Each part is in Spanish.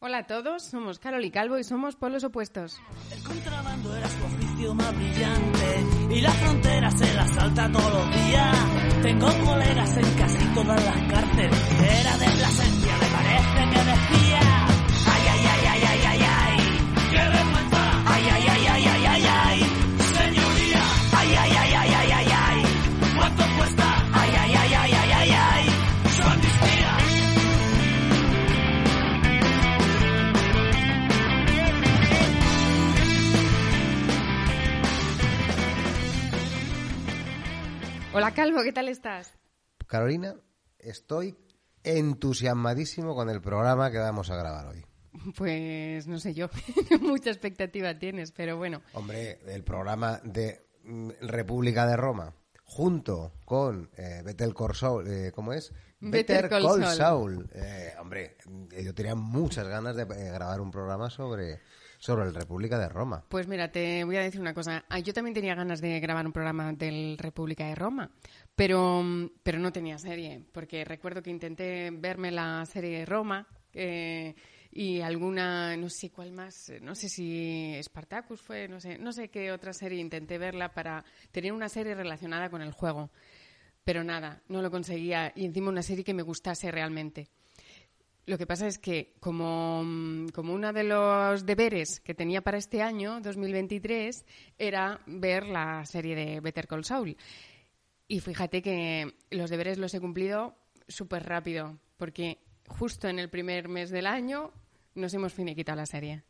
Hola a todos, somos Carol y Calvo y somos polos opuestos. El contrabando era su oficio más brillante y la frontera se la salta todos los días. Tengo colegas en casi todas las cárceles. Era de Plasencia, Calvo, ¿qué tal estás? Carolina, estoy entusiasmadísimo con el programa que vamos a grabar hoy. Pues no sé yo, mucha expectativa tienes, pero bueno. Hombre, el programa de mm, República de Roma, junto con eh, Saul, eh, ¿cómo es? Better Call Saul. Saul. Eh, hombre, yo tenía muchas ganas de eh, grabar un programa sobre, sobre el República de Roma. Pues mira, te voy a decir una cosa. Ah, Yo también tenía ganas de grabar un programa del República de Roma, pero, pero no tenía serie, porque recuerdo que intenté verme la serie de Roma eh, y alguna, no sé cuál más, no sé si Spartacus fue, no sé, no sé qué otra serie intenté verla para tener una serie relacionada con el juego. Pero nada, no lo conseguía y encima una serie que me gustase realmente. Lo que pasa es que como, mm, como uno de los deberes que tenía para este año, 2023, era ver la serie de Better Call Saul. Y fíjate que los deberes los he cumplido súper rápido, porque justo en el primer mes del año nos hemos finiquitado la serie.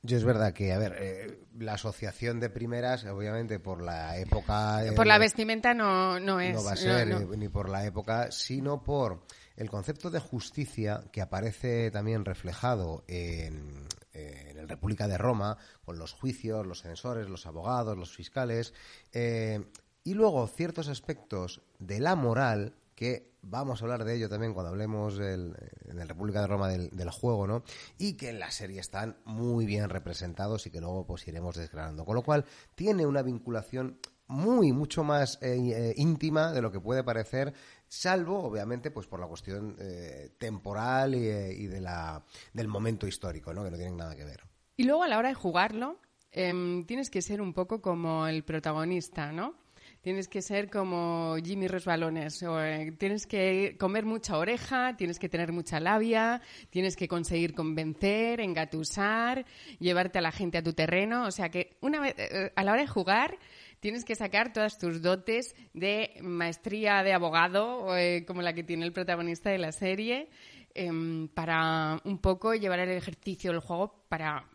Yo es verdad que, a ver, eh, la asociación de primeras, obviamente por la época... eh, Por la vestimenta no, no es. no va a ser no, ni por la época, sino por el concepto de justicia que aparece también reflejado en, en el República de Roma, con los juicios, los censores, los abogados, los fiscales, eh, y luego ciertos aspectos de la moral que vamos a hablar de ello también cuando hablemos del- en el República de Roma del, del juego, ¿no? Y que en la serie están muy bien representados y que luego pues iremos desgranando. Con lo cual tiene una vinculación muy, mucho más eh, eh, íntima de lo que puede parecer, salvo, obviamente, pues por la cuestión eh, temporal y, eh, y de la, del momento histórico, ¿no? Que no tienen nada que ver. Y luego a la hora de jugarlo, em, tienes que ser un poco como el protagonista, ¿no? Tienes que ser como Jimmy Resbalones, o, eh, tienes que comer mucha oreja, tienes que tener mucha labia, tienes que conseguir convencer, engatusar, llevarte a la gente a tu terreno. O sea que una vez, eh, a la hora de jugar tienes que sacar todas tus dotes de maestría de abogado, eh, como la que tiene el protagonista de la serie, em, para un poco llevar el ejercicio del juego, para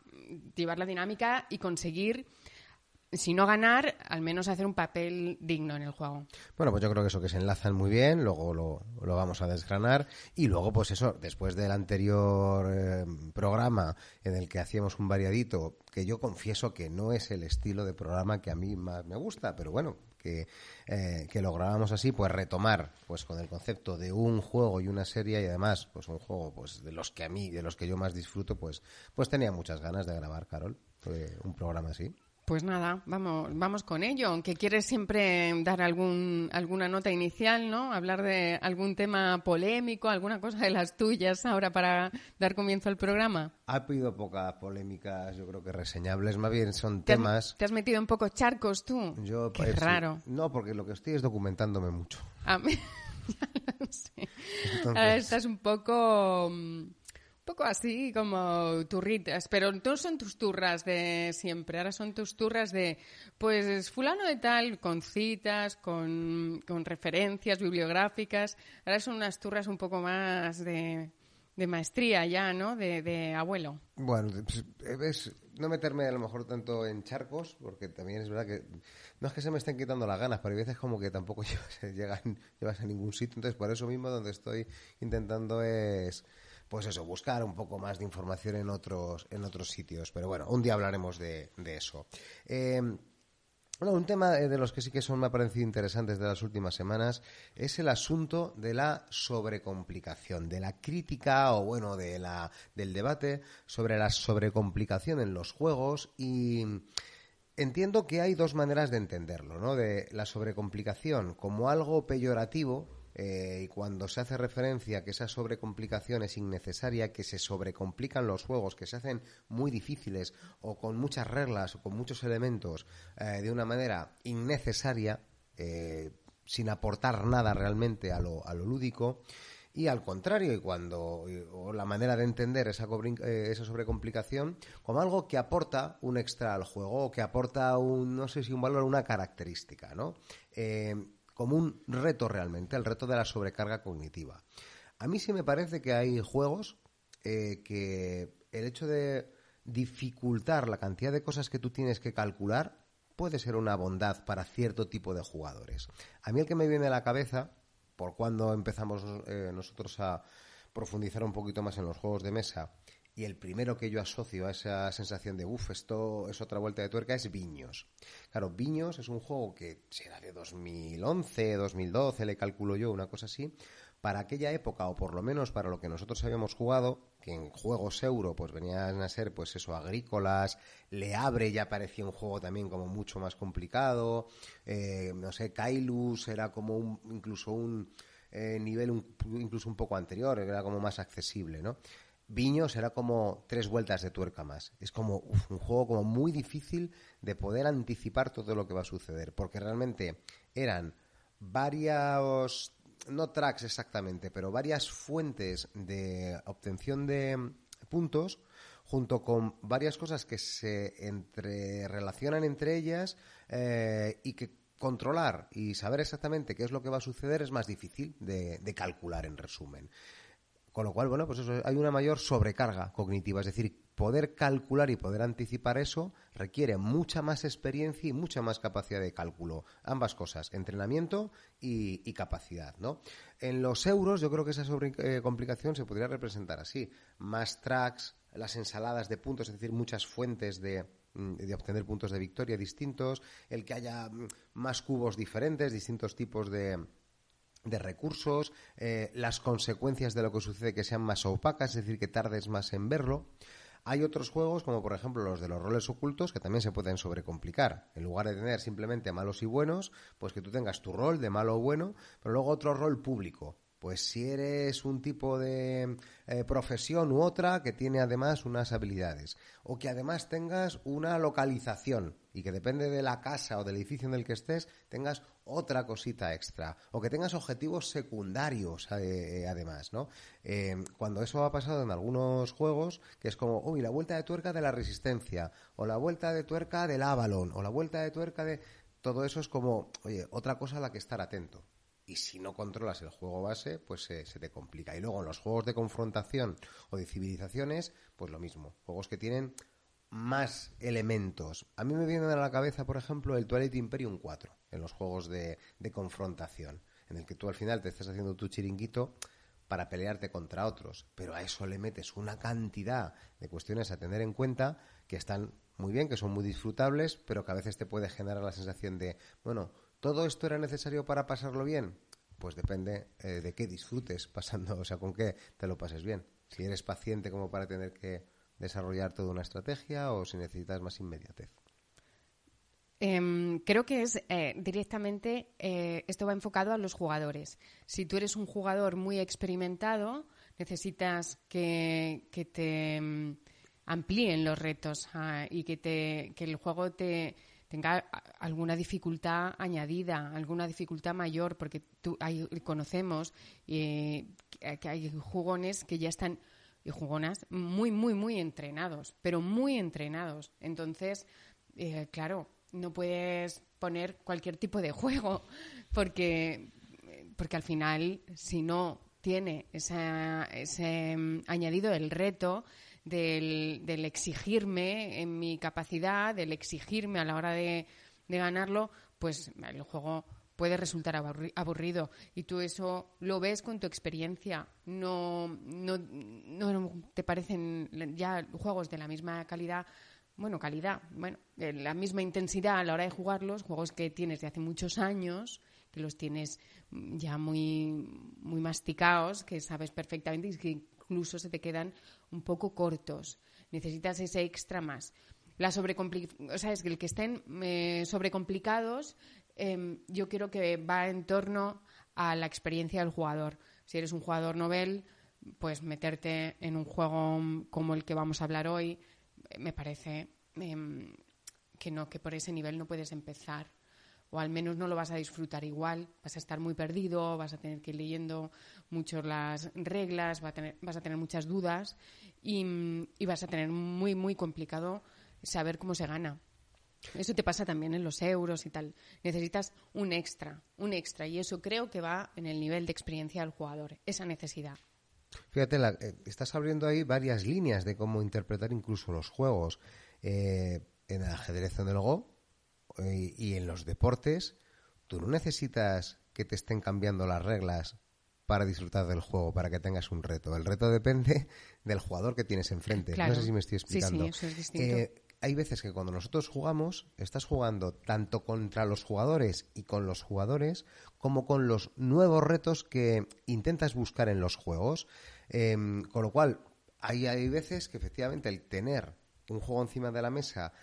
llevar la dinámica y conseguir, si no ganar, al menos hacer un papel digno en el juego. Bueno, pues yo creo que eso que se enlazan muy bien, luego lo, lo vamos a desgranar y luego pues eso, después del anterior eh, programa en el que hacíamos un variadito, que yo confieso que no es el estilo de programa que a mí más me gusta, pero bueno, que, eh, que lo grabamos así, pues retomar pues con el concepto de un juego y una serie y además pues un juego pues de los que a mí, de los que yo más disfruto, pues, pues tenía muchas ganas de grabar, Carol, un programa así. Pues nada, vamos, vamos con ello. Aunque quieres siempre dar algún, alguna nota inicial, ¿no? Hablar de algún tema polémico, alguna cosa de las tuyas ahora para dar comienzo al programa. Ha habido pocas polémicas, yo creo que reseñables, más bien son ¿Te has, temas... te has metido en poco charcos tú? Yo, Qué pues, raro. No, porque lo que estoy es documentándome mucho. A mí- ya lo sé. Entonces- Ahora estás un poco, mm, poco así como turritas, pero no son tus turras de siempre. Ahora son tus turras de, pues, fulano de tal, con citas, con, con referencias bibliográficas. Ahora son unas turras un poco más de, de maestría ya, ¿no? De, de abuelo. Bueno, pues, no meterme a lo mejor tanto en charcos, porque también es verdad que no es que se me estén quitando las ganas, pero hay veces como que tampoco llevas, llegan, llevas a ningún sitio. Entonces, por eso mismo donde estoy intentando es, pues eso, buscar un poco más de información en otros, en otros sitios. Pero bueno, un día hablaremos de, de eso. Eh, Bueno, un tema eh, de los que sí que son, me ha parecido interesantes de las últimas semanas es el asunto de la sobrecomplicación, de la crítica o, bueno, de la, del debate sobre la sobrecomplicación en los juegos y entiendo que hay dos maneras de entenderlo, ¿no? De la sobrecomplicación como algo peyorativo eh, y cuando se hace referencia a que esa sobrecomplicación es innecesaria, que se sobrecomplican los juegos, que se hacen muy difíciles o con muchas reglas o con muchos elementos eh, de una manera innecesaria, eh, sin aportar nada realmente a lo, a lo lúdico, y al contrario, y cuando o la manera de entender esa, esa sobrecomplicación como algo que aporta un extra al juego o que aporta un, no sé si un valor, una característica, ¿no? Como un reto realmente, el reto de la sobrecarga cognitiva. A mí sí me parece que hay juegos eh, que el hecho de dificultar la cantidad de cosas que tú tienes que calcular puede ser una bondad para cierto tipo de jugadores. A mí el que me viene a la cabeza, por cuando empezamos eh, nosotros a profundizar un poquito más en los juegos de mesa, y el primero que yo asocio a esa sensación de, uff, esto es otra vuelta de tuerca, es Viños. Claro, Viños es un juego que será de 2011, 2012, le calculo yo, una cosa así. Para aquella época, o por lo menos para lo que nosotros habíamos jugado, que en juegos euro pues venían a ser pues eso, agrícolas, Le Abre ya parecía un juego también como mucho más complicado, eh, no sé, Kailus era como un, incluso un eh, nivel incluso un poco anterior, era como más accesible, ¿no? Viños era como tres vueltas de tuerca más. Es como un juego como muy difícil de poder anticipar todo lo que va a suceder, porque realmente eran varios, no tracks exactamente, pero varias fuentes de obtención de puntos junto con varias cosas que se entre, relacionan entre ellas eh, y que controlar y saber exactamente qué es lo que va a suceder es más difícil de calcular en resumen. Con lo cual, bueno, pues eso, hay una mayor sobrecarga cognitiva. Es decir, poder calcular y poder anticipar eso requiere mucha más experiencia y mucha más capacidad de cálculo. Ambas cosas, entrenamiento y, capacidad, ¿no? En los euros, yo creo que esa sobrecomplicación se podría representar así. Más tracks, las ensaladas de puntos, es decir, muchas fuentes de, mm, obtener puntos de victoria distintos, el que haya mm, más cubos diferentes, distintos tipos de, de recursos, eh, las consecuencias de lo que sucede que sean más opacas, es decir, que tardes más en verlo. Hay otros juegos, como por ejemplo los de los roles ocultos, que también se pueden sobrecomplicar. En lugar de tener simplemente malos y buenos, pues que tú tengas tu rol de malo o bueno, pero luego otro rol público. Pues si eres un tipo de eh, profesión u otra que tiene además unas habilidades. O que además tengas una localización y que depende de la casa o del edificio en el que estés, tengas otra cosita extra. O que tengas objetivos secundarios eh, además, ¿no? Eh, cuando eso ha pasado en algunos juegos, que es como, uy, la vuelta de tuerca de la resistencia, o la vuelta de tuerca del Avalon, o la vuelta de tuerca de... Todo eso es como, oye, otra cosa a la que estar atento y si no controlas el juego base, pues se, te complica. Y luego en los juegos de confrontación o de civilizaciones, pues lo mismo. Juegos que tienen más elementos. A mí me viene a la cabeza, por ejemplo, el Twilight Imperium 4, en los juegos de, confrontación, en el que tú al final te estás haciendo tu chiringuito para pelearte contra otros, pero a eso le metes una cantidad de cuestiones a tener en cuenta que están muy bien, que son muy disfrutables, pero que a veces te puede generar la sensación de, bueno, ¿Todo esto era necesario para pasarlo bien? Pues depende eh, de qué disfrutes pasando, o sea, con qué te lo pases bien. Si eres paciente como para tener que desarrollar toda una estrategia o si necesitas más inmediatez. Em, creo que es eh, directamente, eh, esto va enfocado a los jugadores. Si tú eres un jugador muy experimentado, necesitas que, te mm, amplíen los retos ah, y que, te, que el juego te, tenga alguna dificultad añadida, alguna dificultad mayor, porque tú, conocemos eh, que hay jugones que ya están, y jugonas, muy, muy, muy entrenados, pero muy entrenados. Entonces, eh, claro, no puedes poner cualquier tipo de juego, porque, porque al final, si no tiene ese mm, añadido el reto, del, exigirme en mi capacidad, del exigirme a la hora de, ganarlo, pues el juego puede resultar aburrido y tú eso lo ves con tu experiencia. No, no, no te parecen ya juegos de la misma calidad, bueno, calidad, bueno, de la misma intensidad a la hora de jugarlos, juegos que tienes de hace muchos años, que los tienes ya muy, muy masticados, que sabes perfectamente y que incluso se te quedan un poco cortos. Necesitas ese extra más. La o sea, es que el que estén eh, sobrecomplicados, em, yo creo que va en torno a la experiencia del jugador. Si eres un jugador novel, pues meterte en un juego como el que vamos a hablar hoy, me parece em, que no, que por ese nivel no puedes empezar. O al menos no lo vas a disfrutar igual, vas a estar muy perdido, vas a tener que ir leyendo mucho las reglas, vas a tener, vas a tener muchas dudas y vas a tener muy, muy complicado saber cómo se gana. Eso te pasa también en los euros y tal. Necesitas un extra, un extra. Y eso creo que va en el nivel de experiencia del jugador, esa necesidad. Fíjate, eh, estás abriendo ahí varias líneas de cómo interpretar incluso los juegos. Eh, en el ajedrez en el Go eh, y en los deportes, tú no necesitas que te estén cambiando las reglas para disfrutar del juego, para que tengas un reto. El reto depende del jugador que tienes enfrente. No sé si me estoy explicando. Sí, eso es distinto hay veces que cuando nosotros jugamos, estás jugando tanto contra los jugadores y con los jugadores, como con los nuevos retos que intentas buscar en los juegos. Em, con lo cual, hay, hay veces que efectivamente el tener un juego encima de la mesa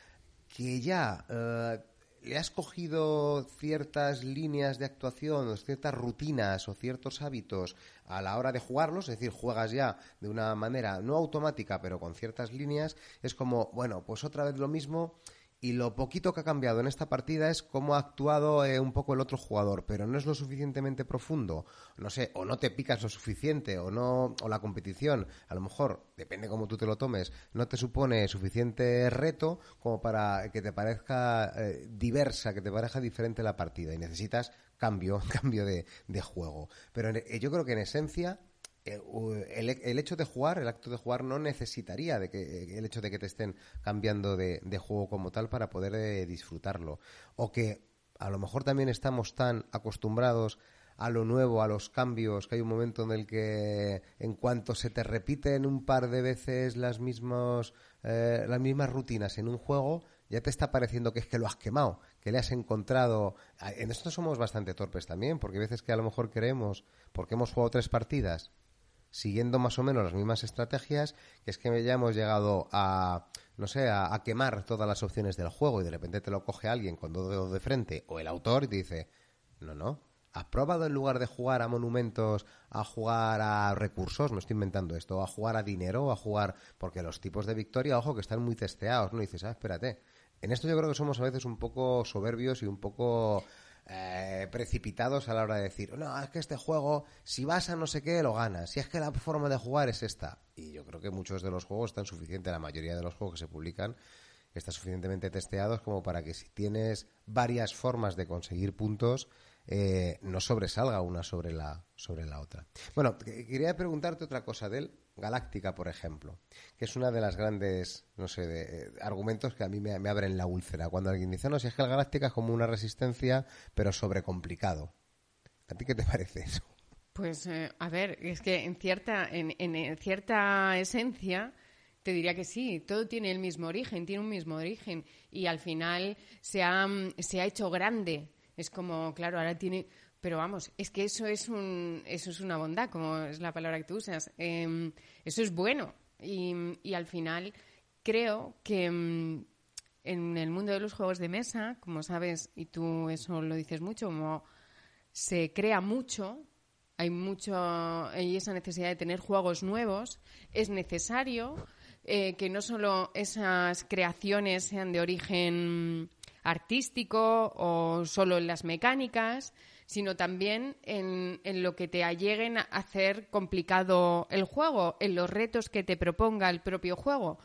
que ya eh, le has cogido ciertas líneas de actuación o ciertas rutinas o ciertos hábitos a la hora de jugarlos, es decir, juegas ya de una manera no automática, pero con ciertas líneas, es como, bueno, pues otra vez lo mismo y lo poquito que ha cambiado en esta partida es cómo ha actuado eh, un poco el otro jugador, pero no es lo suficientemente profundo, no sé, o no te picas lo suficiente, o no, o la competición, a lo mejor, depende cómo tú te lo tomes, no te supone suficiente reto como para que te parezca eh, diversa, que te parezca diferente la partida y necesitas cambio, cambio de, de juego. Pero eh, yo creo que en esencia eh, el, hecho de jugar, el acto de jugar, no necesitaría de que, eh, el hecho de que te estén cambiando de, juego como tal para poder eh, disfrutarlo. O que a lo mejor también estamos tan acostumbrados a lo nuevo, a los cambios, que hay un momento en el que en cuanto se te repiten un par de veces las, mismos, las mismas rutinas en un juego, ya te está pareciendo que es que lo has quemado, que le has encontrado... En esto somos bastante torpes también, porque hay veces que a lo mejor creemos, porque hemos jugado tres partidas, siguiendo más o menos las mismas estrategias, que es que ya hemos llegado a, no sé, a, quemar todas las opciones del juego y de repente te lo coge alguien con dos dedos de frente o el autor y te dice, no, no, ¿has probado en lugar de jugar a monumentos, a jugar a recursos? Me estoy inventando esto, a jugar a dinero, a jugar, porque los tipos de victoria, ojo, que están muy testeados, ¿no? Dices, ah, espérate. En esto yo creo que somos a veces un poco soberbios y un poco eh, precipitados a la hora de decir, no, es que este juego, si vas a no sé qué, lo ganas. Si es que la forma de jugar es esta. Y yo creo que muchos de los juegos están suficientes, la mayoría de los juegos que se publican, están suficientemente testeados como para que si tienes varias formas de conseguir puntos, eh, no sobresalga una sobre la, sobre la otra. Bueno, quería preguntarte otra cosa de él. Galáctica, por ejemplo, que es una de las grandes, no sé, de, eh, argumentos que a mí me, abren la úlcera. Cuando alguien dice, no, si es que el Galáctica es como una resistencia, pero sobrecomplicado. ¿A ti qué te parece eso? Pues, eh, a ver, es que en cierta, en, en, cierta esencia te diría que sí, todo tiene el mismo origen, tiene un mismo origen y al final se ha, se ha hecho grande. Es como, claro, ahora tiene pero vamos, es que eso es, un, eso es una bondad, como es la palabra que tú usas. Em, eso es bueno. Y, al final creo que em, en el mundo de los juegos de mesa, como sabes, y tú eso lo dices mucho, como se crea mucho, hay mucho, hay esa necesidad de tener juegos nuevos, es necesario eh, que no solo esas creaciones sean de origen artístico o solo en las mecánicas, sino también en, lo que te alleguen a hacer complicado el juego, en los retos que te proponga el propio juego.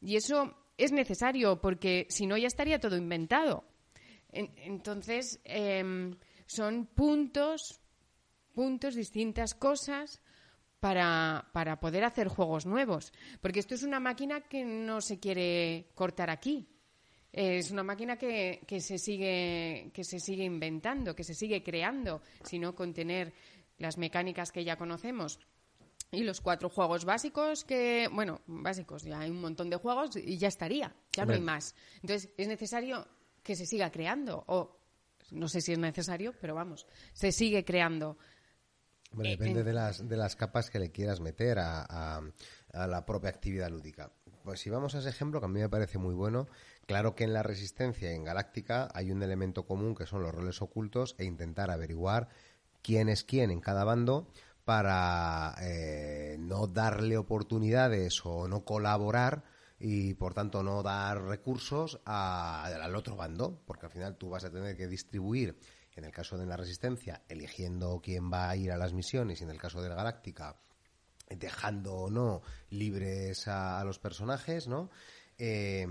Y eso es necesario porque si no ya estaría todo inventado. entonces, em, son puntos, puntos, distintas cosas para, para poder hacer juegos nuevos. Porque esto es una máquina que no se quiere cortar aquí. Es una máquina que, que, se sigue, que se sigue inventando, que se sigue creando, sino con tener las mecánicas que ya conocemos y los cuatro juegos básicos que, bueno, básicos, ya hay un montón de juegos y ya estaría, ya no hay más. Entonces, es necesario que se siga creando, o no sé si es necesario, pero vamos, se sigue creando. Bueno, depende de, las, de las capas que le quieras meter a, a la propia actividad lúdica. Pues si vamos a ese ejemplo, que a mí me parece muy bueno, Claro que en la resistencia y en Galáctica hay un elemento común que son los roles ocultos e intentar averiguar quién es quién en cada bando para eh, no darle oportunidades o no colaborar y por tanto no dar recursos al otro bando, porque al final tú vas a tener que distribuir, en el caso de la resistencia, eligiendo quién va a ir a las misiones y en el caso de la galáctica, dejando o no libres a, los personajes, ¿no? Eh,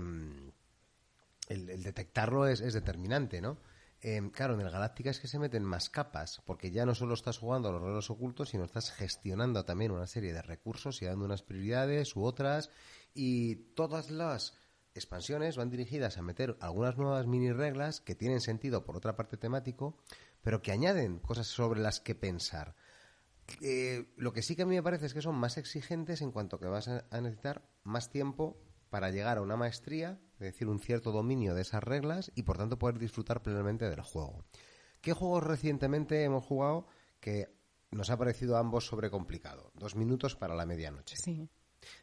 el, detectarlo es, determinante, ¿no? Eh, claro, en el Galáctica es que se meten más capas, porque ya no solo estás jugando a los roles ocultos, sino estás gestionando también una serie de recursos y dando unas prioridades u otras, y todas las expansiones van dirigidas a meter algunas nuevas mini reglas que tienen sentido por otra parte temático, pero que añaden cosas sobre las que pensar. Eh, lo que sí que a mí me parece es que son más exigentes en cuanto que vas a, necesitar más tiempo para llegar a una maestría, es decir, un cierto dominio de esas reglas y por tanto poder disfrutar plenamente del juego. ¿Qué juegos recientemente hemos jugado que nos ha parecido a ambos sobrecomplicado? Dos minutos para la medianoche. Sí.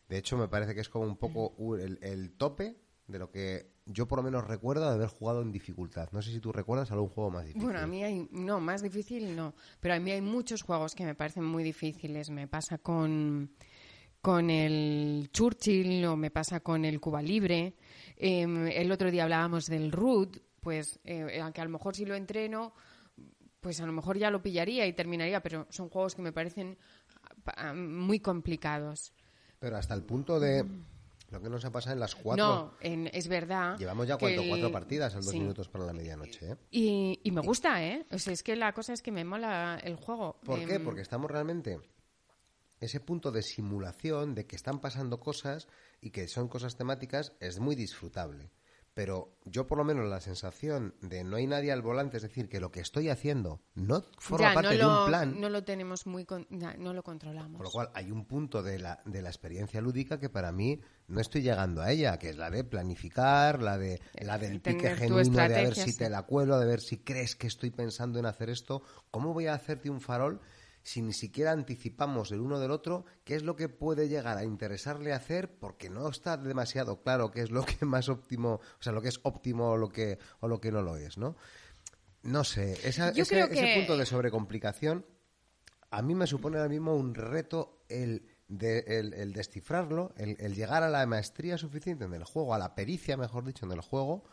De hecho, me parece que es como un poco el, tope de lo que yo por lo menos recuerdo de haber jugado en dificultad. No sé si tú recuerdas algún juego más difícil. Bueno, a mí hay, no, más difícil no, pero a mí hay muchos juegos que me parecen muy difíciles. Me pasa con, con el Churchill o me pasa con el Cuba Libre. Em, el otro día hablábamos del Root, pues eh, aunque a lo mejor si lo entreno, pues a lo mejor ya lo pillaría y terminaría, pero son juegos que me parecen muy complicados. Pero hasta el punto de lo que nos ha pasado en las cuatro. No, es verdad. Llevamos ya cuatro partidas al dos minutos para la medianoche. ¿eh? Y, me gusta, ¿eh? O sea, es que la cosa es que me mola el juego. ¿Por qué? Em, Porque estamos realmente. Ese punto de simulación, de que están pasando cosas y que son cosas temáticas, es muy disfrutable pero yo por lo menos la sensación de no hay nadie al volante, es decir, que lo que estoy haciendo no forma parte de un plan. No lo tenemos muy, no lo controlamos. Por lo cual hay un punto de la, de la experiencia lúdica que para mí no estoy llegando a ella, que es la de planificar, la de la del pique genuino de a ver si te la cuelo, de ver si crees que estoy pensando en hacer esto, cómo voy a hacerte un farol si ni siquiera anticipamos el uno del otro qué es lo que puede llegar a interesarle hacer porque no está demasiado claro qué es lo que más óptimo, o sea, lo que es óptimo o lo que, o lo que no lo es, ¿no? No sé, ese, ese, punto de sobrecomplicación a mí me supone ahora mismo un reto el, de, el, descifrarlo, el, el, llegar a la maestría suficiente en el juego, a la pericia, mejor dicho, en el juego,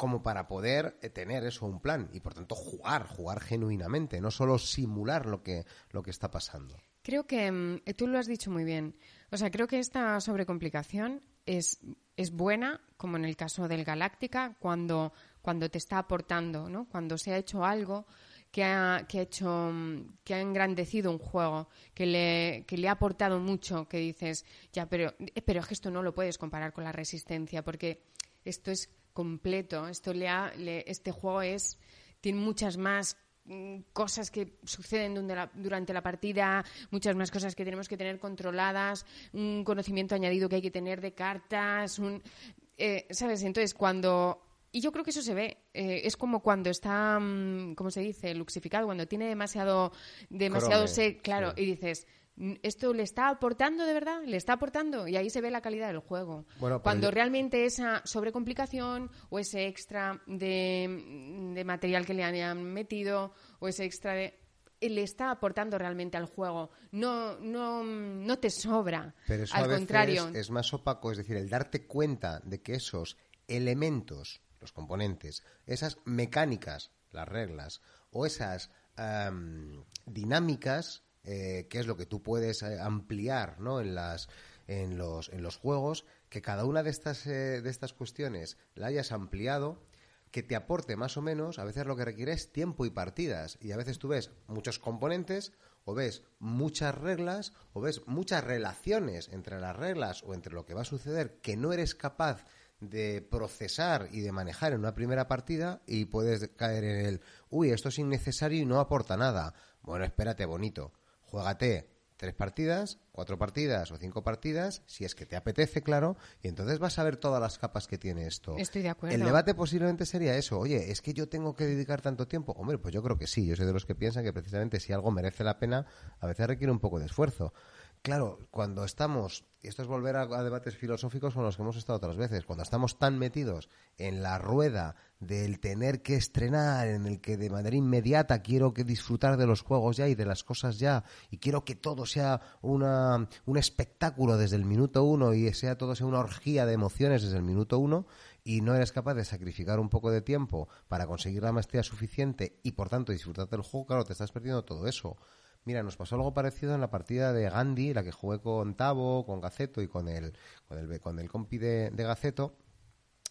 como para poder eh, tener eso, un plan, y por tanto jugar, jugar genuinamente, no solo simular lo que, lo que está pasando. Creo que mm, tú lo has dicho muy bien. O sea, creo que esta sobrecomplicación es, es buena, como en el caso del Galáctica, cuando, cuando te está aportando, ¿no? Cuando se ha hecho algo que ha, que ha hecho mm, que ha engrandecido un juego, que le, que le ha aportado mucho, que dices, ya, pero, eh, pero es que esto no lo puedes comparar con la resistencia, porque esto es completo. Esto le, este juego es tiene muchas más mm, cosas que suceden durante la partida, muchas más cosas que tenemos que tener controladas, un conocimiento añadido que hay que tener de cartas, un, eh, ¿sabes? Entonces, cuando... Y yo creo que eso se ve. Eh, es como cuando está, mm, ¿cómo se dice? Luxificado, cuando tiene demasiado, demasiado claro, y dices, ¿Esto le está aportando de verdad? ¿Le está aportando? Y ahí se ve la calidad del juego. Cuando realmente esa sobrecomplicación o ese extra de, material que le han metido o ese extra de le está aportando realmente al juego. No, no, no te sobra. Pero eso al a contrario. es más opaco, es decir, el darte cuenta de que esos elementos, los componentes, esas mecánicas, las reglas, o esas dinámicas eh, qué es lo que tú puedes eh, ampliar ¿no? en, las, en, los, en los juegos, que cada una de estas, eh, de estas cuestiones la hayas ampliado, que te aporte más o menos, a veces lo que requiere es tiempo y partidas, y a veces tú ves muchos componentes, o ves muchas reglas, o ves muchas relaciones entre las reglas o entre lo que va a suceder que no eres capaz de procesar y de manejar en una primera partida y puedes caer en el, uy, esto es innecesario y no aporta nada. Bueno, espérate, bonito juégate tres partidas, cuatro partidas o cinco partidas, si es que te apetece, claro, y entonces vas a ver todas las capas que tiene esto. Estoy de acuerdo. El debate posiblemente sería eso, oye, ¿es que yo tengo que dedicar tanto tiempo? Hombre, pues yo creo que sí, yo soy de los que piensan que precisamente si algo merece la pena, a veces requiere un poco de esfuerzo. Claro, cuando estamos, y esto es volver a, debates filosóficos con los que hemos estado otras veces, cuando estamos tan metidos en la rueda del tener que estrenar, en el que de manera inmediata quiero que disfrutar de los juegos ya y de las cosas ya, y quiero que todo sea una, un espectáculo desde el minuto uno y sea todo sea una orgía de emociones desde el minuto uno, y no eres capaz de sacrificar un poco de tiempo para conseguir la maestría suficiente y por tanto disfrutar del juego, claro, te estás perdiendo todo eso. Mira, nos pasó algo parecido en la partida de Gandhi, la que jugué con Tavo, con Gaceto y con el, con el, con el compi de, de Gaceto,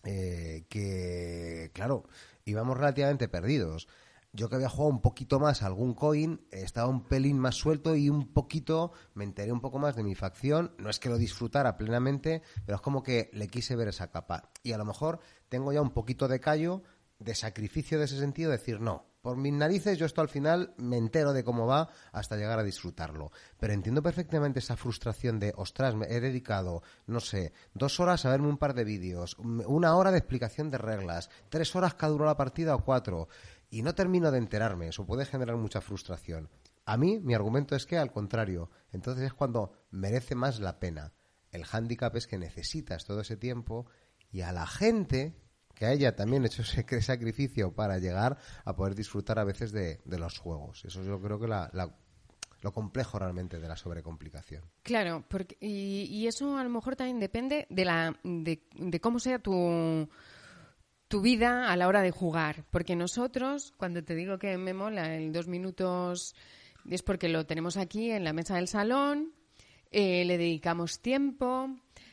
eh, que, claro, íbamos relativamente perdidos. Yo que había jugado un poquito más algún coin, estaba un pelín más suelto y un poquito, me enteré un poco más de mi facción. No es que lo disfrutara plenamente, pero es como que le quise ver esa capa. Y a lo mejor tengo ya un poquito de callo, de sacrificio de ese sentido, decir, no, por mis narices yo esto al final me entero de cómo va hasta llegar a disfrutarlo. Pero entiendo perfectamente esa frustración de, ostras, me he dedicado, no sé, dos horas a verme un par de vídeos, una hora de explicación de reglas, tres horas que duró la partida o cuatro, y no termino de enterarme. Eso puede generar mucha frustración. A mí, mi argumento es que, al contrario, entonces es cuando merece más la pena. El hándicap es que necesitas todo ese tiempo y a la gente que haya también hecho ese sacrificio para llegar a poder disfrutar a veces de, los juegos. Eso yo creo que la, lo complejo realmente de la sobrecomplicación. Claro, porque, y, y, eso a lo mejor también depende de, la, de, de cómo sea tu, tu vida a la hora de jugar. Porque nosotros, cuando te digo que me mola el dos minutos, es porque lo tenemos aquí en la mesa del salón, eh, le dedicamos tiempo,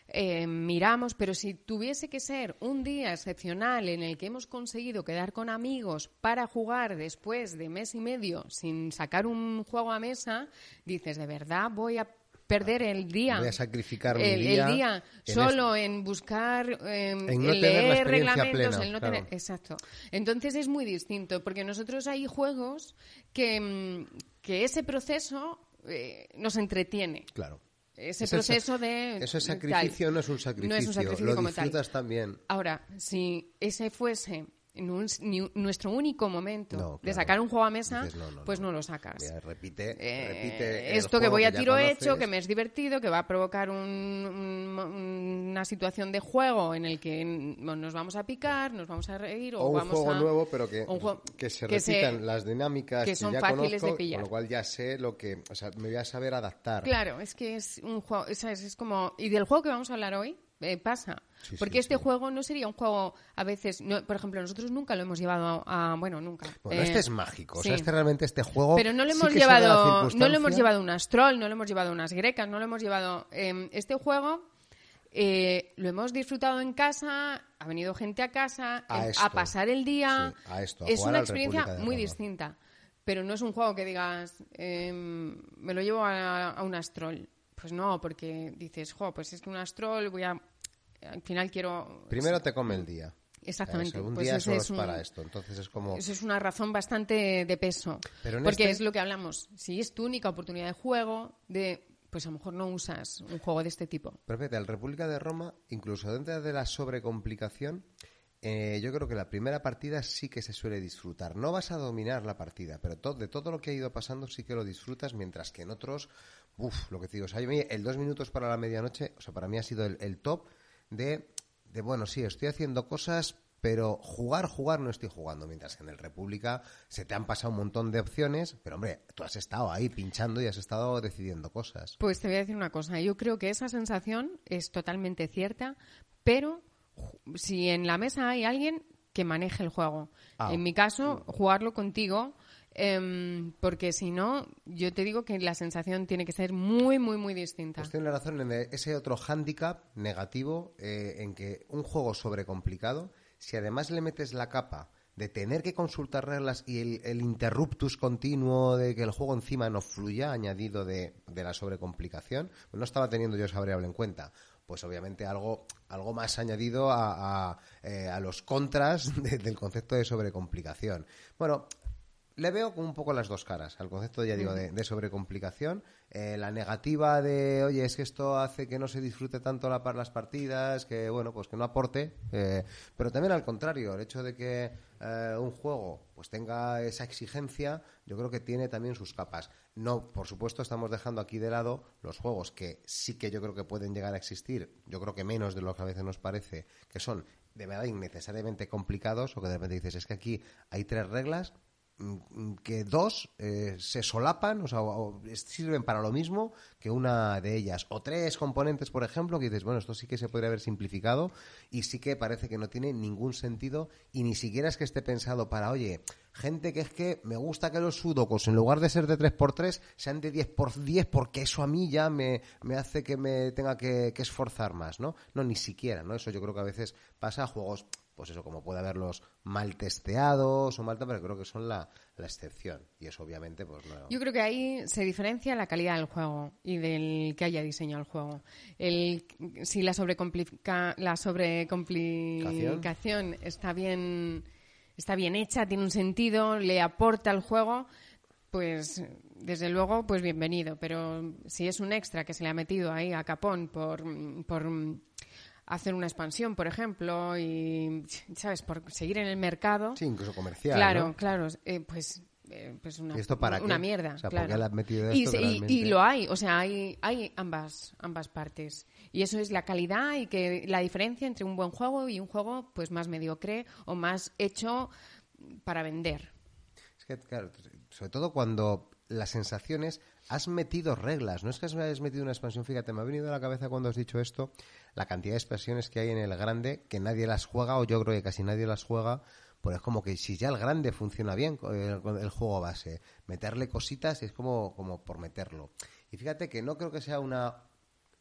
eh, miramos, pero si tuviese que ser un día excepcional en el que hemos conseguido quedar con amigos para jugar después de mes y medio sin sacar un juego a mesa, dices, ¿de verdad voy a perder el día. Voy a sacrificar mi el, día. el día en solo en buscar, eh, En tener leer reglamentos, plena, en no claro. tener. Exacto. Entonces es muy distinto, porque nosotros hay juegos que, mm, que ese proceso eh, nos entretiene. Claro. Ese proceso de. Ese tal. sacrificio no es un sacrificio, No es un sacrificio lo como tal. disfrutas también. Ahora, si ese fuese ni- nuestro único momento No, de sacar un juego a mesa, Dices, no, no, pues no. lo sacas. Mira, repite, Eh, repite esto que voy a tiro hecho, que me es divertido, que va a provocar un- un- una situación de juego en el que nos vamos a picar, nos vamos a reír o, o un vamos juego a... nuevo, pero que, juego que se que se- repitan las dinámicas que son ya fáciles de conozco, pillar. con lo cual ya sé lo que, o sea, me voy a saber adaptar. Claro, es que es un juego, es como... Y del juego que vamos a hablar hoy eh, pasa. Sí, Porque sí, este sí. juego no sería un juego, a veces, no- por ejemplo, nosotros nunca lo hemos llevado a... Bueno, nunca. Bueno, Eh, este es mágico, o sea, este realmente este juego Pero no lo hemos llevado, no lo hemos llevado a un astrol, no lo hemos llevado a unas grecas, no lo hemos llevado. eh, este juego eh, lo hemos disfrutado en casa, ha venido gente a casa A esto. pasar el día. A esto, a es una experiencia muy distinta. Pero no es un juego que digas, eh, me lo llevo a, a un astrol. Pues no, porque dices, jo, pues es que un astrol voy a. Al final quiero. Primero te come el día. Exactamente. Eso, un pues día solo es un- para esto, entonces es como... eso es una razón bastante de peso. Pero porque este- es lo que hablamos. Si es tu única oportunidad de juego, de pues a lo mejor no usas un juego de este tipo. Pero fíjate, República de Roma, incluso dentro de la sobrecomplicación, eh, yo creo que la primera partida sí que se suele disfrutar. No vas a dominar la partida, pero de todo lo que ha ido pasando sí que lo disfrutas, mientras que en otros, uff, lo que te digo, el dos minutos para la medianoche, o sea, para mí ha sido el, top de, de, bueno, sí, estoy haciendo cosas, pero jugar, jugar no estoy jugando, mientras que en el República se te han pasado un montón de opciones, pero hombre, tú has estado ahí pinchando y has estado decidiendo cosas. Pues te voy a decir una cosa. Yo creo que esa sensación es totalmente cierta, pero si en la mesa hay alguien que maneje el juego. Ah. En mi caso, jugarlo contigo. em, porque si no, yo te digo que la sensación tiene que ser muy, muy, muy distinta. Pues tiene razón en ese otro hándicap negativo eh, en que un juego sobrecomplicado, si además le metes la capa de tener que consultar reglas y el, el interruptus continuo de que el juego encima no fluya, añadido de, de la sobrecomplicación, pues no estaba teniendo yo esa variable en cuenta. Pues obviamente algo, algo más añadido a, a, eh, a los contras de- del concepto de sobrecomplicación. Bueno, le veo como un poco las dos caras al concepto, ya digo, de, de sobrecomplicación. Eh, la negativa de, oye, es que esto hace que no se disfrute tanto la, las partidas, que, bueno, pues que no aporte. Eh, pero también al contrario, el hecho de que eh, un juego pues tenga esa exigencia, yo creo que tiene también sus capas. No, por supuesto, estamos dejando aquí de lado los juegos que sí que yo creo que pueden llegar a existir, yo creo que menos de lo que a veces nos parece, que son de verdad innecesariamente complicados o que de repente dices, es que aquí hay tres reglas que dos eh, se solapan, o sea, o sirven para lo mismo que una de ellas. O tres componentes, por ejemplo, que dices, bueno, esto sí que se podría haber simplificado y sí que parece que no tiene ningún sentido y ni siquiera es que esté pensado para, oye, gente que es que me gusta que los sudocos, en lugar de ser de 3x3, sean de 10x10 porque eso a mí ya me, me hace que me tenga que, que esforzar más, ¿no? No, ni siquiera, ¿no? Eso yo creo que a veces pasa a juegos pues eso, como puede haberlos mal testeados o mal, pero creo que son la, excepción. Y eso obviamente, pues no. Yo creo que ahí se diferencia la calidad del juego y del que haya diseñado el juego. El, si la sobrecomplica, la sobrecomplicación está bien, está bien hecha, tiene un sentido, le aporta al juego, pues desde luego, pues bienvenido. Pero si es un extra que se le ha metido ahí a capón por, por hacer una expansión, por ejemplo, y, ¿sabes?, por seguir en el mercado. Sí, incluso comercial. Claro, claro, eh, pues. Eh, pues una, esto para una mierda, o sea, claro. has metido y, esto y, y, lo hay, o sea, hay, hay ambas, ambas partes. Y eso es la calidad y que la diferencia entre un buen juego y un juego pues más mediocre o más hecho para vender. Es que, claro, sobre todo cuando las sensaciones has metido reglas, no es que has metido una expansión, fíjate, me ha venido a la cabeza cuando has dicho esto, la cantidad de expresiones que hay en el grande que nadie las juega o yo creo que casi nadie las juega pues es como que si ya el grande funciona bien el, el, juego base, meterle cositas es como, como por meterlo. Y fíjate que no creo que sea una,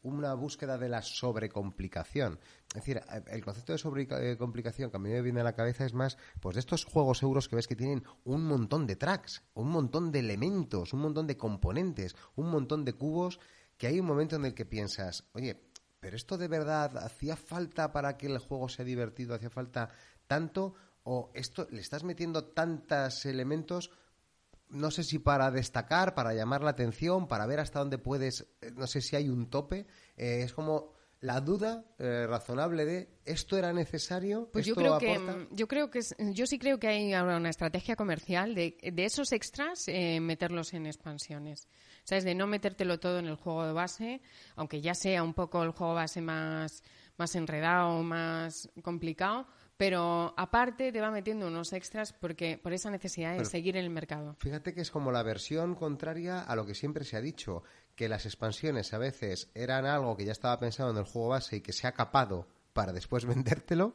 una búsqueda de la sobrecomplicación. Es decir, el concepto de sobrecomplicación que a mí me viene a la cabeza es más pues de estos juegos euros que ves que tienen un montón de tracks, un montón de elementos, un montón de componentes, un montón de cubos, que hay un momento en el que piensas, oye, pero esto de verdad hacía falta para que el juego sea divertido, hacía falta tanto o esto le estás metiendo tantos elementos no sé si para destacar, para llamar la atención, para ver hasta dónde puedes, eh, no sé si hay un tope, eh, es como la duda eh, razonable de esto era necesario. Pues ¿Esto yo creo aporta? que yo creo que es, yo sí creo que hay ahora una estrategia comercial de, de esos extras eh, meterlos en expansiones. ¿Sabes? De no metértelo todo en el juego de base, aunque ya sea un poco el juego base más, más enredado, más complicado, pero aparte te va metiendo unos extras porque por esa necesidad de Pero seguir en el mercado. Fíjate que es como la versión contraria a lo que siempre se ha dicho, que las expansiones a veces eran algo que ya estaba pensado en el juego base y que se ha capado para después vendértelo,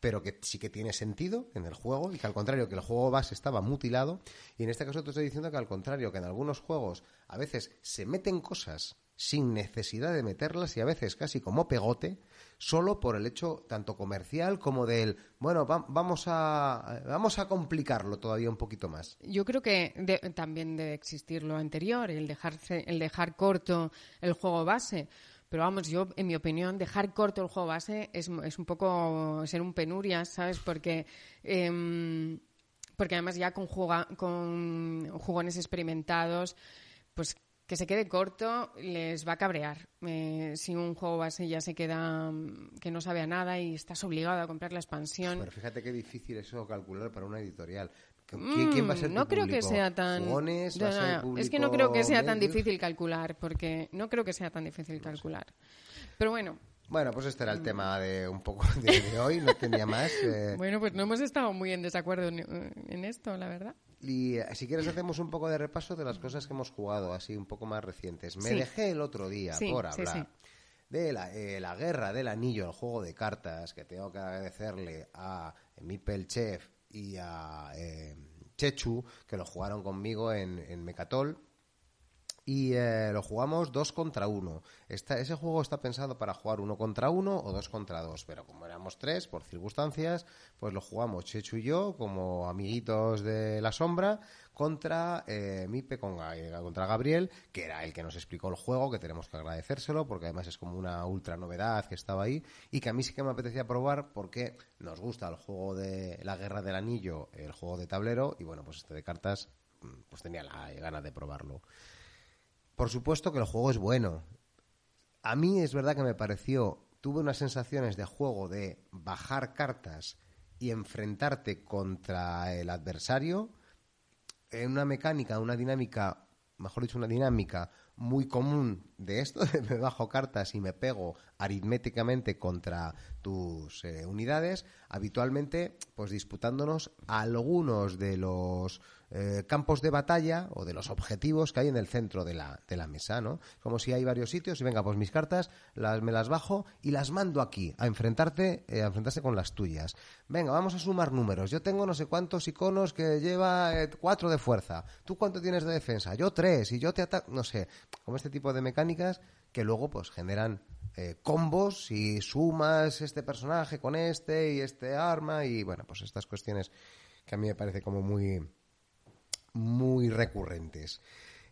pero que sí que tiene sentido en el juego y que al contrario que el juego base estaba mutilado. Y en este caso te estoy diciendo que al contrario que en algunos juegos a veces se meten cosas sin necesidad de meterlas y a veces casi como pegote solo por el hecho tanto comercial como del bueno va, vamos a vamos a complicarlo todavía un poquito más Yo creo que de- también debe existir lo anterior, el dejarse, el dejar corto el juego base. Pero vamos, yo, en mi opinión, dejar corto el juego base es, es un poco ser un penurias, ¿sabes? Porque, em, porque además ya con, con jugones experimentados, pues que se quede corto les va a cabrear. Eh, si un juego base ya se queda mm, que no sabe a nada y estás obligado a comprar la expansión. pero fíjate qué difícil eso calcular para una editorial. ¿Quién, quién va a ser Mm, no tu creo que sea tan ¿Jugones? No, ¿Va a ser no, no. público es que no creo que sea tan difícil calcular porque no creo que sea tan difícil calcular. Pero bueno. Bueno pues este era el tema de un poco de, de hoy no tenía más eh, bueno pues no hemos estado muy en desacuerdo en, en esto la verdad Y eh, si quieres hacemos un poco de repaso de las cosas que hemos jugado, así un poco más recientes. Me Sí. dejé el otro día Sí, por hablar sí. de la, eh, la guerra del anillo, el juego de cartas, que tengo que agradecerle a Mipel Chef y a eh, Chechu, que lo jugaron conmigo en, en Mecatol. Y eh, lo jugamos dos contra uno. Esta- ese juego está pensado para jugar uno contra uno o dos contra dos, pero como éramos tres, por circunstancias, pues lo jugamos Chechu y yo como amiguitos de la sombra contra eh, Mipe, con, Ga- contra Gabriel, que era el que nos explicó el juego, que tenemos que agradecérselo, porque además es como una ultra novedad que estaba ahí y que a mí sí que me apetecía probar porque nos gusta el juego de la Guerra del Anillo, el juego de tablero, y bueno, pues este de cartas, mm, pues tenía la ganas de probarlo. Por supuesto que el juego es bueno. A mí es verdad que me pareció, tuve unas sensaciones de juego de bajar cartas y enfrentarte contra el adversario en una mecánica, una dinámica, mejor dicho, una dinámica muy común de esto, me bajo cartas y me pego aritméticamente contra tus eh, unidades, habitualmente pues disputándonos algunos de los eh, campos de batalla o de los objetivos que hay en el centro de la, de la mesa, ¿no? Como si hay varios sitios y venga, pues mis cartas las, me las bajo y las mando aquí a enfrentarte, eh, a enfrentarse con las tuyas. Venga, vamos a sumar números. Yo tengo no sé cuántos iconos que lleva eh, cuatro de fuerza. ¿Tú cuánto tienes de defensa? Yo tres y yo te ataco, no sé, como este tipo de mecánicas que luego pues generan eh, combos y sumas este personaje con este y este arma y bueno, pues estas cuestiones que a mí me parece como muy muy recurrentes.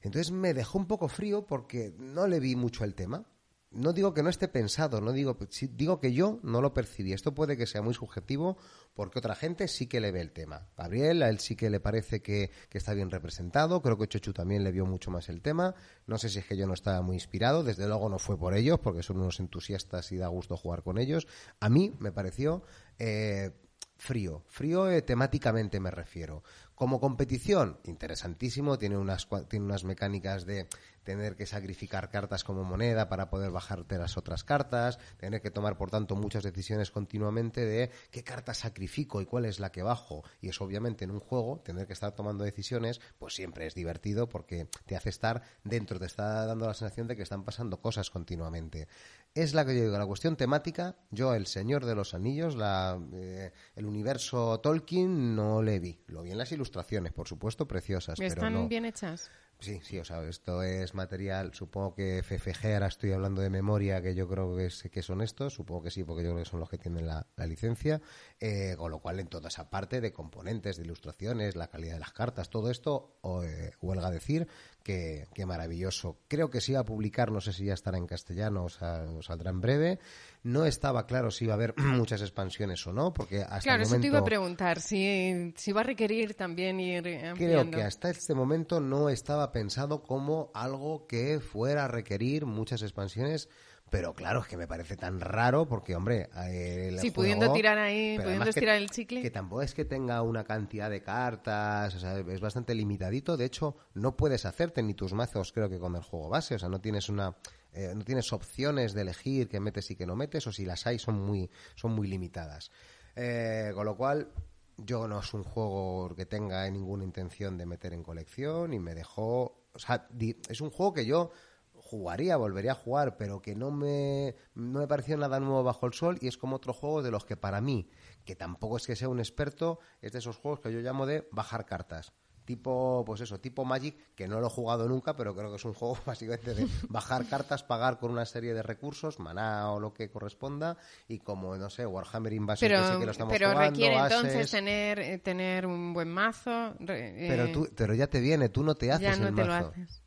Entonces me dejó un poco frío porque no le vi mucho el tema. No digo que no esté pensado, no digo, digo que yo no lo percibí. Esto puede que sea muy subjetivo porque otra gente sí que le ve el tema. Gabriel, a él sí que le parece que, está bien representado. Creo que Chochu también le vio mucho más el tema. No sé si es que yo no estaba muy inspirado. Desde luego no fue por ellos porque son unos entusiastas y da gusto jugar con ellos. A mí me pareció eh, frío. Frío eh, temáticamente me refiero. Como competición, interesantísimo, tiene unas, tiene unas mecánicas de tener que sacrificar cartas como moneda para poder bajarte las otras cartas, tener que tomar, por tanto, muchas decisiones continuamente de qué carta sacrifico y cuál es la que bajo. Y eso, obviamente, en un juego, tener que estar tomando decisiones, pues siempre es divertido porque te hace estar dentro, te está dando la sensación de que están pasando cosas continuamente. Es la que yo digo, la cuestión temática, yo, el Señor de los Anillos, la, eh, el universo Tolkien, no le vi. Lo vi en las ilustraciones, por supuesto, preciosas, pero ¿Están no... bien hechas? Sí, sí, o sea, esto es material, supongo que FFG, ahora estoy hablando de memoria, que yo creo que, es- que son estos, supongo que sí, porque yo creo que son los que tienen la, la licencia, eh, con lo cual en toda esa parte de componentes, de ilustraciones, la calidad de las cartas, todo esto, o, eh, huelga decir que, que maravilloso. Creo que se iba a publicar, no sé si ya estará en castellano o, sa- o saldrá en breve, no estaba claro si iba a haber muchas expansiones o no, porque hasta Claro, el eso momento... te iba a preguntar, si, si va a requerir también ir Creo que hasta este momento no estaba pensado como algo que fuera a requerir muchas expansiones, pero claro, es que me parece tan raro porque, hombre, eh, el Sí, juego- pudiendo tirar ahí, pudiendo además que- estirar el chicle. Que tampoco es que tenga una cantidad de cartas, o sea, es bastante limitadito. De hecho, no puedes hacerte ni tus mazos, creo que con el juego base, o sea, no tienes una eh, no tienes opciones de elegir qué metes y qué no metes, o si las hay son muy son muy limitadas. Eh, con lo cual, yo no es un juego que tenga ninguna intención de meter en colección y me dejó, o sea, es un juego que yo jugaría, volvería a jugar, pero que no me, no me pareció nada nuevo bajo el sol y es como otro juego de los que para mí, que tampoco es que sea un experto, es de esos juegos que yo llamo de bajar cartas. Tipo, pues eso, tipo Magic, que no lo he jugado nunca, pero creo que es un juego básicamente de bajar cartas, pagar con una serie de recursos, maná o lo que corresponda, y como, no sé, Warhammer Invasion, Pero, que sí que lo estamos pero jugando, requiere entonces tener, eh, tener un buen mazo. re- pero, eh, tú, pero ya te viene, tú no te haces ya no el te mazo. lo haces.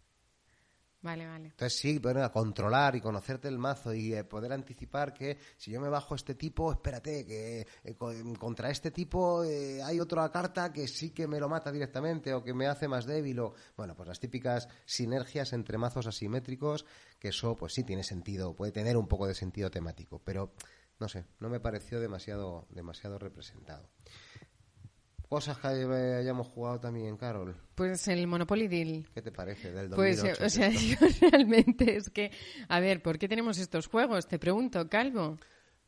Vale, vale. Entonces sí, bueno, a controlar y conocerte el mazo y eh, poder anticipar que si yo me bajo este tipo, espérate, que eh, co- contra este tipo eh, hay otra carta que sí que me lo mata directamente o que me hace más débil o bueno, pues las típicas sinergias entre mazos asimétricos, que eso pues sí tiene sentido, puede tener un poco de sentido temático, pero no sé, no me pareció demasiado demasiado representado. Cosas que hay- hayamos jugado también, Carol. Pues el Monopoly Deal. ¿Qué te parece del Pues, 2008? eh, o sea, yo realmente es que, a ver, ¿por qué tenemos estos juegos? Te pregunto, Calvo.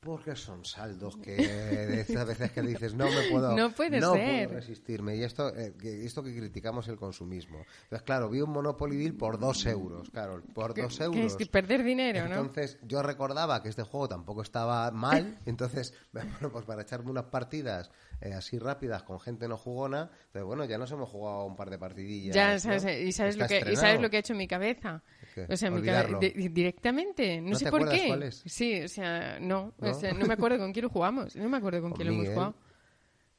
Porque son saldos que de esas veces que dices no me puedo, No puede no ser. puedo resistirme. Y esto, eh, que, esto que criticamos el consumismo. Entonces, claro, vi un Monopoly Deal por dos euros. Claro, por dos Que euros. es que perder dinero, ¿no? Entonces, yo recordaba que este juego tampoco estaba mal, entonces, bueno, pues para echarme unas partidas eh, así rápidas con gente no jugona, entonces, bueno, ya nos hemos jugado un par de partidillas. Ya, ¿no? sabes, y sabes, lo que, y sabes lo que ha hecho en mi cabeza. ¿Qué? O sea, mi Olvidarlo. cabe- di- directamente. No, ¿No sé por qué. es? Sí, o sea, no. ¿No? No me acuerdo con quién lo jugamos. No me acuerdo con, Con quién lo hemos jugado.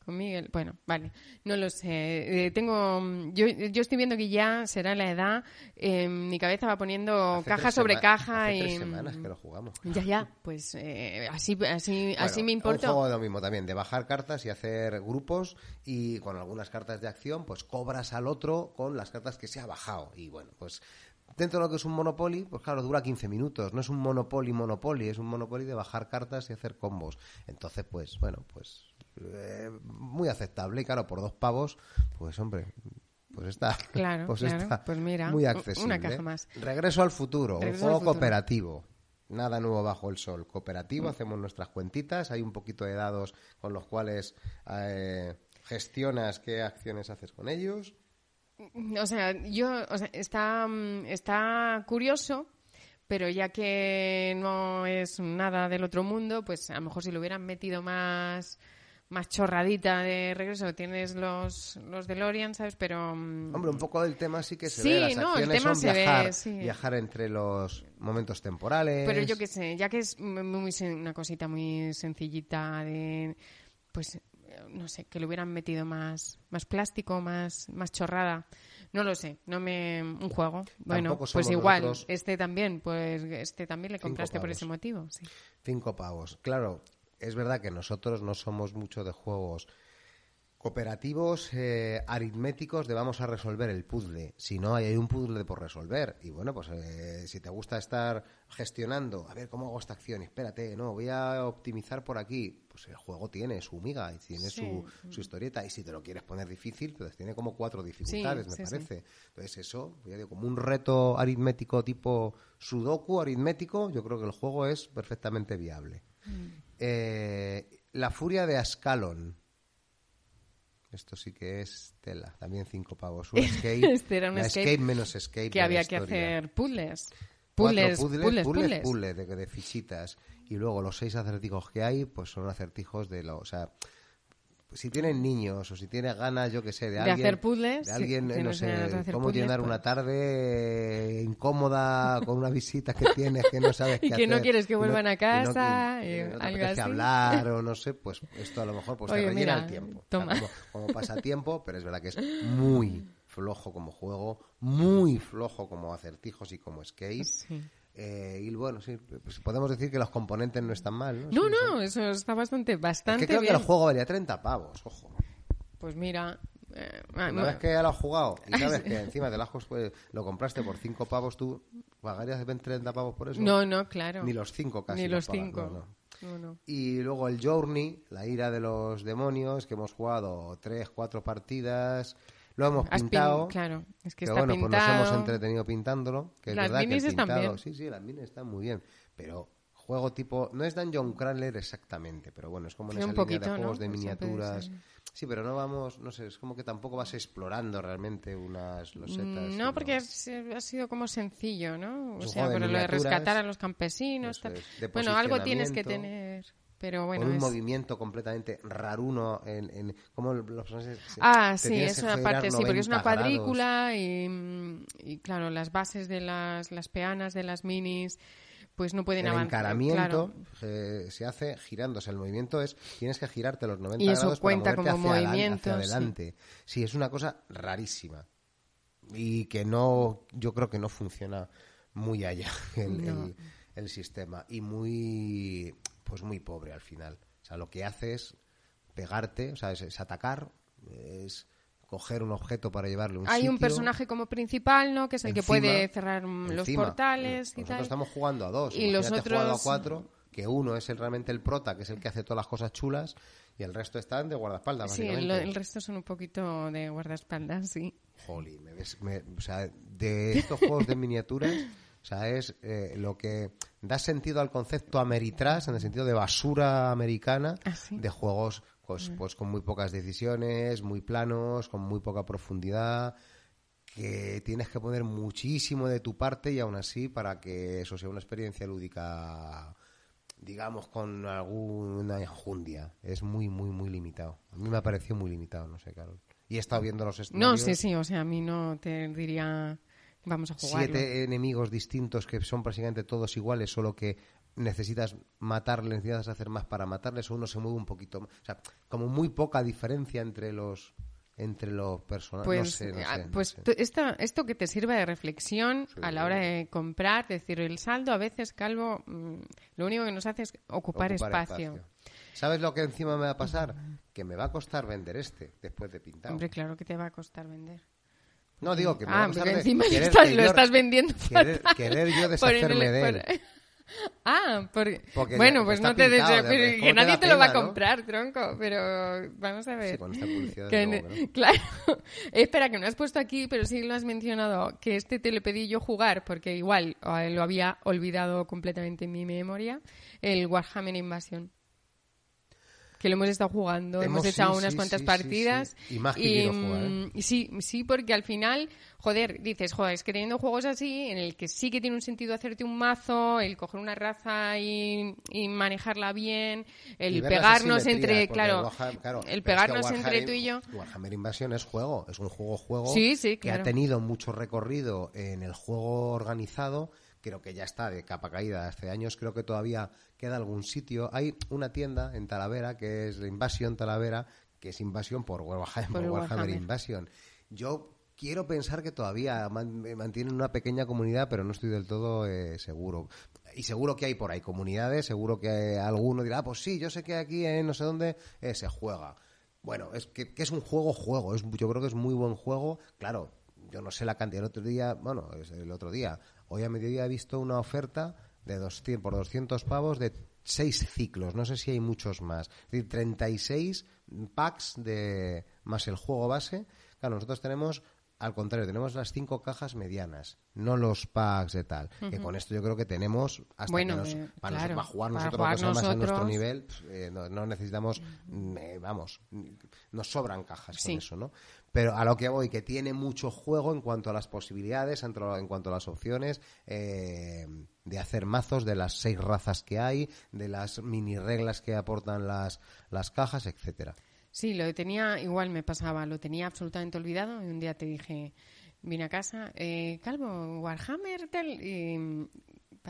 Con Miguel. Bueno, vale. No lo sé. Eh, tengo. Yo, yo estoy viendo que ya será la edad. eh, mi cabeza va poniendo Hace caja sobre caja hace y. tres semanas que lo jugamos. Ya, ya. Pues eh, así, así, así me importa. Un juego de lo mismo también, de bajar cartas y hacer grupos y con algunas cartas de acción, pues cobras al otro con las cartas que se ha bajado. Y bueno, pues dentro de lo que es un Monopoly, pues claro, dura 15 minutos. No es un Monopoly Monopoly, es un Monopoly de bajar cartas y hacer combos. Entonces, pues bueno, pues eh, muy aceptable. Y claro, por dos pavos, pues hombre, pues está, Claro, pues claro. está Pues mira, muy accesible. una caja más. Regreso al futuro, Regreso un juego futuro. cooperativo. Nada nuevo bajo el sol. Mm. Cooperativo, hacemos nuestras cuentitas, hay un poquito de dados con los cuales eh, gestionas qué acciones haces con ellos. O sea, yo, o sea, está, está curioso, pero ya que no es nada del otro mundo, pues a lo mejor si lo hubieran metido más, más chorradita de regreso, tienes los, los DeLorean, ¿sabes? Pero... mm, Hombre, un poco del tema sí que se Sí, ve. Las no, el acciones tema son se ve, viajar, sí. viajar entre los momentos temporales. Pero yo qué sé, ya que es muy, muy una cosita muy sencillita de, pues, no sé, que le hubieran metido más, más plástico, más, más chorrada. No lo sé, no me un juego. Bueno, pues igual, nosotros- este también, pues este también le compraste por ese motivo, sí. Cinco pavos. Claro, es verdad que nosotros no somos mucho de juegos cooperativos eh, aritméticos de vamos a resolver el puzzle. Si no, hay un puzzle por resolver. Y bueno, pues eh, si te gusta estar gestionando, a ver cómo hago esta acción, espérate, no, voy a optimizar por aquí. Pues el juego tiene su miga y tiene Sí. su, su historieta. Y si te lo quieres poner difícil, pues tiene como cuatro dificultades, me sí, parece. Entonces eso, ya digo, como un reto aritmético tipo sudoku aritmético, yo creo que el juego es perfectamente viable. Mm. Eh, la furia de Ascalon. Esto sí que es tela, también cinco pavos. Un escape, Este era un escape menos escape. Que había que hacer Puzzles, puzzles, puzzles, puzzles, puzzles. puzzles de, de fichitas. Y luego los seis acertijos que hay, pues son acertijos de lo. O sea, si tienen niños o si tienes ganas, yo que sé, de, De alguien. hacer puzzles, De alguien, sí, eh, no tienes sé, cómo puzzles, llenar pues. una tarde eh, incómoda con una visita que tienes que no sabes Y qué que no hacer, quieres que y no- vuelvan a y no- casa, y y no te algo apetece así. hablar o no sé, pues esto a lo mejor pues te Oye, rellena mira, el tiempo. O sea, toma. como, como pasatiempo, pero es verdad que es muy flojo como juego, muy flojo como acertijos y como escape. Sí. Eh, y bueno, sí, pues podemos decir que los componentes no están mal, ¿no? No, Sí, no, eso está bastante, Es bastante que creo bien. que el juego valía 30 pavos, ojo. Pues mira, eh, Una no- vez que ya lo has jugado y sabes que encima te lo, has pues, lo compraste por 5 pavos, ¿tú pagarías 30 pavos por eso? no, no, claro. Ni los 5 casi. Ni los pagas, cinco. no, no. No, no. Y luego el Journey, la ira de los demonios, que hemos jugado 3, 4 partidas. Lo hemos Has pin- pintado. claro, es que pero está bueno, pues nos pintado. hemos entretenido pintándolo. Que es Las verdad que minis el están pintado, bien. Sí, sí, las minis están muy bien. Pero juego tipo. No es Dungeon Crawler exactamente, pero bueno, es como en Sí, esa un línea poquito, de juegos ¿no? de miniaturas. Sí, pero no vamos. No sé, es como que tampoco vas explorando realmente unas losetas. Mm, No, porque es- ha sido como sencillo, ¿no? O sea, por lo de rescatar a los campesinos. Eso tal. es, de Bueno, algo tienes que tener. Pero bueno, con un es- movimiento completamente raruno en, en cómo los personajes Ah, sí, es una parte, sí, porque es una 90 grados. cuadrícula y, mm, y, claro, las bases de las, las peanas de las minis pues no pueden el avanzar. encaramiento claro. eh, se hace girándose. El movimiento es, tienes que girarte los 90 Y eso grados cuenta para como hacia movimiento, hacia sí. adelante. Sí. es una cosa rarísima. Y que no, yo creo que no funciona muy allá el, No. el- el sistema. Y muy, pues muy pobre al final. O sea, lo que hace es pegarte, o sea, es, es atacar, es coger un objeto para llevarle un Hay un personaje como principal, ¿no? Que es el que puede cerrar los Encima, portales y nosotros tal. estamos jugando a dos. Y los Imagínate jugado otros- a cuatro, que uno es el, realmente el prota, que es el que hace todas las cosas chulas, y el resto están de guardaespaldas, Sí, el, el resto son un poquito de guardaespaldas, sí. Jolly, me ves- me- o sea, de estos juegos de miniaturas O sea, es eh, lo que da sentido al concepto Ameritrash, en el sentido de basura americana, ¿Ah, sí? de juegos pues, pues con muy pocas decisiones, muy planos, con muy poca profundidad, que tienes que poner muchísimo de tu parte y aún así para que eso sea una experiencia lúdica digamos con alguna enjundia. Es muy muy muy limitado. A mí me ha parecido muy limitado no sé Carol. Y he estado viendo los No, escenarios sí, sí, o sea, a mí no te diría vamos a jugar. siete enemigos distintos que son prácticamente todos iguales, solo que necesitas matarles, necesitas hacer más para matarles, o uno se mueve un poquito más. O sea, como muy poca diferencia entre los entre los personajes. Pues, no sé, no ah, no pues sé. esto que te sirva de reflexión Sí. a la hora de comprar, decir, el saldo a veces, Calvo, mm, lo único que nos hace es ocupar, espacio. ¿Sabes lo que encima me va a pasar? Que me va a costar vender este después de pintar. Hombre, claro que te va a costar vender. No digo que me va ah, a porque encima lo querer estás, que lo yo- estás vendiendo querer, fatal. querer yo Por deshacerme el- de por- él. Ah, porque, Porque bueno, pues no te des- pintado, ya, pero pues, que ¿cómo te nadie te lo va a no? comprar, tronco, pero vamos a ver. Sí, con esta publicidad, Que no. Claro. Espera, que no has puesto aquí, pero sí lo has mencionado, que este te le pedí yo jugar, porque igual eh, lo había olvidado completamente en mi memoria, el Warhammer Invasion. Que lo hemos estado jugando, hemos, Hemos- sí, echado unas sí, cuantas sí, sí, partidas. sí. Y más que quiero jugar, ¿eh? mm, y sí, sí, porque al final, joder, dices, joder, es que teniendo juegos así, en el que sí que tiene un sentido hacerte un mazo, el coger una raza y, y manejarla bien, el Y pegarnos entre, claro, Warhammer- claro, el pero es que pegarnos entre tú y yo. Warhammer Invasion es juego, es un juego juego Sí, sí, que ha claro. tenido mucho recorrido en el juego organizado. Creo que ya está de capa caída hace años. Creo que todavía queda algún sitio. Hay una tienda en Talavera que es Invasion Talavera, que es Invasion por Warhammer, Por Warhammer Warhammer. Invasion. Yo quiero pensar que todavía man- mantienen una pequeña comunidad, pero no estoy del todo eh, seguro. Y seguro que hay por ahí comunidades, seguro que alguno dirá, "Ah, pues sí, yo sé que aquí en no sé dónde eh, se juega. Bueno, es que, que es un juego, juego. Es, yo creo que es muy buen juego. Claro, yo no sé la cantidad. El otro día, bueno, es el otro día, hoy a mediodía he visto una oferta de 200, por 200 pavos de seis ciclos. No sé si hay muchos más. Es decir, 36 packs de más el juego base. Claro, nosotros tenemos al contrario, tenemos las cinco cajas medianas, no los packs de tal. Que con esto yo creo que tenemos hasta Bueno, que nos, eh, para, claro, nosotros- para jugar para nosotros que más a nuestro nivel, eh, no, no necesitamos, mm, eh, vamos, mm, nos sobran cajas Sí. con eso, ¿no? Pero a lo que voy, que tiene mucho juego en cuanto a las posibilidades, en cuanto a las opciones eh, de hacer mazos, de las seis razas que hay, de las mini reglas que aportan las, las cajas, etcétera. Sí, lo tenía, igual me pasaba, lo tenía absolutamente olvidado y un día te dije, vine a casa, eh, Calvo, Warhammer, tal, y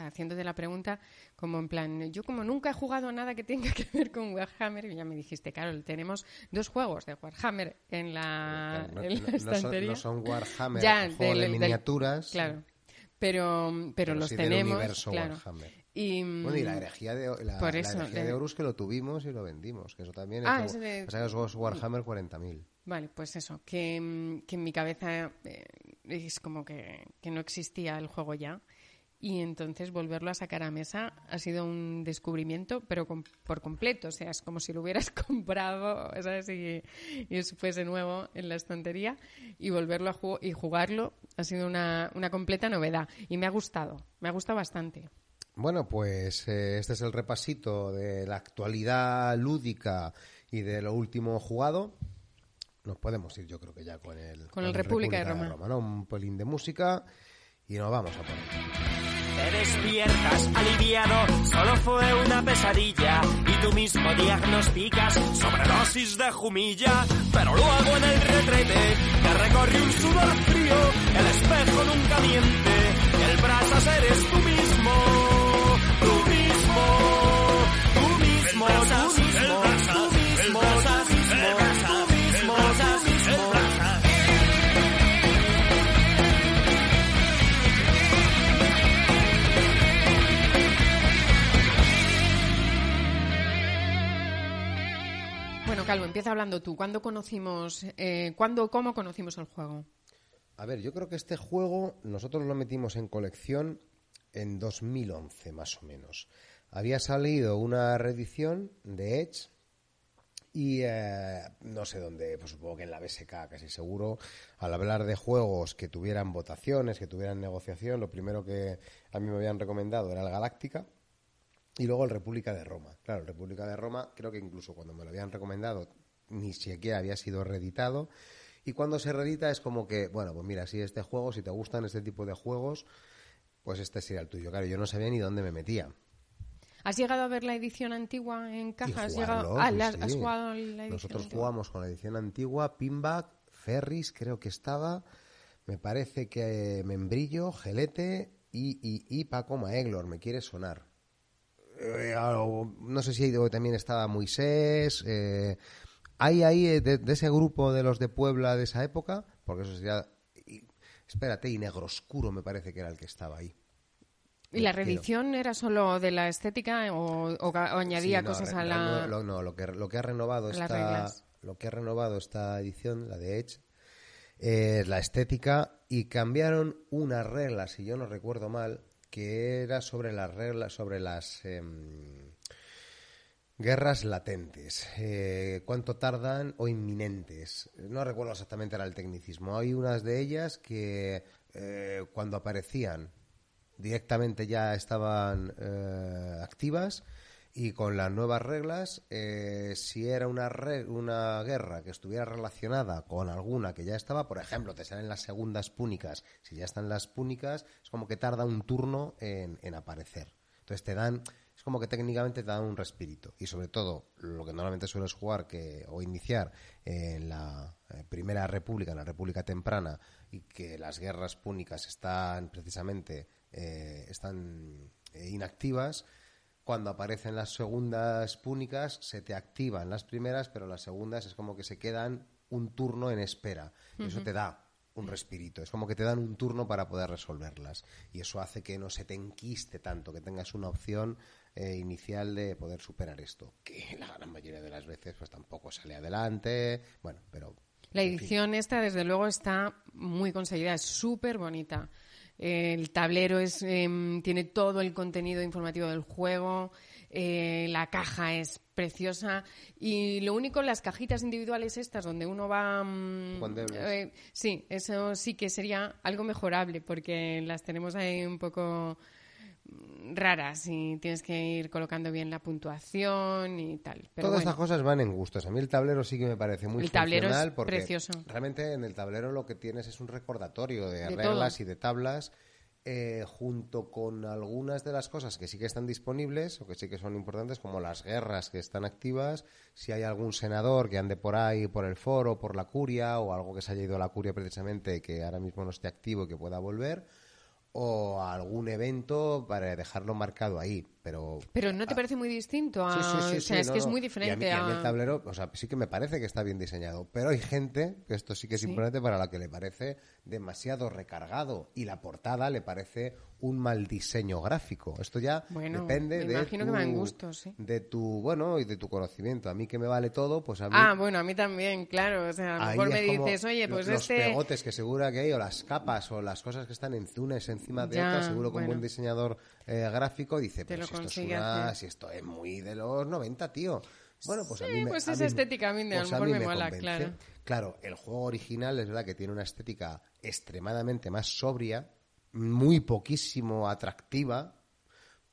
haciéndote la pregunta, como en plan, yo como nunca he jugado a nada que tenga que ver con Warhammer, y ya me dijiste, Carol, tenemos dos juegos de Warhammer en la, no, en la no- no son, estantería. no son Warhammer, Ya, juego del- de del- miniaturas, Claro, pero, pero, los sí del tenemos, universo claro. Warhammer. Y, Bueno, y la herejía de, la, Por la herejía de- de Horus que lo tuvimos y lo vendimos, que eso también Ah, es, de- o sea, es Warhammer 40.000. Vale, pues eso, que, que en mi cabeza eh, es como que, que no existía el juego ya. Y entonces volverlo a sacar a mesa ha sido un descubrimiento, pero com- por completo. O sea, es como si lo hubieras comprado, ¿sabes? Y, y eso fuese nuevo en la estantería. Y volverlo a ju- y jugarlo ha sido una, una completa novedad. Y me ha gustado, me ha gustado bastante. Bueno, pues eh, este es el repasito de la actualidad lúdica y de lo último jugado. Nos podemos ir, yo creo que ya con el, Con el República de Roma. ¿no? Un pelín de música y nos vamos a poner. Te despiertas aliviado, solo fue una pesadilla y tú mismo diagnosticas sobredosis de jumilla, pero luego en el retrete te recorre un sudor frío, el espejo nunca miente, el brasas eres tú mismo, Calvo, empieza hablando tú. ¿Cuándo conocimos, eh, ¿cuándo, cómo conocimos el juego? A ver, yo creo que este juego nosotros lo metimos en colección en 2011, más o menos. Había salido una reedición de Edge Y eh, no sé dónde, pues supongo que en la BSK, casi seguro, al hablar de juegos que tuvieran votaciones, que tuvieran negociación, lo primero que a mí me habían recomendado era el Galáctica y luego el República de Roma. Claro, el República de Roma, creo que incluso cuando me lo habían recomendado, ni siquiera había sido reeditado. Y cuando se reedita es como que, bueno, pues mira, si este juego, si te gustan este tipo de juegos, pues este sería el tuyo. Claro, yo no sabía ni dónde me metía. ¿Has llegado a ver la edición antigua en caja? ¿Has, llegado... ah, la- sí. ¿has jugado la edición Nosotros antigua? jugamos con la edición antigua, Pinback, Ferris, creo que estaba, me parece que Membrillo, Gelete y, y, y Paco Maeglor, me quiere sonar. Eh, no sé si ahí también estaba Moisés. Eh, hay ahí eh, de, de ese grupo de los de Puebla de esa época, porque eso sería. y- espérate, y Negro Oscuro me parece que era el que estaba ahí. ¿Y la reedición era solo de la estética o, o ga- o añadía Sí, no, cosas a la...? lo, no, lo que, lo que ha renovado Las esta, reglas. lo que ha renovado esta edición, la de Edge, es la estética y cambiaron unas reglas, si yo no recuerdo mal, que era sobre las reglas, sobre las em, guerras latentes, eh, cuánto tardan o inminentes. No recuerdo exactamente era el tecnicismo. Hay unas de ellas que eh, cuando aparecían directamente ya estaban eh, activas y con las nuevas reglas, eh, si era una, una guerra que estuviera relacionada con alguna que ya estaba, por ejemplo, te salen las segundas púnicas, si ya están las púnicas, es como que tarda un turno en, en aparecer. Entonces te dan, es como que técnicamente te dan un respirito. Y sobre todo, lo que normalmente sueles jugar que, o iniciar en la eh, Primera República, en la República Temprana, y que las guerras púnicas están precisamente eh, están eh, inactivas, cuando aparecen las segundas púnicas se te activan las primeras, pero las segundas es como que se quedan un turno en espera. Y Eso te da un respirito. Es como que te dan un turno para poder resolverlas. Y eso hace que no se te enquiste tanto, que tengas una opción eh, inicial de poder superar esto. Que la gran mayoría de las veces pues tampoco sale adelante. Bueno, pero... La en fin. edición esta, desde luego, está muy conseguida, es súper bonita. El tablero es, em, tiene todo el contenido informativo del juego, eh, la caja es preciosa y lo único, las cajitas individuales estas donde uno va... mm, eh, sí, eso sí que sería algo mejorable porque las tenemos ahí un poco raras y tienes que ir colocando bien la puntuación y tal. Pero Todas bueno. estas cosas van en gustos. A mí el tablero sí que me parece muy El tablero es funcional porque precioso. realmente en el tablero lo que tienes es un recordatorio de, De reglas todo. y de tablas eh, junto con algunas de las cosas que sí que están disponibles o que sí que son importantes como las guerras que están activas, si hay algún senador que ande por ahí por el foro, por la curia o algo que se haya ido a la curia precisamente que ahora mismo no esté activo y que pueda volver o algún evento para dejarlo marcado ahí, pero Pero ¿no te parece muy distinto? A... Sí, sí, sí, o sea, es no, que es muy Y a mí- diferente y a mí el tablero, o sea, sí que me parece que está bien diseñado, pero hay gente, que esto sí que es importante, para la que le parece demasiado recargado y la portada le parece un mal diseño gráfico. Esto ya Bueno, depende me de imagino tu, que van gustos, sí. de tu, bueno, y de tu conocimiento. A mí que me vale todo, pues a mí... Ah, bueno, a mí también, claro. O sea, a lo mejor me dices, oye, pues los este... pegotes que seguro que hay, o las capas, o las cosas que están en unas encima de Ya, otras, seguro que un buen diseñador eh, gráfico dice, pero si esto, es una- si esto es muy de los 90, tío. Bueno, pues a mí me, pues a esa mí- estética a a lo pues mejor mí me mola, convence. claro. Claro, el juego original es verdad que tiene una estética extremadamente más sobria, muy poquísimo atractiva.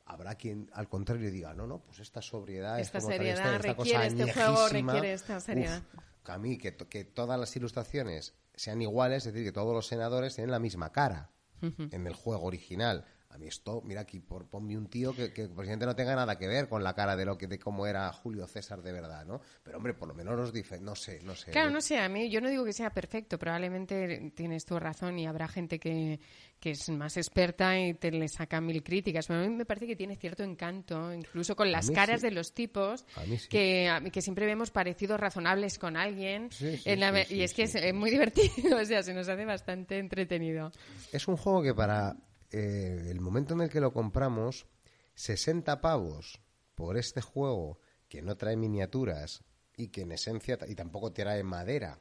Habrá quien, al contrario, diga, no, no, pues esta sobriedad, Esta como trae seriedad esta requiere, cosa este juego requiere esta seriedad. Uf, que a mí, que, que todas las ilustraciones sean iguales, es decir, que todos los senadores tienen la misma cara en el juego original. A mí esto, mira aquí, por, ponme un tío que, que posiblemente no tenga nada que ver con la cara de lo que de cómo era Julio César de verdad, ¿no? Pero hombre, por lo menos los dice, no sé, no sé. Claro, no sé, a mí yo no digo que sea perfecto, probablemente tienes tu razón y habrá gente que, que es más experta y te le saca mil críticas, pero a mí me parece que tiene cierto encanto, incluso con las caras sí. de los tipos, sí. que, que siempre vemos parecidos razonables con alguien, Sí, en la y es que es muy divertido, o sea, se nos hace bastante entretenido. Es un juego que para eh, el momento en el que lo compramos, 60 pavos por este juego que no trae miniaturas y que en esencia y tampoco trae madera.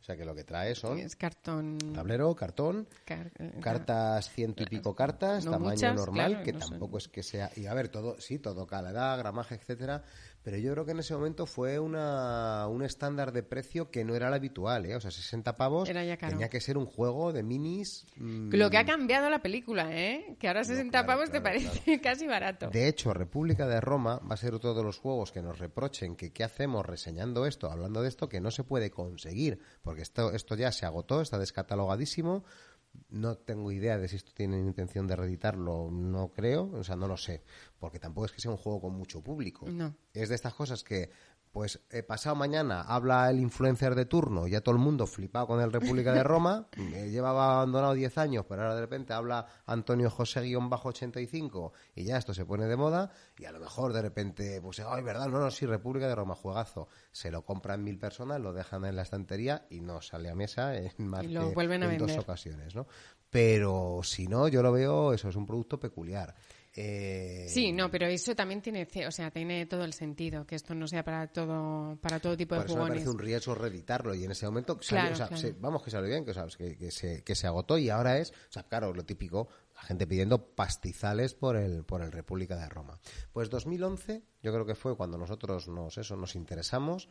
O sea que lo que trae son Es cartón... tablero, cartón, car- eh, cartas ciento y pico cartas, No tamaño muchas, normal, claro, que no son- tampoco es que sea, y a ver, todo, sí, todo calidad, gramaje, etcétera, pero yo creo que en ese momento fue una, un estándar de precio que no era el habitual, ¿eh? O sea, 60 pavos tenía que ser un juego de minis. mm, Lo que ha cambiado la película, ¿eh? Que ahora 60 claro, pavos te claro, parece casi barato. De hecho, República de Roma va a ser otro de los juegos que nos reprochen que qué hacemos reseñando esto, hablando de esto, que no se puede conseguir, porque esto, esto ya se agotó, está descatalogadísimo. No tengo idea de si esto tienen intención de reeditarlo, no creo, o sea, no lo sé, porque tampoco es que sea un juego con mucho público. No. Es de estas cosas que, pues, eh, pasado mañana habla el influencer de turno, ya todo el mundo flipado con el República de Roma, eh, llevaba abandonado 10 años, pero ahora de repente habla Antonio José-85 y ya esto se pone de moda y a lo mejor de repente, pues, ay, verdad, no, no, sí, República de Roma, juegazo. Se lo compran mil personas, lo dejan en la estantería y no sale a mesa en más Y lo que vuelven a en dos ocasiones, ¿no? Pero si no, yo lo veo, eso es un producto peculiar. Eh, Sí, no, pero eso también tiene, o sea, tiene todo el sentido, que esto no sea para todo, para todo tipo Por de eso me jugones. parece un riesgo reeditarlo y en ese momento salió- Claro, o sea, claro. se- vamos que salió bien, que, que, que se, que se agotó y ahora es, o sea, claro, lo típico, la gente pidiendo pastizales por el por el República de Roma. Pues 2011, yo creo que fue cuando nosotros nos eso nos interesamos,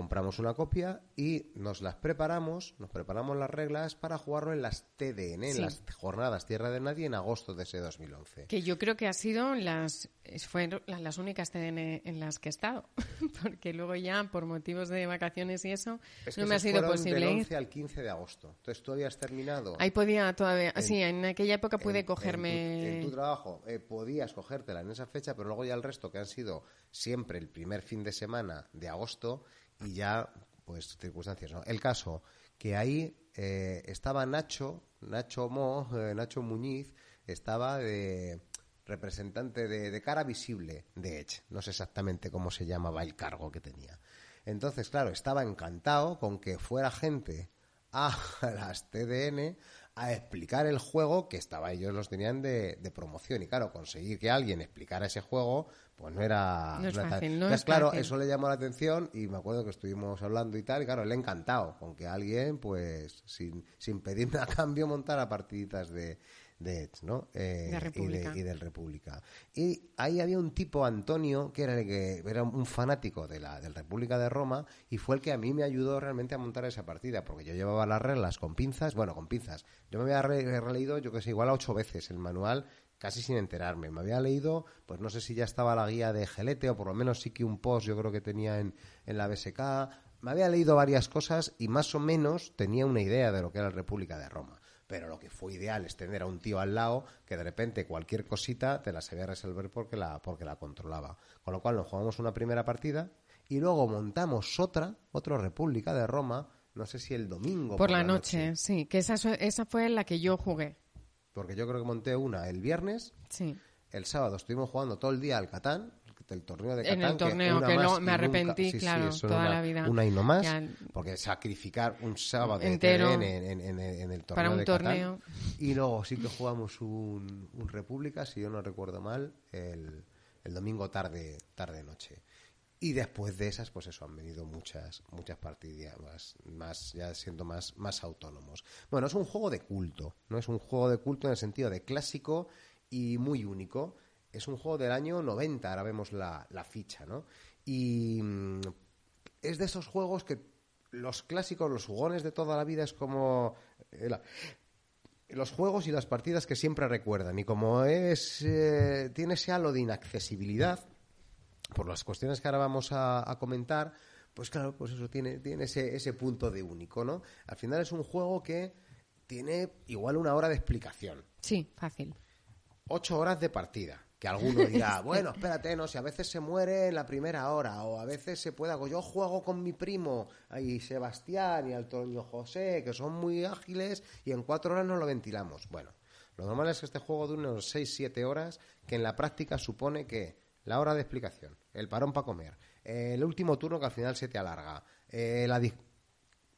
compramos una copia y nos las preparamos, nos preparamos las reglas para jugarlo en las TDN, en Sí. las jornadas Tierra de Nadie en agosto de ese 2011. Que yo creo que ha sido las fueron la- las únicas TDN en las que he estado, porque luego ya por motivos de vacaciones y eso Es que no me ha sido posible del ir. 11 al 15 de agosto. Entonces tú habías terminado Ahí podía todavía, En- sí, en aquella época pude en- cogerme En tu, en tu trabajo eh, podías cogértela en esa fecha, pero luego ya el resto, que han sido siempre el primer fin de semana de agosto, y ya, pues, circunstancias, ¿no? El caso, que ahí eh, estaba Nacho, Nacho Mo, eh, Nacho Muñiz, estaba de representante de, de cara visible de Edge. No sé exactamente cómo se llamaba el cargo que tenía. Entonces, claro, estaba encantado con que fuera gente a las TDN a explicar el juego que estaba ellos los tenían de, de promoción y claro conseguir que alguien explicara ese juego pues no era No es fácil, no Entonces, es claro fácil. eso le llamó la atención y me acuerdo que estuvimos hablando y tal y claro él encantado con que alguien pues sin, sin pedir nada a cambio montara partiditas de de Edge, ¿no? Eh, De y, República. y del República. Y ahí había un tipo, Antonio, que era el que era un fanático de la del República de Roma y fue el que a mí me ayudó realmente a montar esa partida, porque yo llevaba las reglas con pinzas, bueno, con pinzas. Yo me había re- releído, yo que sé, igual a ocho veces el manual, casi sin enterarme. Me había leído, pues no sé si ya estaba la guía de Gelete, o por lo menos sí que un post yo creo que tenía en, en la BSK. Me había leído varias cosas y más o menos tenía una idea de lo que era la República de Roma. Pero lo que fue ideal es tener a un tío al lado que de repente cualquier cosita te la sabía resolver porque la, porque la controlaba. Con lo cual nos jugamos una primera partida y luego montamos otra, otra República de Roma, no sé si el domingo. por la noche, sí, que esa, esa fue la que yo jugué. Porque yo creo que monté una el viernes, Sí. el sábado estuvimos jugando todo el día al Catán, el torneo de En Catán. el torneo, que y me nunca- arrepentí, sí, sí, claro, eso toda una- la vida. Una y no más, Ya- porque sacrificar un sábado Entero. En, en- en- en el torneo Para un de Catán. torneo. Y luego sí que jugamos un, un República, si yo no recuerdo mal, el, el domingo tarde, tarde noche. Y después de esas, pues eso, han venido muchas, muchas partidas más, más, ya siendo más, más autónomos. Bueno, es un juego de culto, no es un juego de culto en el sentido de clásico y muy único. Es un juego del año 90, ahora vemos la, la ficha, ¿no? Y mm, es de esos juegos que los clásicos, los jugones de toda la vida es como... eh, la- los juegos y las partidas que siempre recuerdan. Y como es eh, tiene ese halo de inaccesibilidad, por las cuestiones que ahora vamos a, a comentar, pues claro, pues eso tiene, tiene ese, ese punto de único, ¿no? Al final es un juego que tiene igual una hora de explicación, Sí, fácil. ocho horas de partida. Que alguno dirá, bueno, espérate, no, si a veces se muere en la primera hora, o a veces se puede, yo juego con mi primo, ahí Sebastián y Antonio José, que son muy ágiles, y en cuatro horas nos lo ventilamos. Bueno, lo normal es que este juego dure unos seis, siete horas, que en la práctica supone que la hora de explicación, el parón para comer, eh, el último turno que al final se te alarga, eh, la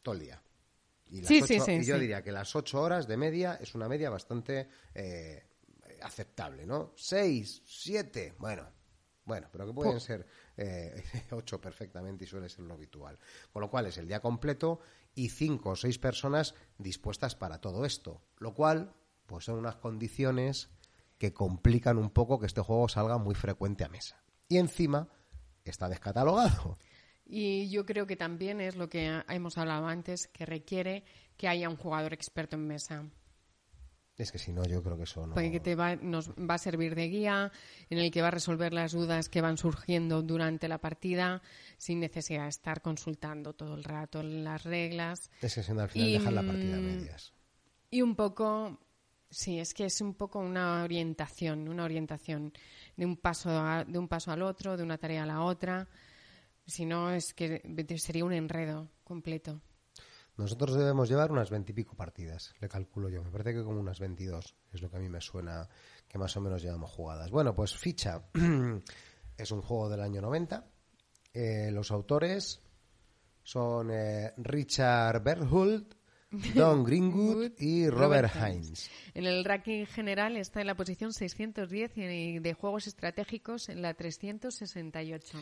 todo el día. Y, las Sí, sí, ocho- sí, y yo diría que las ocho horas de media es una media bastante eh, aceptable, ¿no? Seis, siete, bueno, bueno, pero que pueden ser eh, ocho perfectamente y suele ser lo habitual. Con lo cual es el día completo y cinco o seis personas dispuestas para todo esto, lo cual pues son unas condiciones que complican un poco que este juego salga muy frecuente a mesa. Y encima está descatalogado. Y yo creo que también es lo que hemos hablado antes, que requiere que haya un jugador experto en mesa. Es que si no, yo creo que eso no. Porque te va, nos va a servir de guía, en el que va a resolver las dudas que van surgiendo durante la partida, sin necesidad de estar consultando todo el rato las reglas. Es que si no, al final Y, dejar la partida a mm, medias. Y un poco, sí, es que es un poco una orientación, una orientación de un paso, a- de un paso al otro, de una tarea a la otra. Si no, es que sería un enredo completo. Nosotros debemos llevar unas veintipico partidas, le calculo yo. Me parece que como unas 22, es lo que a mí me suena que más o menos llevamos jugadas. Bueno, pues Ficha es un juego del año 90. Eh, los autores son eh, Richard Berhult, Don Greenwood y Robert Hines. En el ranking general está en la posición 610 y de juegos estratégicos en la 368.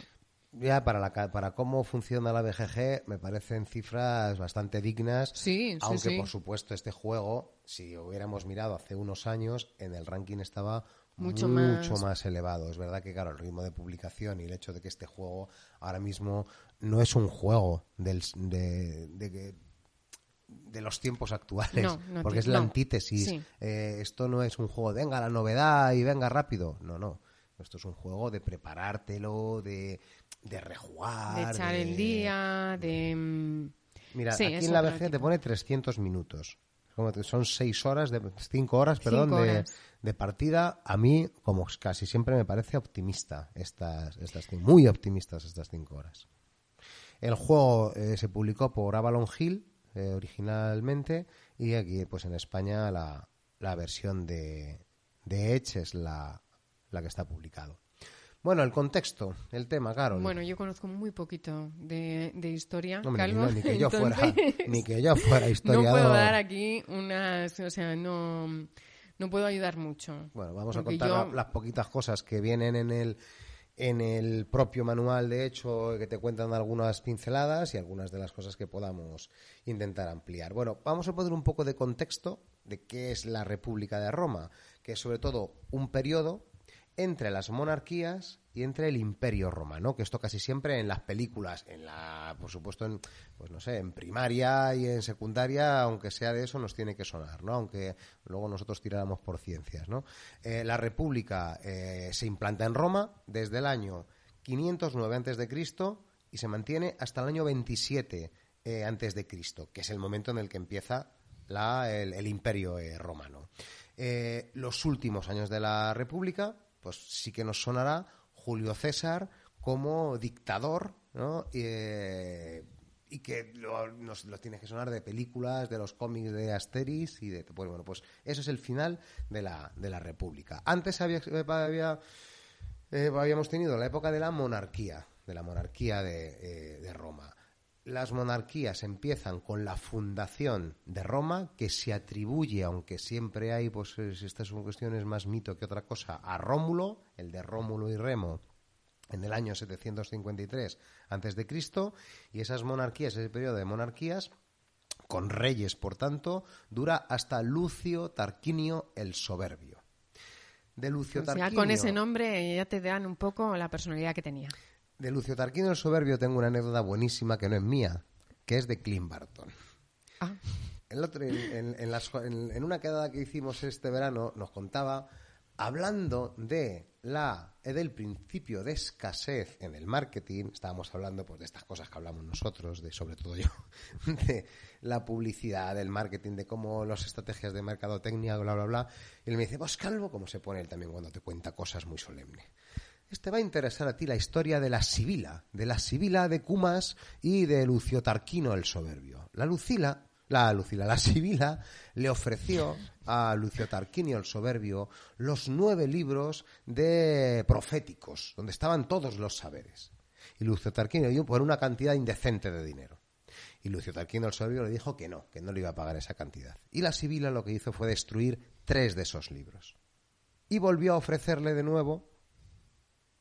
Ya para, la, para cómo funciona la BGG me parecen cifras bastante dignas. Sí, sí, aunque sí. por supuesto este juego, si hubiéramos mirado hace unos años, en el ranking estaba Mucho mucho más. más elevado. Es verdad que, claro, el ritmo de publicación y el hecho de que este juego ahora mismo no es un juego del, de, de de los tiempos actuales, No, no porque es la no. antítesis. Sí. Eh, esto no es un juego, de, venga la novedad y venga rápido. No, no. Esto es un juego de preparártelo, de, de rejugar. de echar el día, de... mm, Mira, Sí, aquí en la BG te pone 300 minutos. Como que son 6 horas, de 5 horas, perdón, Cinco de, horas. de partida. A mí, como casi siempre, me parece optimista estas, estas muy optimistas estas 5 horas. El juego eh, se publicó por Avalon Hill eh, originalmente y aquí, pues en España, la, la versión de, de Edge es la, la que está publicado. Bueno, el contexto, el tema, Carol. Bueno, yo conozco muy poquito de, de historia, Hombre, ni, Calvo, no, ni que yo fuera, ni que yo fuera No historiador. puedo dar aquí unas... O sea, no, no puedo ayudar mucho. Bueno, vamos a contar yo- la- las poquitas cosas que vienen en el en el propio manual, de hecho, que te cuentan algunas pinceladas y algunas de las cosas que podamos intentar ampliar. Bueno, vamos a poner un poco de contexto de qué es la República de Roma, que es sobre todo un periodo entre las monarquías y entre el Imperio Romano, que esto casi siempre en las películas, en la, por supuesto, en, pues no sé, en primaria y en secundaria, aunque sea de eso, nos tiene que sonar, ¿no? Aunque luego nosotros tiráramos por ciencias, ¿no? Eh, la República eh, se implanta en Roma desde el año 509 antes de Cristo y se mantiene hasta el año 27 eh, antes de Cristo, que es el momento en el que empieza la- el, Imperio eh, Romano. Los últimos años de la República, pues sí que nos sonará Julio César como dictador, ¿no? Eh, y que lo, nos lo tiene que sonar de películas, de los cómics de Asterix y de... Pues bueno, pues eso es el final de la, de la República. Antes había, había eh, habíamos tenido la época de la monarquía, de la monarquía de, eh, de Roma. Las monarquías empiezan con la fundación de Roma, que se atribuye, aunque siempre hay, pues estas son cuestiones más mito que otra cosa, a Rómulo, el de Rómulo y Remo, en el año 753 antes de Cristo, y esas monarquías, ese periodo de monarquías, con reyes, por tanto, dura hasta Lucio Tarquinio el Soberbio. De Lucio O sea, Tarquinio, con ese nombre ya te dan un poco la personalidad que tenía. De Lucio Tarquinio el Soberbio tengo una anécdota buenísima que no es mía, que es de Clint Barton. Ah, El otro, en, en- en las- en- una quedada que hicimos este verano, nos contaba, hablando de la eh, del principio de escasez en el marketing, estábamos hablando pues de estas cosas que hablamos nosotros, de sobre todo yo, de la publicidad, del marketing, de cómo las estrategias de mercadotecnia, bla, bla, bla. Y él me dice, vos calvo, como se pone él también cuando te cuenta cosas muy solemnes. Este va a interesar a ti la historia de la Sibila, de la Sibila de Cumas y de Lucio Tarquino el Soberbio. La Lucila, la Lucila, la Sibila le ofreció a Lucio Tarquinio el Soberbio los nueve libros de proféticos, donde estaban todos los saberes. Y Lucio Tarquinio dio por una cantidad indecente de dinero. Y Lucio Tarquino el Soberbio le dijo que no, que no le iba a pagar esa cantidad. Y la Sibila lo que hizo fue destruir tres de esos libros. Y volvió a ofrecerle de nuevo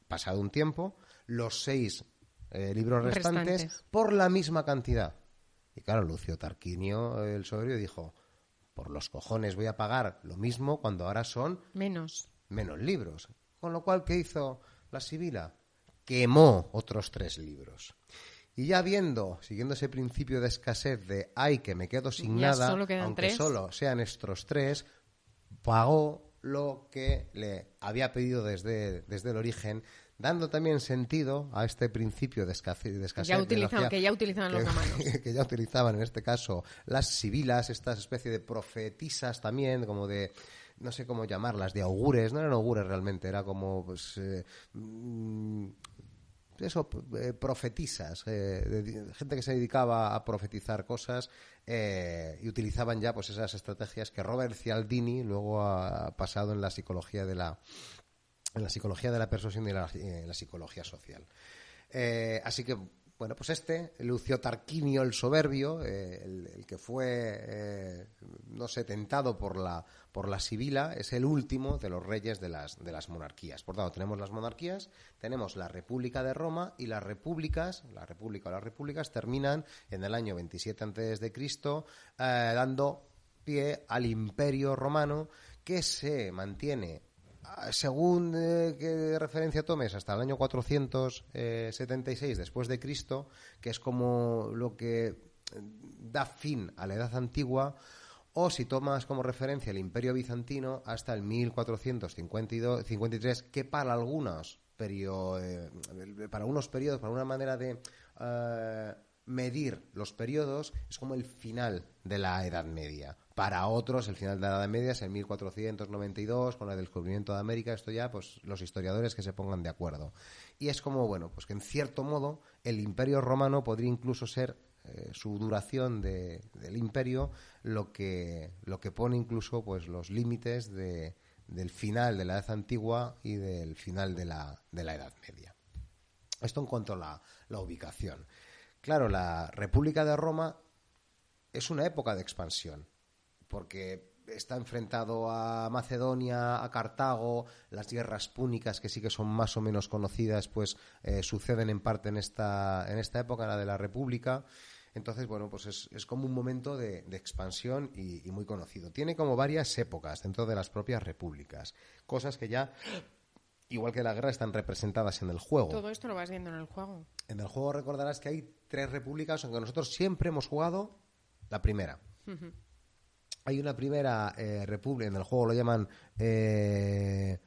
pasado un tiempo, los seis eh, libros restantes, Restantes. por la misma cantidad. Y claro, Lucio Tarquinio, el soberbio, dijo, por los cojones voy a pagar lo mismo cuando ahora son menos. menos libros. Con lo cual, ¿qué hizo la Sibila? quemó otros tres libros. Y ya viendo, siguiendo ese principio de escasez de ay que me quedo sin Ya nada, solo aunque tres. solo sean estos tres, pagó lo que le había pedido desde, desde el origen, dando también sentido a este principio de escasez. De escasez ya de elogia- que ya utilizaban los romanos. que ya utilizaban en este caso las sibilas, estas especie de profetisas también, como de no sé cómo llamarlas, de augures, no eran augures realmente, era como pues eh, mm, eso, eh, profetisas, eh, gente que se dedicaba a profetizar cosas eh, y utilizaban ya pues esas estrategias que Robert Cialdini luego ha pasado en la psicología de la en la psicología de la persuasión y la, en la psicología social. Así que, bueno, pues este, Lucio Tarquinio el Soberbio, eh, el, que fue, eh, no sé, tentado por la, por la Sibila, es el último de los reyes de las, de las monarquías. Por tanto, tenemos las monarquías, tenemos la República de Roma y las repúblicas, la República o las repúblicas terminan en el año 27 antes de Cristo, eh, dando pie al Imperio Romano que se mantiene según eh, qué referencia tomes, hasta el año 476 después de Cristo, que es como lo que eh, da fin a la Edad Antigua, o si tomas como referencia el Imperio Bizantino hasta el 1453, que para algunos eh, para unos periodos, para una manera de eh, medir los periodos, es como el final de la Edad Media. Para otros, el final de la Edad Media es el 1492, con el descubrimiento de América. Esto ya, pues, los historiadores que se pongan de acuerdo. Y es como, bueno, pues que en cierto modo el Imperio Romano podría incluso ser eh, su duración de- del imperio lo que, lo que pone incluso pues los límites de- del final de la Edad Antigua y del final de la, de la Edad Media. Esto en cuanto a la, la ubicación. Claro, la República de Roma es una época de expansión, porque está enfrentado a Macedonia, a Cartago, las guerras púnicas, que sí que son más o menos conocidas, pues eh, suceden en parte en esta, en esta época, la de la República. Entonces, bueno, pues es, es como un momento de, de expansión y, y muy conocido. Tiene como varias épocas dentro de las propias repúblicas, cosas que ya, igual que la guerra, están representadas en el juego. Todo esto lo vas viendo en el juego. En el juego recordarás que hay tres repúblicas, aunque nosotros siempre hemos jugado la primera. Hay una primera eh, república, en el juego lo llaman eh,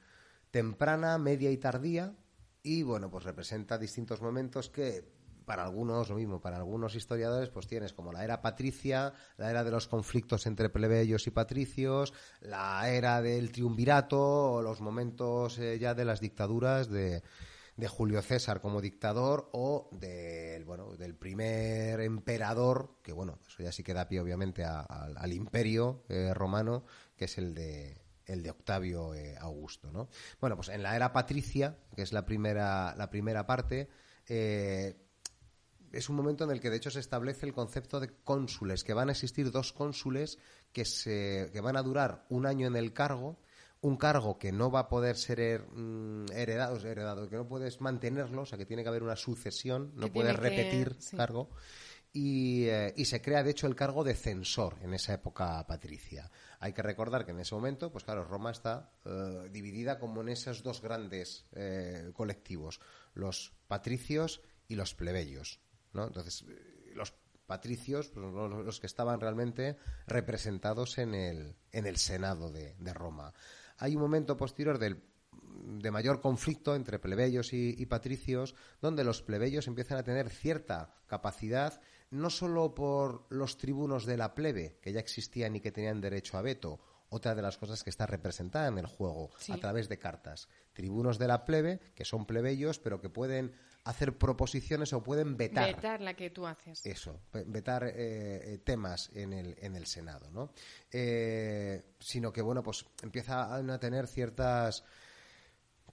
temprana, media y tardía, y bueno, pues representa distintos momentos que para algunos, lo mismo, para algunos historiadores, pues tienes como la era patricia, la era de los conflictos entre plebeyos y patricios, la era del triunvirato, los momentos eh, ya de las dictaduras de, de Julio César como dictador o del bueno del primer emperador que bueno eso ya sí que da pie obviamente a- al- imperio eh, romano que es el de el de Octavio eh, Augusto no bueno pues en la era patricia que es la primera la primera parte eh, es un momento en el que de hecho se establece el concepto de cónsules, que van a existir dos cónsules que, se, que van a durar un año en el cargo, un cargo que no va a poder ser her- mm, heredado, heredado, que no puedes mantenerlo, o sea que tiene que haber una sucesión, no Que puedes que- repetir sí. cargo. Y, eh, y se crea, de hecho, el cargo de censor en esa época patricia. Hay que recordar que en ese momento, pues claro, Roma está eh, dividida como en esos dos grandes eh, colectivos, los patricios y los plebeyos. ¿no? Entonces, eh, los patricios, pues, los, los que estaban realmente representados en el, en el Senado de, de Roma. Hay un momento posterior del de mayor conflicto entre plebeyos y, y patricios, donde los plebeyos empiezan a tener cierta capacidad, no solo por los tribunos de la plebe, que ya existían y que tenían derecho a veto, otra de las cosas que está representada en el juego Sí. a través de cartas. Tribunos de la plebe, que son plebeyos, pero que pueden hacer proposiciones o pueden vetar Vetar la que tú haces. eso, ve- vetar eh, eh, temas en el, en el Senado, ¿no? Eh, sino que, bueno, pues empiezan a tener ciertas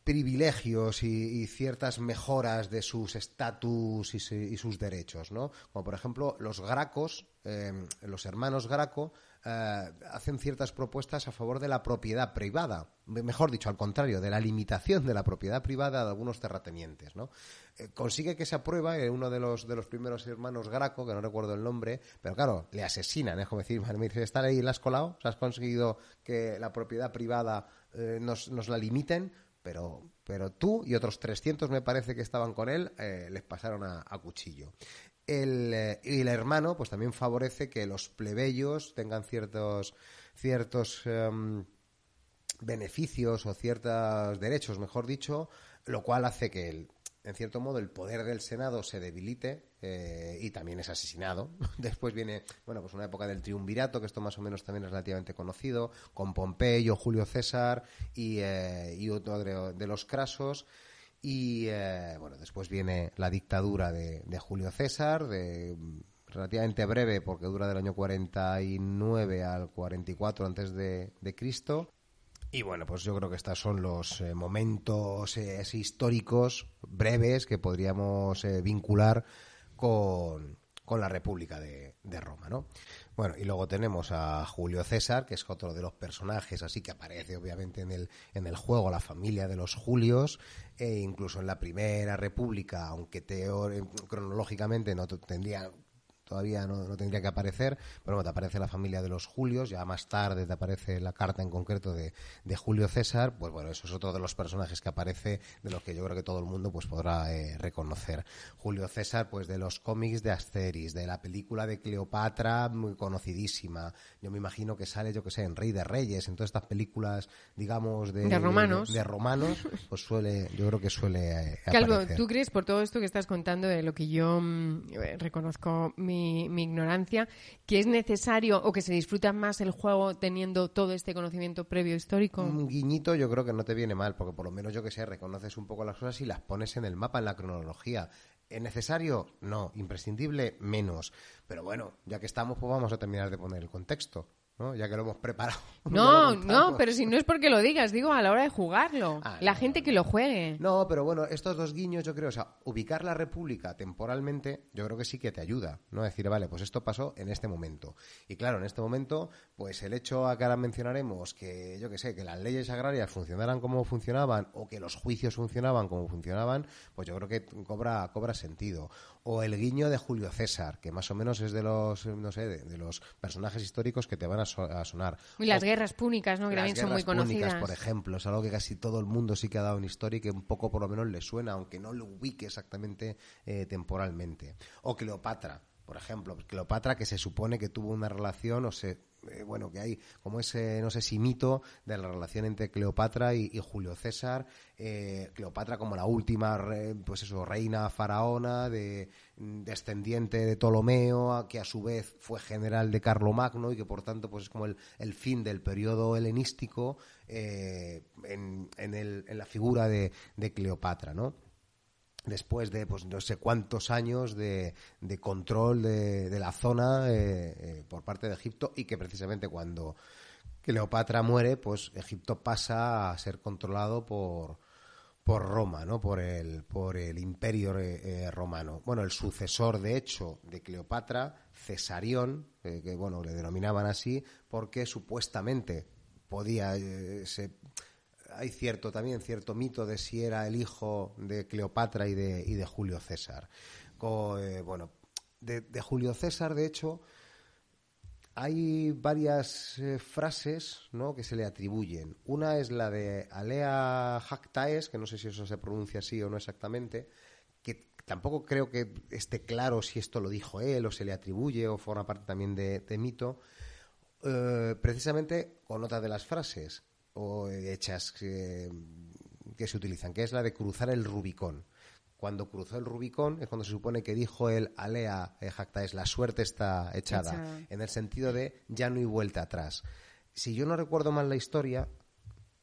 privilegios y, y ciertas mejoras de sus estatus y, su- y sus derechos, ¿no? Como por ejemplo los gracos, eh, los hermanos Graco, eh, hacen ciertas propuestas a favor de la propiedad privada, me- mejor dicho, al contrario, de la limitación de la propiedad privada de algunos terratenientes. Eh, consigue que se aprueba eh, uno de los, de los primeros hermanos Graco, que no recuerdo el nombre, pero claro, le asesinan, es como decir, me dice, ¿están ahí, la has colado? Has conseguido que la propiedad privada nos, la limiten, pero pero tú y otros 300 me parece que estaban con él, les pasaron a, cuchillo. El, eh, y el hermano, pues también favorece que los plebeyos tengan ciertos, ciertos em, beneficios o ciertos derechos, mejor dicho, lo cual hace que el, en cierto modo, el poder del Senado se debilite eh, y también es asesinado. Después viene, bueno, pues una época del triunvirato, que esto más o menos también es relativamente conocido, con Pompeyo, Julio César y, eh, otro de, los Crasos. Y eh, bueno, después viene la dictadura de, Julio César, de relativamente breve porque dura del año 49 al 44 antes de Cristo y bueno, pues yo creo que estos son los eh, momentos eh, históricos breves que podríamos vincular con, la República de, Roma, ¿no? Bueno, y luego tenemos a Julio César, que es otro de los personajes así que aparece obviamente en el, en el juego, la familia de los Julios, e incluso en la Primera República, aunque cronológicamente no tendría todavía no, tendría que aparecer, pero bueno, te aparece la familia de los Julios, ya más tarde te aparece la carta en concreto de, Julio César, pues bueno, eso es otro de los personajes que aparece, de los que yo creo que todo el mundo pues podrá eh, reconocer. Julio César, pues de los cómics de Asteris, de la película de Cleopatra, muy conocidísima, yo me imagino que sale, yo que sé, en Rey de Reyes, en todas estas películas, digamos, de, romanos, de, romanos pues suele, yo creo que suele eh, Calvo, ¿tú crees, por todo esto que estás contando, de lo que yo mm, eh, reconozco mi mi, ignorancia, que es necesario o que se disfruta más el juego teniendo todo este conocimiento previo histórico? Un guiñito yo creo que no te viene mal, porque por lo menos yo que sé, reconoces un poco las cosas y las pones en el mapa, en la cronología. ¿Es necesario? No. ¿Imprescindible? Menos. Pero bueno, ya que estamos, pues vamos a terminar de poner el contexto. Ya que lo hemos preparado. No, no, pero si no es porque lo digas, digo a la hora de jugarlo. Ah, la gente que lo juegue. No, pero bueno, estos dos guiños yo creo, o sea, ubicar la República temporalmente, yo creo que sí que te ayuda, ¿no? Decir, vale, pues esto pasó en este momento. Y claro, en este momento, pues el hecho a que ahora mencionaremos que, yo que sé, que las leyes agrarias funcionaran como funcionaban o que los juicios funcionaban como funcionaban, pues yo creo que cobra, cobra sentido o el guiño de Julio César, que más o menos es de los, no sé, de, los personajes históricos que te van a, sonar. Y las guerras púnicas, ¿no? Que también son muy conocidas. por ejemplo, es algo que casi todo el mundo sí que ha dado en historia y que un poco por lo menos le suena, aunque no lo ubique exactamente eh, temporalmente. O Cleopatra, por ejemplo, Cleopatra que se supone que tuvo una relación o se eh, bueno, que hay como ese, no sé si mito de la relación entre Cleopatra y, Julio César, eh, Cleopatra como la última, pues eso, reina faraona, de, descendiente de Ptolomeo, que a su vez fue general de Carlomagno y que por tanto pues es como el, el fin del periodo helenístico eh, en, en, el, en, la figura de, de Cleopatra, ¿no? Después de pues no sé cuántos años de, control de, la zona eh, eh, por parte de Egipto y que precisamente cuando Cleopatra muere pues Egipto pasa a ser controlado por por Roma, ¿no? Por el, por el imperio eh, romano. Bueno, el sucesor, de hecho, de Cleopatra, Cesarión, que, bueno, le denominaban así, porque supuestamente podía, se, hay cierto también cierto mito de si era el hijo de Cleopatra y de, y de Julio César. Eh, bueno, de, Julio César, de hecho, hay varias eh, frases ¿no? que se le atribuyen. Una es la de Alea Jactaes, que no sé si eso se pronuncia así o no exactamente, que tampoco creo que esté claro si esto lo dijo él o se le atribuye o forma parte también de, mito, eh, precisamente con otra de las frases o hechas que, se utilizan, que es la de cruzar el Rubicón. Cuando cruzó el Rubicón es cuando se supone que dijo el Alea eh, es la suerte está echada, en el sentido de ya no hay vuelta atrás. Si yo no recuerdo mal la historia,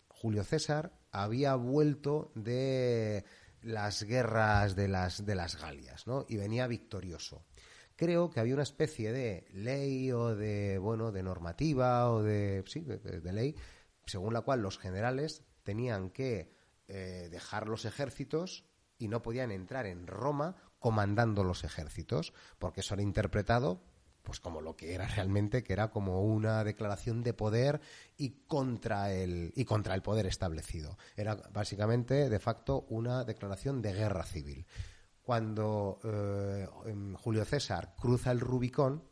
Julio César había vuelto de las guerras de las, de las Galias, ¿no? Y venía victorioso. Creo que había una especie de ley o de, bueno, de normativa o de, sí, de ley según la cual los generales tenían que eh, dejar los ejércitos y no podían entrar en Roma comandando los ejércitos, porque eso era interpretado pues como lo que era realmente, que era como una declaración de poder y contra el, y contra el poder establecido. Era básicamente, de facto, una declaración de guerra civil. Cuando eh, Julio César cruza el Rubicón,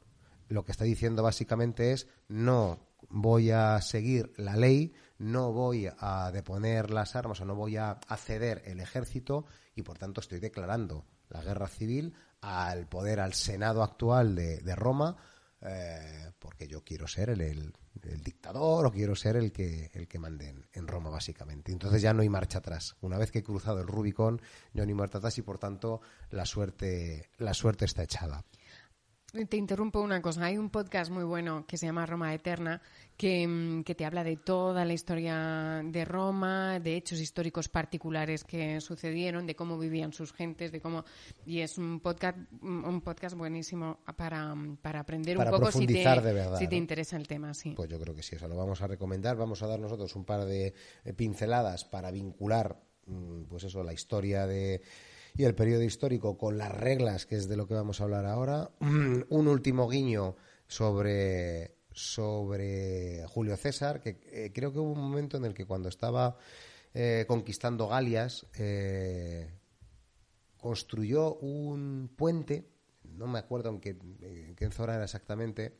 lo que está diciendo básicamente es no voy a seguir la ley, no voy a deponer las armas o no voy a ceder el ejército y por tanto estoy declarando la guerra civil al poder, al Senado actual de, Roma, eh, porque yo quiero ser el, dictador o quiero ser el que, el que mande en, Roma, básicamente. Entonces ya no hay marcha atrás. Una vez que he cruzado el Rubicón, yo no hay marcha atrás y por tanto la suerte, la suerte está echada. Te interrumpo una cosa. Hay un podcast muy bueno que se llama Roma Eterna mm, que, te habla de toda la historia de Roma, de hechos históricos particulares que sucedieron, de cómo vivían sus gentes, de cómo y es un podcast un podcast buenísimo para, para aprender un poco si te, si te interesa el tema. Sí. Pues yo creo que sí, eso lo vamos a recomendar. Vamos a dar nosotros un par de pinceladas para vincular, mm, pues eso, la historia de y el periodo histórico con las reglas, que es de lo que vamos a hablar ahora. Un último guiño sobre, sobre Julio César, que eh, creo que hubo un momento en el que cuando estaba eh, conquistando Galias, eh, construyó un puente, no me acuerdo en qué, en qué zona era exactamente,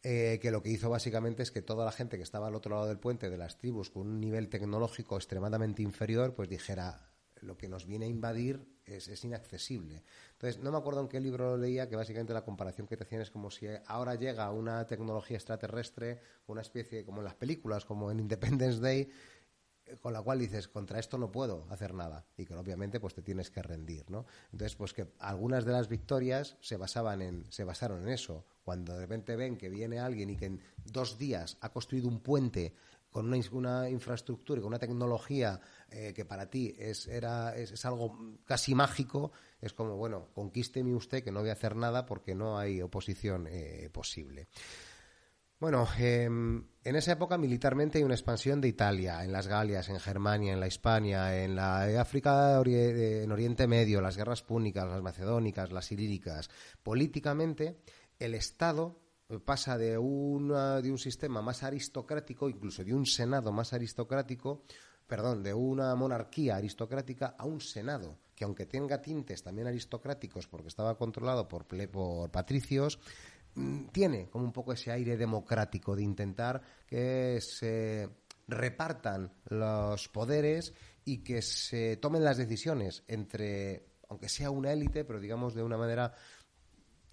que lo que hizo básicamente es que toda la gente que estaba al otro lado del puente de las tribus con un nivel tecnológico extremadamente inferior, pues dijera, lo que nos viene a invadir es, inaccesible. Entonces, no me acuerdo en qué libro leía que básicamente la comparación que te hacían es como si ahora llega una tecnología extraterrestre, una especie, como en las películas, como en Independence Day, con la cual dices, contra esto no puedo hacer nada. Y que obviamente pues te tienes que rendir, ¿no? Entonces, pues que algunas de las victorias se basaban en, se basaron en eso. Cuando de repente ven que viene alguien y que en dos días ha construido un puente con una infraestructura y con una tecnología eh, que para ti es, era, es, algo casi mágico, es como, bueno, conquísteme usted que no voy a hacer nada porque no hay oposición eh, posible. Bueno, em, en esa época militarmente hay una expansión de Italia, en las Galias, en Germania, en la Hispania, en la África, en Oriente Medio, las guerras púnicas, las macedónicas, las ilíricas. Políticamente, el Estado pasa de, de un sistema más aristocrático, incluso de un Senado más aristocrático, perdón, de una monarquía aristocrática a un Senado, que aunque tenga tintes también aristocráticos porque estaba controlado por, por patricios, mm, tiene como un poco ese aire democrático de intentar que se repartan los poderes y que se tomen las decisiones entre, aunque sea una élite, pero digamos de una manera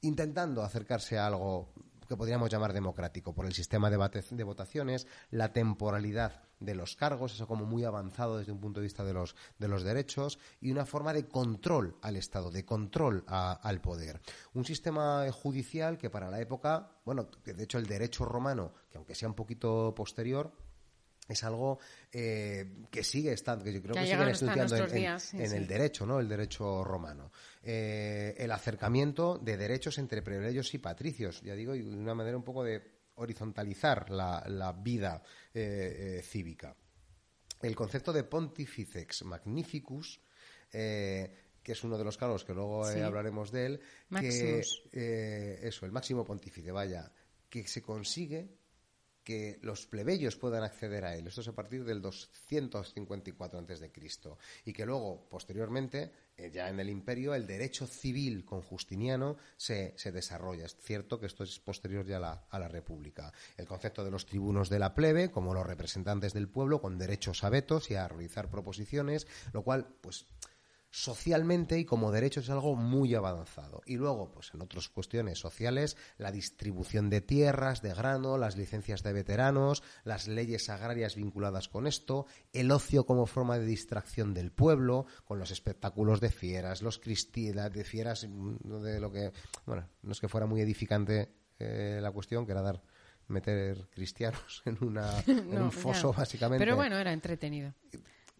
intentando acercarse a algo que podríamos llamar democrático, por el sistema de, votaciones, la temporalidad de los cargos, eso como muy avanzado desde un punto de vista de los, de los derechos, y una forma de control al Estado, de control al poder. Un sistema judicial que para la época, bueno, que de hecho el derecho romano, que aunque sea un poquito posterior, es algo eh, que sigue estando, que yo creo que, siguen estudiando en, el derecho, ¿no? El derecho romano. Eh, el acercamiento de derechos entre plebeyos y patricios, ya digo, y de una manera un poco de horizontalizar la, vida eh, cívica. El concepto de pontificex magnificus, que es uno de los cargos que luego hablaremos de él, que eso, el máximo pontífice, vaya, que se consigue que los plebeyos puedan acceder a él. Esto es a partir del 254 a.C. Y que luego, posteriormente, eh, ya en el imperio, el derecho civil con Justiniano se, desarrolla. Es cierto que esto es posterior ya a la, a la, República. El concepto de los tribunos de la plebe, como los representantes del pueblo, con derechos a vetos y a realizar proposiciones, lo cual, pues socialmente y como derecho es algo muy avanzado. Y luego, pues en otras cuestiones sociales, la distribución de tierras, de grano, las licencias de veteranos, las leyes agrarias vinculadas con esto, el ocio como forma de distracción del pueblo, con los espectáculos de fieras, los cristianos, de fieras, mm, de lo que, bueno, no es que fuera muy edificante eh, la cuestión, que era dar meter cristianos en, una, un foso, básicamente. Pero bueno, era entretenido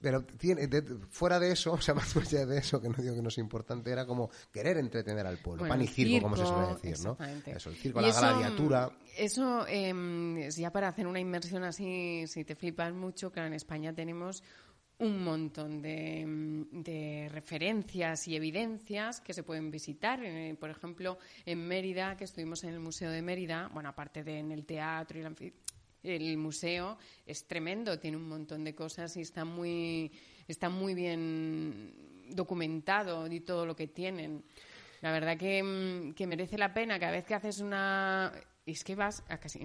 pero tiene, fuera de eso, o sea, más allá de eso, que no digo que no es importante, era como querer entretener al pueblo, pan y circo, como se suele decir, ¿no? Eso, el circo, la gladiatura. Eso, eh, ya para hacer una inmersión así, si te flipas mucho, claro, en España tenemos un montón de, referencias y evidencias que se pueden visitar. Eh, por ejemplo, en Mérida, que estuvimos en el Museo de Mérida, bueno, aparte de en el teatro y el anfiteatro, el museo es tremendo, tiene un montón de cosas y está muy, está muy bien documentado y todo lo que tienen. La verdad que, mm, que merece la pena cada vez que haces una... Es que vas, a casi,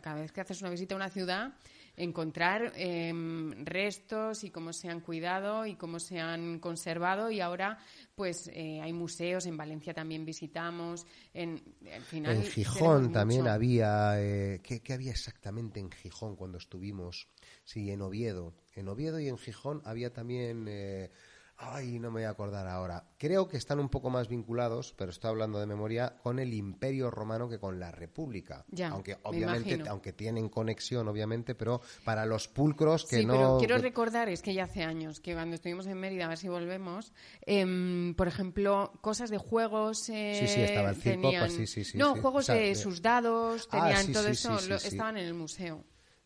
cada vez que haces una visita a una ciudad, encontrar em, restos y cómo se han cuidado y cómo se han conservado. Y ahora pues eh, hay museos. En Valencia también visitamos. En final en Gijón también había eh, ¿qué, ¿qué, había exactamente en Gijón cuando estuvimos sí en Oviedo. En Oviedo y en Gijón había también eh, Ay, no me voy a acordar ahora. Creo que están un poco más vinculados, pero estoy hablando de memoria, con el Imperio Romano que con la República. Ya, aunque obviamente, aunque tienen conexión, obviamente, pero para los pulcros que sí, no. Pero quiero recordar, es que ya hace años, que cuando estuvimos en Mérida, a ver si volvemos, eh, por ejemplo, cosas de juegos. Eh, sí, sí, estaba el circo, tenían... pues sí, sí, sí. No, juegos O sea, de de- sus dados, Ah, tenían todo eso, lo- estaban en el museo.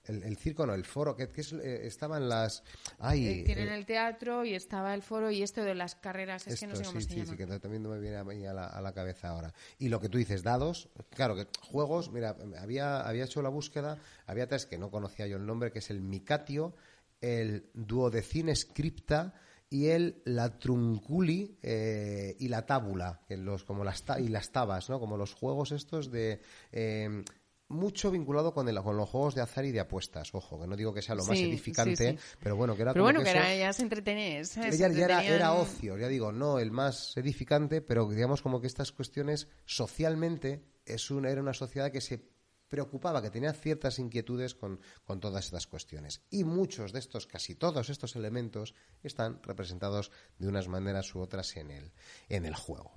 El, el circo no, el foro, que, que es, eh, estaban las. Ay, Eh, tienen eh, el teatro y estaba el foro y esto de las carreras, es que no sé Esto, cómo sí, se sí, llama. sí, que también no me viene a, mí a la, a la cabeza ahora. Y lo que tú dices, dados, claro, que juegos, mira, había, había hecho la búsqueda, había tres que no conocía yo el nombre, que es el Micatio, el Duodecine Scripta y el La Trunculi eh, y la Tábula, que los, como las ta- y las tabas, ¿no? Como los juegos estos de... eh, mucho vinculado con, el, con los juegos de azar y de apuestas, ojo, que no digo que sea lo más Sí, edificante, sí, sí. pero bueno, que era Pero como bueno, que, era, ya se entretenía. ya, Se ya era, era ocio, ya digo, no el más edificante, pero digamos como que estas cuestiones socialmente es una, era una sociedad que se preocupaba, que tenía ciertas inquietudes con, con todas estas cuestiones. Y muchos de estos, casi todos estos elementos, están representados de unas maneras u otras en el, en el juego.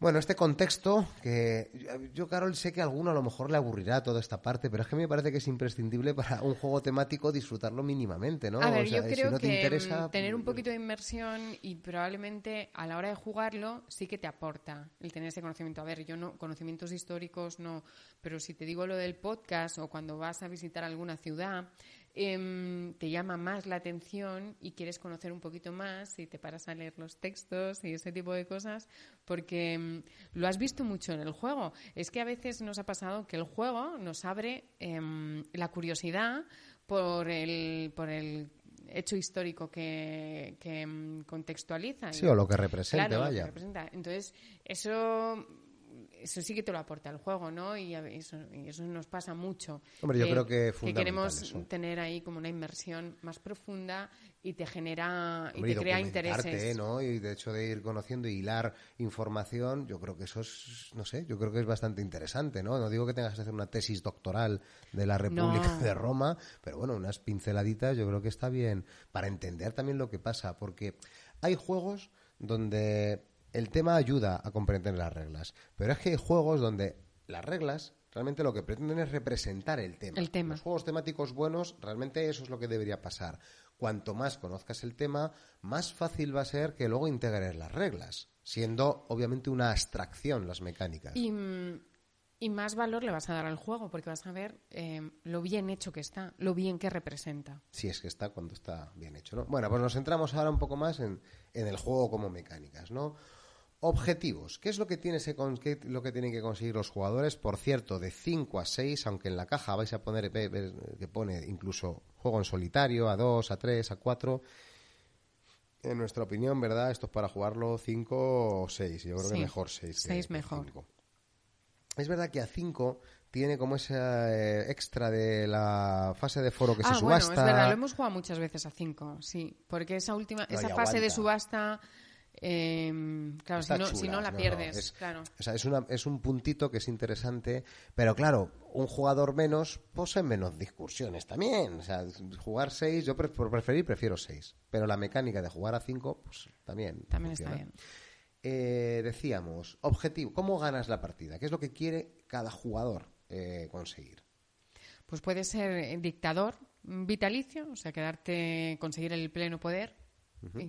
Bueno, este contexto, que yo, Carol, sé que a alguno a lo mejor le aburrirá toda esta parte, pero es que me parece que es imprescindible para un juego temático disfrutarlo mínimamente, ¿no? A ver, O sea, yo si creo no te que interesa, mm, tener un poquito de inmersión y probablemente a la hora de jugarlo sí que te aporta el tener ese conocimiento. A ver, yo no, conocimientos históricos no, pero si te digo lo del podcast o cuando vas a visitar alguna ciudad, em, te llama más la atención y quieres conocer un poquito más y te paras a leer los textos y ese tipo de cosas porque em, lo has visto mucho en el juego. Es que a veces nos ha pasado que el juego nos abre em, la curiosidad por el, por el hecho histórico que, que, contextualiza. Sí, o lo que represente, Claro, lo que vaya. representa. Entonces, eso, eso sí que te lo aporta el juego, ¿no? Y eso, y eso nos pasa mucho. Hombre, yo creo que que queremos eso. tener ahí como una inmersión más profunda y te genera Hombre, y te crea intereses. ¿no? Y de hecho de ir conociendo y hilar información, yo creo que eso es, no sé, yo creo que es bastante interesante, ¿no? No digo que tengas que hacer una tesis doctoral de la República No. de Roma, pero bueno, unas pinceladitas yo creo que está bien para entender también lo que pasa, porque hay juegos donde el tema ayuda a comprender las reglas, pero es que hay juegos donde las reglas realmente lo que pretenden es representar el tema. El tema. Los juegos temáticos buenos, realmente eso es lo que debería pasar. Cuanto más conozcas el tema, más fácil va a ser que luego integres las reglas, siendo obviamente una abstracción las mecánicas. Y, mm, y más valor le vas a dar al juego porque vas a ver eh, lo bien hecho que está, lo bien que representa. Si es que está cuando está bien hecho, ¿no? Bueno, pues nos centramos ahora un poco más en, en el juego como mecánicas, ¿no? Objetivos. ¿Qué es lo que, tiene ese con- qué- lo que tienen que conseguir los jugadores? Por cierto, de 5 a 6, aunque en la caja vais a poner que pone incluso juego en solitario, a 2, a 3, a 4. En nuestra opinión, ¿verdad? Esto es para jugarlo 5 o 6. Yo creo que Sí, mejor 6. seis mejor. Es verdad que a 5 tiene como ese eh, extra de la fase de foro que ah, se bueno, subasta. es verdad, lo hemos jugado muchas veces a 5, sí, porque esa última, No, esa fase de aguanta. subasta, eh, claro, si no, si no la no, pierdes, es- claro. O sea, es, una- es un puntito que es interesante, pero claro, un jugador menos, en menos discusiones también. O sea, jugar seis, yo pre- por preferir prefiero seis, pero la mecánica de jugar a cinco, pues también. También está bien. Eh, decíamos, objetivo, ¿cómo ganas la partida? ¿Qué es lo que quiere cada jugador eh, conseguir? Pues puede ser dictador vitalicio, o sea, quedarte, conseguir el pleno poder,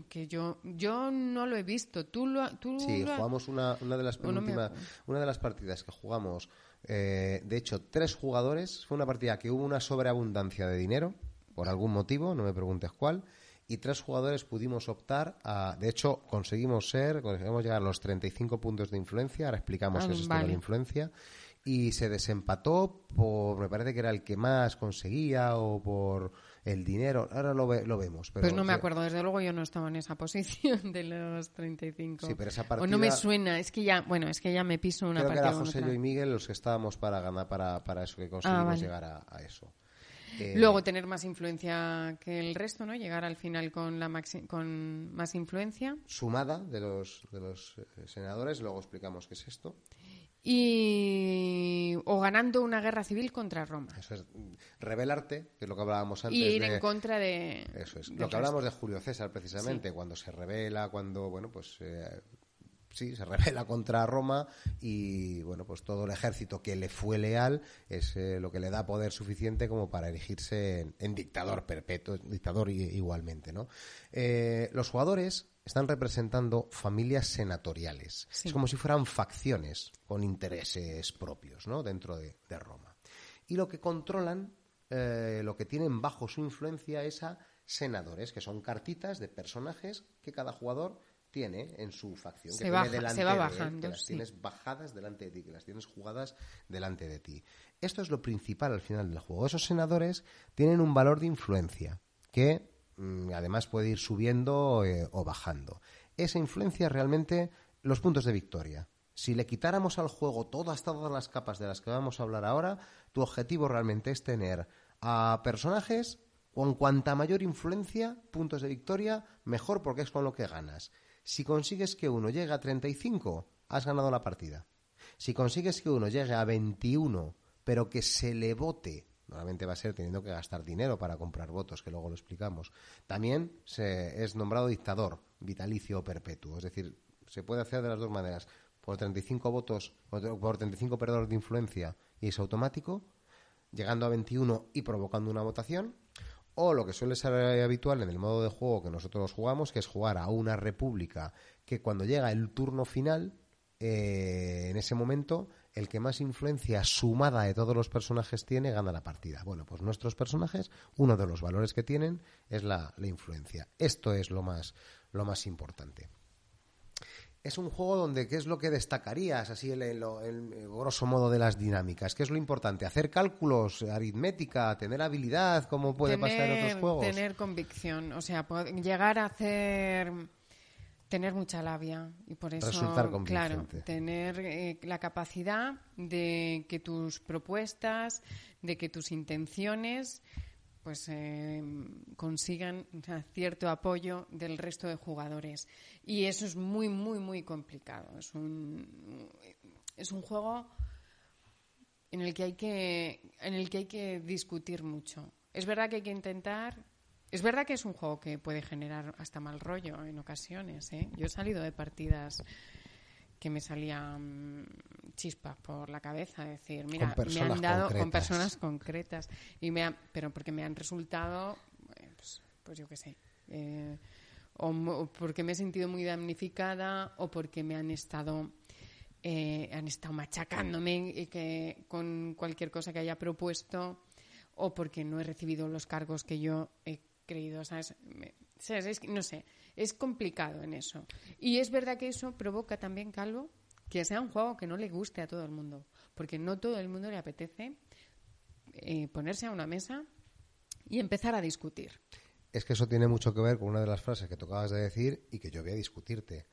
que yo yo no lo he visto. ¿Tú lo, tú Sí, lo- jugamos una, una de las O no me penúltimas- acuerdo. una de las partidas que jugamos, eh, de hecho, tres jugadores. Fue una partida que hubo una sobreabundancia de dinero, por algún motivo, no me preguntes cuál, y tres jugadores pudimos optar a. De hecho, conseguimos ser, conseguimos llegar a los 35 puntos de influencia. Ahora explicamos Ah, esto de vale. la influencia. Y se desempató por, me parece que era el que más conseguía o por el dinero, ahora lo, ve- lo vemos. Pero Pues no me acuerdo, desde luego yo no estaba en esa posición de los 35. Sí, pero esa O no me suena, es que ya, bueno, es que ya me piso una Creo que partida era con José, yo y Miguel los que estábamos para ganar para, para eso, que conseguimos vale. llegar a, a eso. Eh, Luego tener más influencia que el resto, ¿no? Llegar al final con, la maxi- con más influencia. sumada de los, de los eh, senadores, luego explicamos qué es esto. Y... O ganando una guerra civil contra Roma. Eso es rebelarte, que es lo que hablábamos antes. Y ir de- en contra de... Eso es. Lo que hablamos de Julio César, precisamente, cuando se revela, cuando, bueno, pues. eh, sí, se revela contra Roma y, bueno, pues todo el ejército que le fue leal es eh, lo que le da poder suficiente como para erigirse en, en dictador perpetuo, dictador igualmente, ¿no? Eh, los jugadores están representando familias senatoriales. Sí. Es como si fueran facciones con intereses propios, ¿no? Dentro de, de Roma. Y lo que controlan, eh, lo que tienen bajo su influencia es a senadores, que son cartitas de personajes que cada jugador tiene en su facción. Se que baja- tiene delante se va de él, bajando, que las sí. tienes bajadas delante de ti, que las tienes jugadas delante de ti. Esto es lo principal al final del juego. Esos senadores tienen un valor de influencia que además puede ir subiendo eh, o bajando. Esa influencia realmente los puntos de victoria. Si le quitáramos al juego todas, todas las capas de las que vamos a hablar ahora, tu objetivo realmente es tener a personajes con cuanta mayor influencia, puntos de victoria, mejor porque es con lo que ganas. Si consigues que uno llegue a 35, has ganado la partida. Si consigues que uno llegue a 21, pero que se le vote, normalmente va a ser teniendo que gastar dinero para comprar votos, que luego lo explicamos, también se, es nombrado dictador, vitalicio o perpetuo. Es decir, se puede hacer de las dos maneras. Por 35 votos, por 35 perdedores de influencia y es automático, llegando a 21 y provocando una votación, o lo que suele ser habitual en el modo de juego que nosotros jugamos, que es jugar a una república que cuando llega el turno final, eh, en ese momento, el que más influencia sumada de todos los personajes tiene gana la partida. Bueno, pues nuestros personajes, uno de los valores que tienen es la, la influencia. Esto es lo más, lo más importante. Es un juego donde, ¿qué es lo que destacarías, así el, el- el- el grosso modo de las dinámicas? ¿Qué es lo importante? ¿Hacer cálculos, aritmética, tener habilidad, como puede pasar en otros juegos? Tener convicción, o sea, llegar a hacer tener mucha labia y por eso Resultar claro tener eh, la capacidad de que tus propuestas de que tus intenciones pues eh, consigan o sea, cierto apoyo del resto de jugadores. Y eso es muy muy muy complicado. Es un es un juego en el que hay que en el que hay que discutir mucho. Es verdad que hay que intentar es verdad que es un juego que puede generar hasta mal rollo en ocasiones, ¿eh? Yo he salido de partidas que me salían chispas por la cabeza, es decir, mira, me han dado con personas concretas y me han- pero porque me han resultado eh, pues, pues yo qué sé, eh, o porque me he sentido muy damnificada o porque me han estado eh, han estado machacándome y que con cualquier cosa que haya propuesto o porque no he recibido los cargos que yo he creído, ¿sabes? Me- ¿sabes? No sé, es complicado en eso. Y es verdad que eso provoca también, Calvo, que sea un juego que no le guste a todo el mundo, porque no todo el mundo le apetece eh, ponerse a una mesa y empezar a discutir. Es que eso tiene mucho que ver con una de las frases que tocabas de decir y que yo voy a discutirte,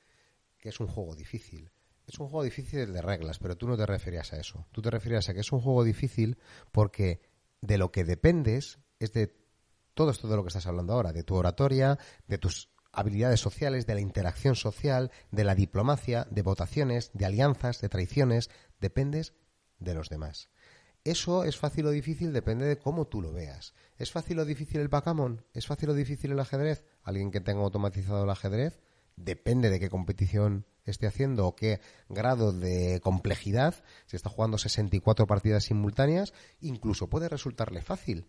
que es un juego difícil. Es un juego difícil de reglas, pero tú no te referías a eso. Tú te referías a que es un juego difícil porque de lo que dependes es de todo esto de lo que estás hablando ahora, de tu oratoria, de tus habilidades sociales, de la interacción social, de la diplomacia, de votaciones, de alianzas, de traiciones, dependes de los demás. Eso es fácil o difícil, depende de cómo tú lo veas. ¿Es fácil o difícil el backgammon? ¿Es fácil o difícil el ajedrez? Alguien que tenga automatizado el ajedrez, depende de qué competición esté haciendo o qué grado de complejidad, si está jugando 64 partidas simultáneas, incluso puede resultarle fácil.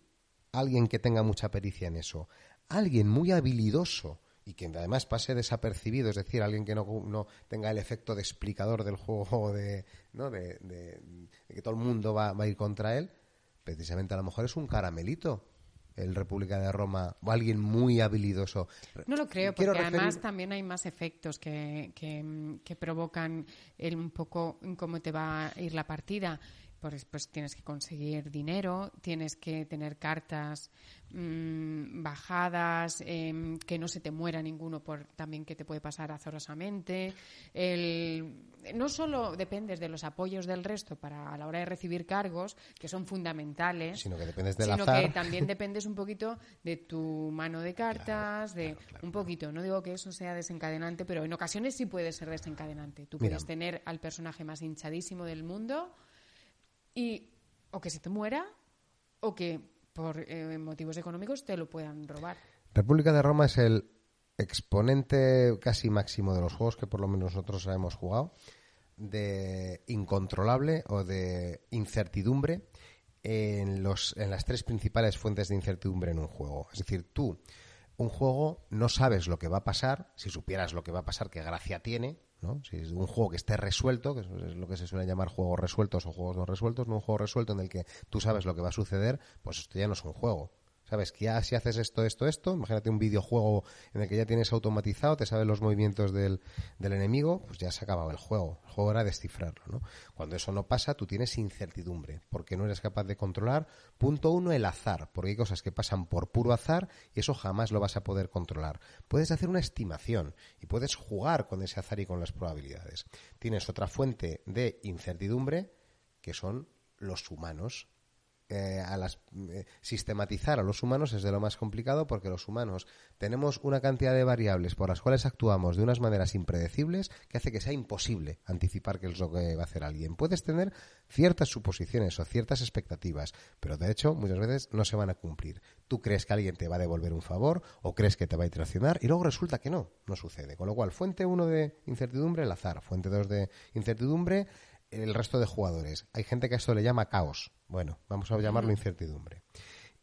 Alguien que tenga mucha pericia en eso. Alguien muy habilidoso y que además pase desapercibido, es decir, alguien que no, no tenga el efecto de explicador del juego, de, ¿no? de, de- de que todo el mundo va, va a ir contra él, precisamente a lo mejor es un caramelito el República de Roma o alguien muy habilidoso. No lo creo, Quiero porque además también hay más efectos que, que, que provocan el, un poco cómo te va a ir la partida. Pues, pues tienes que conseguir dinero, tienes que tener cartas mm, bajadas, em, que no se te muera ninguno por también que te puede pasar azorosamente. El, no solo dependes de los apoyos del resto para a la hora de recibir cargos, que son fundamentales, sino que dependes del sino azar. que también dependes un poquito de tu mano de cartas, de claro, claro, un poquito. No digo que eso sea desencadenante, pero en ocasiones sí puede ser desencadenante. Tú Mira. puedes tener al personaje más hinchadísimo del mundo y o que se te muera o que por eh, motivos económicos te lo puedan robar. República de Roma es el exponente casi máximo de los juegos que por lo menos nosotros hemos jugado, de incontrolable o de incertidumbre en, los, en las tres principales fuentes de incertidumbre en un juego. Es decir, tú, un juego, no sabes lo que va a pasar, si supieras lo que va a pasar, qué gracia tiene, ¿no? Si es un juego que esté resuelto, que es lo que se suele llamar juegos resueltos o juegos no resueltos, no un juego resuelto en el que tú sabes lo que va a suceder, pues esto ya no es un juego. ¿Sabes? Que ya si haces esto, esto, esto, imagínate un videojuego en el que ya tienes automatizado, te sabes los movimientos del, del enemigo, pues ya se acabado el juego. El juego era descifrarlo, ¿no? Cuando eso no pasa, tú tienes incertidumbre, porque no eres capaz de controlar. Punto uno, el azar, porque hay cosas que pasan por puro azar y eso jamás lo vas a poder controlar. Puedes hacer una estimación y puedes jugar con ese azar y con las probabilidades. Tienes otra fuente de incertidumbre, que son los humanos eh, a las, eh, sistematizar a los humanos es de lo más complicado porque los humanos tenemos una cantidad de variables por las cuales actuamos de unas maneras impredecibles que hace que sea imposible anticipar qué es lo que va a hacer alguien. Puedes tener ciertas suposiciones o ciertas expectativas, pero de hecho muchas veces no se van a cumplir. Tú crees que alguien te va a devolver un favor o crees que te va a traicionar y luego resulta que no, no sucede. Con lo cual, fuente 1 de incertidumbre, el azar. Fuente 2 de incertidumbre, el resto de jugadores. Hay gente que a esto le llama caos. Bueno, vamos a llamarlo incertidumbre.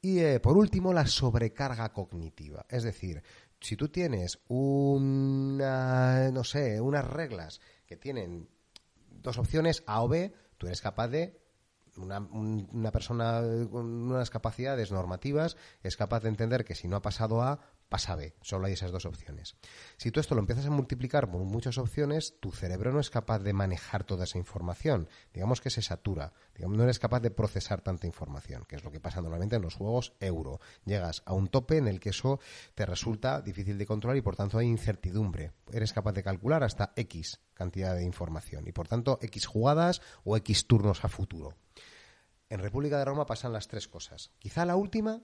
Y eh, por último, la sobrecarga cognitiva. Es decir, si tú tienes una, no sé, unas reglas que tienen dos opciones, A o B, tú eres capaz de una, un- una persona con unas capacidades normativas es capaz de entender que si no ha pasado A, pasa B. Solo hay esas dos opciones. Si tú esto lo empiezas a multiplicar por muchas opciones, tu cerebro no es capaz de manejar toda esa información. Digamos que se satura. Digamos, no eres capaz de procesar tanta información, que es lo que pasa normalmente en los juegos euro. Llegas a un tope en el que eso te resulta difícil de controlar y por tanto hay incertidumbre. Eres capaz de calcular hasta X cantidad de información y por tanto X jugadas o X turnos a futuro. En República de Roma pasan las tres cosas. Quizá la última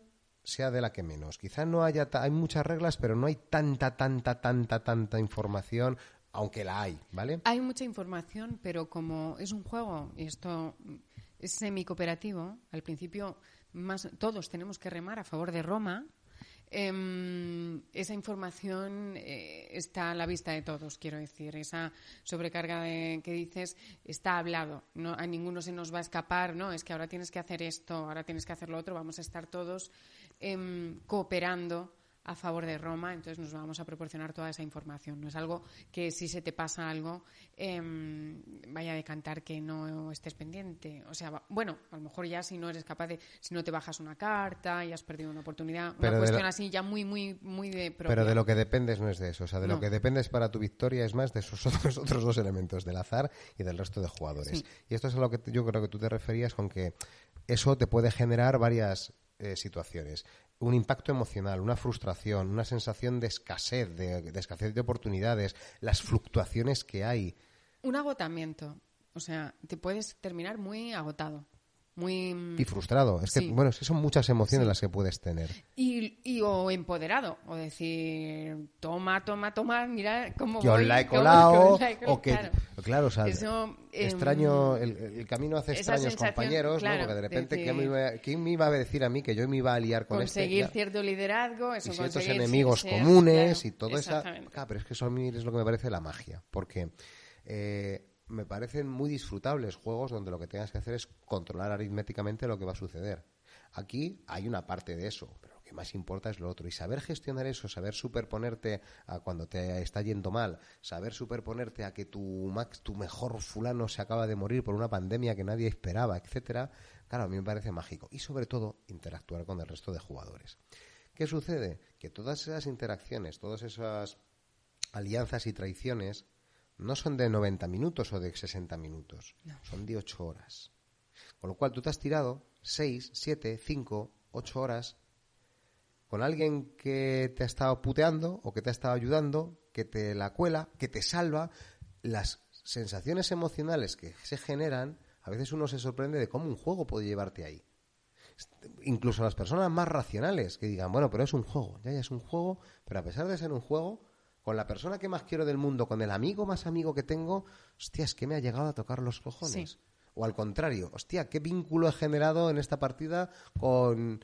sea de la que menos. Quizá no haya hay muchas reglas, pero no hay tanta, tanta, tanta, tanta información, aunque la hay, ¿vale? Hay mucha información, pero como es un juego y esto es semi-cooperativo, al principio más, todos tenemos que remar a favor de Roma. em, esa información eh, está a la vista de todos, quiero decir. Esa sobrecarga de, que dices está hablado. No, a ninguno se nos va a escapar. No, es que ahora tienes que hacer esto, ahora tienes que hacer lo otro. Vamos a estar todos em, cooperando a favor de Roma, entonces nos vamos a proporcionar toda esa información. No es algo que si se te pasa algo em, vaya a decantar que no estés pendiente. O sea, bueno, a lo mejor ya si no eres capaz de, si no te bajas una carta y has perdido una oportunidad, Pero una cuestión lo- así ya muy, muy, muy de propia. Pero de lo que dependes no es de eso. O sea, de lo No. que dependes para tu victoria es más de esos otros, otros dos elementos, del azar y del resto de jugadores. Sí. Y esto es a lo que yo creo que tú te referías con que eso te puede generar varias eh, situaciones. Un impacto emocional, una frustración, una sensación de escasez, de, de escasez de oportunidades, las fluctuaciones que hay. Un agotamiento. O sea, te puedes terminar muy agotado. Muy... Y frustrado. Es que, Sí. bueno, es que son muchas emociones Sí. las que puedes tener. Y, y o empoderado, o decir, toma, toma, toma, mira cómo Yo voy, la he cómo- colado, cómo la he colado, o que, claro. claro, o sea, Eso, em, extraño, el, el camino hace extraños compañeros, claro, ¿no? Porque de repente, decir- ¿quién, me iba, quién me iba a decir a mí que yo me iba a liar con este? conseguir cierto liderazgo, eso y ciertos enemigos ser- comunes claro, y todo eso. Claro, pero es que eso a mí es lo que me parece la magia, porque eh, me parecen muy disfrutables juegos donde lo que tengas que hacer es controlar aritméticamente lo que va a suceder. Aquí hay una parte de eso, pero lo que más importa es lo otro. Y saber gestionar eso, saber superponerte a cuando te está yendo mal, saber superponerte a que tu, max, tu mejor fulano se acaba de morir por una pandemia que nadie esperaba, etcétera, claro, a mí me parece mágico. Y sobre todo, interactuar con el resto de jugadores. ¿Qué sucede? Que todas esas interacciones, todas esas alianzas y traiciones no son de 90 minutos o de 60 minutos, son de 8 horas. Con lo cual tú te has tirado 6, 7, 5, 8 horas con alguien que te ha estado puteando o que te ha estado ayudando, que te la cuela, que te salva, las sensaciones emocionales que se generan, a veces uno se sorprende de cómo un juego puede llevarte ahí. Incluso las personas más racionales que digan, bueno, pero es un juego, ya, ya es un juego, pero a pesar de ser un juego, con la persona que más quiero del mundo, con el amigo más amigo que tengo, hostia, es que me ha llegado a tocar los cojones. O al contrario, hostia, qué vínculo he generado en esta partida con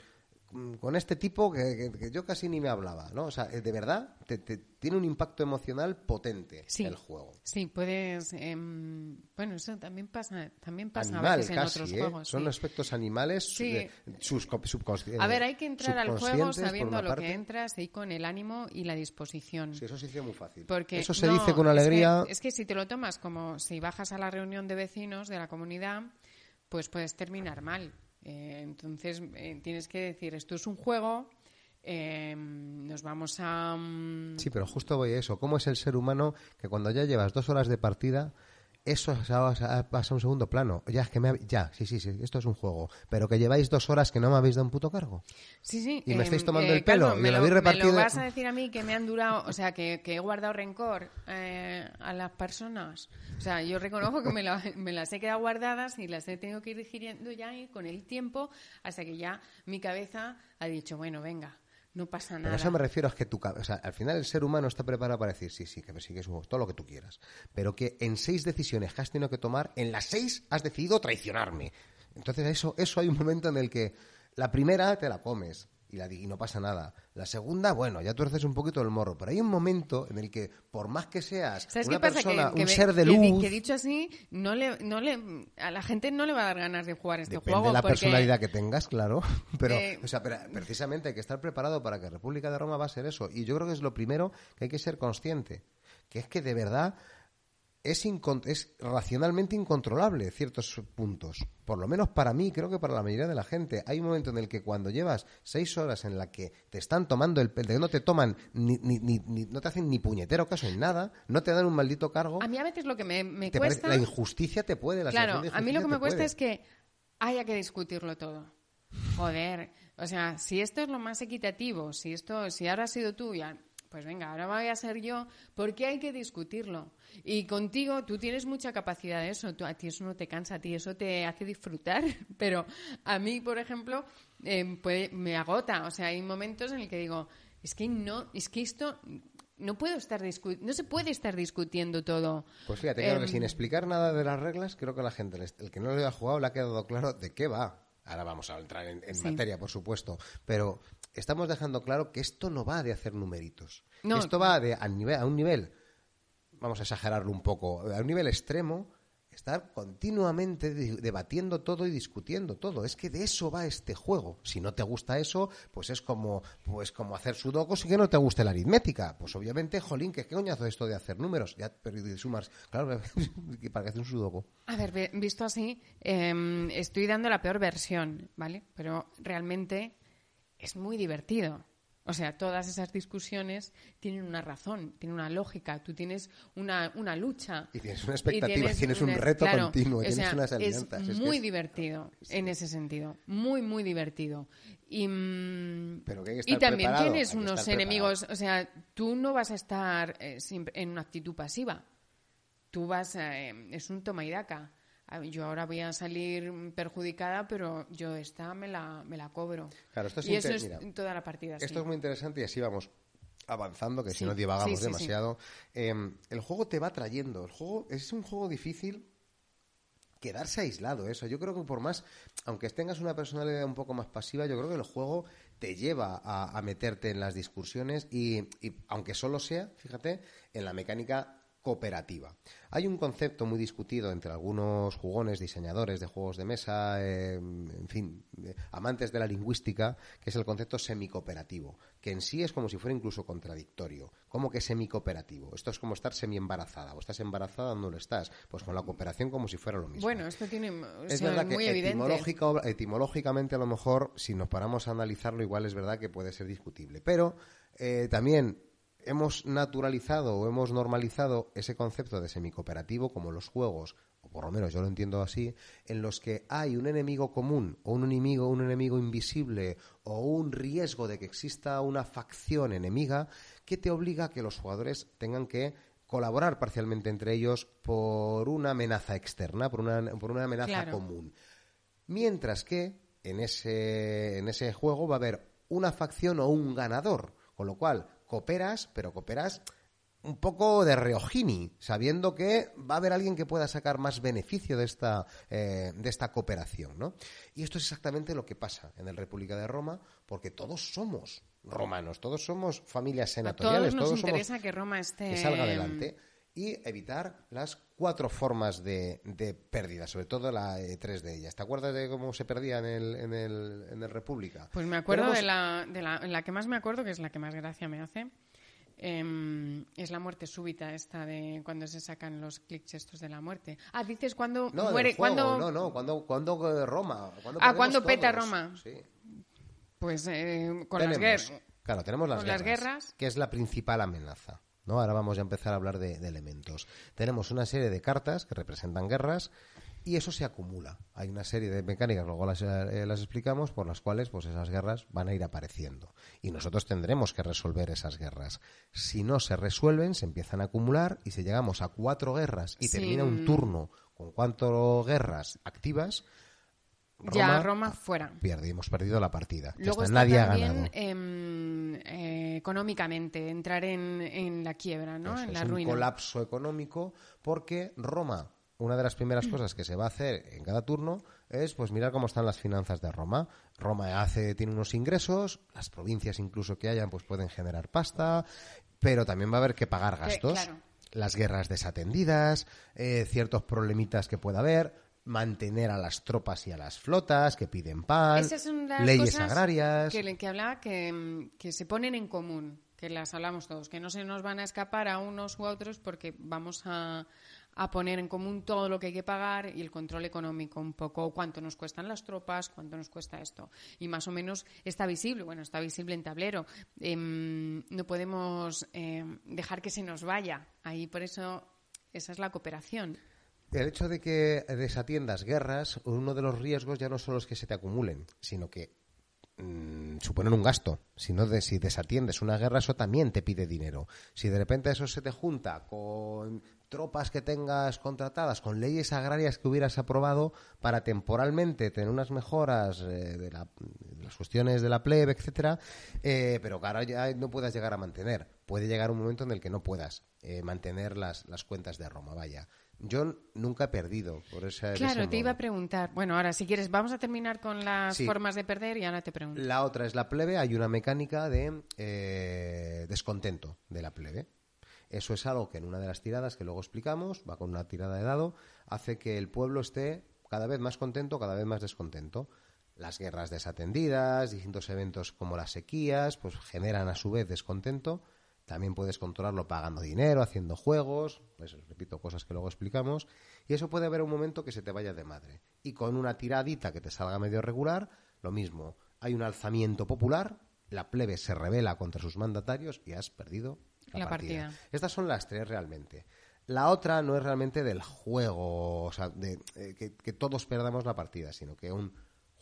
con este tipo que, yo casi ni me hablaba, ¿no? O sea, de verdad, te, tiene un impacto emocional potente el juego. Sí, puedes... Em, bueno, eso también pasa, también pasa a veces en otros ¿eh? juegos. Son aspectos animales sí. sus, subconscientes. A ver, hay que entrar al juego sabiendo lo que entras y con el ánimo y la disposición. Sí, eso se dice muy fácil. Porque, eso se dice con alegría. es que si te lo tomas como si bajas a la reunión de vecinos de la comunidad, pues puedes terminar mal eh, entonces eh, tienes que decir, esto es un juego, eh, nos vamos a... Mm, sí, pero justo voy a eso. ¿Cómo es el ser humano que cuando ya llevas dos horas de partida eso pasa a un segundo plano. Ya, es que me ya, sí, sí, sí, esto es un juego. Pero que lleváis dos horas que no me habéis dado un puto cargo. Sí, sí. Y me estáis em, tomando el pelo me lo, habéis repartido. ¿Me lo vas a decir a mí que me han durado, o sea, que, he guardado rencor eh, a las personas? O sea, yo reconozco que me, me, las he quedado guardadas y las he tenido que ir digiriendo ya y con el tiempo hasta que ya mi cabeza ha dicho, bueno, venga, no pasa nada. Pero a eso me refiero, es que tu, o sea, al final el ser humano está preparado para decir, sí, sí, que sí, que es todo lo que tú quieras. Pero que en seis decisiones que has tenido que tomar, en las seis has decidido traicionarme. Entonces eso, eso hay un momento en el que la primera te la comes, y, la, y no pasa nada. La segunda, bueno, ya tuerces un poquito el morro, pero hay un momento en el que, por más que seas una persona, un ser de luz... Que, dicho así, no le, no le, a la gente no le va a dar ganas de jugar este juego. De la personalidad que tengas, claro, pero, eh, o sea, pero precisamente hay que estar preparado para que República de Roma va a ser eso. Y yo creo que es lo primero que hay que ser consciente, que es que de verdad es, es racionalmente incontrolable ciertos puntos. Por lo menos para mí, creo que para la mayoría de la gente. Hay un momento en el que cuando llevas seis horas en la que te están tomando el pelo, no te toman, ni, ni, ni, no te hacen ni puñetero caso en nada, no te dan un maldito cargo. A mí a veces lo que me, cuesta... la injusticia te puede, la Claro, a mí lo que me cuesta es que haya que discutirlo todo. Joder, o sea, si esto es lo más equitativo, si esto, si ahora has sido tú, ya, pues venga, ahora voy a ser yo, ¿por qué hay que discutirlo? Y contigo tú tienes mucha capacidad de eso, a ti eso no te cansa, a ti eso te hace disfrutar, pero a mí, por ejemplo, em, me agota, o sea, hay momentos en el que digo, es que no, es que esto no puedo estar no se puede estar discutiendo todo. Pues fíjate, claro que em, sin explicar nada de las reglas, creo que la gente, el que no lo haya jugado, le ha quedado claro de qué va. Ahora vamos a entrar en, materia, por supuesto, pero estamos dejando claro que esto no va de hacer numeritos. esto va de, a, nivel, a un nivel vamos a exagerarlo un poco, a un nivel extremo, estar continuamente debatiendo todo y discutiendo todo. Es que de eso va este juego. Si no te gusta eso, pues es como, pues como hacer sudokus y que no te guste la aritmética. Pues obviamente, jolín, que qué coñazo esto de hacer números. Ya perdí sumas. Claro, para que hacer un sudoku. A ver, visto así, em, estoy dando la peor versión, ¿vale? Pero realmente es muy divertido. O sea, todas esas discusiones tienen una razón, tienen una lógica, tú tienes una, una lucha. Y tienes una expectativa, tienes, un reto continuo, tienes unas alianzas. Es muy divertido en ese sentido, muy, muy divertido. Y, mm, y también tienes unos enemigos, o sea, tú no vas a estar eh, en una actitud pasiva. Tú vas, eh, es un toma y daca yo ahora voy a salir perjudicada, pero yo esta me la, me la cobro. Claro, esto es y eso es toda la partida. Esto es muy interesante y así vamos avanzando, que si no divagamos demasiado. Em, el juego te va trayendo. El juego es un juego difícil quedarse aislado. Eso, yo creo que por más, aunque tengas una personalidad un poco más pasiva, yo creo que el juego te lleva a, meterte en las discusiones y, y, aunque solo sea, fíjate, en la mecánica cooperativa. Hay un concepto muy discutido entre algunos jugones, diseñadores de juegos de mesa, eh, en fin, amantes de la lingüística, que es el concepto semicooperativo, que en sí es como si fuera incluso contradictorio. ¿Cómo que semicooperativo? Esto es como estar semi-embarazada. O estás embarazada o no lo estás. Pues con la cooperación como si fuera lo mismo. Bueno, esto tiene. es verdad que etimológicamente, a lo mejor, si nos paramos a analizarlo, igual es verdad que puede ser discutible. Pero eh, también hemos naturalizado o hemos normalizado ese concepto de semicooperativo como los juegos o por lo menos yo lo entiendo así, en los que hay un enemigo común o un enemigo, un enemigo invisible o un riesgo de que exista una facción enemiga que te obliga a que los jugadores tengan que colaborar parcialmente entre ellos por una amenaza externa, por una, por una amenaza común. Mientras que en ese, en ese juego va a haber una facción o un ganador, con lo cual cooperas, pero cooperas un poco de reojini, sabiendo que va a haber alguien que pueda sacar más beneficio de esta, eh, de esta cooperación. ¿no? Y esto es exactamente lo que pasa en el República de Roma, porque todos somos romanos, todos somos familias senatoriales. A todos nos interesa que Roma esté... Que salga adelante y evitar las cuatro formas de, pérdida, sobre todo la eh, tres de ellas. ¿Te acuerdas de cómo se perdía en el, en el, en el República? Pues me acuerdo de, la, de la, la que más me acuerdo, que es la que más gracia me hace, Em, es la muerte súbita esta de cuando se sacan los clics estos de la muerte. Ah, dices cuando no, muere, cuando no, no, cuando cuando eh, Roma, cuando ah, cuando peta Roma. Sí. Pues eh, con las guerras. Claro, tenemos las, guerras, que es la principal amenaza. ¿No? Ahora vamos a empezar a hablar de elementos. Tenemos una serie de cartas que representan guerras y eso se acumula. Hay una serie de mecánicas, luego las, eh, las, explicamos, por las cuales pues esas guerras van a ir apareciendo. Y nosotros tendremos que resolver esas guerras. Si no se resuelven, se empiezan a acumular y si llegamos a cuatro guerras y termina un turno con cuatro guerras activas, ya Roma fuera. Pierde, hemos perdido la partida. Luego está nadie también, em, eh, económicamente, entrar en, en la quiebra, ¿no? en la es un colapso económico porque Roma una de las primeras cosas que se va a hacer en cada turno es pues mirar cómo están las finanzas de Roma. Roma hace tiene unos ingresos, las provincias incluso que hayan pues pueden generar pasta, pero también va a haber que pagar gastos. Las guerras desatendidas, eh, ciertos problemitas que pueda haber, mantener a las tropas y a las flotas que piden pan, leyes agrarias. Que, que hablaba que, que se ponen en común, que las hablamos todos, que no se nos van a escapar a unos u otros porque vamos a, a poner en común todo lo que hay que pagar y el control económico un poco, cuánto nos cuestan las tropas, cuánto nos cuesta esto. Y más o menos está visible, bueno, está visible en tablero. Em, no podemos em, dejar que se nos vaya. Ahí por eso esa es la cooperación. El hecho de que desatiendas guerras, uno de los riesgos ya no son los que se te acumulen, sino que mm, suponen un gasto. Si, no de, si desatiendes una guerra, eso también te pide dinero. Si de repente eso se te junta con tropas que tengas contratadas, con leyes agrarias que hubieras aprobado para temporalmente tener unas mejoras eh, de, las cuestiones de la plebe, etcétera, eh, pero que ya no puedas llegar a mantener. Puede llegar un momento en el que no puedas eh, mantener las, las cuentas de Roma, vaya. Yo nunca he perdido por esa. Claro, te iba a preguntar. Bueno, ahora si quieres, vamos a terminar con las formas de perder y ahora te pregunto. La otra es la plebe. Hay una mecánica de descontento de la plebe. Eso es algo que en una de las tiradas que luego explicamos, va con una tirada de dado, hace que el pueblo esté cada vez más contento, cada vez más descontento. Las guerras desatendidas, distintos eventos como las sequías, pues generan a su vez descontento. También puedes controlarlo pagando dinero, haciendo juegos, pues repito, cosas que luego explicamos. Y eso puede haber un momento que se te vaya de madre. Y con una tiradita que te salga medio regular, lo mismo. Hay un alzamiento popular, la plebe se revela contra sus mandatarios y has perdido la, partida. Estas son las tres realmente. La otra no es realmente del juego, o sea, de, eh, que, todos perdamos la partida, sino que un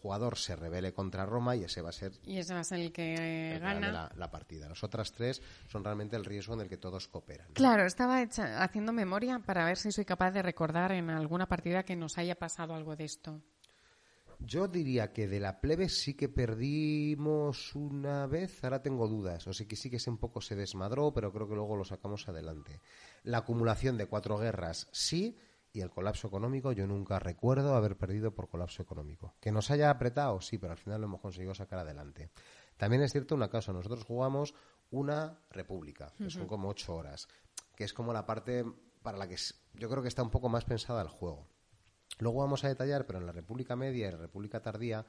jugador se revele contra Roma y ese va a ser, y ese va a ser el que gana la, partida. Las otras tres son realmente el riesgo en el que todos cooperan. Claro, estaba haciendo memoria para ver si soy capaz de recordar en alguna partida que nos haya pasado algo de esto. Yo diría que de la plebe sí que perdimos una vez, ahora tengo dudas, o sea que sí que ese un poco se desmadró, pero creo que luego lo sacamos adelante. La acumulación de cuatro guerras sí, y el colapso económico yo nunca recuerdo haber perdido por colapso económico. Que nos haya apretado, sí, pero al final lo hemos conseguido sacar adelante. También es cierto una cosa, nosotros jugamos una república, que son como ocho horas, que es como la parte para la que yo creo que está un poco más pensada el juego. Luego vamos a detallar, pero en la República Media y la República Tardía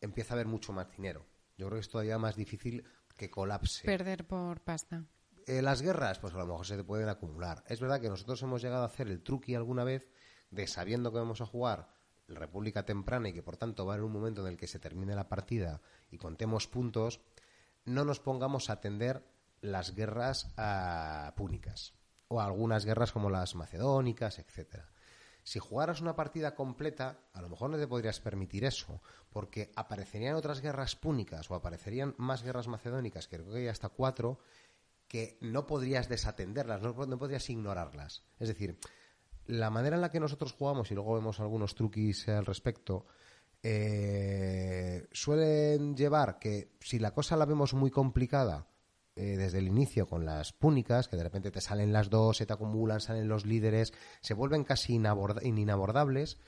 empieza a haber mucho más dinero. Yo creo que es todavía más difícil que colapse. Perder por pasta. Eh, las guerras, pues a lo mejor se te pueden acumular. Es verdad que nosotros hemos llegado a hacer el truqui alguna vez de sabiendo que vamos a jugar República temprana y que por tanto va a haber un momento en el que se termine la partida y contemos puntos, no nos pongamos a atender las guerras ah, púnicas o algunas guerras como las macedónicas, etcétera Si jugaras una partida completa, a lo mejor no te podrías permitir eso, porque aparecerían otras guerras púnicas o aparecerían más guerras macedónicas, que creo que hay hasta cuatro, que no podrías desatenderlas, no, podrías ignorarlas. Es decir, la manera en la que nosotros jugamos, y luego vemos algunos truquis al respecto, eh, suelen llevar que si la cosa la vemos muy complicada eh, desde el inicio con las púnicas, que de repente te salen las dos, se te acumulan, salen los líderes, se vuelven casi inabordables,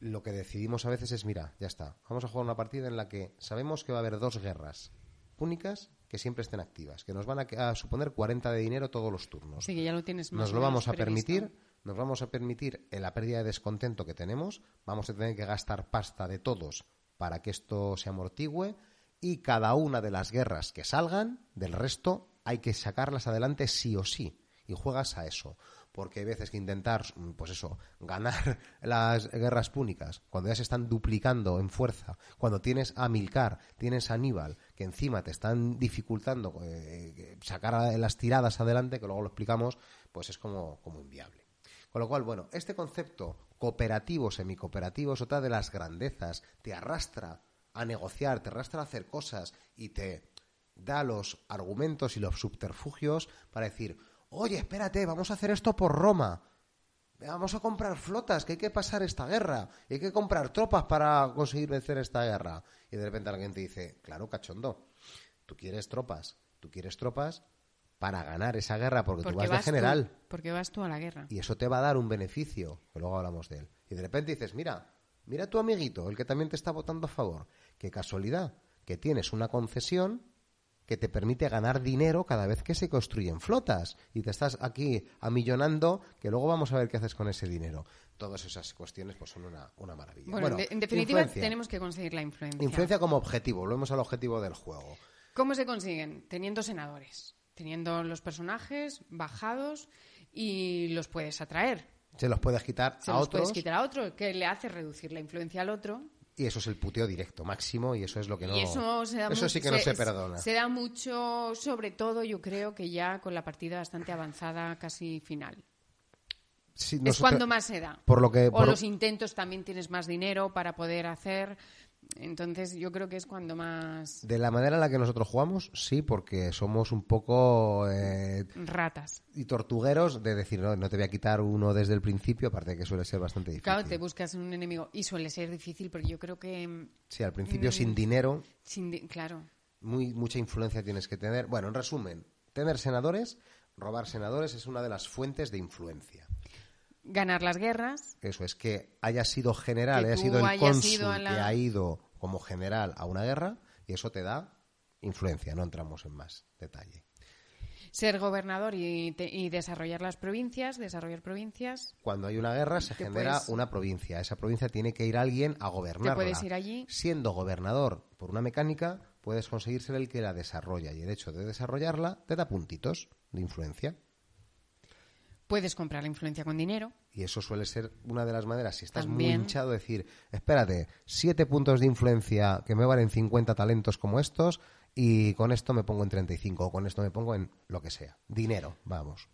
lo que decidimos a veces es, mira, ya está, vamos a jugar una partida en la que sabemos que va a haber dos guerras púnicas que siempre estén activas, que nos van a, suponer 40 de dinero todos los turnos. Sí, que ya lo tienes Nos lo vamos a permitir nos vamos a permitir en la pérdida de descontento que tenemos, vamos a tener que gastar pasta de todos para que esto se amortigüe y cada una de las guerras que salgan del resto hay que sacarlas adelante sí o sí y juegas a eso porque hay veces que intentar, pues eso, ganar las guerras púnicas, cuando ya se están duplicando en fuerza, cuando tienes a Milcar, tienes a Aníbal, que encima te están dificultando eh, sacar las tiradas adelante, que luego lo explicamos, pues es como, como inviable. Con lo cual, bueno, este concepto cooperativo, semicooperativo, es otra de las grandezas. Te arrastra a negociar, te arrastra a hacer cosas y te da los argumentos y los subterfugios para decir, oye, espérate, vamos a hacer esto por Roma. Vamos a comprar flotas, que hay que pasar esta guerra. hay que comprar tropas para conseguir vencer esta guerra. Y de repente alguien te dice, claro, cachondo, tú quieres tropas, tú quieres tropas, para ganar esa guerra porque, tú vas, de general. porque vas tú a la guerra. Y eso te va a dar un beneficio, que luego hablamos de él. Y de repente dices, mira, mira tu amiguito, el que también te está votando a favor. Qué casualidad, que tienes una concesión que te permite ganar dinero cada vez que se construyen flotas y te estás aquí amillonando que luego vamos a ver qué haces con ese dinero. Todas esas cuestiones pues son una, una maravilla. Bueno, en definitiva tenemos que conseguir la influencia. Influencia como objetivo, volvemos al objetivo del juego. ¿Cómo se consiguen? Teniendo senadores teniendo los personajes bajados y los puedes atraer. Se los puedes quitar Se los puedes quitar a otro, que le hace reducir la influencia al otro. Y eso es el puteo directo, máximo, y eso es lo que no. eso, sí que no se, perdona. Se da mucho, sobre todo, yo creo que ya con la partida bastante avanzada, casi final. es cuando más se da. Por lo que, o los intentos también tienes más dinero para poder hacer. Entonces yo creo que es cuando más... De la manera en la que nosotros jugamos, sí, porque somos un poco... Eh, Ratas. Y tortugueros de decir, no, no te voy a quitar uno desde el principio, aparte de que suele ser bastante difícil. Claro, te buscas un enemigo y suele ser difícil, porque yo creo que... Sí, al principio sin mm, dinero... Sin claro. Muy, mucha influencia tienes que tener. Bueno, en resumen, tener senadores, robar senadores es una de las fuentes de influencia ganar las guerras. Eso es que haya sido general, haya sido el cónsul que ha ido como general a una guerra y eso te da influencia. No entramos en más detalle. Ser gobernador y, desarrollar las provincias, desarrollar provincias. Cuando hay una guerra se genera una provincia. Esa provincia tiene que ir alguien a gobernarla. puedes ir allí. Siendo gobernador por una mecánica, puedes conseguir ser el que la desarrolla y el hecho de desarrollarla te da puntitos de influencia. Puedes comprar la influencia con dinero. Y eso suele ser una de las maneras, si estás muy hinchado, decir, espérate, siete puntos de influencia que me valen 50 talentos como estos y con esto me pongo en 35 o con esto me pongo en lo que sea. Dinero, vamos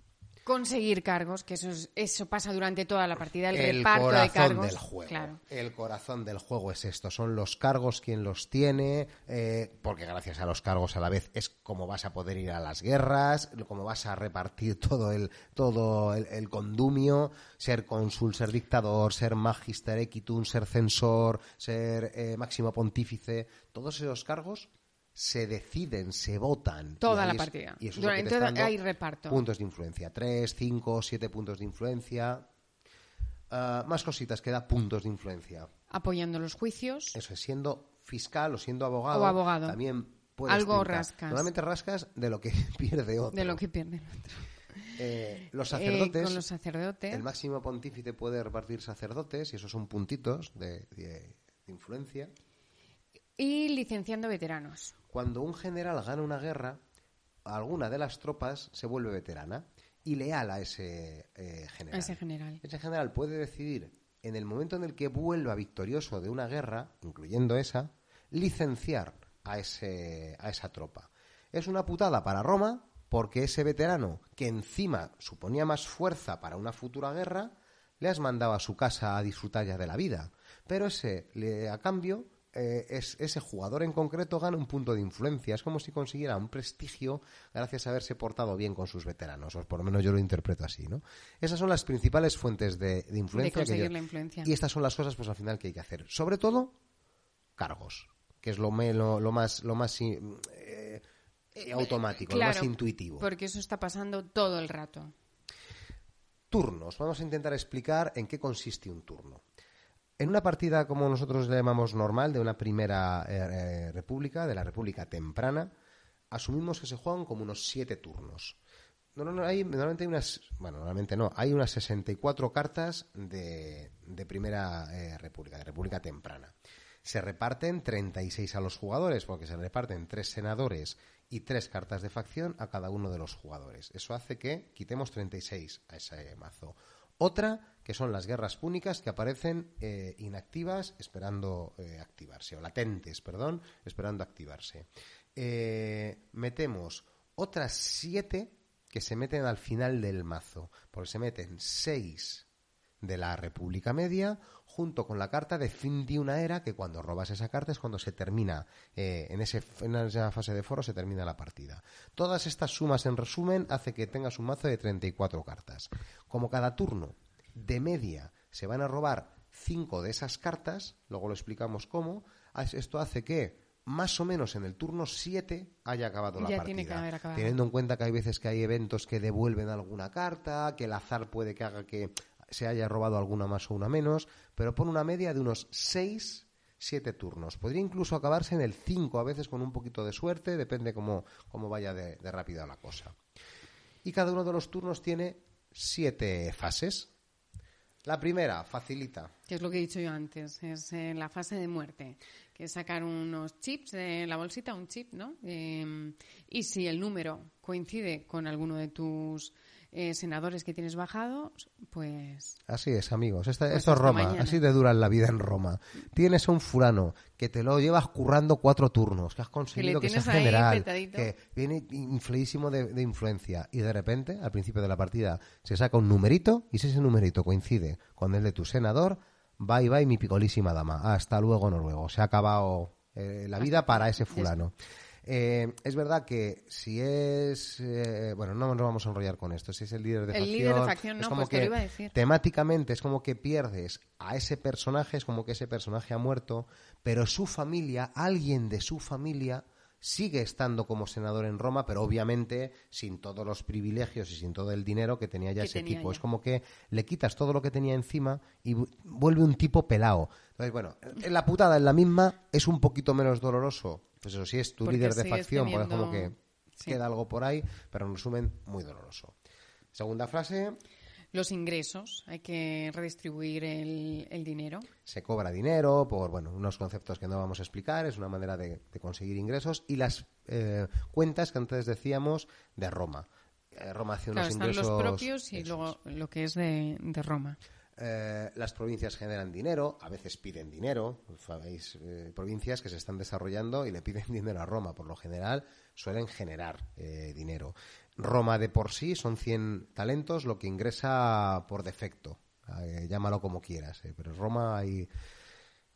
conseguir cargos, que eso, eso pasa durante toda la partida, el, reparto de cargos. Del juego. El corazón del juego es esto, son los cargos quien los tiene, eh, porque gracias a los cargos a la vez es como vas a poder ir a las guerras, como vas a repartir todo el, todo el, condumio, ser cónsul, ser dictador, ser magister equitum, ser censor, ser eh, máximo pontífice, todos esos cargos se deciden, se votan. Toda la partida. Y eso Durante es hay reparto. Puntos de influencia. Tres, cinco, siete puntos de influencia. Ah, más cositas que da puntos de influencia. Apoyando los juicios. Eso es, siendo fiscal o siendo abogado. O abogado. También puedes Algo rascas. Normalmente rascas de lo que pierde otro. De lo que pierde otro. Eh, los sacerdotes. con los sacerdotes. El máximo pontífice puede repartir sacerdotes y esos son puntitos de, de influencia. Y licenciando veteranos. Cuando un general gana una guerra, alguna de las tropas se vuelve veterana y leal a ese eh, general. ese general. Ese general puede decidir, en el momento en el que vuelva victorioso de una guerra, incluyendo esa, licenciar a, ese, a esa tropa. Es una putada para Roma porque ese veterano, que encima suponía más fuerza para una futura guerra, le has mandado a su casa a disfrutar ya de la vida. Pero ese, le- a cambio, eh, es, ese jugador en concreto gana un punto de influencia. Es como si consiguiera un prestigio gracias a haberse portado bien con sus veteranos. O por lo menos yo lo interpreto así, ¿no? Esas son las principales fuentes de, de influencia. que conseguir yo- la influencia. Y estas son las cosas, pues al final, que hay que hacer. Sobre todo, cargos, que es lo, me- lo, lo más, lo más eh, eh, automático, lo más intuitivo. Porque eso está pasando todo el rato. Turnos. Vamos a intentar explicar en qué consiste un turno. En una partida, como nosotros llamamos normal, de una primera eh, eh, república, de la república temprana, asumimos que se juegan como unos siete turnos. No, no, no, hay, normalmente hay unas, bueno, normalmente no, hay unas 64 cartas de, de primera eh, república, de república temprana. Se reparten 36 a los jugadores, porque se reparten tres senadores y tres cartas de facción a cada uno de los jugadores. Eso hace que quitemos 36 a ese mazo. Otra, que son las guerras púnicas que aparecen eh, inactivas esperando eh, activarse, o latentes, perdón, esperando activarse. Eh, metemos otras siete que se meten al final del mazo, porque se meten seis de la República Media junto con la carta de fin de una era que cuando robas esa carta es cuando se termina en, ese, en esa fase de foro se termina la partida todas estas sumas en resumen hace que tengas un mazo de 34 cartas como cada turno de media se van a robar 5 de esas cartas luego lo explicamos cómo esto hace que más o menos en el turno 7 haya acabado la partida tiene que haber acabado. teniendo en cuenta que hay veces que hay eventos que devuelven alguna carta, que el azar puede que haga que se haya robado alguna más o una menos, pero pone una media de unos 6, 7 turnos. Podría incluso acabarse en el 5, a veces con un poquito de suerte, depende cómo, cómo vaya de, de rápida la cosa. Y cada uno de los turnos tiene 7 fases. La primera, facilita. Que es lo que he dicho yo antes, es eh, la fase de muerte, que es sacar unos chips de la bolsita, un chip, ¿no? Eh, y si el número coincide con alguno de tus eh, senadores que tienes bajados, pues Así es, amigos. Esta- Pues esto es Roma. mañana. Así de dura la vida en Roma. Tienes a un fulano que te lo llevas currando cuatro turnos, que has conseguido que, sea tienes ahí general, petadito. que viene influísimo de, de influencia y de repente, al principio de la partida, se saca un numerito y si ese numerito coincide con el de tu senador, bye bye mi picolísima dama. Hasta luego, Noruego. Se ha acabado eh, la vida para ese fulano. Eh, es verdad que si es eh, bueno no nos vamos a enrollar con esto si es el líder de El facción líder de facción, es no, como pues te que lo iba a decir. temáticamente es como que pierdes a ese personaje, es como que ese personaje ha muerto, pero su familia, alguien de su familia, sigue estando como senador en Roma, pero obviamente sin todos los privilegios y sin todo el dinero que tenía ya Que ese tenía tipo. ya. Es como que le quitas todo lo que tenía encima y vu- vuelve un tipo pelado. Entonces, bueno, en la putada, en la misma, es un poquito menos doloroso. Pues eso sí, es tu Porque líder de facción, pues es como que teniendo- sí. queda algo por ahí, pero en resumen, muy doloroso. Segunda frase, los ingresos, hay que redistribuir el, el dinero. se cobra dinero por bueno unos conceptos que no vamos a explicar es una manera de, de conseguir ingresos y las eh, cuentas que antes decíamos de Roma Eh, Roma hace Claro, unos están ingresos los propios y luego lo que es de, de Roma. Eh, las provincias generan dinero, a veces piden dinero. Sabéis, eh, provincias que se están desarrollando y le piden dinero a Roma. Por lo general, suelen generar eh, dinero. Roma de por sí son 100 talentos, lo que ingresa por defecto. Llámalo como quieras. pero en Roma hay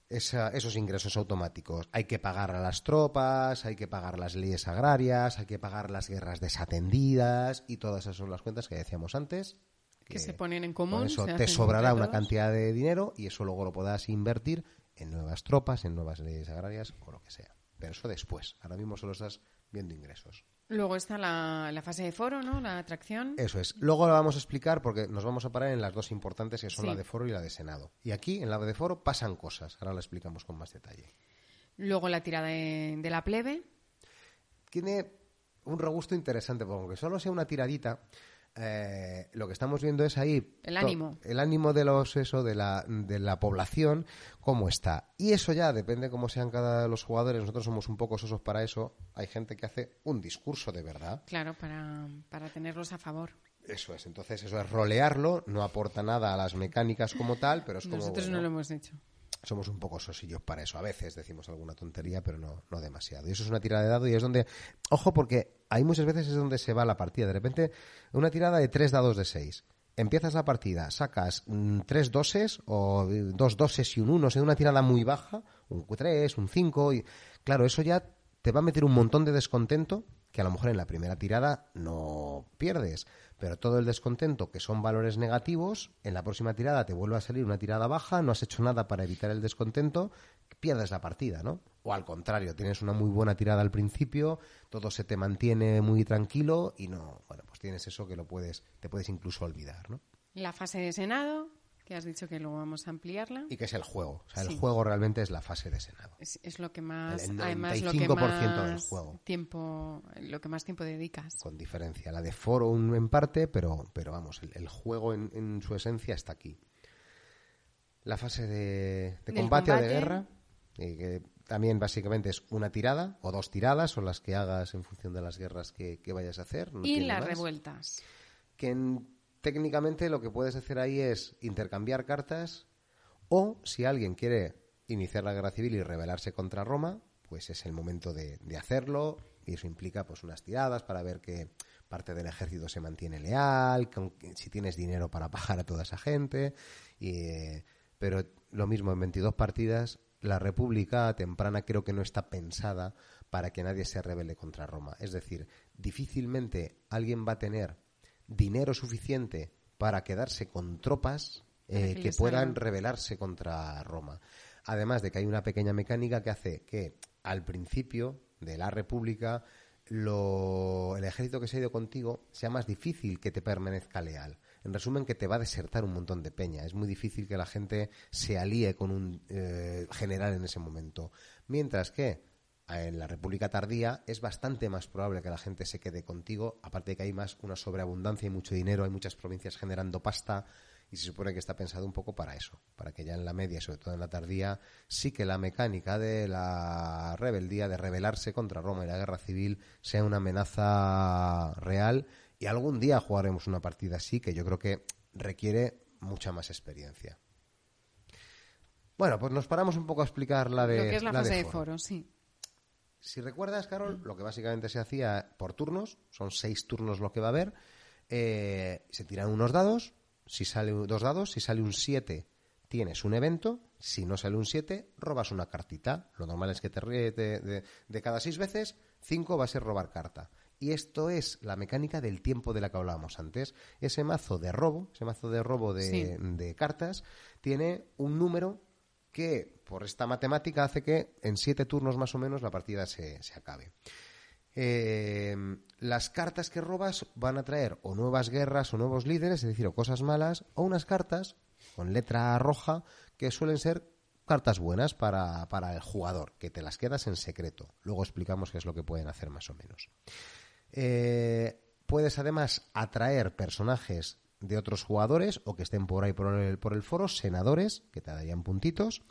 esa- esos ingresos automáticos. Hay que pagar a las tropas, hay que pagar las leyes agrarias, hay que pagar las guerras desatendidas y todas esas son las cuentas que decíamos antes. Que se ponen en común, Con eso te sobrará una cantidad de dinero y eso luego lo podrás invertir en nuevas tropas, en nuevas leyes agrarias o lo que sea. Pero eso después. Ahora mismo solo estás viendo ingresos. Luego está la, la fase de foro, ¿no? La atracción. Eso es. Luego lo vamos a explicar porque nos vamos a parar en las dos importantes que son Sí. la de foro y la de senado. Y aquí, en la de foro, pasan cosas. Ahora lo explicamos con más detalle. Luego la tirada de, de la plebe. tiene un regusto interesante, porque aunque solo sea una tiradita, eh, lo que estamos viendo es ahí El ánimo. el ánimo de los eso de la, de la población cómo está y eso ya depende cómo sean cada los jugadores nosotros somos un poco sosos para eso hay gente que hace un discurso de verdad Claro, para, para tenerlos a favor. eso es entonces eso es rolearlo no aporta nada a las mecánicas como tal pero es como Nosotros bueno, no lo hemos hecho. Somos un poco sosillos para eso. A veces decimos alguna tontería, pero no, no demasiado. Y eso es una tirada de dado y es donde, ojo, porque hay muchas veces es donde se va la partida. De repente, una tirada de tres dados de seis. empiezas la partida, sacas mm, tres doses o eh, dos doses y un uno, o sea, una tirada muy baja, un 3, un 5, y claro, eso ya te va a meter un montón de descontento que a lo mejor en la primera tirada no pierdes, pero todo el descontento, que son valores negativos, en la próxima tirada te vuelve a salir una tirada baja, no has hecho nada para evitar el descontento, pierdes la partida, ¿no? O al contrario, tienes una muy buena tirada al principio, todo se te mantiene muy tranquilo y no, bueno, pues tienes eso que lo puedes, te puedes incluso olvidar, ¿no? La fase de Senado, que has dicho que luego vamos a ampliarla. Y que es el juego. O sea, Sí. el juego realmente es la fase de Senado. Es, es lo que más, El además, lo que 95% del más juego. tiempo, lo que más tiempo dedicas. Con diferencia. La de Forum en parte, pero, pero vamos, el, el juego en, en su esencia está aquí. La fase de, combate, o de guerra, eh, que también básicamente es una tirada o dos tiradas, son las que hagas en función de las guerras que, que vayas a hacer. no y las más. revueltas. que en- técnicamente lo que puedes hacer ahí es intercambiar cartas o si alguien quiere iniciar la guerra civil y rebelarse contra Roma, pues es el momento de, hacerlo y eso implica pues unas tiradas para ver que parte del ejército se mantiene leal, si tienes dinero para pagar a toda esa gente, y, eh, pero lo mismo en 22 partidas la República temprana creo que no está pensada para que nadie se rebele contra Roma. Es decir, difícilmente alguien va a tener dinero suficiente para quedarse con tropas eh, que puedan rebelarse contra Roma. Además de que hay una pequeña mecánica que hace que al principio de la República lo- el ejército que se ha ido contigo sea más difícil que te permanezca leal. En resumen, que te va a desertar un montón de peña. Es muy difícil que la gente se alíe con un eh, general en ese momento. Mientras que en la República Tardía es bastante más probable que la gente se quede contigo, aparte de que hay más una sobreabundancia y mucho dinero, hay muchas provincias generando pasta y se supone que está pensado un poco para eso, para que ya en la media, y sobre todo en la tardía, sí que la mecánica de la rebeldía, de rebelarse contra Roma y la guerra civil sea una amenaza real y algún día jugaremos una partida así que yo creo que requiere mucha más experiencia. Bueno, pues nos paramos un poco a explicar la de lo que es la, fase de foro. foro, sí. Si recuerdas, Carol, lo que básicamente se hacía por turnos, son seis turnos lo que va a haber, eh, se tiran unos dados, si sale dos dados, si sale un 7 tienes un evento, si no sale un 7 robas una cartita. Lo normal es que te, ríe- de, de- de cada seis veces, cinco va a ser robar carta. Y esto es la mecánica del tiempo de la que hablábamos antes. Ese mazo de robo, ese mazo de robo de, Sí. de cartas, tiene un número que por esta matemática hace que en siete turnos más o menos la partida se, se acabe. Eh, las cartas que robas van a traer o nuevas guerras o nuevos líderes, es decir, o cosas malas, o unas cartas con letra roja que suelen ser cartas buenas para, para el jugador, que te las quedas en secreto. Luego explicamos qué es lo que pueden hacer más o menos. Eh, puedes además atraer personajes de otros jugadores o que estén por ahí por el, por el foro, senadores, que te darían puntitos,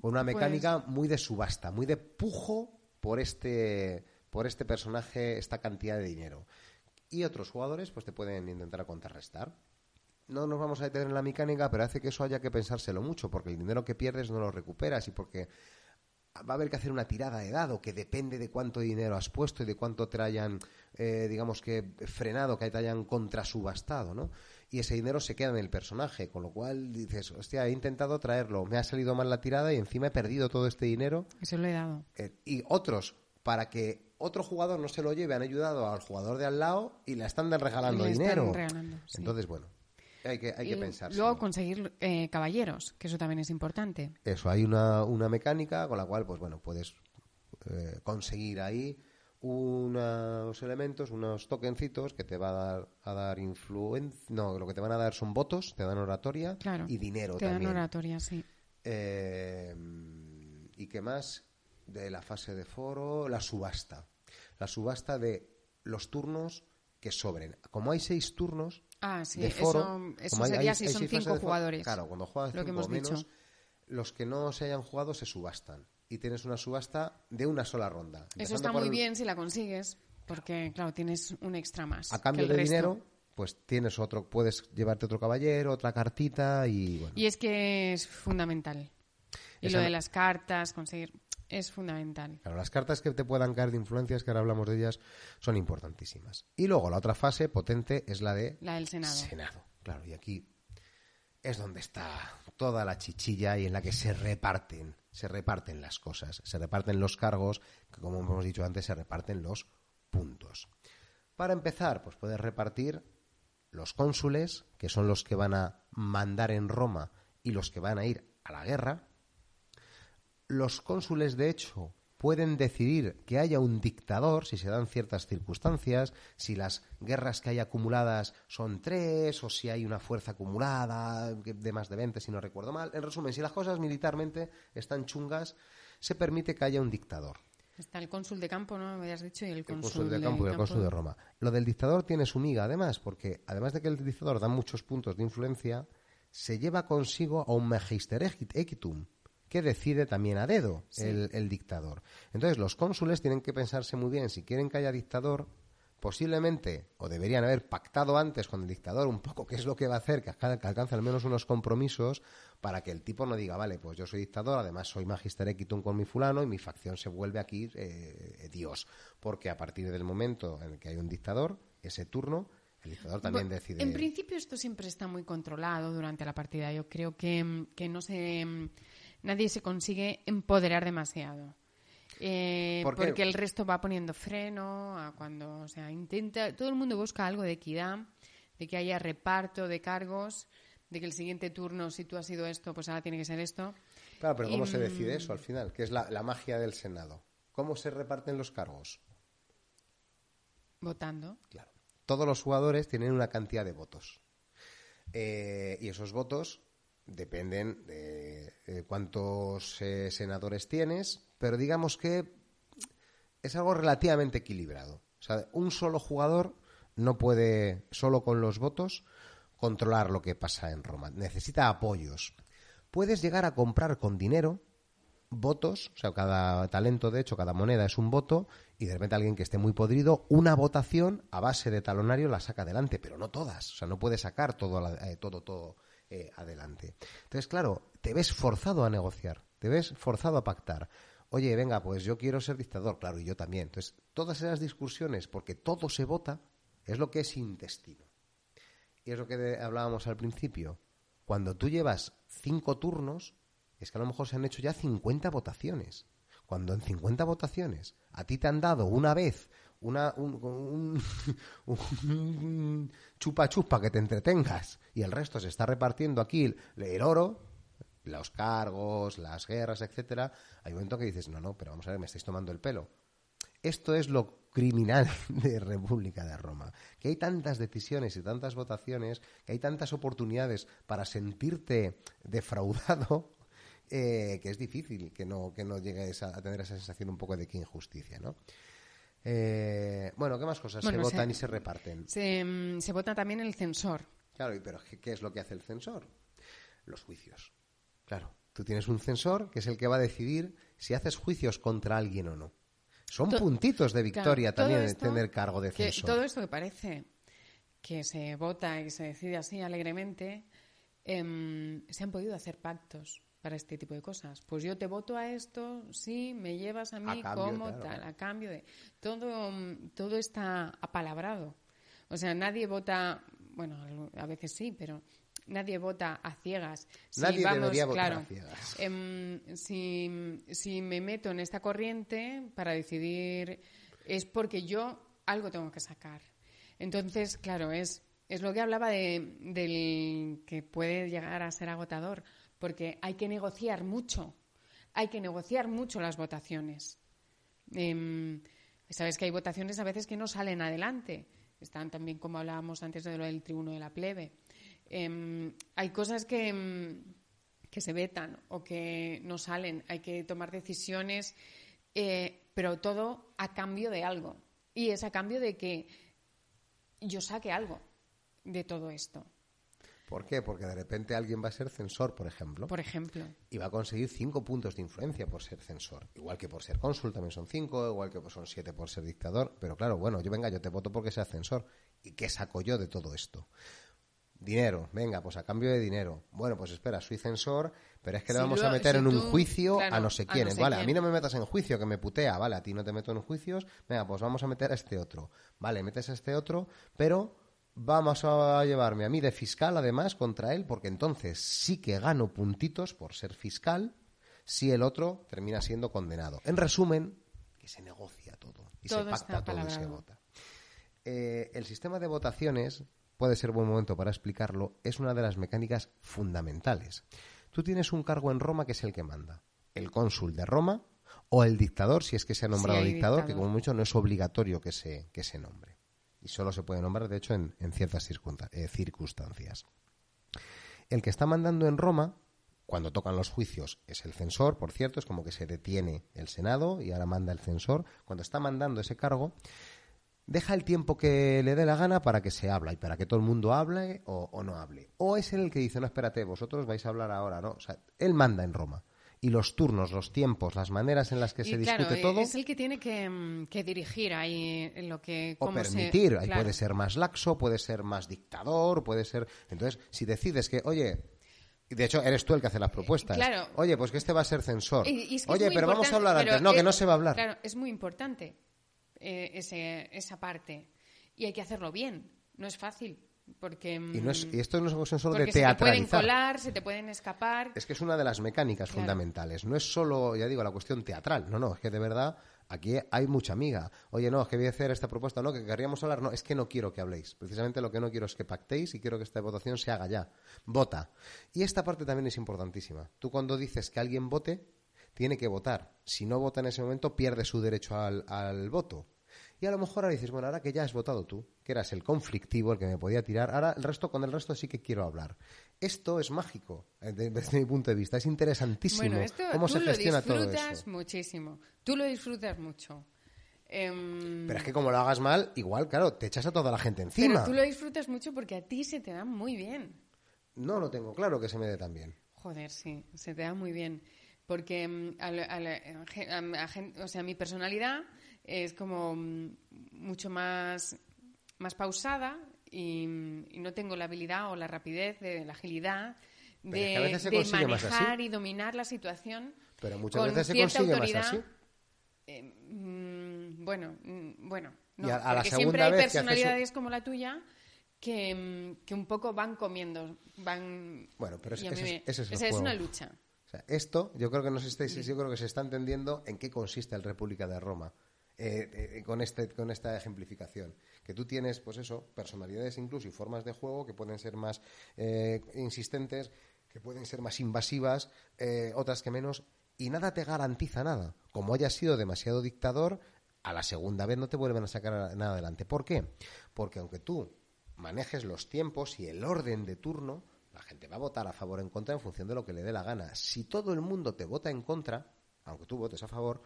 con una Pues- mecánica muy de subasta, muy de pujo por este, por este personaje, esta cantidad de dinero. Y otros jugadores pues te pueden intentar contrarrestar. No nos vamos a detener en la mecánica, pero hace que eso haya que pensárselo mucho, porque el dinero que pierdes no lo recuperas y porque va a haber que hacer una tirada de dado que depende de cuánto dinero has puesto y de cuánto te hayan, eh, digamos que, frenado, que te hayan contrasubastado, ¿no? Y ese dinero se queda en el personaje, con lo cual dices, hostia, he intentado traerlo, me ha salido mal la tirada y encima he perdido todo este dinero. Eso lo he dado. Eh, y otros, para que otro jugador no se lo lleve, han ayudado al jugador de al lado y le están regalando Le están dinero. regalando, sí. Entonces, bueno, hay que, hay que pensar. Luego conseguir eh, caballeros, que eso también es importante. Eso, hay una, una mecánica con la cual, pues bueno, puedes eh, conseguir ahí unos elementos, unos tokencitos que te va a dar, a dar influencia. No, lo que te van a dar son votos, te dan oratoria Claro. y dinero Te dan también. oratoria, sí. Eh, ¿Y qué más? De la fase de foro, la subasta. La subasta de los turnos que sobren. Como hay seis turnos Ah, sí, de eso- foro, eso hay- sería hay- si hay son cinco foro, jugadores. Claro, cuando juegas Lo cinco hemos menos, dicho. Los que no se hayan jugado se subastan. Y tienes una subasta de una sola ronda. Eso está muy el- bien si la consigues, porque, claro, tienes un extra más. A que cambio el de resto. dinero, pues tienes otro, puedes llevarte otro caballero, otra cartita y bueno. Y es que es fundamental. Y Esa- lo de las cartas, conseguir. Es fundamental. Claro, las cartas que te puedan caer de influencias, que ahora hablamos de ellas, son importantísimas. Y luego la otra fase potente es la de La del Senado. Senado. Claro, y aquí es donde está toda la chichilla y en la que se reparten, se reparten las cosas, se reparten los cargos, que como hemos dicho antes, se reparten los puntos. Para empezar, pues puedes repartir los cónsules, que son los que van a mandar en Roma y los que van a ir a la guerra. Los cónsules, de hecho, pueden decidir que haya un dictador si se dan ciertas circunstancias, si las guerras que hay acumuladas son tres o si hay una fuerza acumulada de más de 20, si no recuerdo mal. En resumen, si las cosas militarmente están chungas, se permite que haya un dictador. Está el cónsul de campo, ¿no? Me habías dicho, y el El cónsul, cónsul de campo y el cónsul de Roma. Lo del dictador tiene su miga, además, porque además de que el dictador da muchos puntos de influencia, se lleva consigo a un magister equitum, que decide también a dedo Sí. el, el dictador. Entonces, los cónsules tienen que pensarse muy bien si quieren que haya dictador, posiblemente, o deberían haber pactado antes con el dictador un poco qué es lo que va a hacer, que, alca- que alcance al menos unos compromisos para que el tipo no diga, vale, pues yo soy dictador, además soy magister equitum con mi fulano y mi facción se vuelve aquí eh, Dios. Porque a partir del momento en el que hay un dictador, ese turno, el dictador también Bueno, decide... En principio esto siempre está muy controlado durante la partida. Yo creo que, que no se nadie se consigue empoderar demasiado. Eh, porque el resto va poniendo freno a cuando, o sea, intenta, todo el mundo busca algo de equidad, de que haya reparto de cargos, de que el siguiente turno, si tú has sido esto, pues ahora tiene que ser esto. Claro, pero ¿cómo Y, se decide mm, eso al final? Que es la, la magia del Senado. ¿Cómo se reparten los cargos? Votando. Claro. Todos los jugadores tienen una cantidad de votos. Eh, y esos votos dependen de, cuántos eh, senadores tienes, pero digamos que es algo relativamente equilibrado. O sea, un solo jugador no puede, solo con los votos, controlar lo que pasa en Roma. Necesita apoyos. Puedes llegar a comprar con dinero votos, o sea, cada talento, de hecho, cada moneda es un voto, y de repente alguien que esté muy podrido, una votación a base de talonario la saca adelante, pero no todas, o sea, no puede sacar todo, la- eh, todo, todo eh, adelante. Entonces, claro, te ves forzado a negociar, te ves forzado a pactar. Oye, venga, pues yo quiero ser dictador, claro, y yo también. Entonces, todas esas discusiones, porque todo se vota, es lo que es intestino. Y es lo que hablábamos al principio. Cuando tú llevas cinco turnos, es que a lo mejor se han hecho ya 50 votaciones. Cuando en 50 votaciones a ti te han dado una vez una, un, un- un chupa chupa que te entretengas y el resto se está repartiendo aquí el, oro, los cargos, las guerras, etcétera, hay un momento que dices, no, no, pero vamos a ver, me estáis tomando el pelo. Esto es lo criminal de República de Roma, que hay tantas decisiones y tantas votaciones, que hay tantas oportunidades para sentirte defraudado, eh, que es difícil que no, que no llegues a, a tener esa sensación un poco de que injusticia, ¿no? Eh, bueno, ¿qué más cosas Bueno, se se- votan y se reparten? Se, mm, se vota también el censor. Claro, pero ¿qué, es lo que hace el censor? Los juicios. Claro, tú tienes un censor que es el que va a decidir si haces juicios contra alguien o no. Son To- puntitos de victoria Claro, también esto- tener cargo de que censor. todo esto que parece que se vota y se decide así alegremente, em, se han podido hacer pactos para este tipo de cosas. Pues yo te voto a esto, sí, me llevas a mí cambio, como claro. tal, a cambio de... Todo, todo está apalabrado. O sea, nadie vota, bueno, a veces sí, pero nadie vota a ciegas. Si Nadie vamos, debería votar claro, a ciegas. em, si, si me meto en esta corriente para decidir es porque yo algo tengo que sacar. Entonces, claro, es, es lo que hablaba de, del que puede llegar a ser agotador, porque hay que negociar mucho, hay que negociar mucho las votaciones. Em, Sabes que hay votaciones a veces que no salen adelante. Están también, como hablábamos antes de lo del tribuno de la plebe. Em, hay cosas que, em, que se vetan o que no salen. Hay que tomar decisiones, eh, pero todo a cambio de algo. Y es a cambio de que yo saque algo de todo esto. ¿Por qué? Porque de repente alguien va a ser censor, por ejemplo, Por ejemplo. y va a conseguir cinco puntos de influencia por ser censor. Igual que por ser cónsul también son cinco, igual que son siete por ser dictador. Pero claro, bueno, yo venga, yo te voto porque seas censor. ¿Y qué saco yo de todo esto? Dinero, venga, pues a cambio de dinero. Bueno, pues espera, soy censor, pero es que le Si vamos lo- a meter si en un juicio claro, a no sé quién. no sé vale, a mí no me metas en juicio, que me putea, vale, a ti no te meto en juicios, venga, pues vamos a meter a este otro. Vale, metes a este otro, pero vamos a llevarme a mí de fiscal además contra él, porque entonces sí que gano puntitos por ser fiscal si el otro termina siendo condenado. En resumen, que se negocia todo y Todo se pacta todo y se vota. Eh, el sistema de votaciones, puede ser buen momento para explicarlo, es una de las mecánicas fundamentales. Tú tienes un cargo en Roma que es el que manda. El cónsul de Roma o el dictador, si es que se ha nombrado hay dictador, que dictador. como mucho no es obligatorio que se, que se nombre. Y solo se puede nombrar, de hecho, en, ciertas eh, circunstancias. El que está mandando en Roma, cuando tocan los juicios, es el censor, por cierto, es como que se detiene el Senado y ahora manda el censor. Cuando está mandando ese cargo, deja el tiempo que le dé la gana para que se habla y para que todo el mundo hable o, no hable. O es el que dice, no, espérate, vosotros vais a hablar ahora, ¿no? O sea, él manda en Roma. Y los turnos, los tiempos, las maneras en las que Y se claro, discute todo, es el que tiene que, mm, que dirigir ahí en lo que... o se- permitir, ahí claro. puede ser más laxo, puede ser más dictador, puede ser... Entonces, si decides que, oye... De hecho, eres tú el que hace las propuestas. claro. Oye, pues que este va a ser censor. Y- y es que es Oye, pero vamos a hablar antes. No, que no se va a hablar. Claro, es muy importante eh, ese, esa parte. Y hay que hacerlo bien. No es fácil. Porque, Y, no es- mm, y esto no es una cuestión solo de porque se te pueden teatralizar. colar, se te pueden escapar. Es que es una de las mecánicas Claro. fundamentales. No es solo, ya digo, la cuestión teatral. No, no, es que de verdad aquí hay mucha amiga. Oye, no, es que voy a hacer esta propuesta. No, que querríamos hablar. No, es que no quiero que habléis. Precisamente lo que no quiero es que pactéis y quiero que esta votación se haga ya. Vota. Y esta parte también es importantísima. Tú cuando dices que alguien vote, tiene que votar. Si no vota en ese momento, pierde su derecho al, al voto. Y a lo mejor ahora dices, bueno, ahora que ya has votado tú, que eras el conflictivo, el que me podía tirar, ahora el resto, con el resto sí que quiero hablar. Esto es mágico, eh, de- desde mi punto de vista. Es interesantísimo Bueno, esto cómo tú se lo gestiona todo disfrutas eso. muchísimo. Tú lo disfrutas mucho. Em, Pero es que como lo hagas mal, igual, claro, te echas a toda la gente encima. pero tú lo disfrutas mucho porque a ti se te da muy bien. No lo tengo claro que se me dé tan bien. Joder, sí, se te da muy bien. Porque, al- al- a- a gen- o sea, mi personalidad es como mm, mucho más, más pausada y, y no tengo la habilidad o la rapidez, de, la agilidad de, es que a veces se de manejar y dominar la situación. Pero muchas con veces se consigue autoridad. más así. Eh, mm, bueno, mm, bueno. Y No, a- a la porque segunda siempre hay haces personalidades como la tuya que, mm, que un poco van comiendo, van... Bueno, pero es- y ese es- es esa una lucha. O sea, esto, yo creo que no se está, yo creo que se está entendiendo en qué consiste el República de Roma. Eh, eh, con, este, con esta ejemplificación. Que tú tienes, pues eso, personalidades incluso y formas de juego que pueden ser más eh, insistentes, que pueden ser más invasivas, eh, otras que menos, y nada te garantiza nada. Como hayas sido demasiado dictador, a la segunda vez no te vuelven a sacar nada adelante. ¿Por qué? Porque aunque tú manejes los tiempos y el orden de turno, la gente va a votar a favor o en contra en función de lo que le dé la gana. Si todo el mundo te vota en contra, aunque tú votes a favor,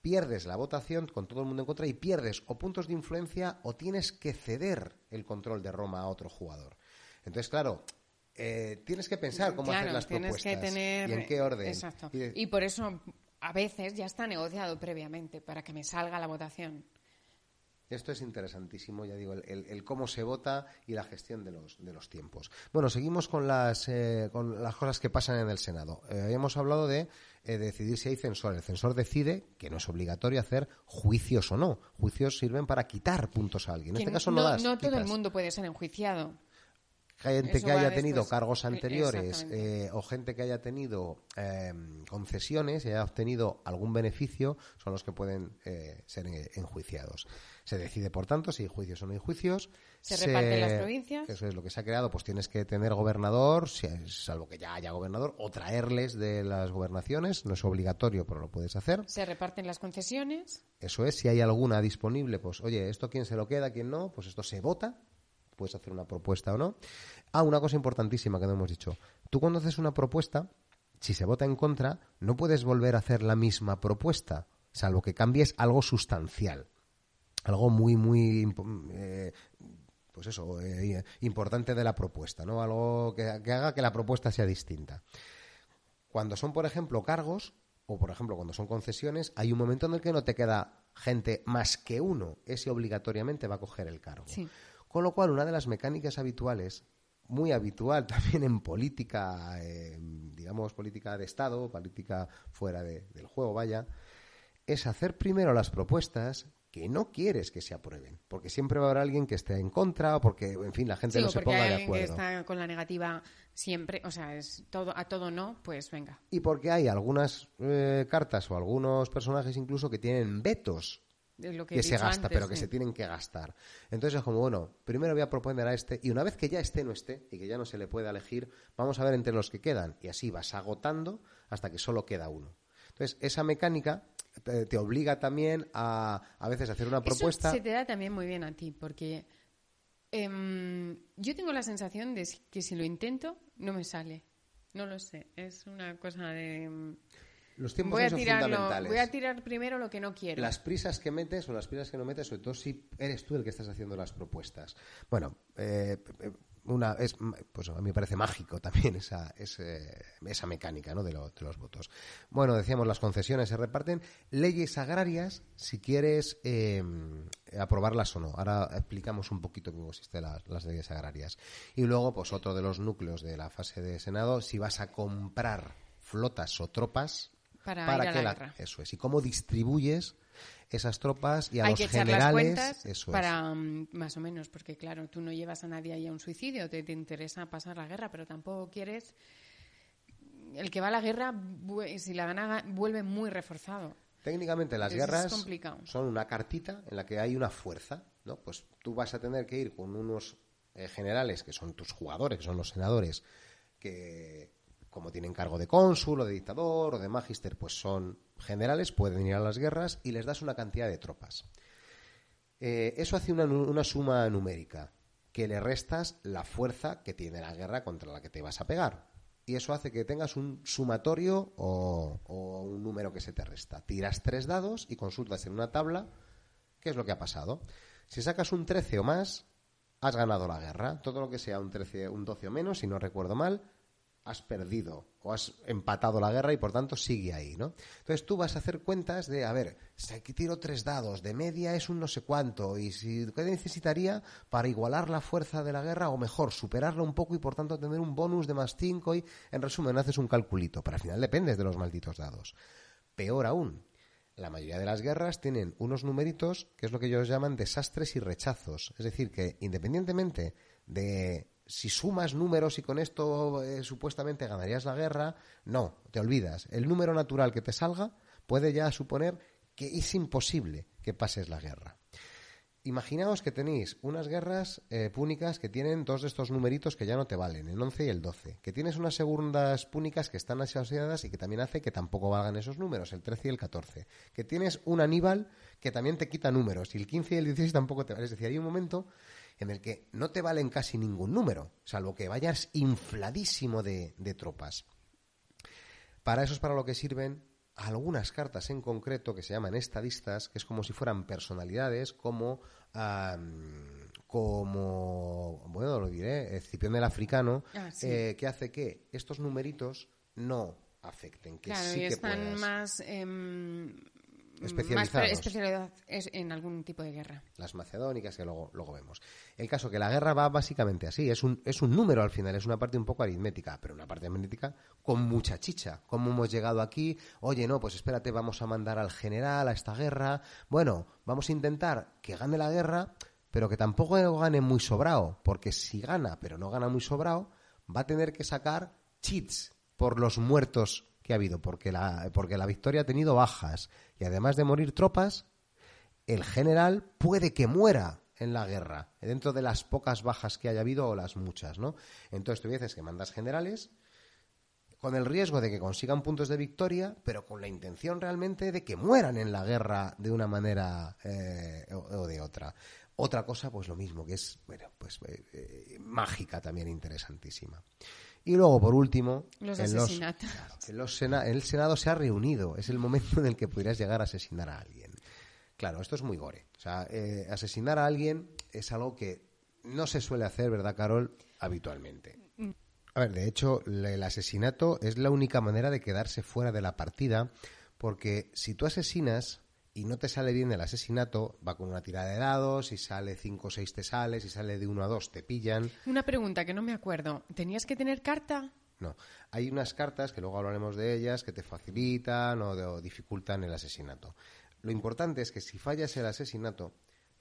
pierdes la votación con todo el mundo en contra y pierdes o puntos de influencia o tienes que ceder el control de Roma a otro jugador. Entonces, claro, eh, tienes que pensar cómo claro, hacer las propuestas que tener... y en qué orden. Exacto. Y de- Y por eso a veces ya está negociado previamente para que me salga la votación. Esto es interesantísimo, ya digo, el, el- el cómo se vota y la gestión de los, de los tiempos. Bueno, seguimos con las, eh, con las cosas que pasan en el Senado. Eh, habíamos hablado de eh, decidir si hay censor. El censor decide que no es obligatorio hacer juicios o no. Juicios sirven para quitar puntos a alguien. En Que este caso no, das. no todo el mundo puede ser enjuiciado. Gente Eso que haya tenido después. cargos Eh, anteriores eh, o gente que haya tenido eh, concesiones y haya obtenido algún beneficio son los que pueden eh, ser enjuiciados. Se decide, por tanto, si hay juicios o no hay juicios. Se reparten las provincias. Eso es lo que se ha creado. Pues tienes que tener gobernador, si- salvo que ya haya gobernador, o traerles de las gobernaciones. No es obligatorio, pero lo puedes hacer. Se reparten las concesiones. Eso es, si hay alguna disponible, pues oye, esto quién se lo queda, quién no, pues esto se vota, puedes hacer una propuesta o no. Ah, una cosa importantísima que no hemos dicho. Tú cuando haces una propuesta, si se vota en contra, no puedes volver a hacer la misma propuesta, salvo que cambies algo sustancial. Algo muy, muy... eh, pues eso, eh, importante de la propuesta, ¿no? Algo que- que haga que la propuesta sea distinta. Cuando son, por ejemplo, cargos, o por ejemplo, cuando son concesiones, hay un momento en el que no te queda gente más que uno. Ese obligatoriamente va a coger el cargo. Sí. Con lo cual, una de las mecánicas habituales, muy habitual también en política, eh, digamos, política de Estado, política fuera de- del juego, vaya, es hacer primero las propuestas, que no quieres que se aprueben, porque siempre va a haber alguien que esté en contra o porque, en fin, la gente Sí, no se porque ponga hay de alguien que acuerdo. está con la negativa siempre, o sea, es todo a todo no, pues venga. Y porque hay algunas eh, cartas o algunos personajes incluso que tienen vetos lo que, se gasta, antes, pero que se tienen que gastar. Entonces es como, bueno, primero voy a proponer a este y una vez que ya esté no esté y que ya no se le pueda elegir, vamos a ver entre los que quedan y así vas agotando hasta que solo queda uno. Entonces esa mecánica te, te obliga también a a veces a hacer una propuesta. Eso se te da también muy bien a ti, porque em, yo tengo la sensación de que si lo intento, no me sale. No lo sé. Es una cosa de. Los tiempos Voy a, son tirarlo, fundamentales. voy a tirar primero lo que no quiero. Las prisas que metes o las prisas que no metes, sobre todo si eres tú el que estás haciendo las propuestas. Bueno, eh, una es, pues a mí me parece mágico también esa, esa mecánica ¿no? de, lo- de los votos. Bueno, decíamos, las concesiones se reparten. Leyes agrarias, si quieres eh, aprobarlas o no. Ahora explicamos un poquito cómo existen las, las leyes agrarias. Y luego, pues otro de los núcleos de la fase de Senado, si vas a comprar flotas o tropas Para para ir a que la guerra. eso es y cómo distribuyes esas tropas y a Hay los que echar las generales cuentas eso es. para mm, más o menos, porque claro, tú no llevas a nadie ahí a un suicidio, te, te interesa pasar la guerra, pero tampoco quieres. El que va a la guerra, si la gana, vuelve muy reforzado. técnicamente las es guerras son una cartita en la que hay una fuerza no pues tú vas a tener que ir con unos eh, generales que son tus jugadores que son los senadores que como tienen cargo de cónsul o de dictador o de magister pues son generales pueden ir a las guerras y les das una cantidad de tropas Eh, eso hace una, suma numérica, que le restas la fuerza que tiene la guerra contra la que te vas a pegar. Y eso hace que tengas un sumatorio o, o un número que se te resta. Tiras tres dados y consultas en una tabla qué es lo que ha pasado. Si sacas un 13 o más, has ganado la guerra. Todo lo que sea un 13, un 12 o menos, si no recuerdo mal, has perdido o has empatado la guerra y por tanto sigue ahí, ¿no? Entonces tú vas a hacer cuentas de, a ver, si tiro tres dados, de media es un no sé cuánto, y si qué necesitaría para igualar la fuerza de la guerra o mejor, superarla un poco y por tanto tener un bonus de más cinco y en resumen haces un calculito, pero al final dependes de los malditos dados. Peor aún, la mayoría de las guerras tienen unos numeritos que es lo que ellos llaman desastres y rechazos. Es decir, que independientemente de si sumas números y con esto eh, supuestamente ganarías la guerra, no, te olvidas. El número natural que te salga puede ya suponer que es imposible que pases la guerra. Imaginaos que tenéis unas guerras eh, púnicas que tienen dos de estos numeritos que ya no te valen, el 11 y el 12. Que tienes unas segundas púnicas que están asociadas y que también hace que tampoco valgan esos números, el 13 y el 14. Que tienes un Aníbal que también te quita números y el 15 y el 16 tampoco te valen. Es decir, hay un momento en el que no te valen casi ningún número, salvo que vayas infladísimo de, de tropas. Para eso es para lo que sirven algunas cartas en concreto que se llaman estadistas, que es como si fueran personalidades como, am, como bueno, lo diré, Escipión el Africano, Ah, sí. eh, que hace que estos numeritos no afecten, que claro, sí y que están puedas. más, em, Especializados. más especialidad es en algún tipo de guerra. las macedónicas que luego, luego vemos. El caso que la guerra va básicamente así, es un, es un número al final, es una parte un poco aritmética, pero una parte aritmética con mucha chicha. ¿Cómo hemos llegado aquí? Oye, no, pues espérate, vamos a mandar al general a esta guerra. Bueno, vamos a intentar que gane la guerra, pero que tampoco gane muy sobrado, porque si gana, pero no gana muy sobrado, va a tener que sacar cheats por los muertos que ha habido, porque la, porque la victoria ha tenido bajas. Y además de morir tropas, el general puede que muera en la guerra, dentro de las pocas bajas que haya habido o las muchas, ¿no? Entonces tú dices que mandas generales con el riesgo de que consigan puntos de victoria, pero con la intención realmente de que mueran en la guerra de una manera eh, o, de otra. Otra cosa, pues lo mismo, que es, bueno, pues eh, eh, mágica también interesantísima. Y luego, por último, Los en en los sena- el Senado se ha reunido. Es el momento en el que podrías llegar a asesinar a alguien. Claro, esto es muy gore. O sea, eh, asesinar a alguien es algo que no se suele hacer, ¿verdad, Carol? Habitualmente. A ver, de hecho, el asesinato es la única manera de quedarse fuera de la partida, porque si tú asesinas y no te sale bien el asesinato, va con una tirada de dados, y sale 5 o 6 te sale, si sale de 1 a 2 te pillan. Una pregunta que no me acuerdo. ¿Tenías que tener carta? No, hay unas cartas que luego hablaremos de ellas que te facilitan o, de- o dificultan el asesinato. lo importante es que si fallas el asesinato,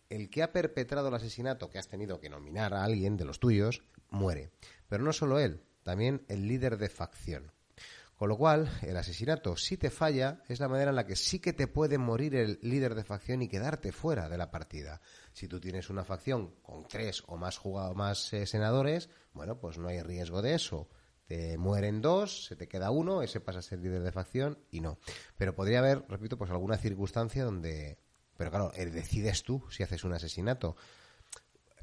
el que ha perpetrado el asesinato, que has tenido que nominar a alguien de los tuyos, muere. Pero no solo él, también el líder de facción. Con lo cual, el asesinato, si te falla, es la manera en la que sí que te puede morir el líder de facción y quedarte fuera de la partida. Si tú tienes una facción con tres o más, jugados, más eh, senadores, bueno, pues no hay riesgo de eso. Te mueren dos, se te queda uno, ese pasa a ser líder de facción y no. Pero podría haber, repito, pues alguna circunstancia donde... Pero claro, eh, decides tú si haces un asesinato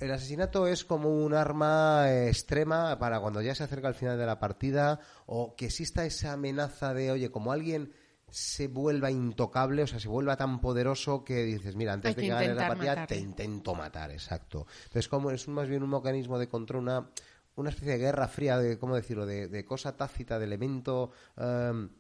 el asesinato es como un arma extrema para cuando ya se acerca al final de la partida o que exista esa amenaza de, oye, como alguien se vuelva intocable, o sea, se vuelva tan poderoso que dices, mira, antes de que gane la partida te intento matar, exacto. Entonces, como es más bien un mecanismo de control, una, una especie de guerra fría, de, ¿cómo decirlo?, de, cosa tácita, de elemento... Em,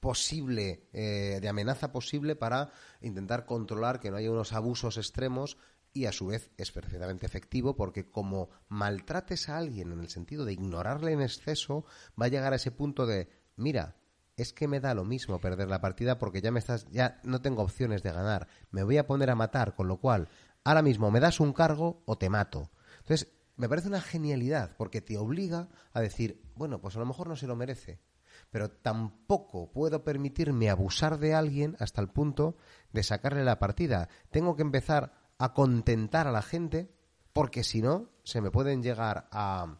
posible, eh, de amenaza posible para intentar controlar que no haya unos abusos extremos y a su vez es perfectamente efectivo porque como maltrates a alguien en el sentido de ignorarle en exceso, va a llegar a ese punto de, mira, es que me da lo mismo perder la partida porque ya me estás ya no tengo opciones de ganar, me voy a poner a matar, con lo cual ahora mismo me das un cargo o te mato. Entonces, me parece una genialidad porque te obliga a decir, bueno, pues a lo mejor no se lo merece, pero tampoco puedo permitirme abusar de alguien hasta el punto de sacarle la partida. Tengo que empezar a contentar a la gente, porque si no, se me pueden llegar a,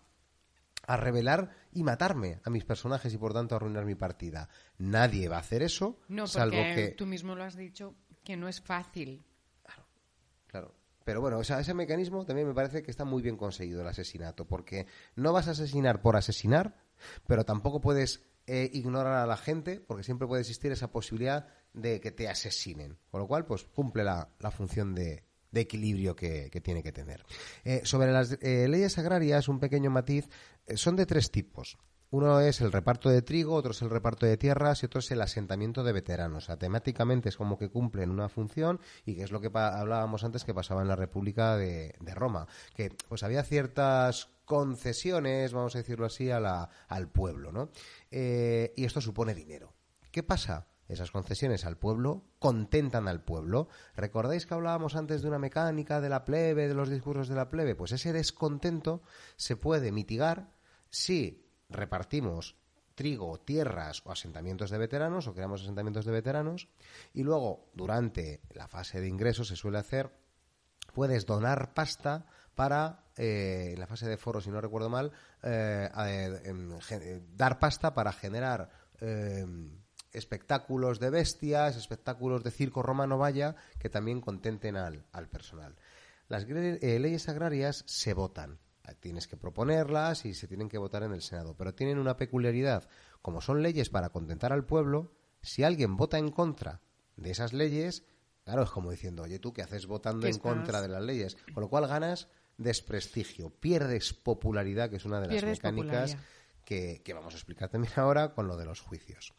a revelar y matarme a mis personajes y por tanto arruinar mi partida. Nadie va a hacer eso, no, salvo que tú mismo lo has dicho que no es fácil. Claro, claro. Pero bueno, ese mecanismo también me parece que está muy bien conseguido el asesinato, porque no vas a asesinar por asesinar, pero tampoco puedes eh, ignorar a la gente, porque siempre puede existir esa posibilidad de que te asesinen. Con lo cual, pues cumple la función de, de equilibrio que, tiene que tener. Eh, sobre las eh, leyes agrarias, un pequeño matiz, eh, son de tres tipos. Uno es el reparto de trigo, otro es el reparto de tierras y otro es el asentamiento de veteranos. O sea, temáticamente es como que cumplen una función y que es lo que hablábamos antes que pasaba en la República de, Roma, que pues había ciertas concesiones, vamos a decirlo así, al pueblo, ¿no? y esto supone dinero. ¿Qué pasa? Esas concesiones al pueblo contentan al pueblo. ¿Recordáis que hablábamos antes de una mecánica de la plebe, de los discursos de la plebe? Pues ese descontento se puede mitigar si repartimos trigo, tierras o asentamientos de veteranos o creamos asentamientos de veteranos y luego durante la fase de ingresos se suele hacer puedes donar pasta para eh, en la fase de foro si no recuerdo mal eh, dar pasta para generar eh, espectáculos de bestias, espectáculos de circo romano vaya, que también contenten al, personal. Las eh, leyes agrarias se votan. Tienes que proponerlas y se tienen que votar en el Senado. Pero tienen una peculiaridad. Como son leyes para contentar al pueblo, si alguien vota en contra de esas leyes, claro, es como diciendo, oye, tú qué haces votando en contra de las leyes. Con lo cual ganas desprestigio, pierdes popularidad, que es una de las mecánicas que, que, vamos a explicar también ahora con lo de los juicios.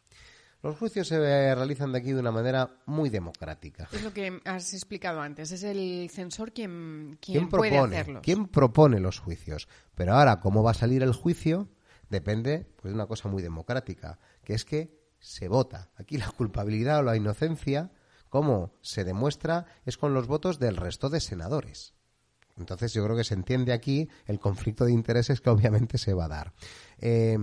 Los juicios se realizan de aquí de una manera muy democrática. Es lo que has explicado antes. Es el censor quien, quien puede propone, hacerlos. ¿Quién propone los juicios? Pero ahora, cómo va a salir el juicio depende pues, de una cosa muy democrática, que es que se vota. Aquí la culpabilidad o la inocencia, como se demuestra, es con los votos del resto de senadores. Entonces yo creo que se entiende aquí el conflicto de intereses que obviamente se va a dar. Eh,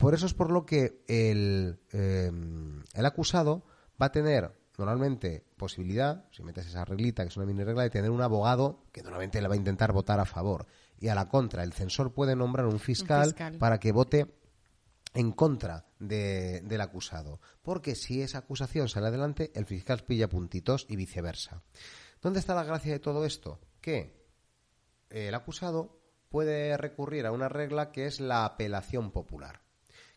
por eso es por lo que el, em, el acusado va a tener normalmente posibilidad, si metes esa reglita, que es una mini regla, de tener un abogado que normalmente le va a intentar votar a favor. Y a la contra, el censor puede nombrar un fiscal, para que vote en contra del acusado. Porque si esa acusación sale adelante, el fiscal pilla puntitos y viceversa. ¿Dónde está la gracia de todo esto? Que el acusado puede recurrir a una regla que es la apelación popular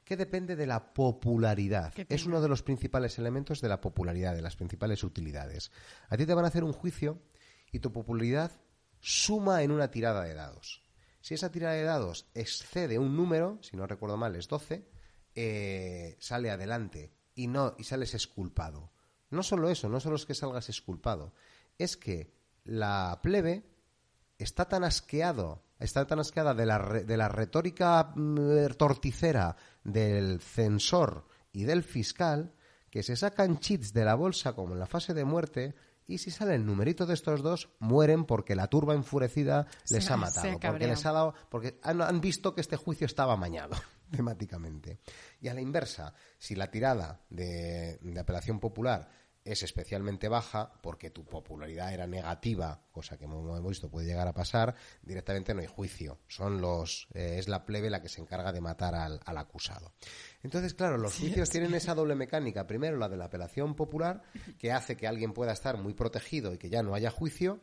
que depende de la popularidad. Es uno de los principales elementos de la popularidad, de las principales utilidades. A ti te van a hacer un juicio y tu popularidad suma en una tirada de dados. Si esa tirada de dados excede un número, si no recuerdo mal es 12, eh, sale adelante y no y sales exculpado. No solo eso, no solo es que salgas exculpado, es que la plebe está tan asqueado está tan asqueada de la, de la retórica mm, torticera del censor y del fiscal que se sacan cheats de la bolsa como en la fase de muerte y si sale el numerito de estos dos, mueren porque la turba enfurecida les Se- ha matado. Porque les ha dado, porque han, han visto que este juicio estaba amañado, temáticamente. Y a la inversa, si la tirada de, de apelación popular es especialmente baja, porque tu popularidad era negativa, cosa que como hemos visto puede llegar a pasar, directamente no hay juicio. Son los, eh, es la plebe la que se encarga de matar al, al acusado. Entonces, claro, los juicios tienen esa doble mecánica. Primero, la de la apelación popular, que hace que alguien pueda estar muy protegido y que ya no haya juicio.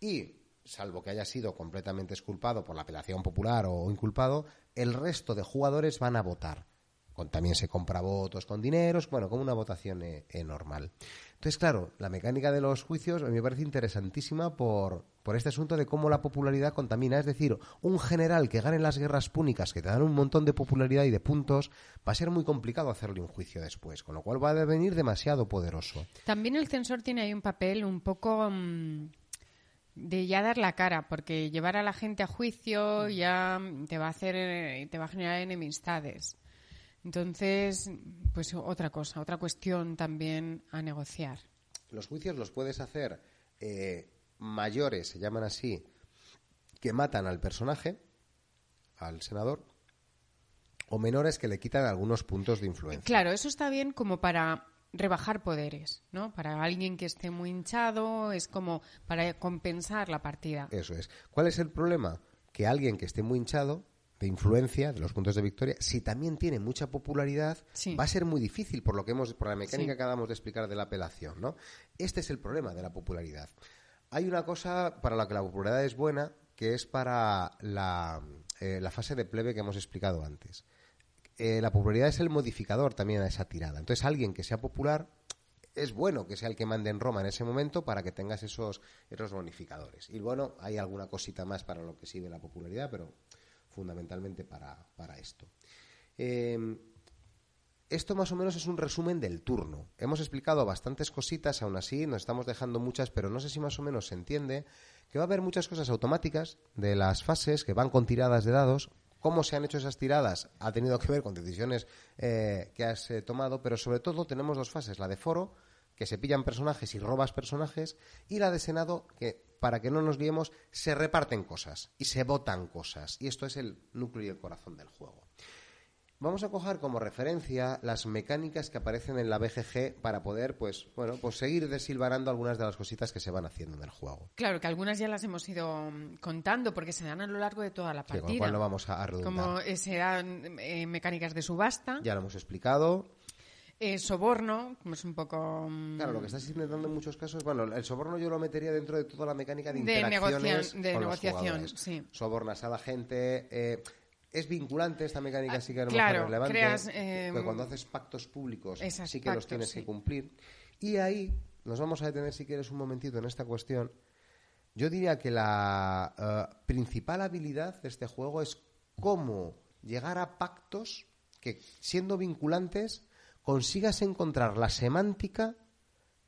Y, salvo que haya sido completamente exculpado por la apelación popular o inculpado, el resto de jugadores van a votar. También se compra votos con dineros, bueno, como una votación eh, eh, normal. Entonces, claro, la mecánica de los juicios a mí me parece interesantísima por, por este asunto de cómo la popularidad contamina. Es decir, un general que gane las guerras púnicas, que te dan un montón de popularidad y de puntos, va a ser muy complicado hacerle un juicio después, con lo cual va a devenir demasiado poderoso. También el censor tiene ahí un papel un poco mm, de ya dar la cara, porque llevar a la gente a juicio ya te va a hacer, eh, te va a generar enemistades. Entonces, pues otra cosa, otra cuestión también a negociar. Los juicios los puedes hacer eh, mayores, se llaman así, que matan al personaje, al senador, o menores que le quitan algunos puntos de influencia. Claro, eso está bien como para rebajar poderes, ¿no? Para alguien que esté muy hinchado, es como para compensar la partida. Eso es. ¿Cuál es el problema? Que alguien que esté muy hinchado de influencia, de los puntos de victoria, si también tiene mucha popularidad, Sí. va a ser muy difícil por lo que hemos, por la mecánica Sí. que acabamos de explicar de la apelación, ¿no? Este es el problema de la popularidad. Hay una cosa para la que la popularidad es buena, que es para la, eh, la fase de plebe que hemos explicado antes. Eh, la popularidad es el modificador también a esa tirada. Entonces, alguien que sea popular es bueno que sea el que mande en Roma en ese momento para que tengas esos, esos bonificadores. Y bueno, hay alguna cosita más para lo que sirve la popularidad, pero fundamentalmente para, para esto. Eh, esto más o menos es un resumen del turno. Hemos explicado bastantes cositas, aún así nos estamos dejando muchas, pero no sé si más o menos se entiende que va a haber muchas cosas automáticas de las fases que van con tiradas de dados. Cómo se han hecho esas tiradas ha tenido que ver con decisiones eh, que has eh, tomado, pero sobre todo tenemos dos fases, la de foro, que se pillan personajes y robas personajes, y la de Senado, que para que no nos liemos, se reparten cosas y se votan cosas. Y esto es el núcleo y el corazón del juego. Vamos a coger como referencia las mecánicas que aparecen en la BGG para poder, pues, bueno, pues seguir desilvanando algunas de las cositas que se van haciendo en el juego. Claro, que algunas ya las hemos ido mm, contando porque se dan a lo largo de toda la Sí, partida. con lo cual no vamos a, a redundar. Como eh, se dan eh, mecánicas de subasta, Ya lo hemos explicado. Eh, soborno, como es un poco... mm, Claro, lo que estás intentando en muchos casos, bueno, el soborno yo lo metería dentro de toda la mecánica de interacciones de con negociación, sí. Sobornas a la gente. eh, es vinculante esta mecánica, sí que a lo claro, mejor es relevante. creas, eh, porque cuando haces pactos públicos, Esas sí que los tienes sí. que cumplir. Y ahí nos vamos a detener, si quieres, un momentito en esta cuestión. Yo diría que la eh, principal habilidad de este juego es cómo llegar a pactos que, siendo vinculantes, consigas encontrar la semántica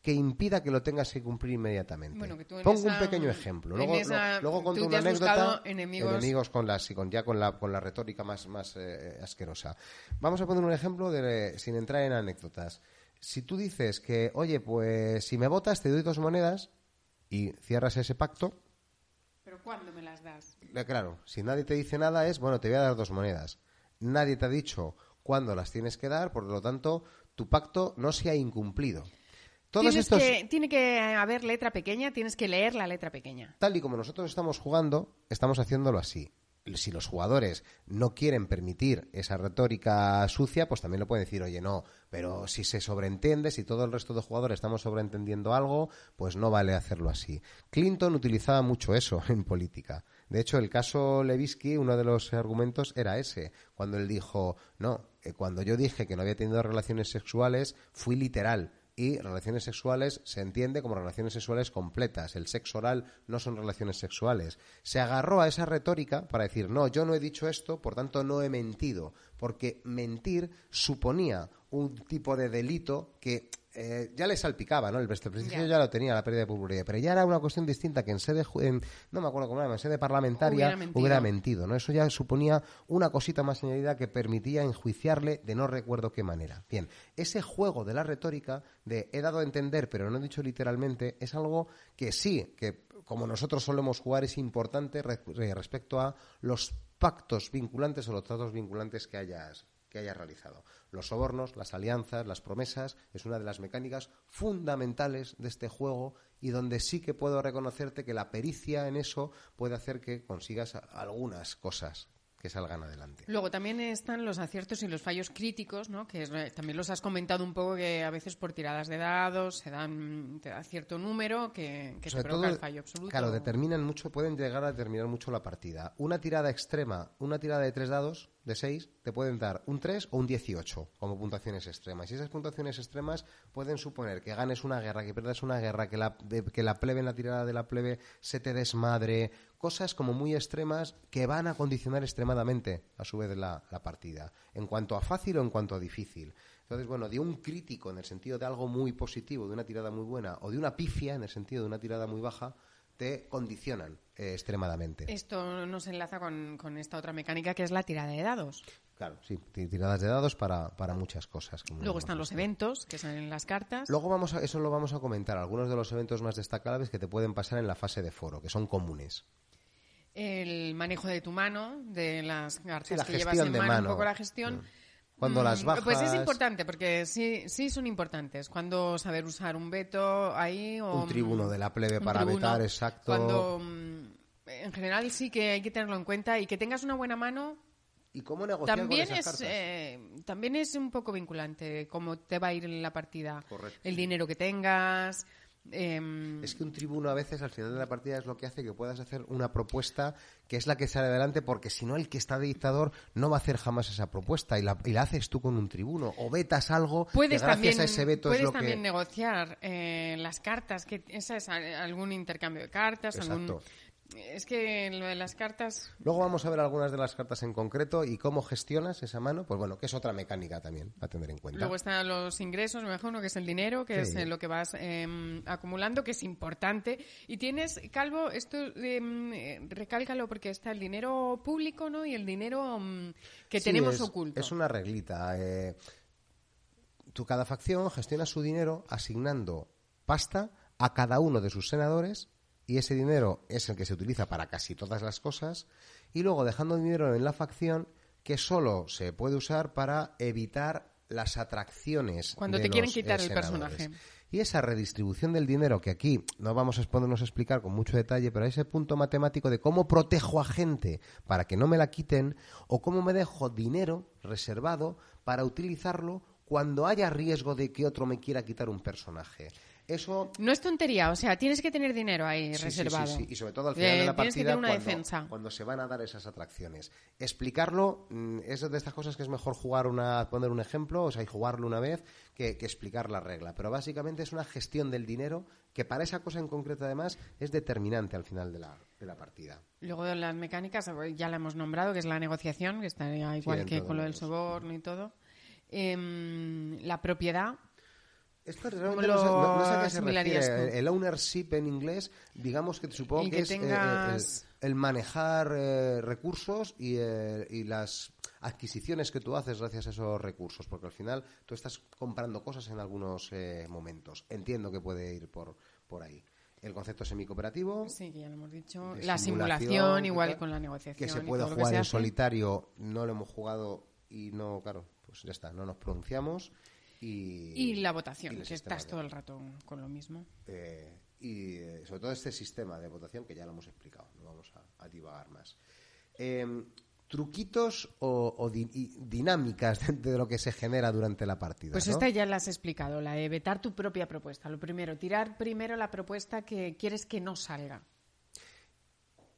que impida que lo tengas que cumplir inmediatamente. Bueno, que tú en Pongo esa- un pequeño ejemplo. en Luego, esa- luego tú cuento te una has anécdota. buscado enemigos- con la, ya con la, con la retórica más, más eh, asquerosa. Vamos a poner un ejemplo de, sin entrar en anécdotas. Si tú dices que, oye, pues si me votas te doy dos monedas y cierras ese pacto, ¿Pero cuándo me las das? eh, claro, si nadie te dice nada es, bueno, te voy a dar dos monedas. Nadie te ha dicho cuándo las tienes que dar, por lo tanto, tu pacto no se ha incumplido. Todos Tienes estos, que, tiene que haber letra pequeña, tienes que leer la letra pequeña. tal y como nosotros estamos jugando, estamos haciéndolo así. Si los jugadores no quieren permitir esa retórica sucia, pues también lo pueden decir, oye, no, pero si se sobreentiende, si todo el resto de jugadores estamos sobreentendiendo algo, pues no vale hacerlo así. Clinton utilizaba mucho eso en política. De hecho, el caso Levinsky, uno de los argumentos era ese, cuando él dijo, no, eh, cuando yo dije que no había tenido relaciones sexuales, fui literal y relaciones sexuales se entiende como relaciones sexuales completas. El sexo oral no son relaciones sexuales. Se agarró a esa retórica para decir, no, yo no he dicho esto, por tanto no he mentido, porque mentir suponía un tipo de delito que eh, ya le salpicaba, ¿no? El prestigio ya. lo tenía, la pérdida de popularidad, pero ya era una cuestión distinta que en sede, en, no me acuerdo cómo era, en sede parlamentaria hubiera mentido. ¿no? Eso ya suponía una cosita más añadida que permitía enjuiciarle de no recuerdo qué manera. Bien, ese juego de la retórica de he dado a entender, pero no he dicho literalmente, es algo que sí, que como nosotros solemos jugar, es importante respecto a los pactos vinculantes o los tratos vinculantes que hayas que haya realizado. Los sobornos, las alianzas, las promesas, es una de las mecánicas fundamentales de este juego y donde sí que puedo reconocerte que la pericia en eso puede hacer que consigas algunas cosas que salgan adelante. Luego también están los aciertos y los fallos críticos, ¿no? que también los has comentado un poco que a veces por tiradas de dados se dan te da cierto número que, que provoca el fallo absoluto. Claro, determinan mucho, pueden llegar a determinar mucho la partida. Una tirada extrema, una tirada de tres dados, de seis, te pueden dar un 3 o un 18 como puntuaciones extremas. Y esas puntuaciones extremas pueden suponer que ganes una guerra, que pierdas una guerra, que la, que la plebe en la tirada de la plebe se te desmadre, cosas como muy extremas que van a condicionar extremadamente a su vez la, la partida, en cuanto a fácil o en cuanto a difícil. Entonces, bueno, de un crítico en el sentido de algo muy positivo, de una tirada muy buena, o de una pifia en el sentido de una tirada muy baja, te condicionan eh, extremadamente. Esto nos enlaza con, esta otra mecánica que es la tirada de dados. Claro, sí, tiradas de dados para, para muchas cosas. Luego están los eventos, que son en las cartas. Luego vamos a, eso lo vamos a comentar, algunos de los eventos más destacables que te pueden pasar en la fase de foro, que son comunes. El manejo de tu mano, de las cartas que llevas en mano, un poco la gestión. Mm. Cuando las mm, bajas... Pues es importante, porque sí, sí son importantes. Cuando saber usar un veto ahí o... Un tribuno de la plebe para vetar, exacto. Cuando... Mm, en general sí que hay que tenerlo en cuenta y que tengas una buena mano ¿Y cómo negociar también es, eh, también es un poco vinculante cómo te va a ir la partida. Correcto. El dinero que tengas, Em, es que un tribuno a veces al final de la partida es lo que hace que puedas hacer una propuesta que es la que sale adelante porque si no el que está de dictador no va a hacer jamás esa propuesta y la, haces tú con un tribuno o vetas algo puedes que gracias también, a ese veto puedes es lo también negociar eh, las cartas que esa es algún intercambio de cartas algún es que lo de las cartas. Luego vamos a ver algunas de las cartas en concreto y cómo gestionas esa mano. Pues bueno, que es otra mecánica también a tener en cuenta. Luego están los ingresos, mejor, ¿no? que es el dinero, que es lo que vas em, acumulando, que es importante. Y tienes, Calvo, esto eh, recálcalo porque está el dinero público ¿no? y el dinero mm, que tenemos oculto. Es una reglita. Eh, tu cada facción gestiona su dinero asignando pasta a cada uno de sus senadores y ese dinero es el que se utiliza para casi todas las cosas y luego dejando dinero en la facción que solo se puede usar para evitar las atracciones cuando te quieren quitar el personaje. Y esa redistribución del dinero que aquí no vamos a ponernos a explicar con mucho detalle pero ese punto matemático de cómo protejo a gente para que no me la quiten o cómo me dejo dinero reservado para utilizarlo cuando haya riesgo de que otro me quiera quitar un personaje eso... No es tontería, o sea, tienes que tener dinero ahí reservado. Sí, sí, y sobre todo al final de la partida, cuando, se van a dar esas atracciones. Explicarlo mm, es de estas cosas que es mejor jugar una, poner un ejemplo, o sea, y jugarlo una vez, que, explicar la regla. Pero básicamente es una gestión del dinero que para esa cosa en concreto, además, es determinante al final de la, de la partida. Luego de las mecánicas, ya la hemos nombrado, que es la negociación, que está igual que con lo del soborno y todo. Em, la propiedad, esto realmente no, sé, a qué se refiere. El ownership en inglés, digamos que supongo que, es eh, eh, el, manejar eh, recursos y, y, las adquisiciones que tú haces gracias a esos recursos, porque al final tú estás comprando cosas en algunos momentos. Entiendo que puede ir por, por ahí. El concepto semicooperativo. Sí, ya lo hemos dicho. La simulación, igual con la negociación. Que se puede jugar en solitario, no lo hemos jugado y no, claro, pues ya está, no nos pronunciamos. Y, la votación, que estás todo el rato con lo mismo. Eh, y eh, sobre todo este sistema de votación que ya lo hemos explicado, no vamos a, divagar más. Em, truquitos o, dinámicas de, lo que se genera durante la partida. Pues esta ya la has explicado, la de vetar tu propia propuesta. Lo primero, tirar primero la propuesta que quieres que no salga.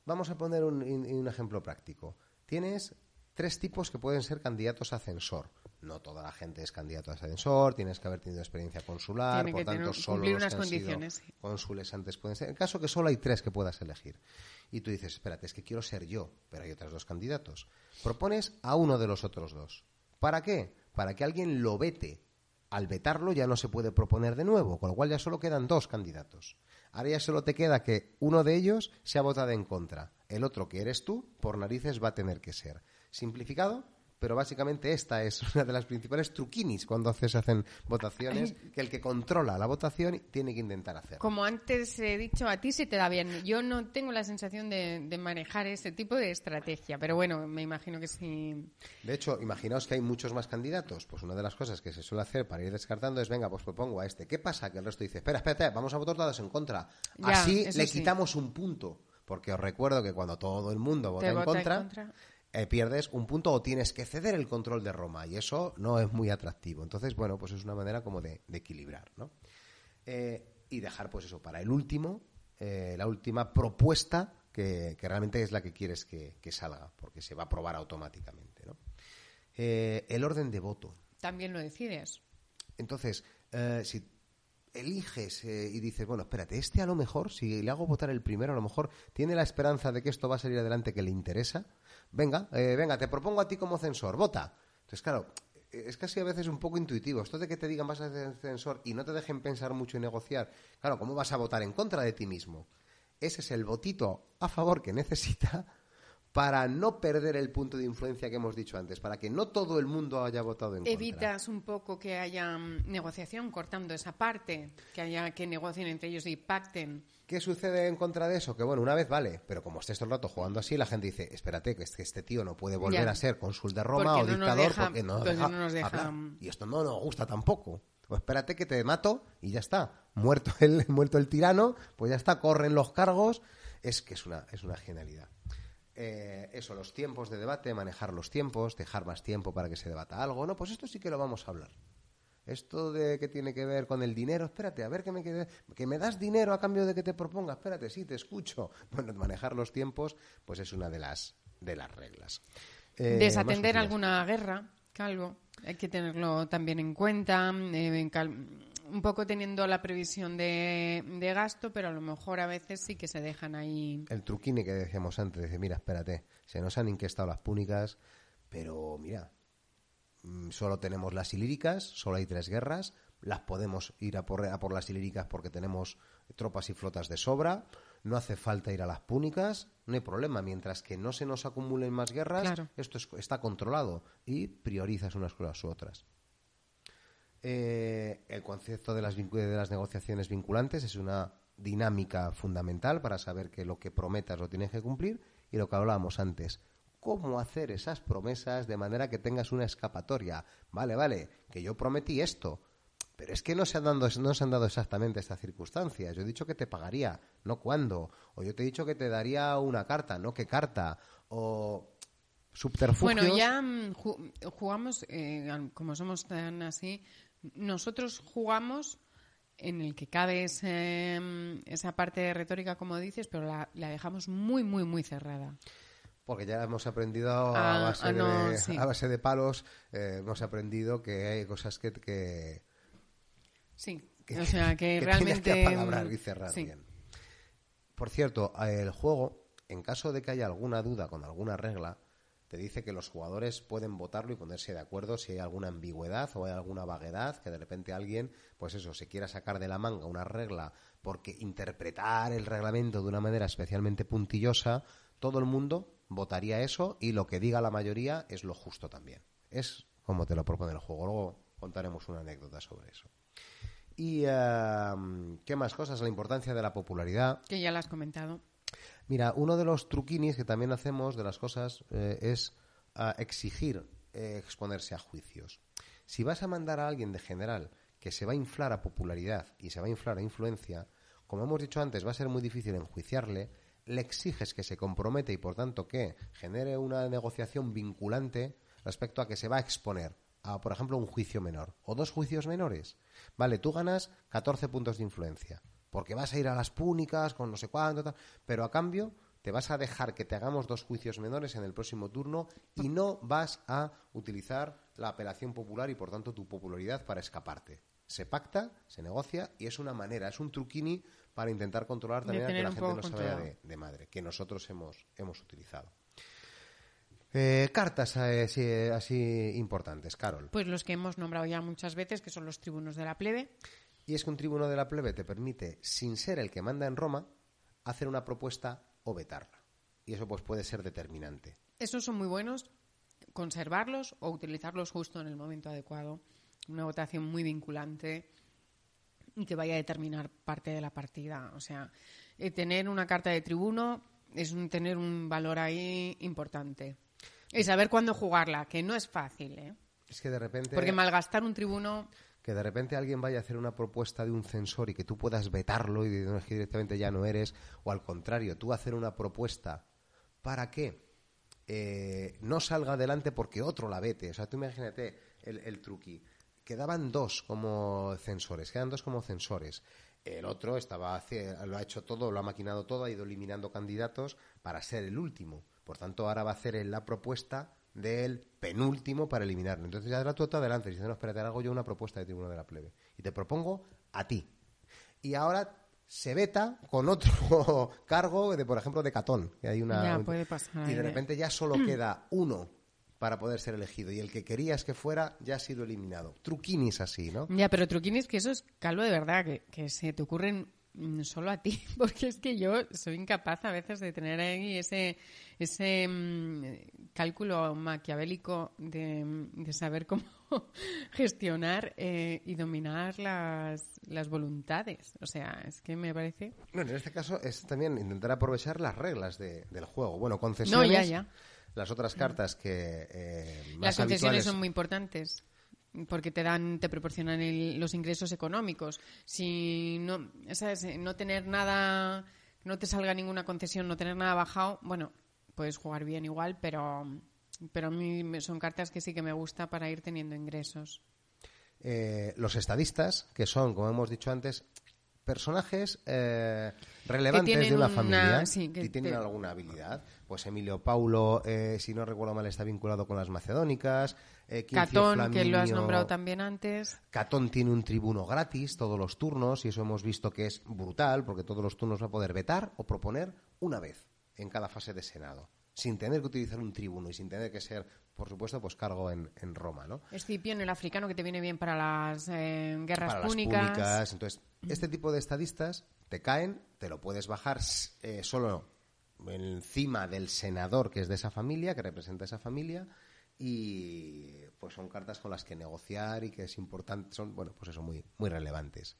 Vamos a poner un, un ejemplo práctico. Tienes tres tipos que pueden ser candidatos a censor no toda la gente es candidato a ascensor, tienes que haber tenido experiencia consular, por tanto solo los unas condiciones. cónsules antes pueden ser. En caso que solo hay tres que puedas elegir. Y tú dices, espérate, es que quiero ser yo, pero hay otros dos candidatos. Propones a uno de los otros dos. ¿Para qué? Para que alguien lo vete Al vetarlo ya no se puede proponer de nuevo, con lo cual ya solo quedan dos candidatos. Ahora ya solo te queda que uno de ellos se ha votado en contra. El otro, que eres tú, por narices va a tener que ser. Simplificado, pero básicamente esta es una de las principales truquinis cuando se hacen votaciones, que el que controla la votación tiene que intentar hacer. Como antes he dicho, a ti se te da bien. Yo no tengo la sensación de, de manejar ese tipo de estrategia, pero bueno, me imagino que sí. De hecho, imaginaos que hay muchos más candidatos. Pues una de las cosas que se suele hacer para ir descartando es, venga, pues propongo a este. ¿Qué pasa? Que el resto dice, espera, espera, vamos a votar todos en contra. Ya, Así le sí. quitamos un punto. Porque os recuerdo que cuando todo el mundo vota, en, vota en contra, contra. Eh, pierdes un punto o tienes que ceder el control de Roma. Y eso no es muy atractivo. Entonces, bueno, pues es una manera como de, de equilibrar, ¿no? Eh, y dejar, pues eso, para el último, eh, la última propuesta que, que realmente es la que quieres que, que salga, porque se va a aprobar automáticamente, ¿no? Eh, el orden de voto. También lo decides. Entonces, si eliges eh, y dices, bueno, espérate, este a lo mejor, si le hago votar el primero, a lo mejor tiene la esperanza de que esto va a salir adelante que le interesa, venga, eh, venga, te propongo a ti como censor, vota. Entonces, claro, eh, es casi a veces un poco intuitivo. Esto de que te digan vas a ser censor y no te dejen pensar mucho y negociar, claro, ¿cómo vas a votar en contra de ti mismo? Ese es el votito a favor que necesita para no perder el punto de influencia que hemos dicho antes, para que no todo el mundo haya votado en contra. Evitas un poco que haya mm, negociación cortando esa parte, que haya que negocien entre ellos y pacten. ¿Qué sucede en contra de eso? Que bueno, una vez vale, pero como estés todo el rato jugando así, la gente dice, espérate, que este, este tío no puede volver Ya. a ser cónsul de Roma Porque o no dictador deja- porque no nos pues deja, no nos deja-. Y esto no nos gusta tampoco. O espérate que te mato y ya está. Muerto el, muerto el tirano, pues ya está, corren los cargos. Es que es una, es una genialidad. Eh, eso, los tiempos de debate, manejar los tiempos, dejar más tiempo para que se debata algo. No, pues esto sí que lo vamos a hablar. Esto de que tiene que ver con el dinero, espérate, a ver que me, quede- que me das dinero a cambio de que te proponga, espérate, sí, te escucho. Bueno, manejar los tiempos, pues es una de las, de las reglas. Eh, Desatender alguna guerra, Calvo, hay que tenerlo también en cuenta, eh, un poco teniendo la previsión de, de gasto, pero a lo mejor a veces sí que se dejan ahí. El truquini que decíamos antes, dice, mira, espérate, se nos han inquestado las púnicas, pero mira, solo tenemos las ilíricas, solo hay tres guerras, las podemos ir a por, a por las ilíricas porque tenemos tropas y flotas de sobra, no hace falta ir a las púnicas, no hay problema, mientras que no se nos acumulen más guerras, Claro. esto es- está controlado y priorizas unas cosas u otras. Eh, el concepto de las, de las negociaciones vinculantes es una dinámica fundamental para saber que lo que prometas lo tienes que cumplir y lo que hablábamos antes. ¿Cómo hacer esas promesas de manera que tengas una escapatoria? Vale, vale, que yo prometí esto, pero es que no se han dado, no se han dado exactamente estas circunstancias. Yo he dicho que te pagaría, no cuándo. O yo te he dicho que te daría una carta, no qué carta. O subterfugios. Bueno, ya mm, ju- jugamos, eh, como somos tan así, nosotros jugamos en el que cabe ese, mm, esa parte retórica, como dices, pero la, la dejamos muy, muy, muy cerrada. Porque ya hemos aprendido a, Ah, base, ah, no, de, sí. a base de palos, eh, hemos aprendido que hay cosas que, que, Sí, que- o sea que, que realmente... tienes que apalabrar y cerrar sí. bien. Por cierto, el juego, en caso de que haya alguna duda con alguna regla, te dice que los jugadores pueden votarlo y ponerse de acuerdo si hay alguna ambigüedad o hay alguna vaguedad, que de repente alguien, pues eso, se quiera sacar de la manga una regla porque interpretar el reglamento de una manera especialmente puntillosa, todo el mundo votaría eso y lo que diga la mayoría es lo justo también. Es como te lo propone el juego. Luego contaremos una anécdota sobre eso. Y eh, qué más cosas, la importancia de la popularidad. Que ya lo has comentado. Mira, uno de los truquinis que también hacemos de las cosas eh, es ah, exigir eh, exponerse a juicios. Si vas a mandar a alguien de general que se va a inflar a popularidad y se va a inflar a influencia, como hemos dicho antes, va a ser muy difícil enjuiciarle, le exiges que se compromete y por tanto que genere una negociación vinculante respecto a que se va a exponer a, por ejemplo, un juicio menor o dos juicios menores. Vale, tú ganas 14 puntos de influencia porque vas a ir a las púnicas con no sé cuánto, tal, pero a cambio te vas a dejar que te hagamos dos juicios menores en el próximo turno y no vas a utilizar la apelación popular y por tanto tu popularidad para escaparte. Se pacta, se negocia y es una manera, es un truquini para intentar controlar también a que la gente no se vaya de, de madre, que nosotros hemos, hemos utilizado. Eh, cartas así, así importantes, Carol. Pues los que hemos nombrado ya muchas veces, que son los tribunos de la plebe. Y es que un tribuno de la plebe te permite, sin ser el que manda en Roma, hacer una propuesta o vetarla. Y eso pues puede ser determinante. Esos son muy buenos, conservarlos o utilizarlos justo en el momento adecuado. Una votación muy vinculante y que vaya a determinar parte de la partida. O sea, eh, tener una carta de tribuno es un, tener un valor ahí importante. Y saber cuándo jugarla, que no es fácil, ¿eh? Es que de repente... Porque malgastar un tribuno... Que de repente alguien vaya a hacer una propuesta de un censor y que tú puedas vetarlo y que directamente ya no eres, o al contrario, tú hacer una propuesta para que eh, no salga adelante porque otro la vete. O sea, tú imagínate el, el truqui. Quedaban dos como censores, quedan dos como censores. El otro estaba lo ha hecho todo, lo ha maquinado todo, ha ido eliminando candidatos para ser el último. Por tanto, ahora va a hacer la propuesta del penúltimo para eliminarlo. Entonces ya tú te adelante y dices, no, espérate, hago yo una propuesta de tribunal de la plebe. Y te propongo a ti. Y ahora se veta con otro cargo, de por ejemplo, de Catón. Que hay una, y de repente ya solo queda uno para poder ser elegido. Y el que querías que fuera ya ha sido eliminado. Truquinis así, ¿no? Ya, pero truquinis que eso es calvo de verdad, que, que se te ocurren solo a ti, porque es que yo soy incapaz a veces de tener ahí ese, ese mm, cálculo maquiavélico de, saber cómo gestionar eh, y dominar las, las voluntades. O sea, es que me parece... Bueno, en este caso es también intentar aprovechar las reglas del juego. Bueno, concesiones... No, ya, ya. Las otras cartas que... Eh, las concesiones son muy importantes porque te dan, te proporcionan los ingresos económicos. Si no, no tener nada, no te salga ninguna concesión, no tener nada bajado, bueno, puedes jugar bien igual, pero, pero a mí son cartas que sí que me gusta para ir teniendo ingresos. Eh, los estadistas, que son, como hemos dicho antes, personajes eh, relevantes de una familia que tienen alguna habilidad. Pues Emilio Paulo, eh, si no recuerdo mal, está vinculado con las macedónicas. Eh, Catón, que lo has nombrado también antes. Catón tiene un tribuno gratis todos los turnos y eso hemos visto que es brutal porque todos los turnos va a poder vetar o proponer una vez en cada fase de Senado sin tener que utilizar un tribuno y sin tener que ser, por supuesto, pues cargo en, Roma, ¿no? Escipión, el africano, que te viene bien para las eh, guerras para púnicas. Las públicas. Entonces, este tipo de estadistas te caen, te lo puedes bajar eh, solo encima del senador que es de esa familia, que representa esa familia, y pues son cartas con las que negociar y que es importante, son, bueno, pues eso, muy, muy relevantes.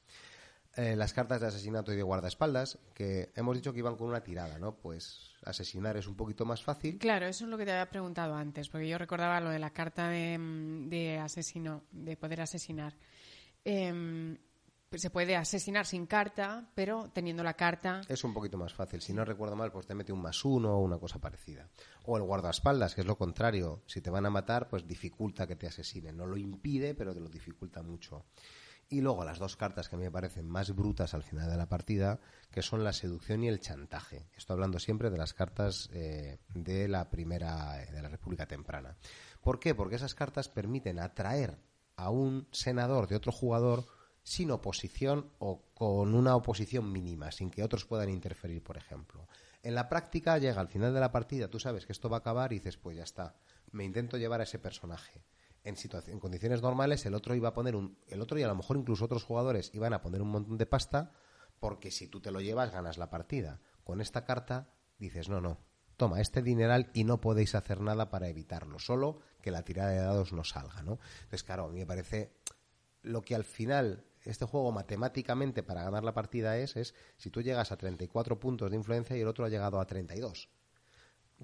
Eh, las cartas de asesinato y de guardaespaldas, que hemos dicho que iban con una tirada, ¿no? Pues asesinar es un poquito más fácil. Claro, eso es lo que te había preguntado antes, porque yo recordaba lo de la carta de, mm, asesino, de poder asesinar. Em, pues se puede asesinar sin carta, pero teniendo la carta. Es un poquito más fácil. Si no recuerdo mal, pues te mete un más uno o una cosa parecida. O el guardaespaldas, que es lo contrario. Si te van a matar, pues dificulta que te asesinen. No lo impide, pero te lo dificulta mucho. Y luego las dos cartas que a mí me parecen más brutas al final de la partida, que son la seducción y el chantaje. Estoy hablando siempre de las cartas eh, de la primera, de la República Temprana. ¿Por qué? Porque esas cartas permiten atraer a un senador de otro jugador sin oposición o con una oposición mínima, sin que otros puedan interferir, por ejemplo. En la práctica llega al final de la partida, tú sabes que esto va a acabar y dices, pues ya está, me intento llevar a ese personaje en, en condiciones normales el otro iba a poner un, el otro y a lo mejor incluso otros jugadores iban a poner un montón de pasta porque si tú te lo llevas ganas la partida. Con esta carta dices, no, no, toma este dineral y no podéis hacer nada para evitarlo, solo que la tirada de dados no salga, ¿no? Entonces, claro, a mí me parece lo que al final este juego matemáticamente para ganar la partida es, es si tú llegas a 34 puntos de influencia y el otro ha llegado a 32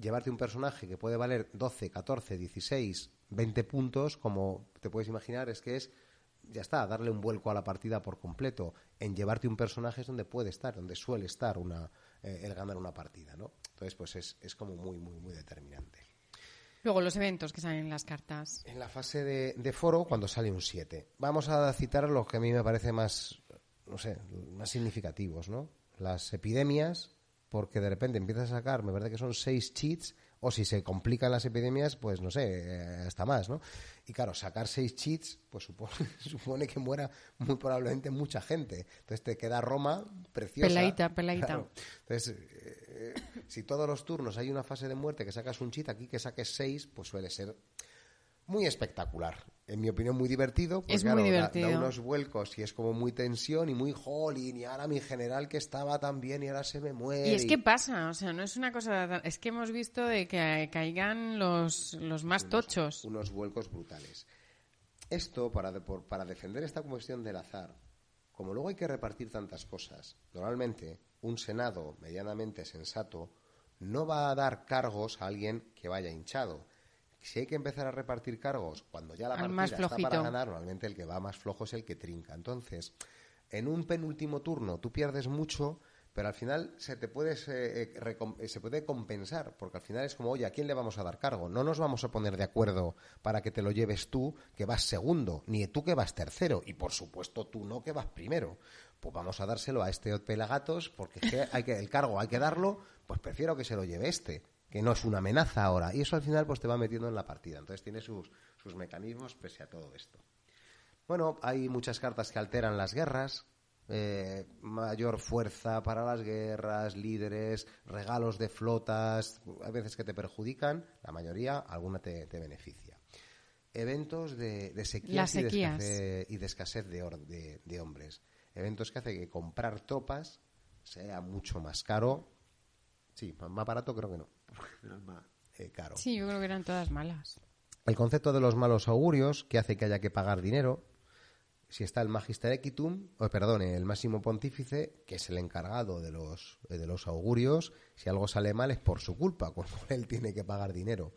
llevarte un personaje que puede valer 12, 14, 16, 20 puntos, como te puedes imaginar, es que es, ya está, darle un vuelco a la partida por completo. En llevarte un personaje es donde puede estar, donde suele estar una, eh, el ganar una partida, ¿no? Entonces, pues es, es como muy, muy, muy determinante. Luego los eventos que salen en las cartas. En la fase de, de foro, cuando sale un 7. Vamos a citar los que a mí me parece más, no sé, más significativos, ¿no? Las epidemias, porque de repente empiezas a sacar, me parece que son seis cheats, o si se complican las epidemias, pues no sé, eh, hasta más, ¿no? Y claro, sacar seis cheats, pues supone, supone que muera muy probablemente mucha gente. Entonces te queda Roma preciosa. Peladita, peladita. Entonces, eh, si todos los turnos hay una fase de muerte que sacas un cheat, aquí que saques seis, pues suele ser muy espectacular. En mi opinión, muy divertido. Pues Es muy claro, da- divertido. Da, unos vuelcos y es como muy tensión y muy jolín. Y ahora mi general que estaba tan bien y ahora se me muere. Y es que pasa, o sea, no es una cosa... Es que hemos visto de que caigan los, los más tochos. unos vuelcos brutales. Esto, para, de- por- para defender esta cuestión del azar, como luego hay que repartir tantas cosas, normalmente un Senado medianamente sensato no va a dar cargos a alguien que vaya hinchado. Si hay que empezar a repartir cargos cuando ya la partida más está para ganar, normalmente el que va más flojo es el que trinca. Entonces, en un penúltimo turno tú pierdes mucho, pero al final se te puede, eh, recom- eh, se puede compensar, porque al final es como, oye, ¿a quién le vamos a dar cargo? No nos vamos a poner de acuerdo para que te lo lleves tú, que vas segundo, ni tú que vas tercero, y por supuesto tú no que vas primero. Pues vamos a dárselo a este pelagatos, porque hay que el cargo hay que darlo, pues prefiero que se lo lleve este, que no es una amenaza ahora. Y eso al final pues te va metiendo en la partida. Entonces tiene sus, sus mecanismos pese a todo esto. Bueno, hay muchas cartas que alteran las guerras, eh, mayor fuerza para las guerras, líderes, regalos de flotas, hay veces que te perjudican, la mayoría, alguna te, te beneficia. Eventos de, de sequías, y de escasez- y de escasez de, or- de- de hombres. Eventos que hacen que comprar tropas sea mucho más caro. Sí, más barato creo que no. Eh, caro. Sí, yo creo que eran todas malas. El concepto de los malos augurios, que hace que haya que pagar dinero. Si está el Magister Equitum, o perdón, el máximo pontífice, que es el encargado de los, eh, de los augurios, si algo sale mal es por su culpa, cual él tiene que pagar dinero.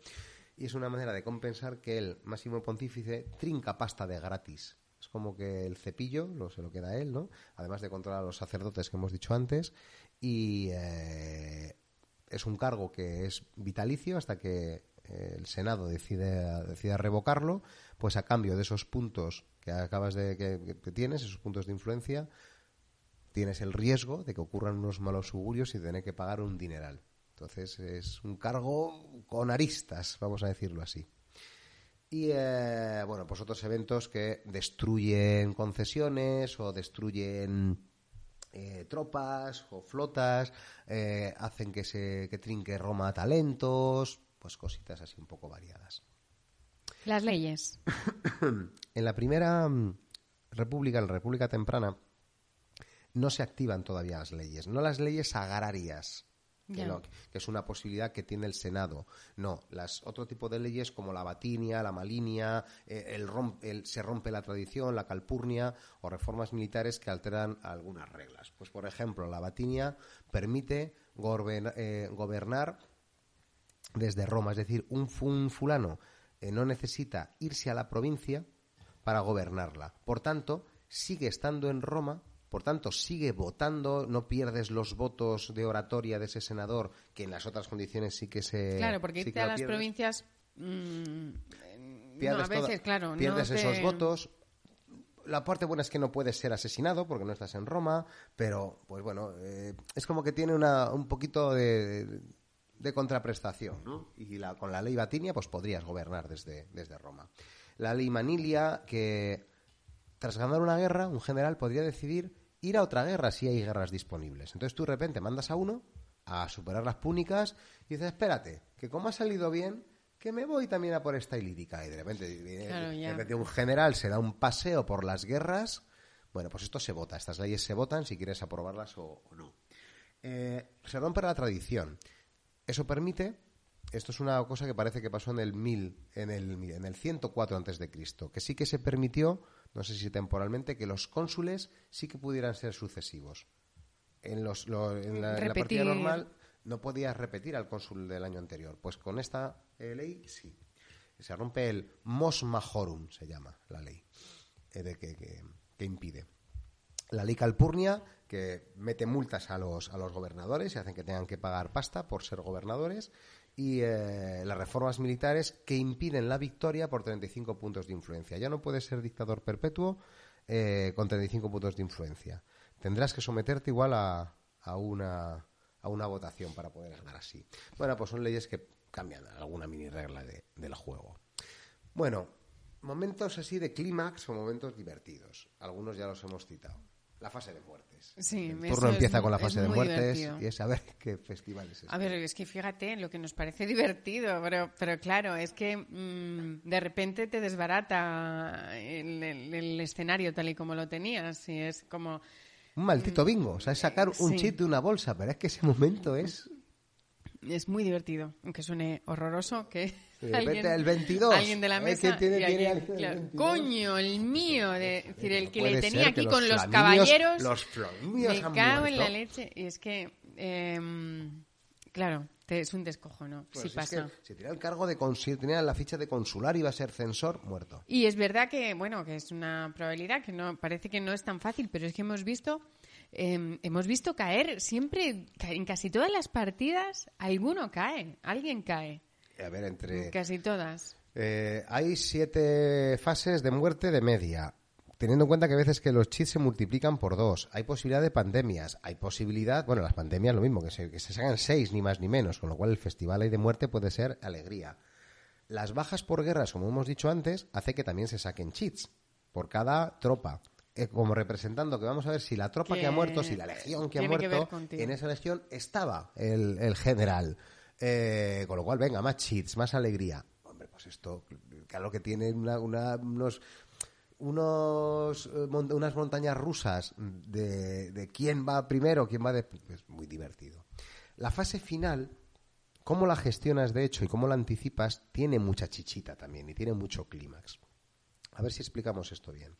Y es una manera de compensar que el máximo pontífice trinca pasta de gratis. Es como que el cepillo lo, se lo queda a él, ¿no? Además de controlar a los sacerdotes que hemos dicho antes. Y eh, es un cargo que es vitalicio hasta que eh, el Senado decide, decida revocarlo, pues a cambio de esos puntos que acabas de que, tienes, esos puntos de influencia, tienes el riesgo de que ocurran unos malos augurios y tener que pagar un dineral. Entonces es un cargo con aristas, vamos a decirlo así. Y eh, bueno, pues otros eventos que destruyen concesiones o destruyen eh, tropas o flotas, eh, hacen que se que trinque Roma talentos, pues cositas así un poco variadas. Las leyes. En la primera mm, república, en la república temprana, no se activan todavía las leyes, no las leyes agrarias, que, Ya. no- que es una posibilidad que tiene el Senado. No, las otro tipo de leyes como la batinia, la malinia, eh, el, rom- el- se rompe la tradición, la calpurnia o reformas militares que alteran algunas reglas. Pues por ejemplo, la batinia permite eh, gobernar desde Roma, es decir, un fulano eh, no necesita irse a la provincia para gobernarla. Por tanto, sigue estando en Roma, por tanto, sigue votando, no pierdes los votos de oratoria de ese senador, que en las otras condiciones sí que se. Claro, porque sí irte a las pierdes. provincias... mm, eh, no, Pierdes a veces, toda- claro. no Pierdes te- esos votos. La parte buena es que no puedes ser asesinado porque no estás en Roma, pero pues bueno, eh, es como que tiene una, un poquito de, de contraprestación, ¿no? Y la- con la ley Batinia pues podrías gobernar desde, desde Roma. La ley Manilia, que tras ganar una guerra, un general podría decidir ir a otra guerra si hay guerras disponibles. Entonces tú de repente mandas a uno a superar las púnicas y dices, espérate, que como ha salido bien, que me voy también a por esta ilírica. Y de repente, viene- Claro, de ya. repente un general se da un paseo por las guerras. Bueno, pues esto se vota, estas leyes se votan si quieres aprobarlas o, o no. Eh, se rompe la tradición. Eso permite, esto es una cosa que parece que pasó en el 1000, en el, en el 104 antes de Cristo, que sí que se permitió, no sé si temporalmente, que los cónsules sí que pudieran ser sucesivos. En, los, lo- en, la, en la partida normal no podías repetir al cónsul del año anterior. Pues con esta eh, ley sí. Se rompe el mos majorum, se llama la ley, eh, de que, que- que impide. La ley Calpurnia, que mete multas a los, a los gobernadores y hacen que tengan que pagar pasta por ser gobernadores. Y eh, las reformas militares que impiden la victoria por 35 puntos de influencia. Ya no puedes ser dictador perpetuo eh, con 35 puntos de influencia. Tendrás que someterte igual a, a una, a una votación para poder ganar así. Bueno, pues son leyes que cambian alguna mini regla de- del juego. Bueno, momentos así de clímax o momentos divertidos. Algunos ya los hemos citado. La fase de muertes. Sí, el turno empieza con la fase de muertes divertido. y es a ver qué festival es este. A ver, es que fíjate lo que nos parece divertido, pero, pero claro, es que mm, de repente te desbarata el, el- el escenario tal y como lo tenías y es como... Un maldito bingo, o sea, es sacar un Sí. chip de una bolsa, pero es que ese momento es... Es muy divertido, aunque suene horroroso que Repente el 22, alguien de la ¿eh? mesa ¿Quién tiene- alguien- alguien el claro, 22? coño, el mío, de, es decir, el que le tenía aquí los con los caballeros, Los me cago en la muerto. leche y es que, em, claro, te- es un descojono, Pues sí es pasa. que si tenía el cargo de consul, tenía la ficha de consular iba a ser censor, muerto. Y es verdad que, bueno, que es una probabilidad que no parece que no es tan fácil, pero es que hemos visto eh, hemos visto caer siempre en casi todas las partidas alguno cae, alguien cae, A ver, entre... casi todas. Eh, hay siete fases de muerte de media. Teniendo en cuenta que a veces que los cheats se multiplican por dos, hay posibilidad de pandemias, hay posibilidad, bueno, las pandemias lo mismo, que se, que se sacan seis, ni más ni menos, con lo cual el festival ahí de muerte puede ser alegría. Las bajas por guerras, como hemos dicho antes, hace que también se saquen cheats por cada tropa. Eh, como representando que vamos a ver si la tropa que, Que ha muerto, si la legión que ha que muerto, en esa legión estaba el, el general. Eh, con lo cual, venga, más cheats, más alegría. Hombre, pues esto, claro que tiene una- una- unos unos eh, unas montañas rusas de, de quién va primero, quién va de... Es muy divertido. La fase final, cómo la gestionas de hecho y cómo la anticipas, tiene mucha chichita también y tiene mucho clímax. A ver si explicamos esto bien.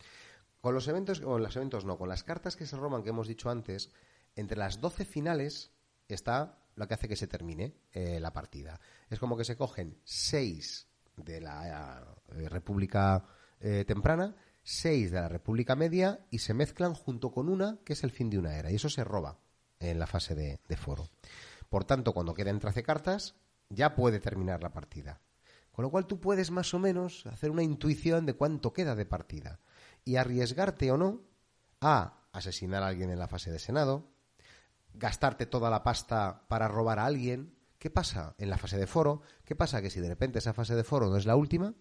Con los eventos, o los eventos no, con las cartas que se roban que hemos dicho antes, entre las 12 finales está lo que hace que se termine eh, la partida. Es como que se cogen 6 de la eh, República eh, Temprana, 6 de la República Media y se mezclan junto con una que es el fin de una era. Y eso se roba en la fase de, foro. Por tanto, cuando queden 13 cartas, ya puede terminar la partida. Con lo cual tú puedes más o menos hacer una intuición de cuánto queda de partida y arriesgarte o no a asesinar a alguien en la fase de Senado, gastarte toda la pasta para robar a alguien. ¿Qué pasa en la fase de foro? ¿Qué pasa que si de repente esa fase de foro no es la última?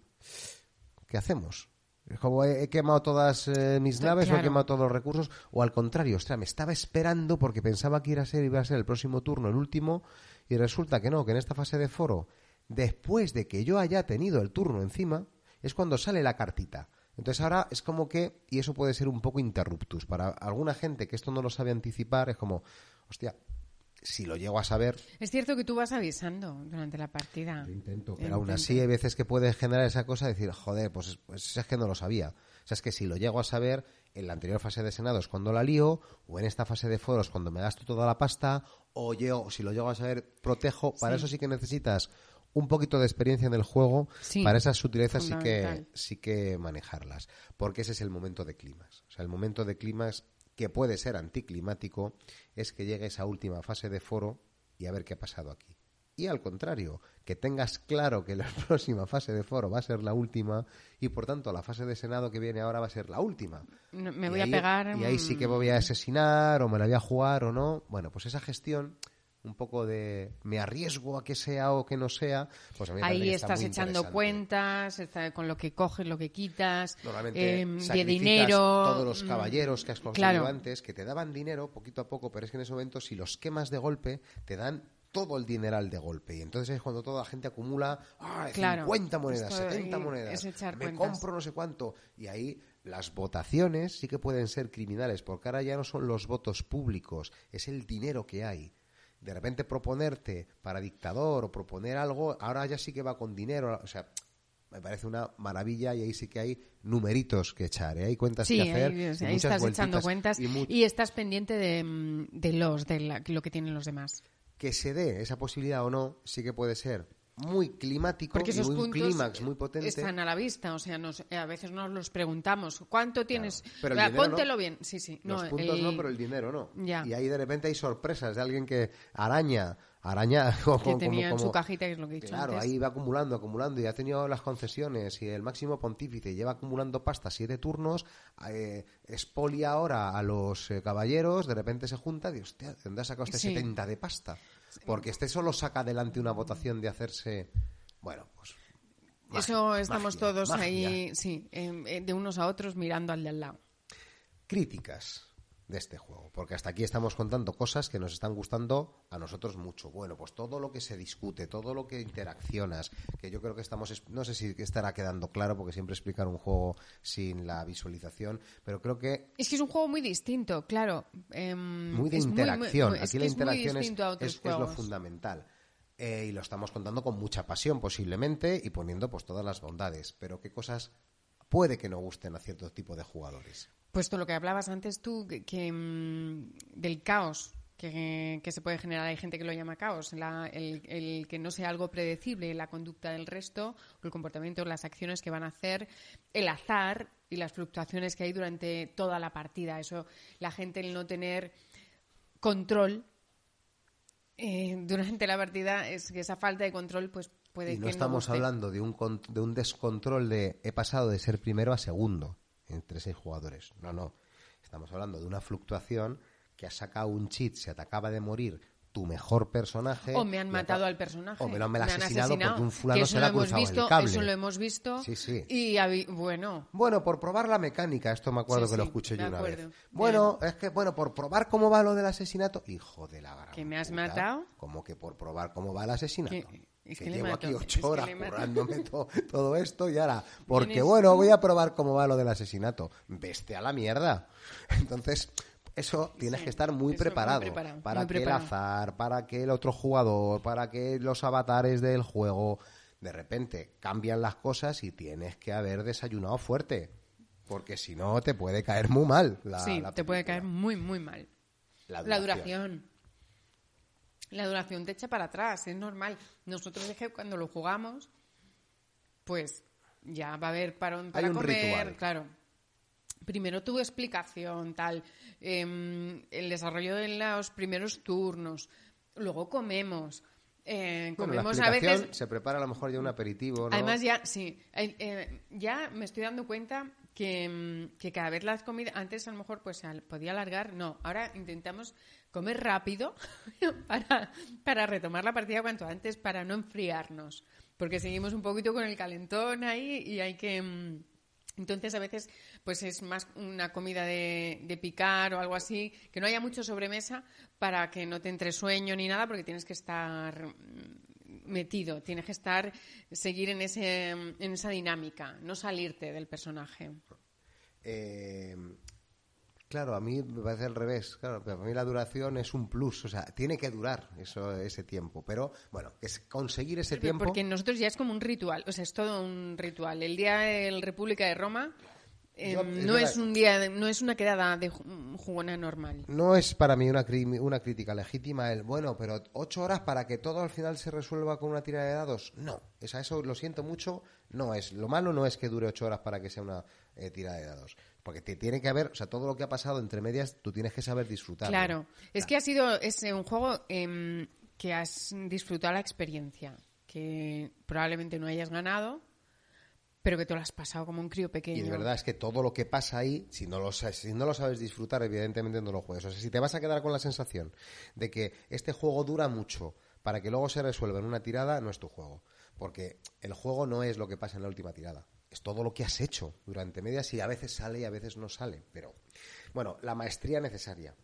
¿Qué hacemos? Es como he, he quemado todas eh, mis Claro. naves o he quemado todos los recursos o al contrario, ostras, me estaba esperando porque pensaba que iba a ser iba a ser el próximo turno el último y resulta que no, que en esta fase de foro después de que yo haya tenido el turno encima es cuando sale la cartita. Entonces ahora es como que, y eso puede ser un poco interruptus, para alguna gente que esto no lo sabe anticipar, es como, hostia, si lo llego a saber, Es cierto que tú vas avisando durante la partida. intento, pero aún así hay veces que puede generar esa cosa de decir, joder, pues, es- pues es que no lo sabía. O sea, es que si lo llego a saber, en la anterior fase de Senado es cuando la lío, o en esta fase de foros cuando me gasto toda la pasta, o yo, si lo llego a saber, protejo. Para Sí. eso sí que necesitas un poquito de experiencia en el juego, Sí, para esas sutilezas sí que, sí que manejarlas, porque ese es el momento de clímax. O sea, el momento de clímax que puede ser anticlimático es que llegue esa última fase de foro y a ver qué ha pasado aquí. Y al contrario, que tengas claro que la próxima fase de foro va a ser la última y por tanto la fase de Senado que viene ahora va a ser la última. No, me voy ahí- a pegar. Y ahí sí que mm, voy a asesinar o me la voy a jugar o no. Bueno, pues esa gestión, un poco de me arriesgo a que sea o que no sea, pues a mí Ahí está estás muy echando cuentas, está con lo que coges, lo que quitas, Normalmente em, de dinero. todos los mm, caballeros que has conseguido claro. antes, que te daban dinero poquito a poco, pero es que en ese momento si los quemas de golpe, te dan todo el dineral de golpe. Y entonces es cuando toda la gente acumula ah, Claro. 50 monedas, Esto 70 es monedas, me cuentas. compro no sé cuánto. Y ahí las votaciones sí que pueden ser criminales, porque ahora ya no son los votos públicos, es el dinero que hay. De repente proponerte para dictador o proponer algo, ahora ya sí que va con dinero. O sea, me parece una maravilla y ahí sí que hay numeritos que echar, ¿eh? hay cuentas Sí, que hacer. ahí, y ahí estás echando cuentas y y estás pendiente de, mm, de los, de la- lo que tienen los demás. que se dé esa posibilidad o no, sí que puede ser muy climático Porque y esos un clímax muy potente. están a la vista, o sea, nos- a veces nos los preguntamos, ¿cuánto tienes? pero el dinero póntelo no. bien, sí, sí. Los no, puntos el- no, pero el dinero no. Ya. Y ahí de repente hay sorpresas de alguien que araña, araña como, que como- tenía en como- su cajita, que es lo que he dicho Claro, antes. ahí va acumulando, acumulando y ha tenido las concesiones y el máximo pontífice lleva acumulando pasta siete turnos, eh, expolia ahora a los eh, caballeros, de repente se junta y hostia, ¿de dónde ha sacado este Sí. 70 de pasta? Porque este solo saca adelante una votación de hacerse, bueno, pues... magia, Eso estamos magia, todos magia. ahí, sí, em, eh, de unos a otros mirando al de al lado. Críticas. De este juego. Porque hasta aquí estamos contando cosas que nos están gustando a nosotros mucho. Bueno, pues todo lo que se discute, todo lo que interaccionas, que yo creo que estamos, no sé si estará quedando claro, porque siempre explicar un juego sin la visualización, pero creo que... Es que es un juego muy distinto, claro. Em, muy de interacción. Aquí la interacción es, es- es lo fundamental. Eh, y lo estamos contando con mucha pasión, posiblemente, y poniendo pues todas las bondades. Pero qué cosas puede que no gusten a cierto tipo de jugadores. Puesto lo que hablabas antes tú, que, que, mm, del caos que, que se puede generar. Hay gente que lo llama caos, la- el, el que no sea algo predecible, la conducta del resto, el comportamiento, las acciones que van a hacer, el azar y las fluctuaciones que hay durante toda la partida. Eso, la gente, el no tener control eh, durante la partida, es que esa falta de control, pues puede Y no que estamos hablando de un, de un descontrol de he pasado de ser primero a segundo entre seis jugadores. No, no. Estamos hablando de una fluctuación que has sacado un cheat, se te acaba de morir tu mejor personaje. O me han matado al personaje. O me lo han, me asesinado, porque un fulano se ha lo hemos visto, el cable. Eso lo hemos visto. Sí, sí. Y bueno, Bueno, por probar la mecánica, esto me acuerdo Sí, que lo escuché yo una acuerdo. vez. Bueno, es que, bueno, por probar cómo va lo del asesinato, hijo de la gran ¿Que me has puta, matado? Como que por probar cómo va el asesinato. Que- es que, que le llevo mato, aquí ocho horas currándome to- todo esto y ahora, porque bueno, voy a probar cómo va lo del asesinato. Veste a la mierda. Entonces, eso tienes Sí, que estar muy preparado para muy que preparado. el azar, para que el otro jugador, para que los avatares del juego, de repente cambian las cosas y tienes que haber desayunado fuerte. Porque si no, te puede caer muy mal. La, sí, la te puede caer muy, muy mal. La La duración. La duración te echa para atrás, es normal. Nosotros es que cuando lo jugamos, pues ya va a haber parón para un comer, ritual. claro. Primero tu explicación, tal, em, el desarrollo de los primeros turnos, luego comemos, eh, Bueno, la comemos a veces se prepara a lo mejor ya un aperitivo, ¿no? Además, ya, sí, eh, eh, ya me estoy dando cuenta que, mm, que cada vez las comidas, antes a lo mejor pues podía alargar, no, ahora intentamos comer rápido para, para retomar la partida cuanto antes, para no enfriarnos, porque seguimos un poquito con el calentón ahí y hay que... mm, entonces a veces pues es más una comida de, picar o algo así, que no haya mucho sobremesa para que no te entre sueño ni nada porque tienes que estar mm, metido, tienes que estar seguir en ese en esa dinámica, no salirte del personaje. Eh, claro, a mí me parece al revés. Claro, pero para mí la duración es un plus. O sea, tiene que durar eso, ese tiempo. Pero, bueno, que es conseguir ese tiempo... Porque nosotros ya es como un ritual, o sea, es todo un ritual. El día de República de Roma eh, Yo- es no verdad. es un día, no es una quedada de ju- jugona normal. No es para mí una, una crítica legítima el, bueno, pero ocho horas para que todo al final se resuelva con una tira de dados. No, o sea, eso lo siento mucho, no es. Lo malo no es que dure ocho horas para que sea una eh, tira de dados. Porque te tiene que haber, o sea, todo lo que ha pasado entre medias, tú tienes que saber disfrutar. Claro, es que ha sido es un juego em, que has disfrutado la experiencia, que probablemente no hayas ganado, pero que te lo has pasado como un crío pequeño. Y de verdad es que todo lo que pasa ahí, si no lo, sa- si no lo sabes disfrutar, evidentemente no lo juegues. O sea, si te vas a quedar con la sensación de que este juego dura mucho para que luego se resuelva en una tirada, no es tu juego. Porque el juego no es lo que pasa en la última tirada. Es todo lo que has hecho durante medias y a veces sale y a veces no sale. Pero, bueno, la maestría necesaria.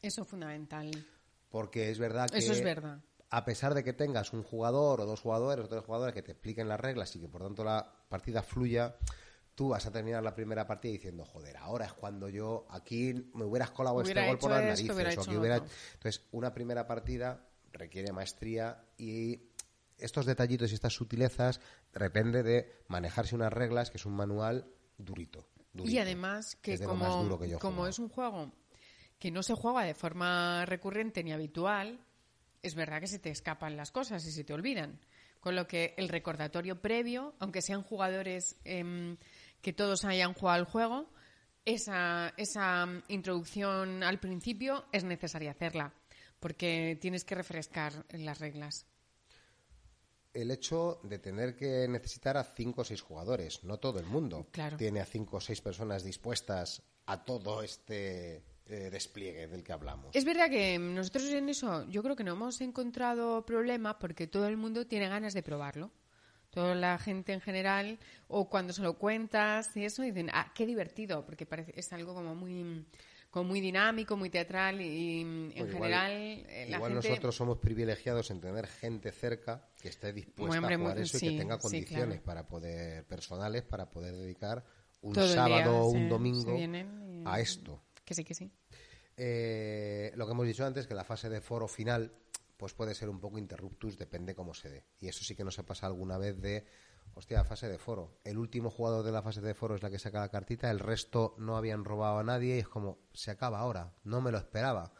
Eso es fundamental. Porque es verdad que... Eso es verdad. A pesar de que tengas un jugador o dos jugadores o tres jugadores que te expliquen las reglas y que por tanto la partida fluya, tú vas a terminar la primera partida diciendo, joder, ahora es cuando yo aquí me hubieras colado Hubiera este gol por las narices. hubiera o que hubiera-. Entonces, una primera partida requiere maestría y estos detallitos y estas sutilezas depende de manejarse unas reglas, que es un manual durito. durito, Y además que es como, que es un juego que no se juega de forma recurrente ni habitual, es verdad que se te escapan las cosas y se te olvidan. Con lo que el recordatorio previo, aunque sean jugadores em, que todos hayan jugado al juego, esa, esa introducción al principio es necesaria hacerla, porque tienes que refrescar las reglas. El hecho de tener que necesitar a cinco o seis jugadores. No todo el mundo Claro. tiene a cinco o seis personas dispuestas a todo este eh, despliegue del que hablamos. Es verdad que nosotros en eso yo creo que no hemos encontrado problema porque todo el mundo tiene ganas de probarlo. Toda la gente en general, o cuando se lo cuentas y eso, dicen, ah, qué divertido, porque parece, es algo como muy, como muy dinámico, muy teatral y en Pues igual- general eh, la Igual gente... nosotros somos privilegiados en tener gente cerca que esté dispuesta Hombre, a jugar muy- eso y que tenga sí, condiciones claro. para poder, personales, para poder dedicar un todo sábado o un domingo vienen a esto. Que sí, que sí. Eh, lo que hemos dicho antes, que la fase de foro final pues puede ser un poco interruptus, depende cómo se dé. Y eso sí que nos ha pasado alguna vez de, hostia, fase de foro. El último jugador de la fase de foro es la que saca la cartita, el resto no habían robado a nadie y es como, se acaba ahora, no me lo esperaba.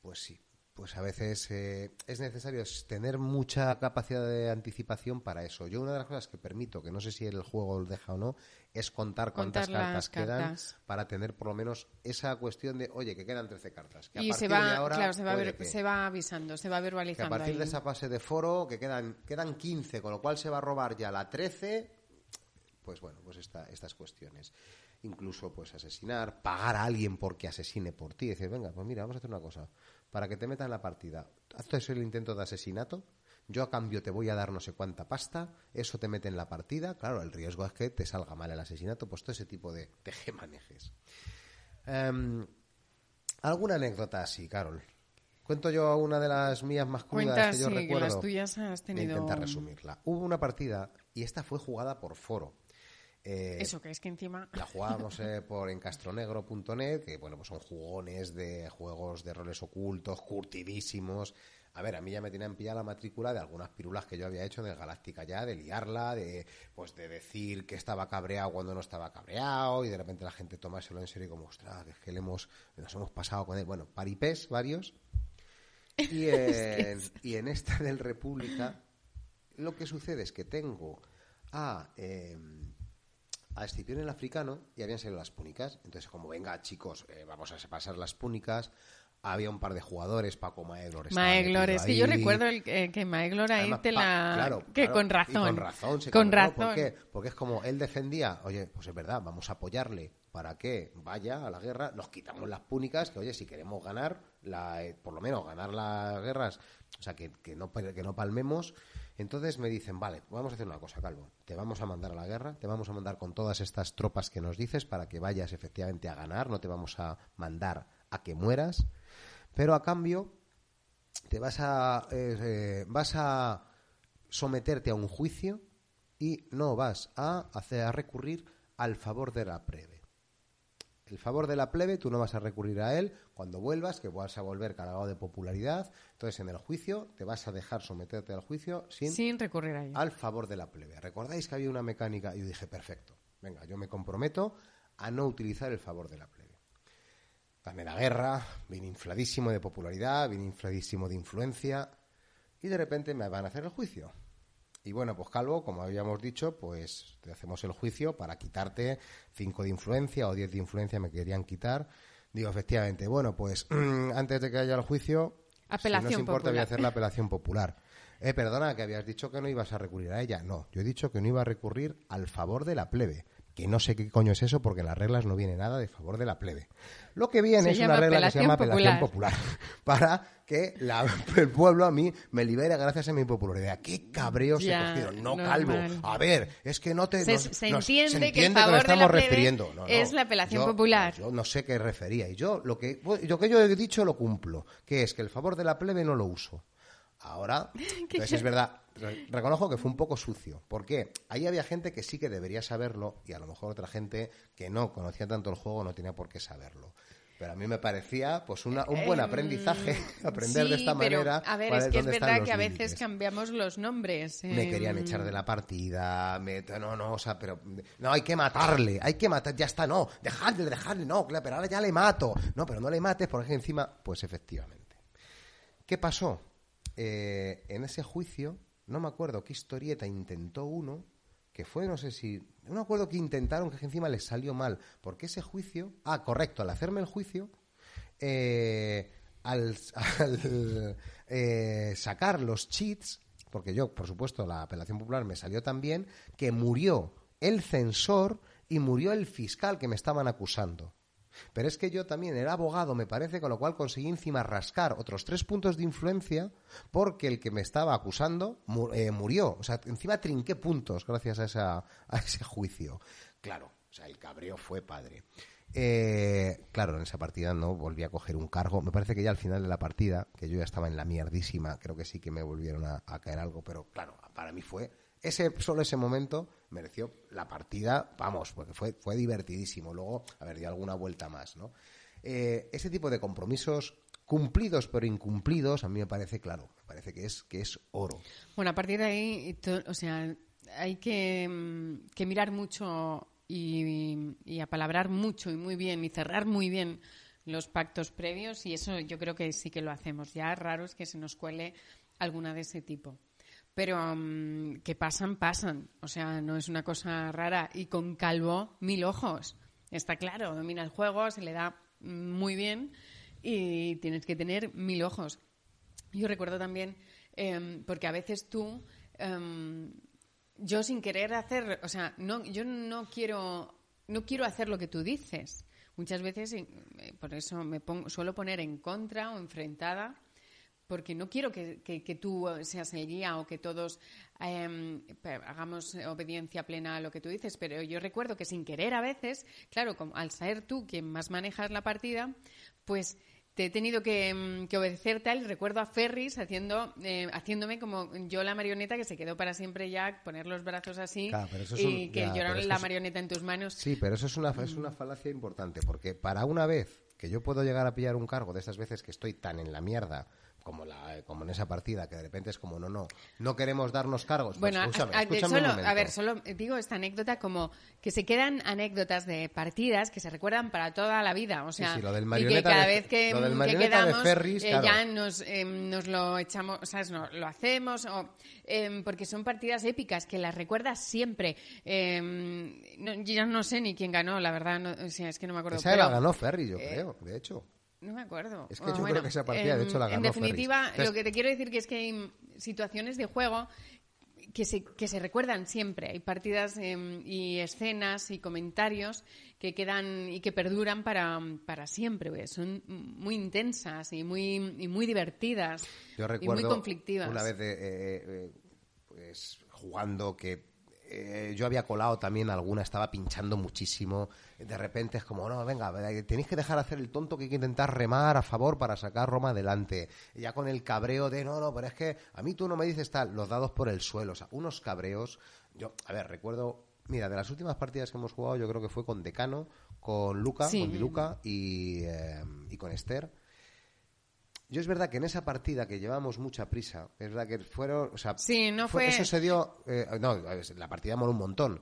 Pues sí, pues a veces eh, es necesario es tener mucha capacidad de anticipación para eso. Yo una de las cosas que permito, que no sé si el juego lo deja o no, es contar cuántas Contar las cartas quedan cartas. para tener por lo menos esa cuestión de, oye, que quedan 13 cartas. Que a Y se va, de ahora claro, se va, ver- que- se va avisando, se va que a verbalizando. partir de esa fase de foro, que quedan, quedan 15, con lo cual se va a robar ya la 13, pues bueno, pues esta, estas cuestiones. Incluso pues asesinar, pagar a alguien porque asesine por ti. Decir, venga, pues mira, vamos a hacer una cosa. Para que te metan en la partida, haces el intento de asesinato, yo a cambio te voy a dar no sé cuánta pasta, eso te mete en la partida, claro, el riesgo es que te salga mal el asesinato, pues todo ese tipo de tejemanejes. Em, ¿Alguna anécdota así, Carol? Cuento yo una de las mías más crudas que yo sí, que recuerdo. las tuyas has a tenido... intentar resumirla. Hubo una partida y esta fue jugada por foro. Eh, Eso, que es que encima... la jugábamos eh, por encastronegro.net, que bueno, pues son jugones de juegos de roles ocultos, curtidísimos. A ver, a mí ya me tenían pillada la matrícula de algunas pirulas que yo había hecho en el Galáctica ya, de liarla, de pues de decir que estaba cabreado cuando no estaba cabreado, y de repente la gente tomárselo en serio y como, ostras, es que le hemos, nos hemos pasado con él. Bueno, paripés varios. Y en, y en esta del República, lo que sucede es que tengo a, eh, a Escipión el africano y habían salido las púnicas. Entonces, como venga, chicos, eh, vamos a pasar las púnicas. Había un par de jugadores, Paco Maeglor. Maeglor, es que yo recuerdo el, eh, que Maeglor ahí Además, te pa- la... claro, que claro, con razón. con razón. se Con razón. ¿Por qué? Porque es como él defendía, oye, pues es verdad, vamos a apoyarle para que vaya a la guerra, nos quitamos las púnicas, que oye, si queremos ganar, la, eh, por lo menos ganar las guerras, o sea, que, que, no, que no palmemos. Entonces me dicen, vale, vamos a hacer una cosa, Calvo, te vamos a mandar a la guerra, te vamos a mandar con todas estas tropas que nos dices para que vayas efectivamente a ganar, no te vamos a mandar a que mueras, pero a cambio te vas a eh, eh, vas a someterte a un juicio y no vas a hacer a recurrir al favor de la plebe. El favor de la plebe tú no vas a recurrir a él cuando vuelvas, que vas a volver cargado de popularidad. Entonces en el juicio te vas a dejar someterte al juicio sin, Sin recurrir a ello. al favor de la plebe. ¿Recordáis que había una mecánica? Y yo dije, perfecto, venga, yo me comprometo a no utilizar el favor de la plebe. Gané la guerra, vine infladísimo de popularidad, vine infladísimo de influencia, y de repente me van a hacer el juicio. Y bueno, pues Calvo, como habíamos dicho, pues te hacemos el juicio para quitarte 5 de influencia o 10 de influencia me querían quitar. Digo, efectivamente, bueno, pues antes de que haya el juicio, si no os importa, voy a hacer la apelación popular. Eh, perdona, que habías dicho que no ibas a recurrir a ella. No, yo he dicho que no iba a recurrir al favor de la plebe. Que no sé qué coño es eso porque en las reglas no viene nada de favor de la plebe. Lo que viene Se es una regla que se llama apelación apelación popular. Para que la- el pueblo a mí me libere gracias a mi popularidad. ¡Qué cabreo se Ya, cogieron! No, normal. Calvo. A ver, es que no te... Se- nos- se nos- entiende que el favor de la estamos plebe refiriendo. No, no. es la apelación Yo- popular. Yo no sé qué refería. Y yo lo que, yo que yo he dicho lo cumplo. Que es que el favor de la plebe no lo uso. Ahora, entonces es verdad, reconozco que fue un poco sucio. ¿Por qué? Ahí había gente que sí que debería saberlo y a lo mejor otra gente que no conocía tanto el juego no tenía por qué saberlo. Pero a mí me parecía pues una- un buen Em, aprendizaje aprender de esta pero, manera. A ver, es que es verdad que a veces límites. cambiamos los nombres. Me em, querían echar de la partida, me, no, no, o sea, pero, no, hay que matarle, hay que matar, ya está, no, dejadle, dejadle, no, claro, pero ahora ya le mato. No, pero no le mates porque encima, pues efectivamente. ¿Qué pasó? Eh, en ese juicio, no me acuerdo qué historieta intentó uno, que fue, no sé si, no me acuerdo que intentaron que encima les salió mal, porque ese juicio, ah, correcto, al hacerme el juicio, eh, al, eh, sacar los cheats, porque yo, por supuesto, la apelación popular me salió tan bien, que murió el censor y murió el fiscal que me estaban acusando. Pero es que yo también era abogado, me parece, con lo cual conseguí encima rascar otros tres puntos de influencia porque el que me estaba acusando eh, murió. O sea, encima trinqué puntos gracias a, esa- a ese juicio. Claro, o sea, el cabreo fue padre. Eh, claro, en esa partida no volví a coger un cargo. Me parece que ya al final de la partida, que yo ya estaba en la mierdísima, creo que sí que me volvieron a, a caer algo, pero claro, para mí fue ese solo ese momento mereció la partida, vamos, porque fue, fue divertidísimo. Luego, a ver, dio alguna vuelta más, ¿no? Eh, ese tipo de compromisos cumplidos pero incumplidos, a mí me parece claro, me parece que es, que es oro. Bueno, a partir de ahí, o sea, hay que, mm, que mirar mucho y, y, apalabrar mucho y muy bien y cerrar muy bien los pactos previos y eso yo creo que sí que lo hacemos. Ya raro es que se nos cuele alguna de ese tipo. Pero um, que pasan, pasan. O sea, no es una cosa rara. Y con Calvo, mil ojos. Está claro, domina el juego, se le da muy bien y tienes que tener mil ojos. Yo recuerdo también, eh, porque a veces tú, eh, yo sin querer hacer, o sea, no, yo no quiero, no quiero hacer lo que tú dices. Muchas veces, eh, por eso me pongo, suelo poner en contra o enfrentada porque no quiero que, que, tú seas el guía o que todos eh, hagamos obediencia plena a lo que tú dices, pero yo recuerdo que sin querer a veces, claro, como, al ser tú quien más manejas la partida, pues te he tenido que, em, que obedecer tal. Recuerdo a Ferris haciendo, eh, haciéndome como yo la marioneta que se quedó para siempre ya, poner los brazos así y que yo era la marioneta en tus manos. Sí, pero eso es una, es una falacia importante, porque para una vez que yo puedo llegar a pillar un cargo de esas veces que estoy tan en la mierda como, la, como en esa partida, que de repente es como, no, no, no queremos darnos cargos. Pues bueno, a, ver, solo digo esta anécdota como que se quedan anécdotas de partidas que se recuerdan para toda la vida. O sea, lo del y que cada de, vez que, que quedamos eh, ya nos, eh, nos lo echamos, o sea, no, lo hacemos, o, eh, porque son partidas épicas que las recuerdas siempre. Em, no, yo ya no sé ni quién ganó, la verdad, no, o sea, es que no me acuerdo. Esa la ganó Ferry, yo creo, de hecho. No me acuerdo. Es que yo creo que esa partida, de hecho, la ganó En definitiva, lo que te quiero decir que es que hay situaciones de juego que se, que se recuerdan siempre. Hay partidas em, y escenas y comentarios que quedan y que perduran para, para siempre. Son muy intensas y muy, y muy divertidas y muy conflictivas. Una vez de, eh, eh, pues, jugando que eh, yo había colado también alguna, estaba pinchando muchísimo. De repente es como, no, venga, tenéis que dejar hacer el tonto que hay que intentar remar a favor para sacar Roma adelante. ya con el cabreo de, no, no, pero es que a mí tú no me dices tal, los dados por el suelo, o sea, unos cabreos. Yo, a ver, recuerdo, mira, de las últimas partidas que hemos jugado, yo creo que fue con Decano, con Luca, con Di Luca y, eh, y con Esther yo es verdad que en esa partida que llevamos mucha prisa, es verdad que fueron, o sea, sí, no fue... eso se dio, eh, no, la partida moló un montón.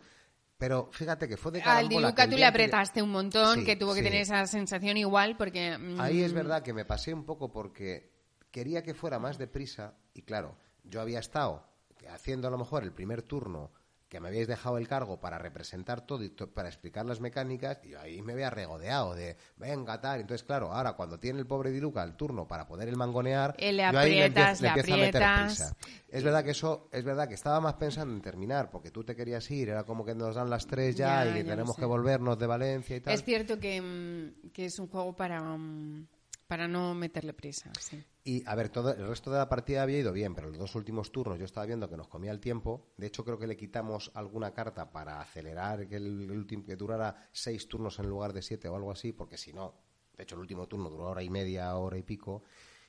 Pero fíjate que fue de cara Al Diluca tú le apretaste un montón, que tuvo que tener esa sensación igual, porque... Mm, Ahí es verdad que me pasé un poco porque quería que fuera más deprisa y claro, yo había estado haciendo a lo mejor el primer turno que me habíais dejado el cargo para representar todo y para explicar las mecánicas, y ahí me había regodeado de, venga, tal. Entonces, claro, ahora cuando tiene el pobre Diluca el turno para poder el mangonear, le aprietas, le, empiezo, a meter prisa. Es verdad que eso, es verdad que estaba más pensando en terminar, porque tú te querías ir, era como que nos dan las tres ya, y tenemos que volvernos de Valencia y tal. Es cierto que, mm, que es un juego para... Mm, para no meterle prisa, sí. Y, a ver, todo el resto de la partida había ido bien, pero los dos últimos turnos yo estaba viendo que nos comía el tiempo. De hecho, creo que le quitamos alguna carta para acelerar que el, último que durara seis turnos en lugar de siete o algo así, porque si no, de hecho, el último turno duró hora y media, hora y pico.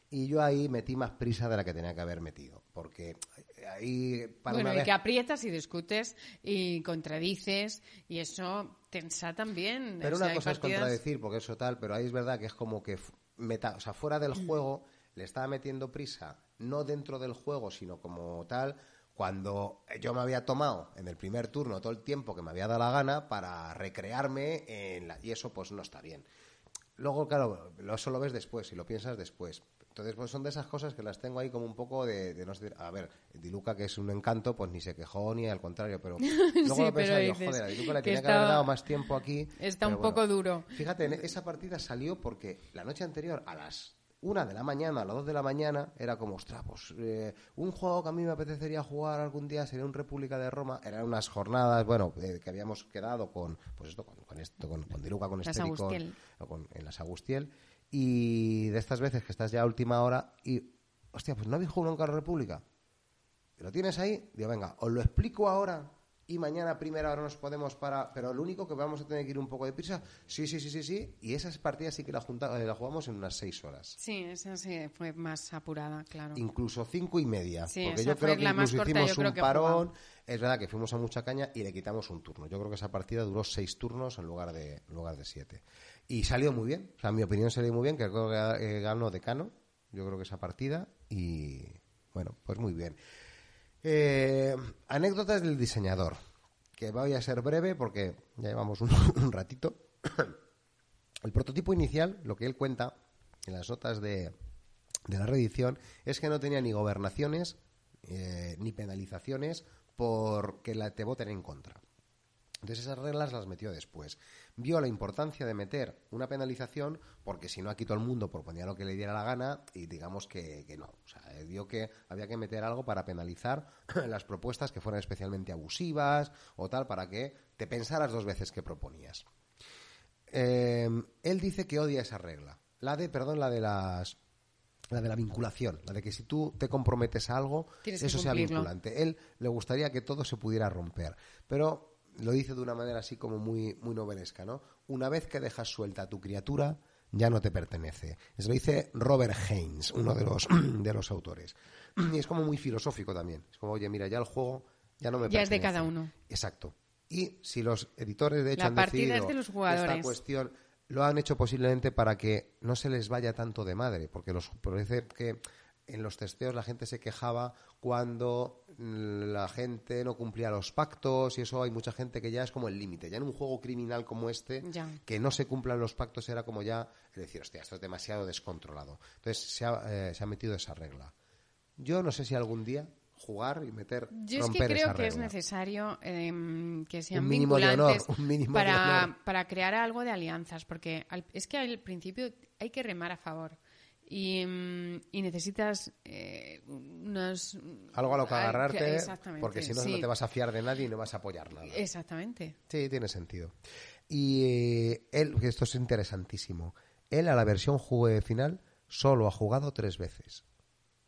Y yo ahí metí más prisa de la que tenía que haber metido, porque ahí para bueno, y que aprietas y discutes y contradices y eso tensa también. Pero una cosa es contradecir, porque eso tal, pero ahí es verdad que es como que meta, o sea, fuera del juego le estaba metiendo prisa, no dentro del juego, sino como tal, cuando yo me había tomado en el primer turno todo el tiempo que me había dado la gana para recrearme en la... y eso pues no está bien. Luego, claro, eso lo ves después y lo piensas después. Entonces, pues son de esas cosas que las tengo ahí como un poco de, no sé, a ver, Diluca que es un encanto, pues ni se quejó ni al contrario, pero luego lo pensé, joder, a Diluca le tenía que haber dado más tiempo aquí. Está un poco duro. Fíjate, esa partida salió porque la noche anterior a las una de la mañana a las dos de la mañana era como, ostras, pues eh, un juego que a mí me apetecería jugar algún día sería un República de Roma. Eran unas jornadas, bueno, eh, que habíamos quedado con, pues esto, con, esto, con, Diluca, con Esther con, en las Agustiel. Y de estas veces que estás ya a última hora y, hostia, pues no habéis jugado nunca a la República. ¿Lo tienes ahí? Digo, venga, os lo explico ahora y mañana a primera hora nos podemos para... Pero lo único que vamos a tener que ir un poco de prisa, sí, sí, sí, sí, sí. Y esas partidas sí que la, la jugamos en unas seis horas. Sí, esa sí fue más apurada, claro. Incluso cinco y media. Sí, porque esa yo fue creo que la más incluso corta, hicimos un parón. Es verdad que fuimos a mucha caña y le quitamos un turno. Yo creo que esa partida duró seis turnos en lugar de, en lugar de siete. Y salió muy bien. O sea, en mi opinión salió muy bien, que creo que eh, ganó Decano. Yo creo que esa partida. Y bueno, pues muy bien. Eh, anécdotas del diseñador. Que voy a ser breve porque ya llevamos un, un ratito. El prototipo inicial, lo que él cuenta en las notas de, de la reedición, es que no tenía ni gobernaciones eh, ni penalizaciones porque la te voten en contra. Entonces esas reglas las metió después. Vio la importancia de meter una penalización porque si no aquí todo el mundo proponía lo que le diera la gana y digamos que, que no. O sea, vio que había que meter algo para penalizar las propuestas que fueran especialmente abusivas o tal para que te pensaras dos veces que proponías. Eh, él dice que odia esa regla. La de, perdón, la de las la de la vinculación, la de que si tú te comprometes a algo, Tienes eso sea vinculante. Él le gustaría que todo se pudiera romper, pero lo dice de una manera así como muy, muy novelesca, ¿no? Una vez que dejas suelta a tu criatura, ya no te pertenece. Eso lo dice Robert Haynes, uno de los, de los autores. Y es como muy filosófico también. Es como, oye, mira, ya el juego ya no me Ya es de pertenece. cada uno. Exacto. Y si los editores, de hecho, La han partida es decidido de los esta jugadores. cuestión, lo han hecho posiblemente para que no se les vaya tanto de madre, porque los parece que en los testeos la gente se quejaba cuando la gente no cumplía los pactos y eso hay mucha gente que ya es como el límite. Ya en un juego criminal como este, Ya. que no se cumplan los pactos era como ya decir, hostia, esto es demasiado descontrolado. Entonces se ha, eh, se ha metido esa regla. Yo no sé si algún día jugar y meter Yo es que creo esa que es necesario em, que sean Un mínimo de vinculantes honor, un mínimo de para, honor. para crear algo de alianzas, porque al- es que al principio hay que remar a favor y, em, y necesitas eh, unos... Algo a lo que agarrarte, porque si no, sí. no te vas a fiar de nadie y no vas a apoyar nada. Exactamente. Sí, tiene sentido. Y eh, él, que esto es interesantísimo, él a la versión juego final solo ha jugado tres veces.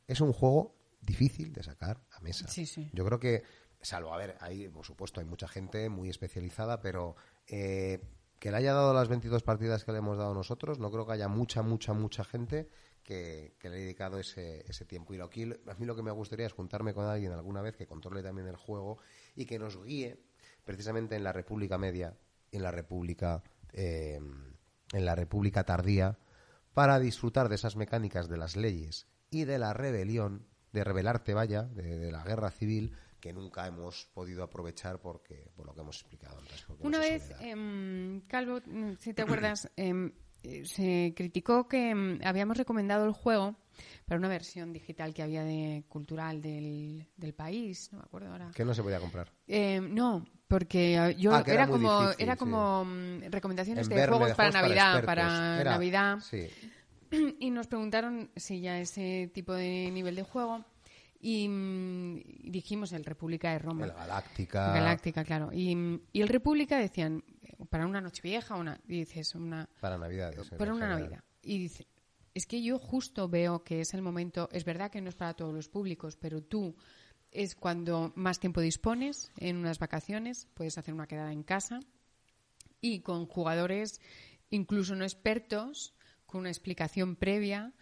Es un juego difícil de sacar a mesa. Sí, sí. Yo creo que, salvo, a ver, hay, por supuesto, hay mucha gente muy especializada, pero eh, que le haya dado las 22 partidas que le hemos dado nosotros, no creo que haya mucha, mucha, mucha gente que, que le haya dedicado ese, ese tiempo. Y lo, aquí, a mí lo que me gustaría es juntarme con alguien alguna vez que controle también el juego y que nos guíe precisamente en la República Media en la República, eh, en la República Tardía para disfrutar de esas mecánicas de las leyes y de la rebelión, de rebelarte, vaya, de, de la guerra civil que nunca hemos podido aprovechar porque por lo que hemos explicado antes. Una vez, em, Calvo, si te acuerdas, em, eh, se criticó que em, habíamos recomendado el juego para una versión digital que había de cultural del, del país, no me acuerdo ahora. que no se podía comprar. Eh, no, porque eh, yo Ah, era era, como difícil, era sí. como mm, recomendaciones En de juegos, de para juegos Navidad, expertos. para Era- Navidad Sí. y nos preguntaron si ya ese tipo de nivel de juego y mm, dijimos el República de Roma. El Galáctica. Galáctica, claro. Y, mm, y el República decían eh, para una noche vieja, una dices una Para Navidades. en para una general. Navidad. Y dice, es que yo justo veo que es el momento, es verdad que no es para todos los públicos, pero tú es cuando más tiempo dispones en unas vacaciones, puedes hacer una quedada en casa y con jugadores incluso no expertos, con una explicación previa,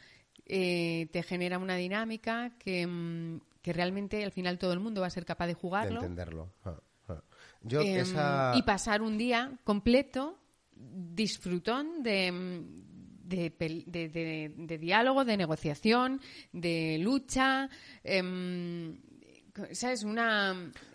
eh, te genera una dinámica que, mm, que realmente al final todo el mundo va a ser capaz de De jugarlo. entenderlo. Ah, ah. Yo Em, esa... Y pasar un día completo, disfrutón de, de, pel- de- de- de diálogo, de negociación, de lucha. em, ¿Sabes? Una.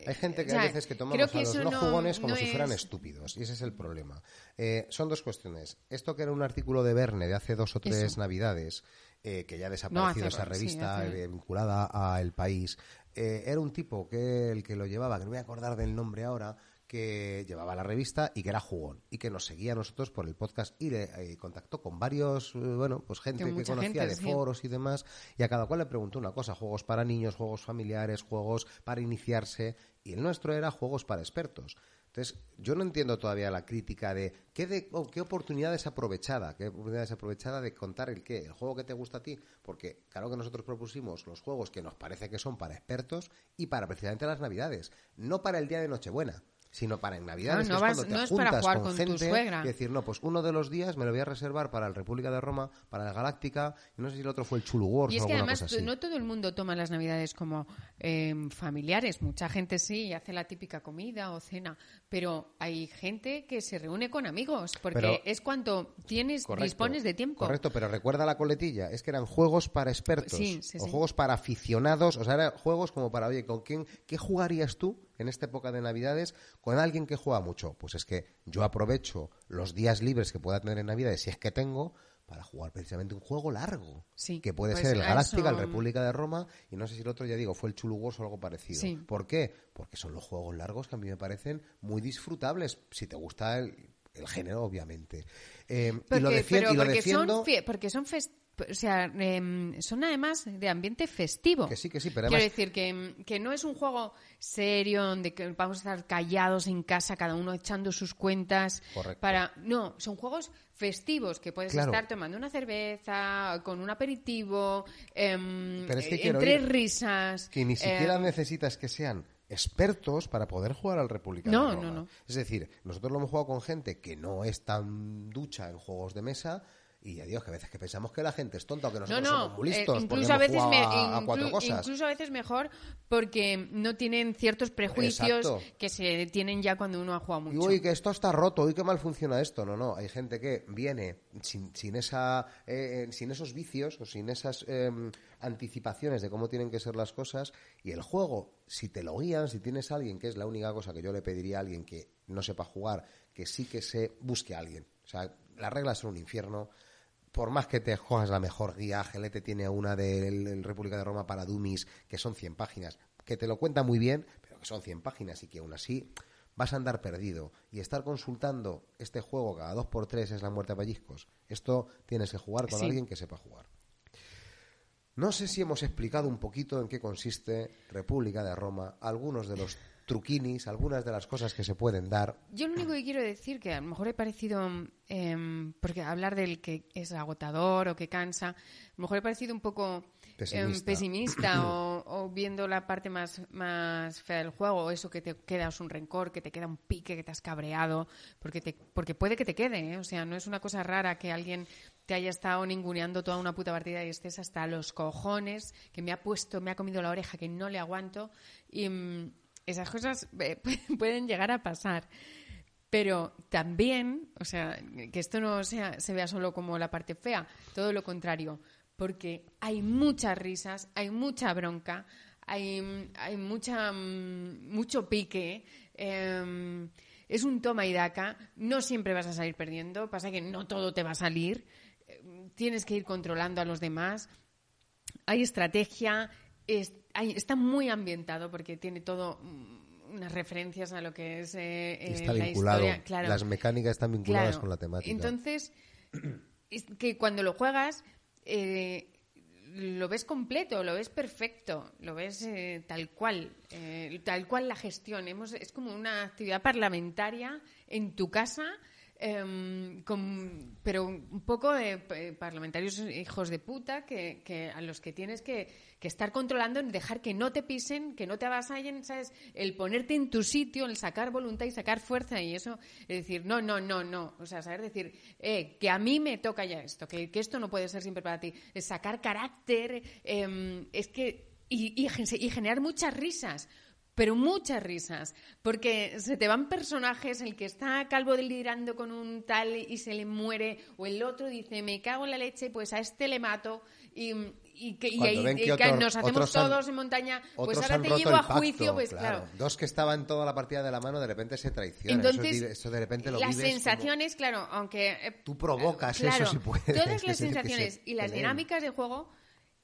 Hay gente que o sea, a veces que toma creo a los no jugones como no si fueran es- estúpidos, y ese es el problema. Eh, son dos cuestiones. Esto que era un artículo de Verne de hace dos o tres Eso. navidades, eh, que ya ha desaparecido hace- esa revista eh, vinculada a El País, eh, era un tipo que el que lo llevaba, que no me voy a acordar del nombre ahora, que llevaba la revista y que era jugón y que nos seguía a nosotros por el podcast y le eh, contactó con varios, eh, bueno, pues gente que conocía gente, de sí. foros y demás y a cada cual le preguntó una cosa, juegos para niños, juegos familiares, juegos para iniciarse y el nuestro era juegos para expertos. Entonces, yo no entiendo todavía la crítica de qué, de, oh, qué oportunidad desaprovechada, qué oportunidad desaprovechada de contar el qué, el juego que te gusta a ti, porque claro que nosotros propusimos los juegos que nos parece que son para expertos y para precisamente las Navidades, no para el día de Nochebuena sino para en Navidad. No, no, vas, es, no es para jugar con, gente tu suegra. y decir, no, pues uno de los días me lo voy a reservar para el República de Roma, para la Galáctica, y no sé si el otro fue el Chulu Wars y es o que además no todo el mundo toma las Navidades como eh, familiares. Mucha gente sí y hace la típica comida o cena, pero hay gente que se reúne con amigos porque Pero- es cuando tienes Correcto, dispones de tiempo. Correcto, pero recuerda la coletilla, es que eran juegos para expertos Sí, sí, o sí. juegos para aficionados, o sea, eran juegos como para, oye, ¿con quién, qué jugarías tú en esta época de Navidades con alguien que juega mucho? Pues es que yo aprovecho los días libres que pueda tener en Navidades, si es que tengo, para jugar precisamente un juego largo, Sí, que puede pues ser el Galáctica, el República de Roma, y no sé si el otro, ya digo, fue el Chulu Wars o algo parecido. Sí. ¿Por qué? Porque son los juegos largos que a mí me parecen muy disfrutables, si te gusta el, el género, obviamente. Eh, y lo, Porque, defien- pero y lo porque defiendo... son, porque son o sea, em, son además de ambiente festivo. Que sí, que sí, pero Quiero decir que, em, que no es un juego serio donde que vamos a estar callados en casa, cada uno echando sus cuentas. Correcto. Para no, son juegos festivos que puedes Claro. estar tomando una cerveza, con un aperitivo, em, Pero es que eh, quiero entre risas. que ni siquiera necesitas que sean expertos para poder jugar al República No, de Roma. no, no. Es decir, nosotros lo hemos jugado con gente que no es tan ducha en juegos de mesa y ya digo que a veces que pensamos que la gente es tonta o que No, nosotros no, somos muy eh, listos porque incluso a veces, me- a, a cuatro inclu- cosas. incluso a veces mejor porque no tienen ciertos prejuicios Exacto. que se tienen ya cuando uno ha jugado Y mucho. uy, que esto está roto, uy, qué mal funciona esto. No, no, hay gente que viene sin, sin, esa, eh, sin esos vicios o sin esas eh, anticipaciones de cómo tienen que ser las cosas y el juego, si te lo guían, si tienes a alguien, que es la única cosa que yo le pediría a alguien que no sepa jugar, que sí que se busque a alguien. O sea, las reglas son un infierno. Por más que te juegas la mejor guía, Gelete tiene una del República de Roma para Dummies, que son 100 páginas, que te lo cuenta muy bien, pero que son 100 páginas y que aún así vas a andar perdido. Y estar consultando este juego cada dos por tres es la muerte a pellizcos. Esto tienes que jugar con Sí. alguien que sepa jugar. No sé si hemos explicado un poquito en qué consiste República de Roma, algunos de los truquinis, algunas de las cosas que se pueden dar. Yo lo único que quiero decir, que a lo mejor he parecido, em, porque hablar del que es agotador o que cansa, a lo mejor he parecido un poco em, Pesimista. pesimista o, o viendo la parte más, más fea del juego, eso que te quedas un rencor, que te queda un pique, que te has cabreado, porque, te, porque puede que te quede, ¿eh? o sea, no es una cosa rara que alguien te haya estado ninguneando toda una puta partida y estés hasta los cojones, que me ha puesto, me ha comido la oreja, que no le aguanto, y mm, esas cosas eh, pueden llegar a pasar. Pero también, o sea, que esto no sea, se vea solo como la parte fea, todo lo contrario, porque hay muchas risas, hay mucha bronca, hay, hay mucha, mm, mucho pique, eh, es un toma y daca, no siempre vas a salir perdiendo, pasa que no todo te va a salir, eh, tienes que ir controlando a los demás, hay estrategia, es- hay- está muy ambientado porque tiene todo mm, unas referencias a lo que es eh, eh, está la vinculado. historia. Claro. Las mecánicas están vinculadas Claro. con la temática. Entonces, es que cuando lo juegas, eh, lo ves completo, lo ves perfecto, lo ves eh, tal cual, tal cual la gestión. Hemos, es como una actividad parlamentaria en tu casa. Em, pero un poco de eh, parlamentarios hijos de puta que, que a los que tienes que, que estar controlando, dejar que no te pisen, que no te avasallen, ¿sabes? El ponerte en tu sitio, el sacar voluntad y sacar fuerza y eso, es decir, no, no, no, no, o sea, saber decir, eh, que a mí me toca ya esto, que, esto no puede ser siempre para ti, es sacar carácter, em, es que, y generar muchas risas, pero muchas risas, porque se te van personajes, el que está calvo delirando con un tal y se le muere, o el otro dice, me cago en la leche, pues a este le mato, y, y que y ahí que otros- nos hacemos otros han- todos en montaña, pues ahora te llevo a pacto, juicio, pues claro. Dos que estaban toda la partida de la mano de repente se traicionan. Entonces, es di- eso, de repente lo las vives como- sensaciones, claro, aunque... eh, Tú provocas claro, eso si puedes. Todas las se sensaciones y las dinámicas de juego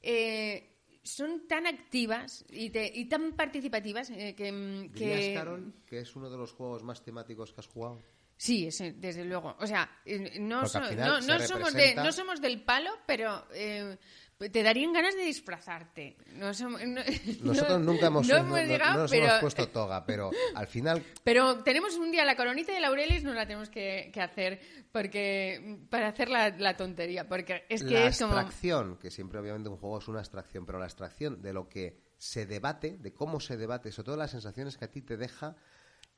eh, son tan activas y, te- y tan participativas eh, que... mm, ¿Dirías, que Carol, que es uno de los juegos más temáticos que has jugado? Sí, ese, desde luego. O sea, eh, no, so- se somos de, no somos del palo, pero eh, te darían ganas de disfrazarte. No somos- no- Nosotros no- nunca hemos, llegado, no nos pero, hemos puesto toga, pero al final pero tenemos un día la coronita de laureles, no la tenemos que, que hacer porque para hacer la, la tontería, porque es que la es como abstracción, que siempre obviamente un juego es una abstracción, pero la abstracción de lo que se debate, de cómo se debate, sobre todo las sensaciones que a ti te deja,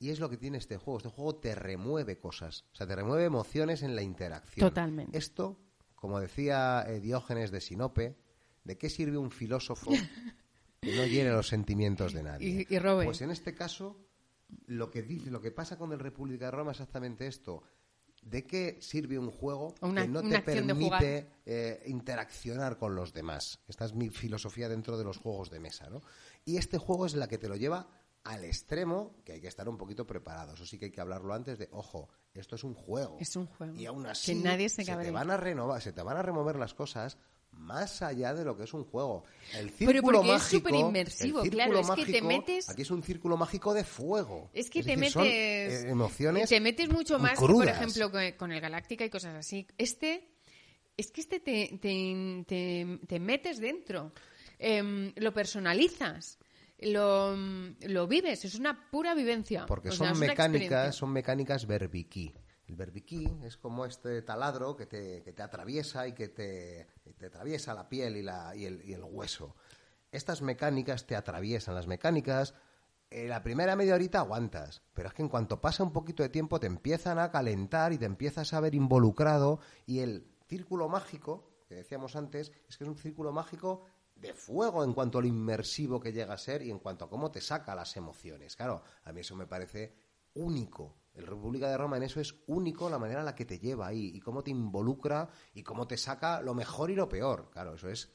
y es lo que tiene este juego. Este juego te remueve cosas, o sea, te remueve emociones en la interacción. Totalmente. Esto, como decía eh, Diógenes de Sinope, ¿de qué sirve un filósofo que no llene los sentimientos de nadie? Y- y robe. Pues en este caso, lo que dice, lo que pasa con el República de Roma es exactamente esto. ¿De qué sirve un juego Una- que no te permite eh, interaccionar con los demás? Esta es mi filosofía dentro de los juegos de mesa, ¿no? Y este juego es la que te lo lleva al extremo, que hay que estar un poquito preparado. Eso sí que hay que hablarlo antes de, ojo, esto es un juego. Es un juego. Y aún Que así nadie se te van a renovar, se te van a remover las cosas más allá de lo que es un juego. El Pero círculo porque es mágico, superinmersivo, el claro, círculo es que te mágico, metes- Aquí es un círculo mágico de fuego. Es que te decir, son, metes. eh, emociones Te metes mucho más que, por ejemplo, con, con el Galáctica y cosas así. Este. Es que este te, te, te- te metes dentro. Em, lo personalizas. Lo, lo vives. Es una pura vivencia. Porque O son sea, mecánicas, son mecánicas verbiquí. El verbiquí es como este taladro que te, que te atraviesa y que te, te atraviesa la piel y, la, y, el, y el hueso. Estas mecánicas te atraviesan. Las mecánicas, eh, la primera media horita aguantas, pero es que en cuanto pasa un poquito de tiempo te empiezan a calentar y te empiezas a ver involucrado y el círculo mágico, que decíamos antes, es que es un círculo mágico de fuego en cuanto a lo inmersivo que llega a ser y en cuanto a cómo te saca las emociones. Claro, a mí eso me parece único. El República de Roma en eso es único la manera en la que te lleva ahí y cómo te involucra y cómo te saca lo mejor y lo peor. Claro, eso es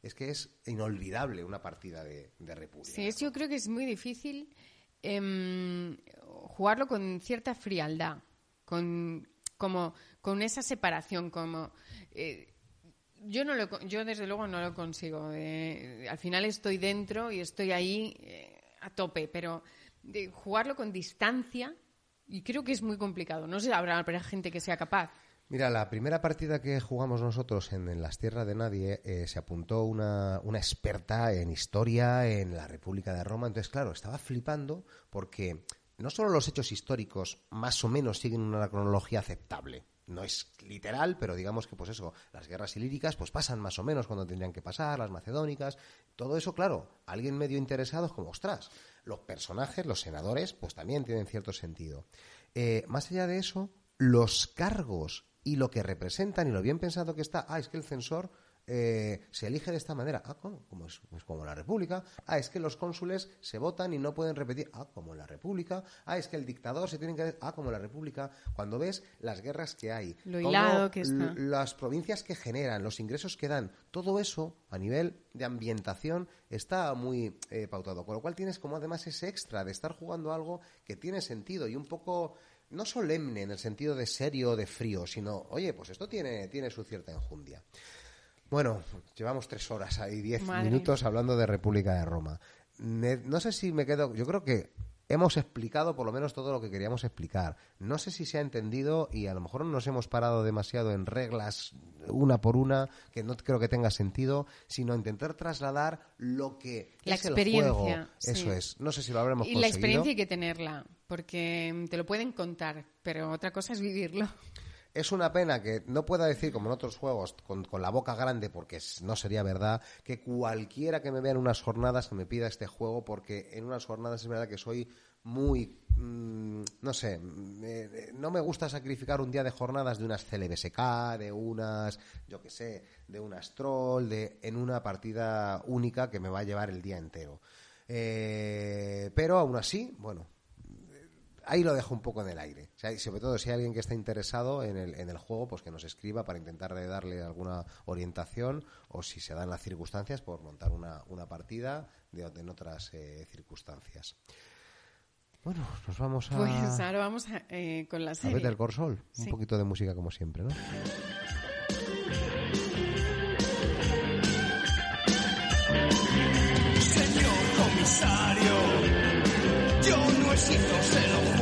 es que es inolvidable una partida de, de República. Sí, yo creo que es muy difícil em, jugarlo con cierta frialdad, con, como, con esa separación, como... eh, yo no lo, yo desde luego no lo consigo. eh, al final estoy dentro y estoy ahí eh, a tope, pero de jugarlo con distancia y creo que es muy complicado. No sé, habrá, gente que sea capaz. Mira, la primera partida que jugamos nosotros en, las tierras de nadie eh, se apuntó una, una experta en historia en la República de Roma. Entonces, claro, estaba flipando porque no solo los hechos históricos más o menos siguen una cronología aceptable. No es literal, pero digamos que, pues eso, las guerras ilíricas pues pasan más o menos cuando tendrían que pasar, las macedónicas, todo eso, claro, alguien medio interesado es como, ostras, los personajes, los senadores, pues también tienen cierto sentido. Eh, más allá de eso, los cargos y lo que representan y lo bien pensado que está, ah, es que el censor eh, se elige de esta manera, ah, ¿cómo? Como es pues como la República, ah, es que los cónsules se votan y no pueden repetir, ah, como la República, ah, es que el dictador se tiene que, ah, como la República, cuando ves las guerras que hay, Lo hilado que está. las provincias que generan, los ingresos que dan, todo eso a nivel de ambientación está muy eh, pautado. Con lo cual tienes como además ese extra de estar jugando algo que tiene sentido y un poco no solemne en el sentido de serio o de frío, sino, oye, pues esto tiene, tiene su cierta enjundia. Bueno, llevamos tres horas ahí, diez Madre minutos hablando de República de Roma. No sé si me quedo. Yo creo que hemos explicado por lo menos todo lo que queríamos explicar. No sé si se ha entendido y a lo mejor nos hemos parado demasiado en reglas una por una, que no creo que tenga sentido, sino intentar trasladar lo que La es el experiencia, juego. sí. Eso es. No sé si lo habremos Y conseguido. la experiencia hay que tenerla, porque te lo pueden contar, pero otra cosa es vivirlo. Es una pena que no pueda decir, como en otros juegos, con, con la boca grande, porque no sería verdad, que cualquiera que me vea en unas jornadas me pida este juego, porque en unas jornadas es verdad que soy muy, mm, no sé, mm, eh, no me gusta sacrificar un día de jornadas de unas CLBSK, de unas, yo qué sé, de unas troll, de, en una partida única que me va a llevar el día entero. Eh, pero aún así, bueno, ahí lo dejo un poco en el aire. O sea, y sobre todo si hay alguien que está interesado en el, en el juego, pues que nos escriba para intentar de darle alguna orientación o si se dan las circunstancias, por montar una, una partida de, en otras eh, circunstancias. Bueno, nos vamos a, Pues ahora vamos a, eh, con la a serie. Better Call Saul. Un poquito de música como siempre, ¿no? Señor comisario, yo no he sido, se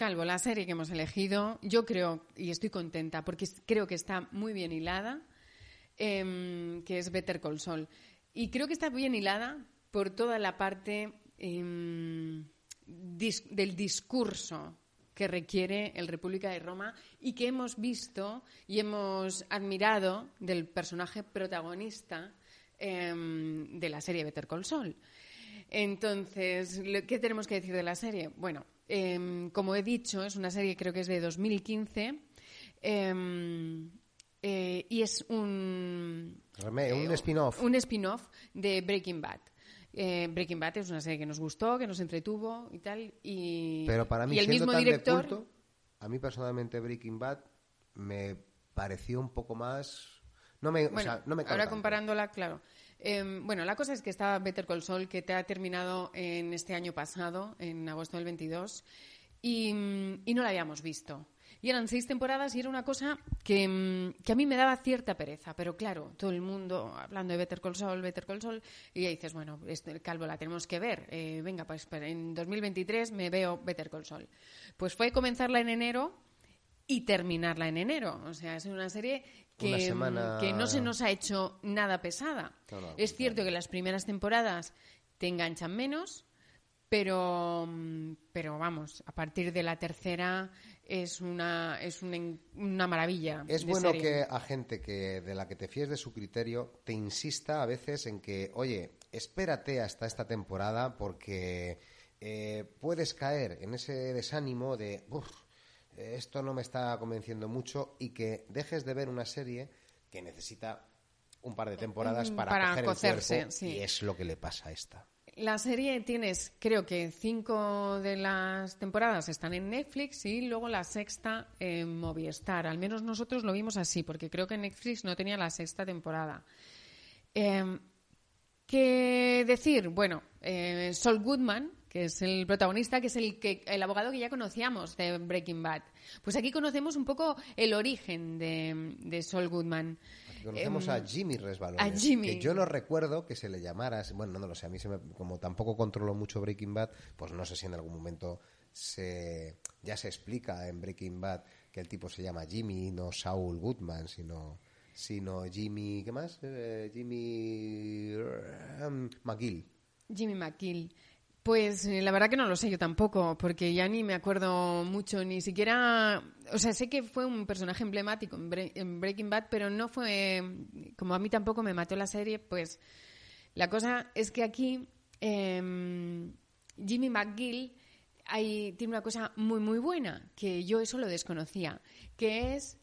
Calvo, la serie que hemos elegido, yo creo, y estoy contenta, porque creo que está muy bien hilada, em, que es Better Call Saul. Y creo que está bien hilada por toda la parte em, del discurso que requiere el República de Roma y que hemos visto y hemos admirado del personaje protagonista em, de la serie Better Call Saul. Entonces, ¿qué tenemos que decir de la serie? Bueno, em, como he dicho, es una serie creo que es de 2015 em, eh, y es un... un eh, spin-off. Un spin-off de Breaking Bad. Eh, Breaking Bad es una serie que nos gustó, que nos entretuvo y tal. Y, Pero para mí, el mismo director... a mí personalmente Breaking Bad me pareció un poco más... No me, no me ahora comparándola, claro. Em, bueno, la cosa es que está Better Call Saul, que te ha terminado en este año pasado, en agosto del 22, y, y no la habíamos visto. Y eran seis temporadas y era una cosa que, mm, que, a mí me daba cierta pereza. Pero claro, todo el mundo hablando de Better Call Saul, Better Call Saul, y ya dices, bueno, este, Calvo la tenemos que ver. Eh, venga, pues en 2023 me veo Better Call Saul. Pues fue comenzarla en enero y terminarla en enero. O sea, es una serie que, que no se nos ha hecho nada pesada. es cierto que las primeras temporadas te enganchan menos, pero, pero vamos, a partir de la tercera es una, es una, maravilla. Es bueno que a gente que de la que te fíes de su criterio te insista a veces en que, oye, espérate hasta esta temporada porque eh, puedes caer en ese desánimo de, esto no me está convenciendo mucho y que dejes de ver una serie que necesita un par de temporadas para, para cocerse, y es lo que le pasa a esta. La serie tienes, creo que cinco de las temporadas están en Netflix y luego la sexta en Movistar. Al menos nosotros lo vimos así, porque creo que Netflix no tenía la sexta temporada. Em, ¿Qué decir? Bueno, eh, Sol Goodman, que es el protagonista, que es el, que, el abogado que ya conocíamos de Breaking Bad. Pues aquí conocemos un poco el origen de, de Sol Goodman. conocemos a em, Jimmy Resbalones. Que yo no recuerdo que se le llamara. Bueno, no, lo sé. A mí, se como tampoco controlo mucho Breaking Bad, pues no sé si en algún momento se, ya se explica en Breaking Bad que el tipo se llama Jimmy, no Saul Goodman, sino sino Jimmy, ¿qué más? Eh, Jimmy um, McGill. Jimmy McGill. Pues eh, la verdad que no lo sé yo tampoco, porque ya ni me acuerdo mucho, ni siquiera, o sea, sé que fue un personaje emblemático en, Breaking Bad, pero no fue, como a mí tampoco me mató la serie, pues la cosa es que aquí em, Jimmy McGill tiene una cosa muy muy buena, que yo eso lo desconocía, que es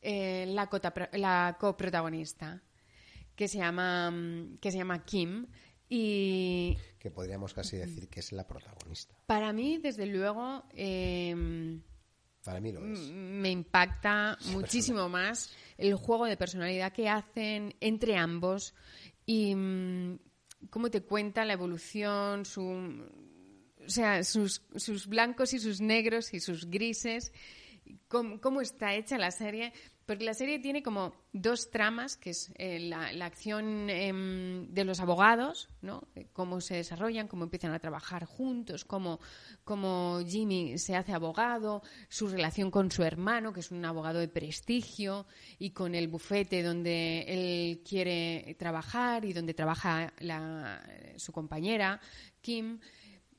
eh, la, la coprotagonista, que se llama, que se llama Kim, y que podríamos casi decir que es la protagonista. Para mí, desde luego, em, para mí lo es. Me impacta muchísimo más el juego de personalidad que hacen entre ambos y mm, cómo te cuenta la evolución, su, o sea, sus, sus blancos y sus negros y sus grises, cómo, cómo está hecha la serie. Porque la serie tiene como dos tramas, que es eh, la, acción em, de los abogados, ¿no? Cómo se desarrollan, cómo empiezan a trabajar juntos, cómo, cómo Jimmy se hace abogado, su relación con su hermano, que es un abogado de prestigio, y con el bufete donde él quiere trabajar y donde trabaja su compañera, Kim.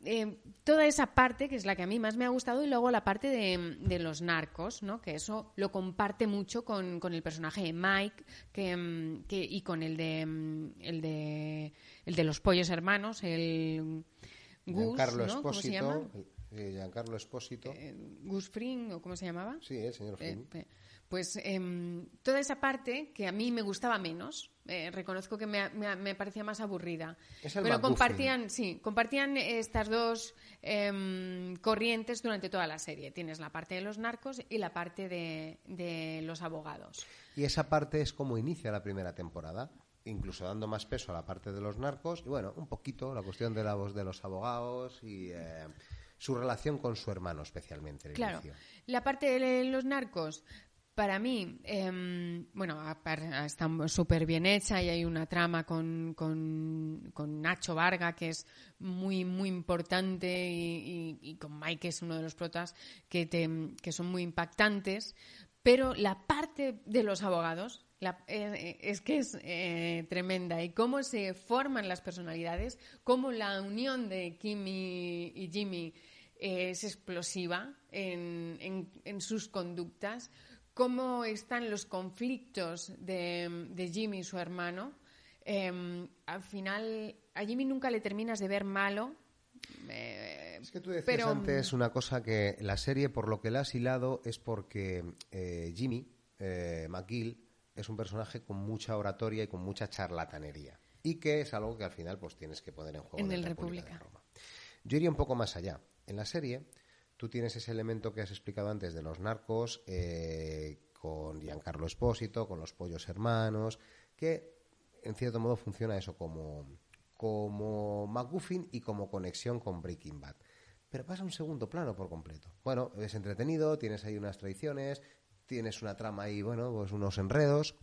Eh, toda esa parte, que es la que a mí más me ha gustado, y luego la parte de, los narcos, ¿no? que eso lo comparte mucho con, el personaje de Mike que, y con el de, el, de, el de los pollos hermanos, el Gus, ¿no? ¿Cómo se llama? Giancarlo Espósito. Eh, Gus Fring, ¿o cómo se llamaba? Sí, el señor Fring. Eh, pues em, toda esa parte que a mí me gustaba menos, eh, reconozco que me, parecía más aburrida. Pero compartían, sí, compartían estas dos em, corrientes durante toda la serie. Tienes la parte de los narcos y la parte de, los abogados. Y esa parte es como inicia la primera temporada incluso dando más peso a la parte de los narcos y bueno, un poquito la cuestión de la voz de los abogados y eh, su relación con su hermano especialmente. Claro, la parte de los narcos Para mí, em, bueno, está súper bien hecha y hay una trama con, con, Nacho Varga que es muy, muy importante y, con Mike, que es uno de los protas, que, que son muy impactantes. Pero la parte de los abogados eh, es que es eh, tremenda y cómo se forman las personalidades, cómo la unión de Kim y, Jimmy es explosiva en, en sus conductas, cómo están los conflictos de, Jimmy y su hermano. Em, al final, a Jimmy nunca le terminas de ver malo. Eh, es que tú decías antes una cosa que la serie, por lo que la has hilado, es porque eh, Jimmy eh, McGill es un personaje con mucha oratoria y con mucha charlatanería. Y que es algo que al final pues tienes que poner en juego en, el República. de Roma. Yo iría un poco más allá. En la serie tú tienes ese elemento que has explicado antes de los narcos, eh, con Giancarlo Espósito, con los pollos hermanos, que en cierto modo funciona eso como, como McGuffin y como conexión con Breaking Bad. Pero pasa un segundo plano por completo. Bueno, es entretenido, tienes ahí unas traiciones, tienes una trama ahí, bueno, pues unos enredos.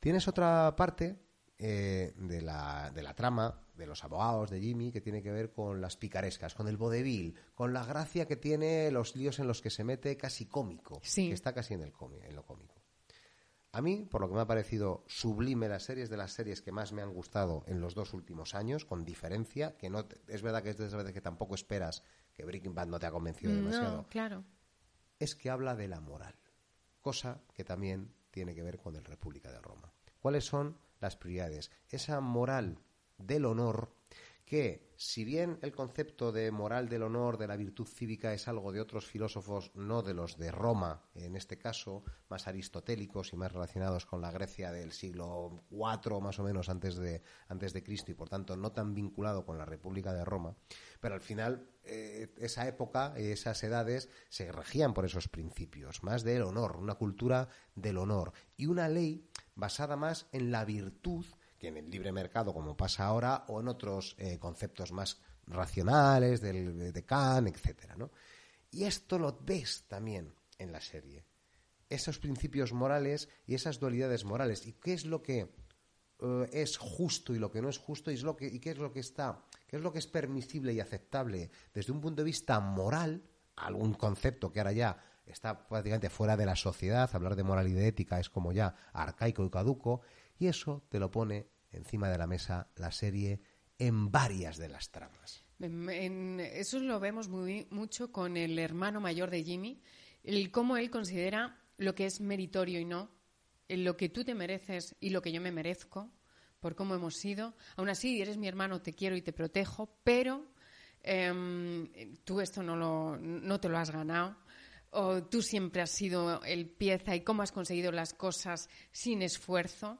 Tienes otra parte eh, de, la, de la trama de los abogados de Jimmy que tiene que ver con las picarescas, con el vodevil, con la gracia que tiene los líos en los que se mete casi cómico, que está casi en, el en lo cómico. A mí, por lo que me ha parecido sublime la serie, es de las series que más me han gustado en los dos últimos años, con diferencia, que no es verdad que es de esas veces que tampoco esperas que Breaking Bad no te ha convencido demasiado. claro. Es que habla de la moral, cosa que también tiene que ver con el República de Roma. ¿Cuáles son las prioridades? Esa moral del honor que, si bien el concepto de moral del honor, de la virtud cívica, es algo de otros filósofos, no de los de Roma, en este caso, más aristotélicos y más relacionados con la Grecia del siglo IV, más o menos, antes de, antes de Cristo, y por tanto no tan vinculado con la República de Roma, pero al final eh, esa época, esas edades, se regían por esos principios, más del honor, una cultura del honor, y una ley basada más en la virtud que en el libre mercado, como pasa ahora, o en otros eh, conceptos más racionales del, de Kant, etcétera, ¿no? Y esto lo ves también en la serie. Esos principios morales y esas dualidades morales. ¿Y qué es lo que eh, es justo y lo que no es justo? Y, es lo que, y qué es lo que está, qué es lo que es permisible y aceptable desde un punto de vista moral, algún concepto que ahora ya está prácticamente fuera de la sociedad, hablar de moral y de ética es como ya arcaico y caduco, y eso te lo pone encima de la mesa la serie en varias de las tramas. eso lo vemos muy, mucho con el hermano mayor de Jimmy, el cómo él considera lo que es meritorio y no, lo que tú te mereces y lo que yo me merezco, por cómo hemos sido. Aún así, eres mi hermano, te quiero y te protejo, pero em, tú esto no, no te lo has ganado. O tú siempre has sido el pieza y cómo has conseguido las cosas sin esfuerzo.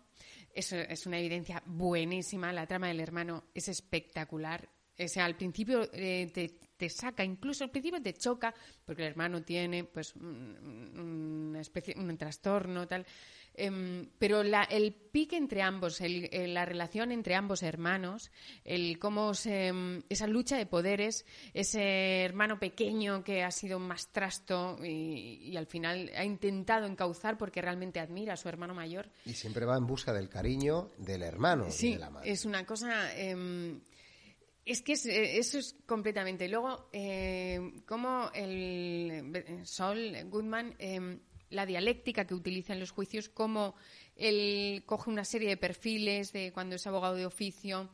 Eso es una evidencia buenísima. La trama del hermano es espectacular. O sea, al principio eh, te, saca, incluso al principio te choca, porque el hermano tiene pues una especie, un trastorno, tal. Em, pero el pique entre ambos, la relación entre ambos hermanos, el cómo em, esa lucha de poderes, ese hermano pequeño que ha sido más trasto y, al final ha intentado encauzar porque realmente admira a su hermano mayor. Y siempre va en busca del cariño del hermano sí, y de la madre. Es una cosa. Em, es que eso es completamente. Luego, eh, como el Sol Goodman la dialéctica que utiliza en los juicios, cómo él coge una serie de perfiles de cuando es abogado de oficio,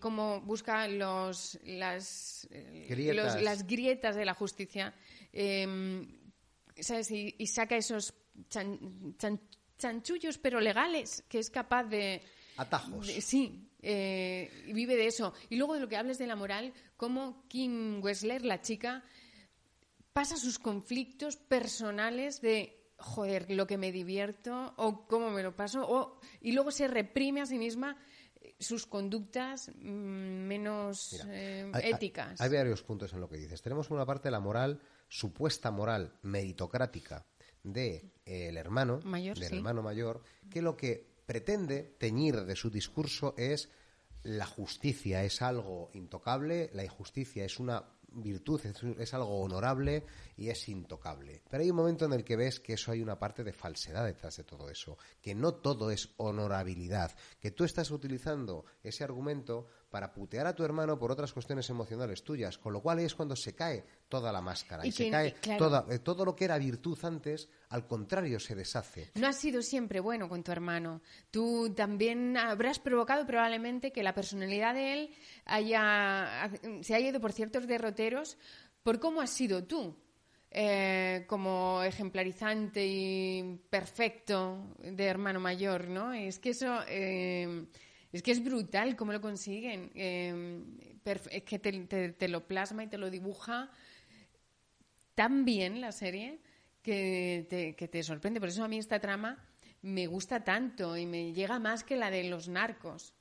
cómo busca los, las, eh, grietas. las grietas de la justicia, em, ¿sabes? Y, saca esos chanchullos pero legales que es capaz de... Atajos. sí, eh, vive de eso. Y luego de lo que hables de la moral, cómo Kim Wessler, la chica, pasa sus conflictos personales de joder, lo que me divierto o cómo me lo paso, o, y luego se reprime a sí misma eh, sus conductas mm, menos eh, éticas. Hay, varios puntos en lo que dices. Tenemos una parte de la moral, supuesta moral meritocrática del de, el hermano, mayor, del hermano mayor, que lo que pretende teñir de su discurso es la justicia es algo intocable, la injusticia es una virtud, es, es algo honorable y es intocable. Pero hay un momento en el que ves que eso hay una parte de falsedad detrás de todo eso, que no todo es honorabilidad, que tú estás utilizando ese argumento para putear a tu hermano por otras cuestiones emocionales tuyas, con lo cual es cuando se cae toda la máscara y, Y se que- cae claro. toda- eh, todo lo que era virtud antes, al contrario, se deshace. No has sido siempre bueno con tu hermano. Tú también habrás provocado probablemente que la personalidad de él haya, se haya ido por ciertos derroteros por cómo has sido tú. eh, como ejemplarizante y perfecto de hermano mayor, ¿no? Es que eso eh, es que es brutal cómo lo consiguen. Perf- es que te, lo plasma y te lo dibuja tan bien la serie que te, sorprende. Por eso a mí esta trama me gusta tanto y me llega más que la de los narcos.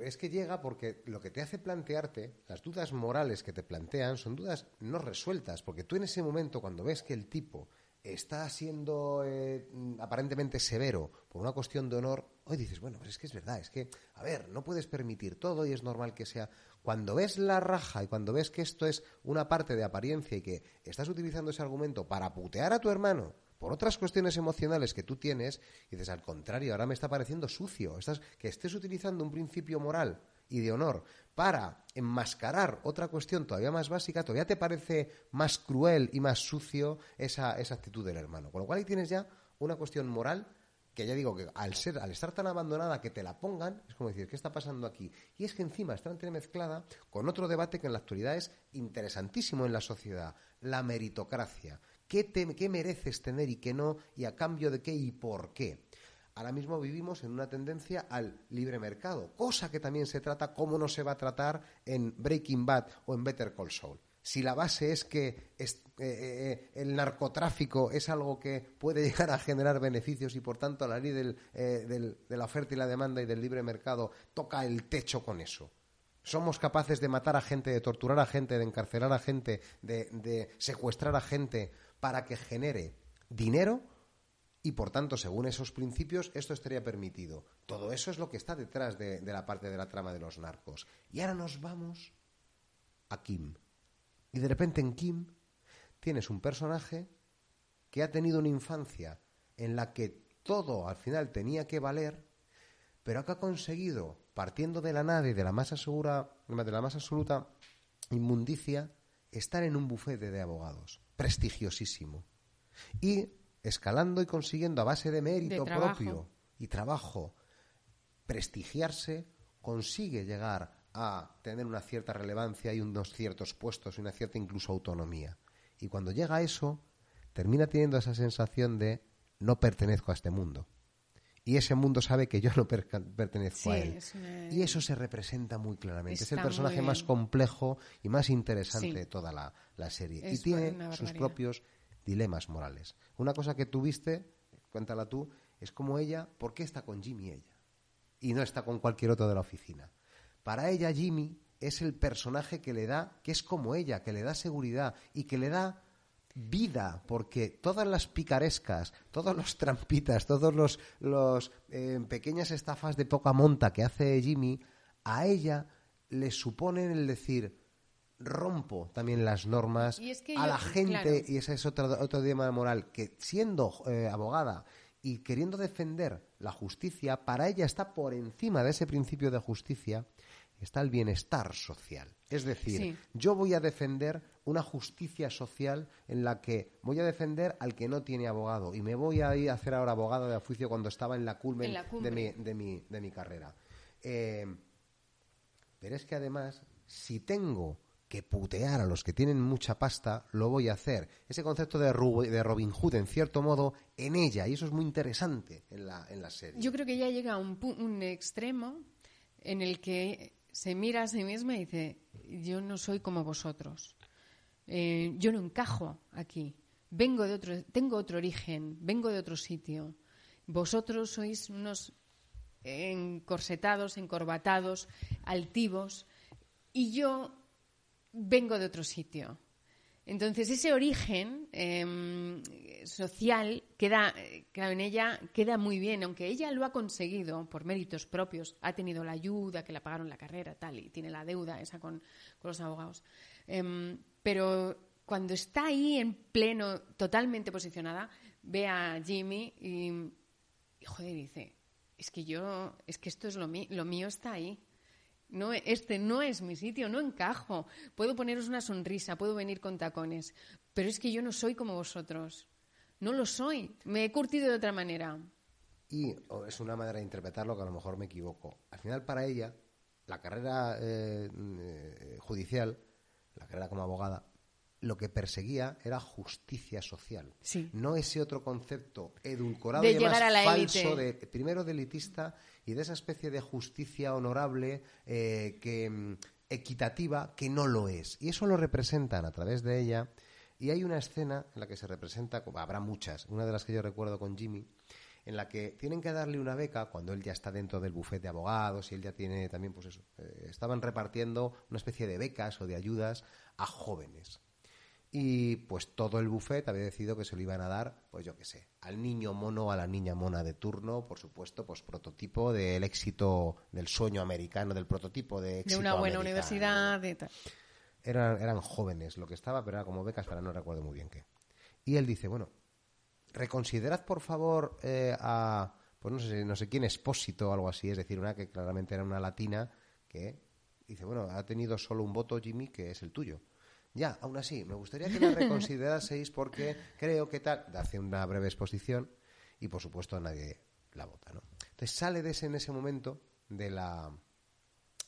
Es que llega porque lo que te hace plantearte, las dudas morales que te plantean, son dudas no resueltas, porque tú en ese momento, cuando ves que el tipo está siendo eh, aparentemente severo por una cuestión de honor, hoy dices, bueno, pues es que es verdad, es que, a ver, no puedes permitir todo y es normal que sea. Cuando ves la raja y cuando ves que esto es una parte de apariencia y que estás utilizando ese argumento para putear a tu hermano, por otras cuestiones emocionales que tú tienes, dices, al contrario, ahora me está pareciendo sucio. Estás, que estés utilizando un principio moral y de honor para enmascarar otra cuestión todavía más básica, todavía te parece más cruel y más sucio esa, esa actitud del hermano. Con lo cual ahí tienes ya una cuestión moral que ya digo que al ser, al estar tan abandonada que te la pongan, es como decir, ¿qué está pasando aquí? Y es que encima está entremezclada con otro debate que en la actualidad es interesantísimo en la sociedad, la meritocracia. ¿Qué, te- qué mereces tener y qué no? ¿Y a cambio de qué y por qué? Ahora mismo vivimos en una tendencia al libre mercado, cosa que también se trata como no se va a tratar en Breaking Bad o en Better Call Saul. Si la base es que es- eh, eh, el narcotráfico es algo que puede llegar a generar beneficios y por tanto la ley eh, de la oferta y la demanda y del libre mercado toca el techo con eso. Somos capaces de matar a gente, de torturar a gente, de encarcelar a gente, de secuestrar a gente para que genere dinero y por tanto, según esos principios, esto estaría permitido. Todo eso es lo que está detrás de, la parte de la trama de los narcos. Y ahora nos vamos a Kim. Y de repente en Kim tienes un personaje que ha tenido una infancia en la que todo al final tenía que valer, pero que ha conseguido, partiendo de la nada y de la más, asegura, de la más absoluta inmundicia, estar en un bufete de abogados, prestigiosísimo. Y escalando y consiguiendo a base de mérito De propio y trabajo prestigiarse, consigue llegar a tener una cierta relevancia y unos ciertos puestos y una cierta incluso autonomía. Y cuando llega a eso, termina teniendo esa sensación de no pertenezco a este mundo. Y ese mundo sabe que yo no pertenezco a él. es una- Y eso se representa muy claramente. es el personaje más complejo y más interesante Sí. de toda la, la serie. y tiene sus propios dilemas morales. Una cosa que tuviste, cuéntala tú, es como ella, ¿por qué está con Jimmy ella? Y no está con cualquier otro de la oficina. Para ella Jimmy es el personaje que le da, que es como ella, que le da seguridad y que le da vida, porque todas las picarescas, todos los trampitas, todos los, los eh, pequeñas estafas de poca monta que hace Jimmy, a ella le suponen el decir rompo también las normas Y es que a yo- la gente claro. y ese es otro, otro dilema moral que siendo eh, abogada y queriendo defender la justicia para ella está por encima de ese principio de justicia está el bienestar social es decir Sí. yo voy a defender una justicia social en la que voy a defender al que no tiene abogado y me voy a ir a hacer ahora abogado de juicio cuando estaba en la culmen En la de, mi, de, mi, de mi carrera Eh, pero es que además, si tengo que putear a los que tienen mucha pasta, lo voy a hacer. Ese concepto de, Robin Hood, en cierto modo, en ella, y eso es muy interesante en la, en la serie. Yo creo que ya llega a un, un extremo en el que se mira a sí misma y dice, yo no soy como vosotros, Eh, yo no encajo aquí, vengo de otro, tengo otro origen, vengo de otro sitio. Vosotros sois unos encorsetados, encorbatados, altivos, y yo vengo de otro sitio. Entonces, ese origen em, social queda, claro, en ella queda muy bien, aunque ella lo ha conseguido por méritos propios, ha tenido la ayuda, que le pagaron la carrera, tal, y tiene la deuda esa con, los abogados. Em, pero cuando está ahí en pleno, totalmente posicionada, ve a Jimmy y, y joder, dice, es que yo, es que esto es lo mío, lo mío está ahí. No, este no es mi sitio, no encajo. Puedo poneros una sonrisa, puedo venir con tacones, pero es que yo no soy como vosotros. No lo soy. Me he curtido de otra manera. Y es una manera de interpretarlo que a lo mejor me equivoco. Al final, para ella, la carrera eh, eh, judicial, la carrera como abogada, lo que perseguía era justicia social. No ese otro concepto edulcorado y además falso, de, primero de elitista y de esa especie de justicia honorable eh, que mm, equitativa que no lo es. Y eso lo representan a través de ella. Y hay una escena en la que se representa, habrá muchas, una de las que yo recuerdo con Jimmy, en la que tienen que darle una beca cuando él ya está dentro del bufete de abogados y él ya tiene también, pues eso, eh, estaban repartiendo una especie de becas o de ayudas a jóvenes y pues todo el buffet había decidido que se lo iban a dar, pues yo qué sé, al niño mono a la niña mona de turno, por supuesto, pues prototipo del éxito del sueño americano, del prototipo de éxito De una buena universidad, de Eran, eran jóvenes lo que estaba, pero era como becas para no recuerdo muy bien qué. Y él dice, bueno, reconsiderad por favor eh, a, pues no sé, no sé quién, expósito o algo así, es decir, una que claramente era una latina, que dice, bueno, ha tenido solo un voto Jimmy, que es el tuyo ya, aún así, me gustaría que la reconsideraseis porque creo que tal. Hace una breve exposición y, por supuesto, nadie la vota, ¿no? Entonces sale de ese, en ese momento de la,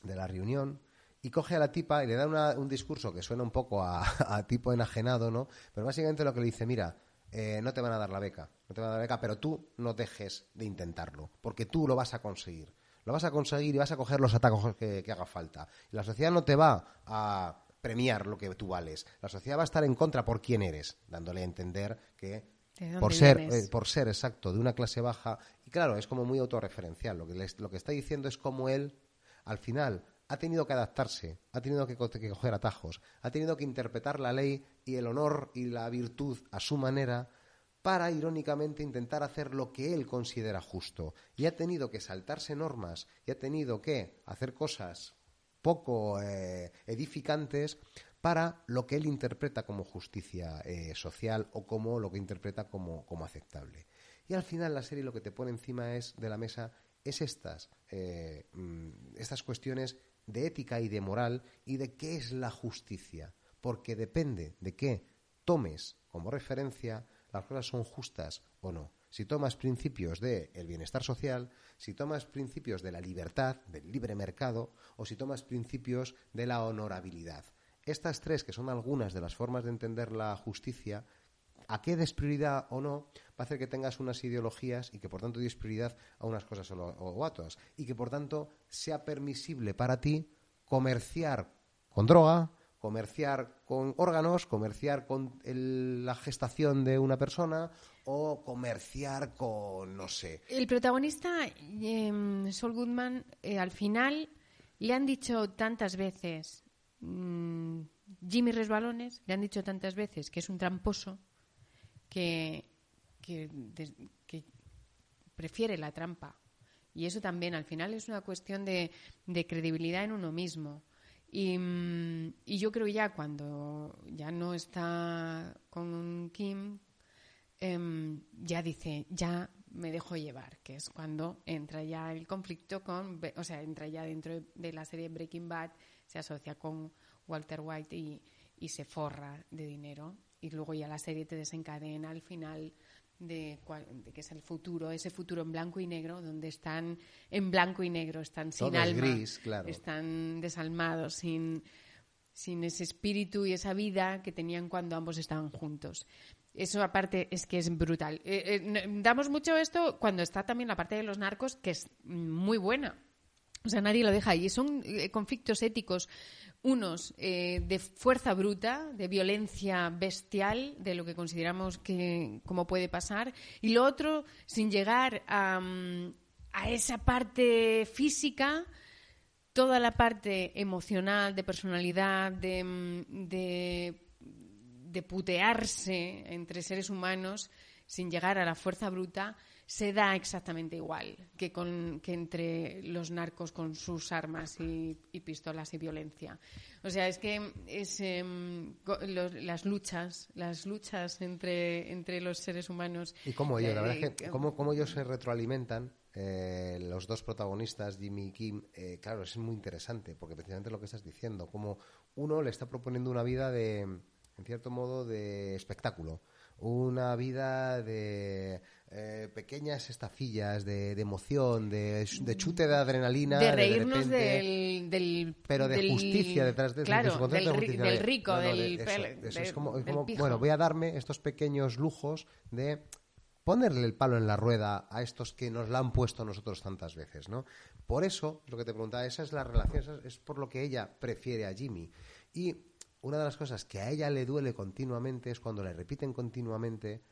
de la reunión y coge a la tipa y le da un discurso que suena un poco a, tipo enajenado, ¿no? Pero básicamente lo que le dice, mira, eh, no te van a dar la beca, no te van a dar la beca, pero tú no dejes de intentarlo, porque tú lo vas a conseguir. Lo vas a conseguir y vas a coger los ataques que, haga falta. La sociedad no te va a premiar lo que tú vales. La sociedad va a estar en contra por quién eres, dándole a entender que por ser, eh, por ser exacto de una clase baja. Y claro, es como muy autorreferencial. Lo que, lo que está diciendo es como él, al final, ha tenido que adaptarse, ha tenido que, que coger atajos, ha tenido que interpretar la ley y el honor y la virtud a su manera para, irónicamente, intentar hacer lo que él considera justo. Y ha tenido que saltarse normas y ha tenido que hacer cosas poco eh, edificantes para lo que él interpreta como justicia eh, social o como lo que interpreta como, aceptable. Y al final la serie lo que te pone encima es de la mesa es estas, eh, mm, estas cuestiones de ética y de moral y de qué es la justicia, porque depende de qué tomes como referencia, las cosas son justas o no. Si tomas principios del bienestar social, si tomas principios de la libertad, del libre mercado, o si tomas principios de la honorabilidad. Estas tres, que son algunas de las formas de entender la justicia, a qué des prioridad o no, va a hacer que tengas unas ideologías y que por tanto des prioridad a unas cosas o, a otras. Y que por tanto sea permisible para ti comerciar con droga, comerciar con órganos, comerciar con la gestación de una persona o comerciar con, no sé. El protagonista, eh, Saul Goodman, eh, al final le han dicho tantas veces, mm, Jimmy Resbalones, le han dicho tantas veces que es un tramposo, que, que, prefiere la trampa. Y eso también al final es una cuestión de, de credibilidad en uno mismo. Y, mm, y, yo creo ya cuando ya no está con Kim, Em, ya dice, ya me dejo llevar, que es cuando entra ya el conflicto con, o sea, entra ya dentro de la serie Breaking Bad, se asocia con Walter White y, y se forra de dinero. Y luego ya la serie te desencadena al final de, de, que es el futuro, ese futuro en blanco y negro, donde están en blanco y negro, están sin alma, están desalmados, sin, sin ese espíritu y esa vida que tenían cuando ambos estaban juntos. Eso aparte es que es brutal. Eh, eh, damos mucho esto cuando está también la parte de los narcos, que es muy buena. O sea, nadie lo deja ahí. Son eh, conflictos éticos, unos de fuerza bruta, de violencia bestial, de lo que consideramos que cómo puede pasar, y lo otro, sin llegar a, mm, esa parte física, toda la parte emocional, de personalidad, de, de de putearse entre seres humanos sin llegar a la fuerza bruta, se da exactamente igual que, con, que entre los narcos con sus armas y, pistolas y violencia. O sea, es que es, em, las luchas, las luchas entre, entre los seres humanos. Y cómo ellos, la verdad es que, eh, cómo, cómo ellos se retroalimentan eh, los dos protagonistas, Jimmy y Kim, eh, claro, es muy interesante, porque precisamente lo que estás diciendo, como uno le está proponiendo una vida de, en cierto modo, de espectáculo, una vida de eh, pequeñas estafillas de, emoción, de, chute de adrenalina. De reírnos del, Pero de justicia detrás de claro, del, rico, del... bueno, voy a darme estos pequeños lujos de ponerle el palo en la rueda a estos que nos la han puesto nosotros tantas veces, ¿no? Por eso, lo que te preguntaba, esa es la relación, es por lo que ella prefiere a Jimmy. Y una de las cosas que a ella le duele continuamente es cuando le repiten continuamente,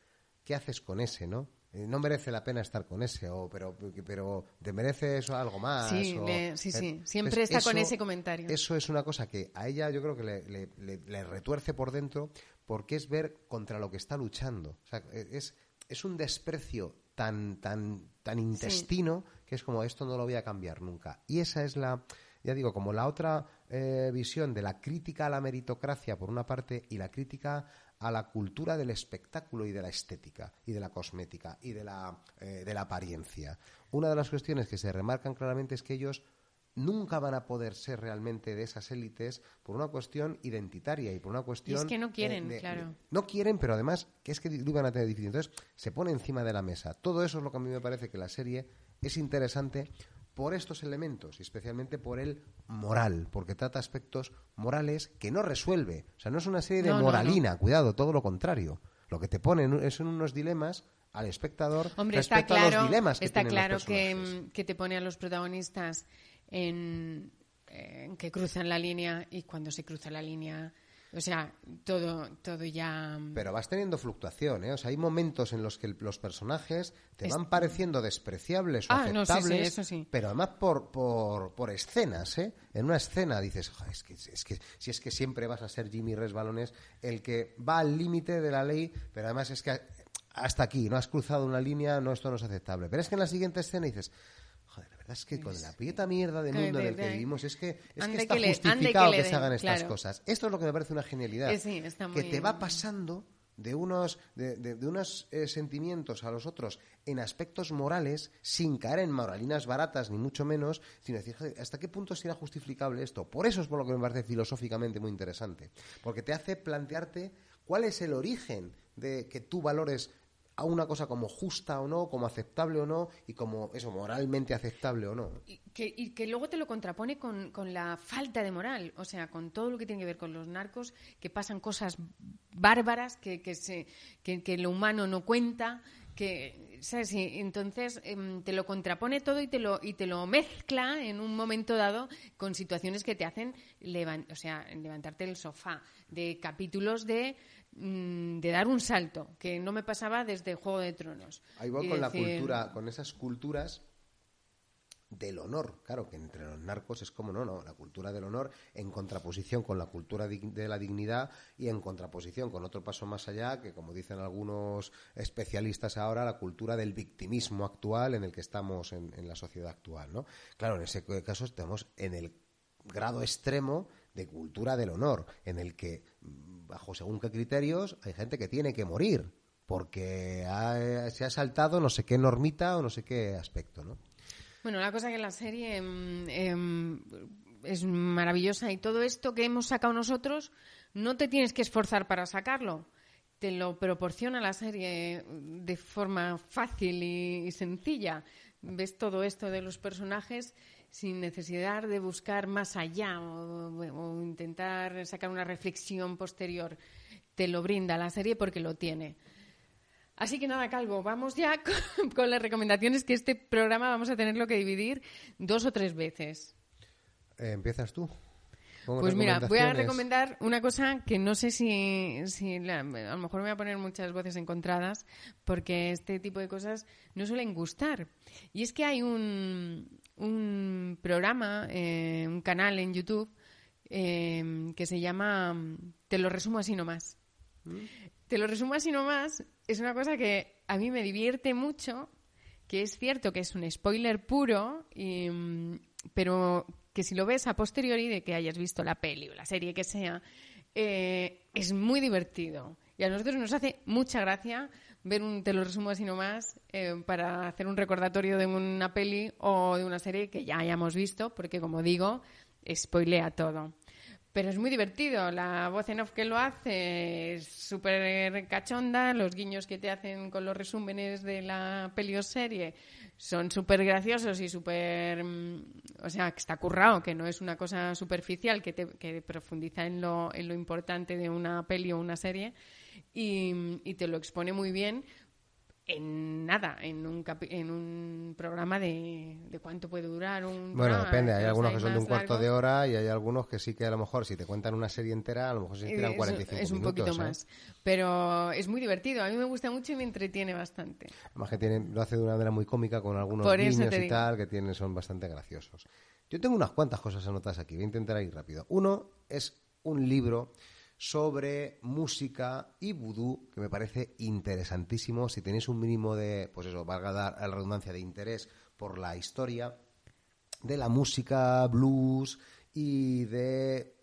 ¿qué haces con ese, no? Eh, no merece la pena estar con ese, o, pero, pero te merece eso algo más. Sí, sí, sí. Siempre está con ese comentario. Eso es una cosa que a ella yo creo que le, le, retuerce por dentro porque es ver contra lo que está luchando. O sea, e, es, es un desprecio tan, tan, tan intestino que es como esto no lo voy a cambiar nunca. Y esa es la, ya digo, como la otra eh, visión de la crítica a la meritocracia por una parte y la crítica a la cultura del espectáculo y de la estética y de la cosmética y de la, eh, de la apariencia. Una de las cuestiones que se remarcan claramente es que ellos nunca van a poder ser realmente de esas élites por una cuestión identitaria y por una cuestión... Y es que no quieren, claro. no quieren, pero además que es que lo van a tener difícil. Entonces, se pone encima de la mesa. Todo eso es lo que a mí me parece que la serie es interesante por estos elementos y especialmente por el moral, porque trata aspectos morales que no resuelve. O sea, no es una serie de moralina, cuidado, todo lo contrario. Lo que te pone son unos dilemas al espectador Hombre, respecto está claro, a los dilemas que Está claro que, que, te pone a los protagonistas en, que cruzan la línea y cuando se cruza la línea o sea, todo, todo ya. Mm, pero vas teniendo fluctuación, ¿eh? O sea, hay momentos en los que los personajes te van pareciendo despreciables o ah, aceptables, eso sí. pero además por, por, por escenas, ¿eh? En una escena dices, es que, es que si es que siempre vas a ser Jimmy Resbalones el que va al límite de la ley, pero además es que hasta aquí, no has cruzado una línea, no, esto no es aceptable. Pero es que en la siguiente escena dices, verdad es que con la prieta mierda de mundo en el que vivimos es que, es que está justificado que, se hagan estas cosas. Esto es lo que me parece una genialidad. Que te va pasando de unos, de, unos eh, sentimientos a los otros en aspectos morales sin caer en moralinas baratas, ni mucho menos, sino decir, ¿hasta qué punto será justificable esto? Por eso es por lo que me parece filosóficamente muy interesante, porque te hace plantearte cuál es el origen de que tú valores a una cosa como justa o no, como aceptable o no, y como eso, moralmente aceptable o no. Y que, luego te lo contrapone con, la falta de moral, o sea, con todo lo que tiene que ver con los narcos, que pasan cosas bárbaras, que, que, se, que, lo humano no cuenta, que, ¿sabes? entonces em, te lo contrapone todo y te lo, y te lo mezcla en un momento dado con situaciones que te hacen o sea, levantarte del sofá, de capítulos de Mm, de dar un salto, que no me pasaba desde Juego de Tronos. Ahí voy con la cultura, con esas culturas del honor, claro, que entre los narcos es como no, no, la cultura del honor en contraposición con la cultura de la dignidad y en contraposición con otro paso más allá, que como dicen algunos especialistas ahora, la cultura del victimismo actual en el que estamos en, en la sociedad actual, ¿no? Claro, en ese caso estamos en el grado extremo de cultura del honor, en el que bajo según qué criterios, hay gente que tiene que morir porque se ha saltado no sé qué normita o no sé qué aspecto, ¿no? Bueno, la cosa que la serie em, em, es maravillosa y todo esto que hemos sacado nosotros no te tienes que esforzar para sacarlo. Te lo proporciona la serie de forma fácil y sencilla. Ves todo esto de los personajes sin necesidad de buscar más allá o, intentar sacar una reflexión posterior. Te lo brinda la serie porque lo tiene. Así que nada, Calvo, vamos ya con, las recomendaciones que este programa vamos a tenerlo que dividir dos o tres veces. Eh, ¿Empiezas tú? Pues mira, voy a recomendar una cosa que no sé si, si a lo mejor me voy a poner muchas voces encontradas porque este tipo de cosas no suelen gustar. Y es que hay un, un programa, eh, un canal en YouTube eh, que se llama Te lo resumo así nomás. ¿Mm? Te lo resumo así nomás es una cosa que a mí me divierte mucho, que es cierto que es un spoiler puro, y, pero que si lo ves a posteriori de que hayas visto la peli o la serie que sea, eh, es muy divertido. Y a nosotros nos hace mucha gracia ver un, te lo resumo así nomás, eh, para hacer un recordatorio de una peli o de una serie que ya hayamos visto, porque como digo, spoilea todo. Pero es muy divertido. La voz en off que lo hace es súper cachonda. Los guiños que te hacen con los resúmenes de la peli o serie son súper graciosos y súper. mm, O sea, que está currado, que no es una cosa superficial, que, te, que profundiza en lo, en lo importante de una peli o una serie y, y te lo expone muy bien en nada, en un, en un programa de, de cuánto puede durar un Bueno, programa, depende. Hay algunos que son de un cuarto de hora y hay algunos que sí que a lo mejor si te cuentan una serie entera, a lo mejor se tiran Es- 45 es un minutos. poquito ¿eh? más. Pero es muy divertido. A mí me gusta mucho y me entretiene bastante. Además que tiene, lo hace de una manera muy cómica con algunos te y tal que tienen, son bastante graciosos. Yo tengo unas cuantas cosas anotadas aquí, voy a intentar ir rápido. Uno es un libro sobre música y vudú que me parece interesantísimo. Si tenéis un mínimo de, pues eso, valga dar la redundancia de interés por la historia de la música blues y de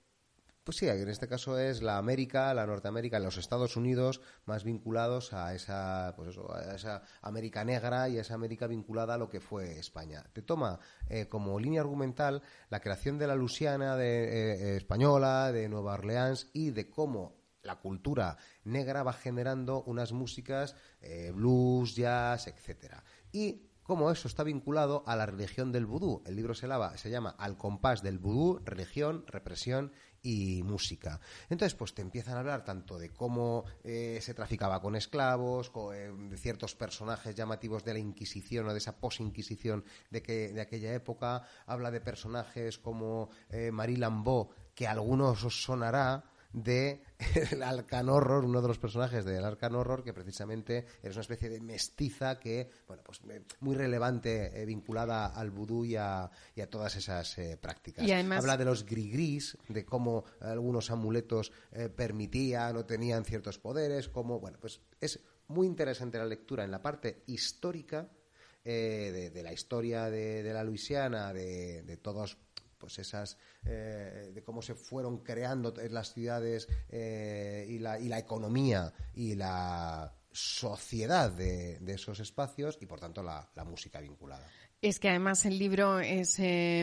pues sí, en este caso es la América, la Norteamérica, los Estados Unidos, más vinculados a esa, pues eso, a esa América negra y a esa América vinculada a lo que fue España. Te toma eh, como línea argumental la creación de la Luisiana de, eh, eh, española, de Nueva Orleans y de cómo la cultura negra va generando unas músicas eh, blues, jazz, etcétera. Y cómo eso está vinculado a la religión del vudú. El libro se, lava- se llama Al compás del vudú, religión, represión y música. Entonces, pues te empiezan a hablar tanto de cómo eh, se traficaba con esclavos, eh, de ciertos personajes llamativos de la Inquisición o de esa posinquisición de, que, de aquella época. Habla de personajes como eh, Marie Lambeau, que a algunos os sonará de el Arcan Horror, uno de los personajes del Arcan Horror, que precisamente es una especie de mestiza que, bueno, pues eh, muy relevante eh, vinculada al vudú y a, y a todas esas eh, prácticas. Y además- Habla de los grigris, de cómo algunos amuletos eh, permitían o tenían ciertos poderes, como, bueno, pues es muy interesante la lectura en la parte histórica eh, de, de la historia de, de la Luisiana, de, de todos pues esas eh, de cómo se fueron creando las ciudades eh, y, la, y la economía y la sociedad de, de esos espacios y por tanto la, la música vinculada. Es que además el libro es, eh,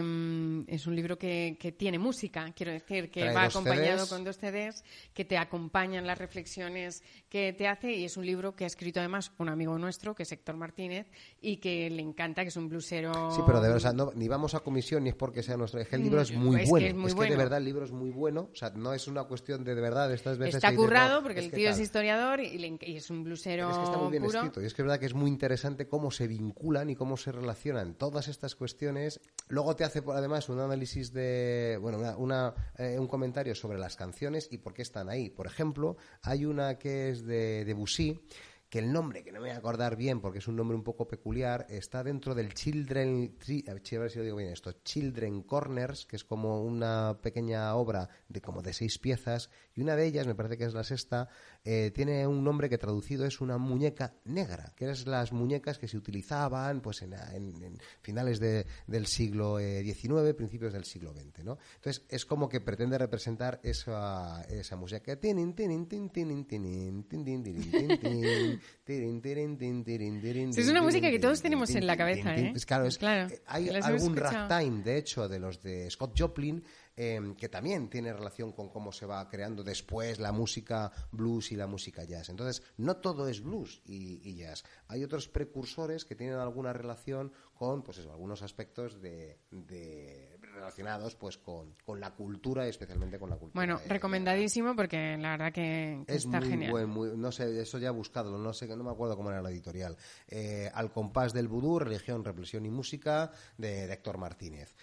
es un libro que, que tiene música, quiero decir, que Trae va acompañado CDs. con dos CDs, que te acompañan las reflexiones que te hace y es un libro que ha escrito además un amigo nuestro, que es Héctor Martínez, y que le encanta, que es un blusero... Sí, pero de verdad, o sea, no- ni vamos a comisión ni es porque sea nuestro. Es que el libro es Mm, muy es que bueno. es muy de bueno. verdad el libro es muy bueno. O sea, no es una cuestión de de verdad de estas veces. Está que dices, currado no, porque el que tío es historiador y, le y es un blusero Es que está muy bien puro. escrito y es que es verdad que es muy interesante cómo se vinculan y cómo se relacionan todas estas cuestiones. Luego te hace además un análisis de, bueno, una, una, eh, un comentario sobre las canciones y por qué están ahí. Por ejemplo, hay una que es de Debussy que el nombre, que no me voy a acordar bien porque es un nombre un poco peculiar, está dentro del Children, a digo bien esto, Children Corners, que es como una pequeña obra de como de seis piezas, y una de ellas, me parece que es la sexta, eh, tiene un nombre que traducido es una muñeca negra, que eran las muñecas que se utilizaban pues en, en- en finales de- del siglo eh, XIX, principios del siglo XX, ¿no? Entonces es como que pretende representar esa, esa música. Es una música que todos tenemos en la cabeza. ¿eh? Pues claro, es- Claro, eh, hay algún ragtime, de hecho, de los de Scott Joplin, eh, que también tiene relación con cómo se va creando después la música blues y la música jazz. Entonces, no todo es blues y, y jazz. Hay otros precursores que tienen alguna relación con, pues eso, algunos aspectos de, de- relacionados, pues, con, con la cultura y especialmente con la cultura. Bueno, recomendadísimo porque la verdad que, que es está muy genial. buen, muy- no sé, eso ya he buscado, no sé, no me acuerdo cómo era la editorial. Eh, Al compás del vudú, religión, represión y música, de, de Héctor Martínez.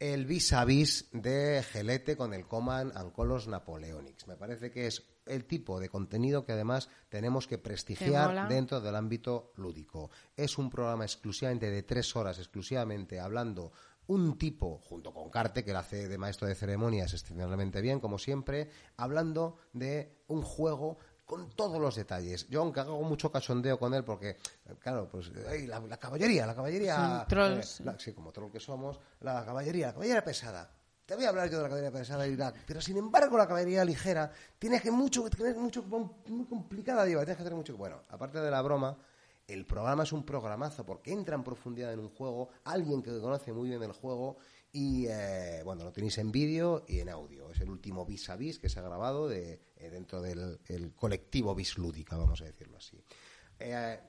El vis a vis de Gelete con el Coman and Colors Napoleonics. Me parece que es el tipo de contenido que además tenemos que prestigiar dentro del ámbito lúdico. Es un programa exclusivamente de tres horas, exclusivamente hablando un tipo, junto con Carte, que lo hace de maestro de ceremonias excepcionalmente bien, como siempre, hablando de un juego con todos los detalles. Yo, aunque hago mucho cachondeo con él, porque, claro, pues, la, caballería, la caballería. trolls. Eh, sí, como troll que somos, la caballería, la caballería pesada. Te voy a hablar yo de la caballería pesada de Irak, pero sin embargo la caballería ligera tiene que mucho, tener mucho, muy complicada de llevar, tienes que tener mucho. Bueno, aparte de la broma, el programa es un programazo porque entra en profundidad en un juego, alguien que conoce muy bien el juego y eh, bueno, lo tenéis en vídeo y en audio. Es el último vis a vis que se ha grabado de, eh, dentro del colectivo vis lúdica, vamos a decirlo así. Eh,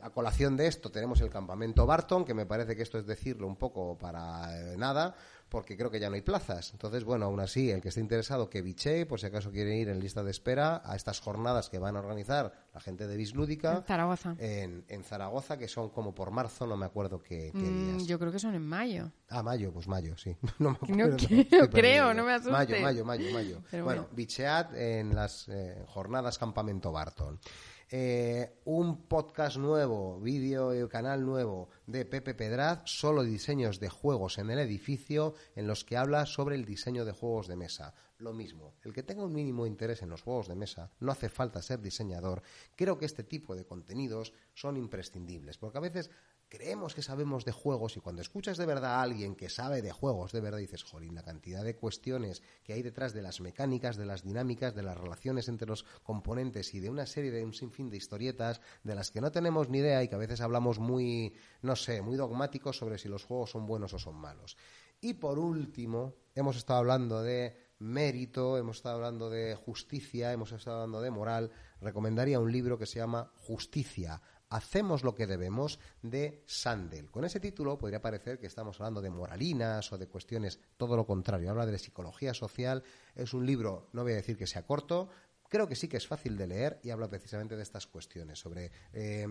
a colación de esto tenemos el campamento Barton, que me parece que esto es decirlo un poco para nada, porque creo que ya no hay plazas. Entonces, bueno, aún así, el que esté interesado que biche, por si acaso quiere ir en lista de espera a estas jornadas que van a organizar la gente de Bislúdica. En Zaragoza. En, Zaragoza, que son como por marzo, no me acuerdo qué, mm, días. Yo creo que son en mayo. Ah, mayo, pues mayo, sí. No me acuerdo. No, creo, no me asustes. Mayo, mayo, mayo, mayo. bueno, bichead en las eh, jornadas Campamento Barton. Eh, un podcast nuevo, vídeo y canal nuevo de Pepe Pedraz, solo diseños de juegos en el edificio, en los que habla sobre el diseño de juegos de mesa. Lo mismo, el que tenga un mínimo interés en los juegos de mesa, no hace falta ser diseñador, creo que este tipo de contenidos son imprescindibles, porque a veces creemos que sabemos de juegos y cuando escuchas de verdad a alguien que sabe de juegos, de verdad dices, jolín, la cantidad de cuestiones que hay detrás de las mecánicas, de las dinámicas, de las relaciones entre los componentes y de una serie de un sinfín de historietas de las que no tenemos ni idea y que a veces hablamos muy, no sé, muy dogmáticos sobre si los juegos son buenos o son malos. Y por último, hemos estado hablando de mérito, hemos estado hablando de justicia, hemos estado hablando de moral, recomendaría un libro que se llama Justicia. Hacemos lo que debemos de Sandel. Con ese título podría parecer que estamos hablando de moralinas o de cuestiones, todo lo contrario. Habla de psicología social. Es un libro, no voy a decir que sea corto, creo que sí que es fácil de leer y habla precisamente de estas cuestiones, sobre eh,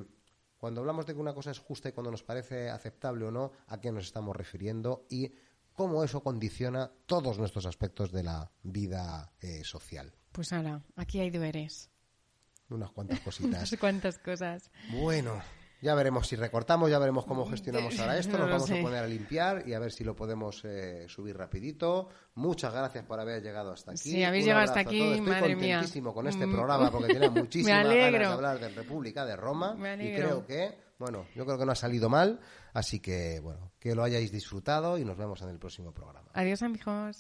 cuando hablamos de que una cosa es justa y cuando nos parece aceptable o no, a qué nos estamos refiriendo y cómo eso condiciona todos nuestros aspectos de la vida eh, social. Pues ahora, aquí hay deberes. Unas cuantas cositas. Unas cuantas cosas. Bueno, ya veremos si recortamos, ya veremos cómo gestionamos ahora esto. Nos vamos a poner a limpiar y a ver si lo podemos eh, subir rapidito. Muchas gracias por haber llegado hasta aquí. Sí, habéis llegado hasta aquí, Estoy madre contentísimo con este mm. programa porque tenía muchísimas ganas de hablar de República de Roma. y creo que, bueno, yo creo que no ha salido mal. Así que, bueno, que lo hayáis disfrutado y nos vemos en el próximo programa. Adiós, amigos.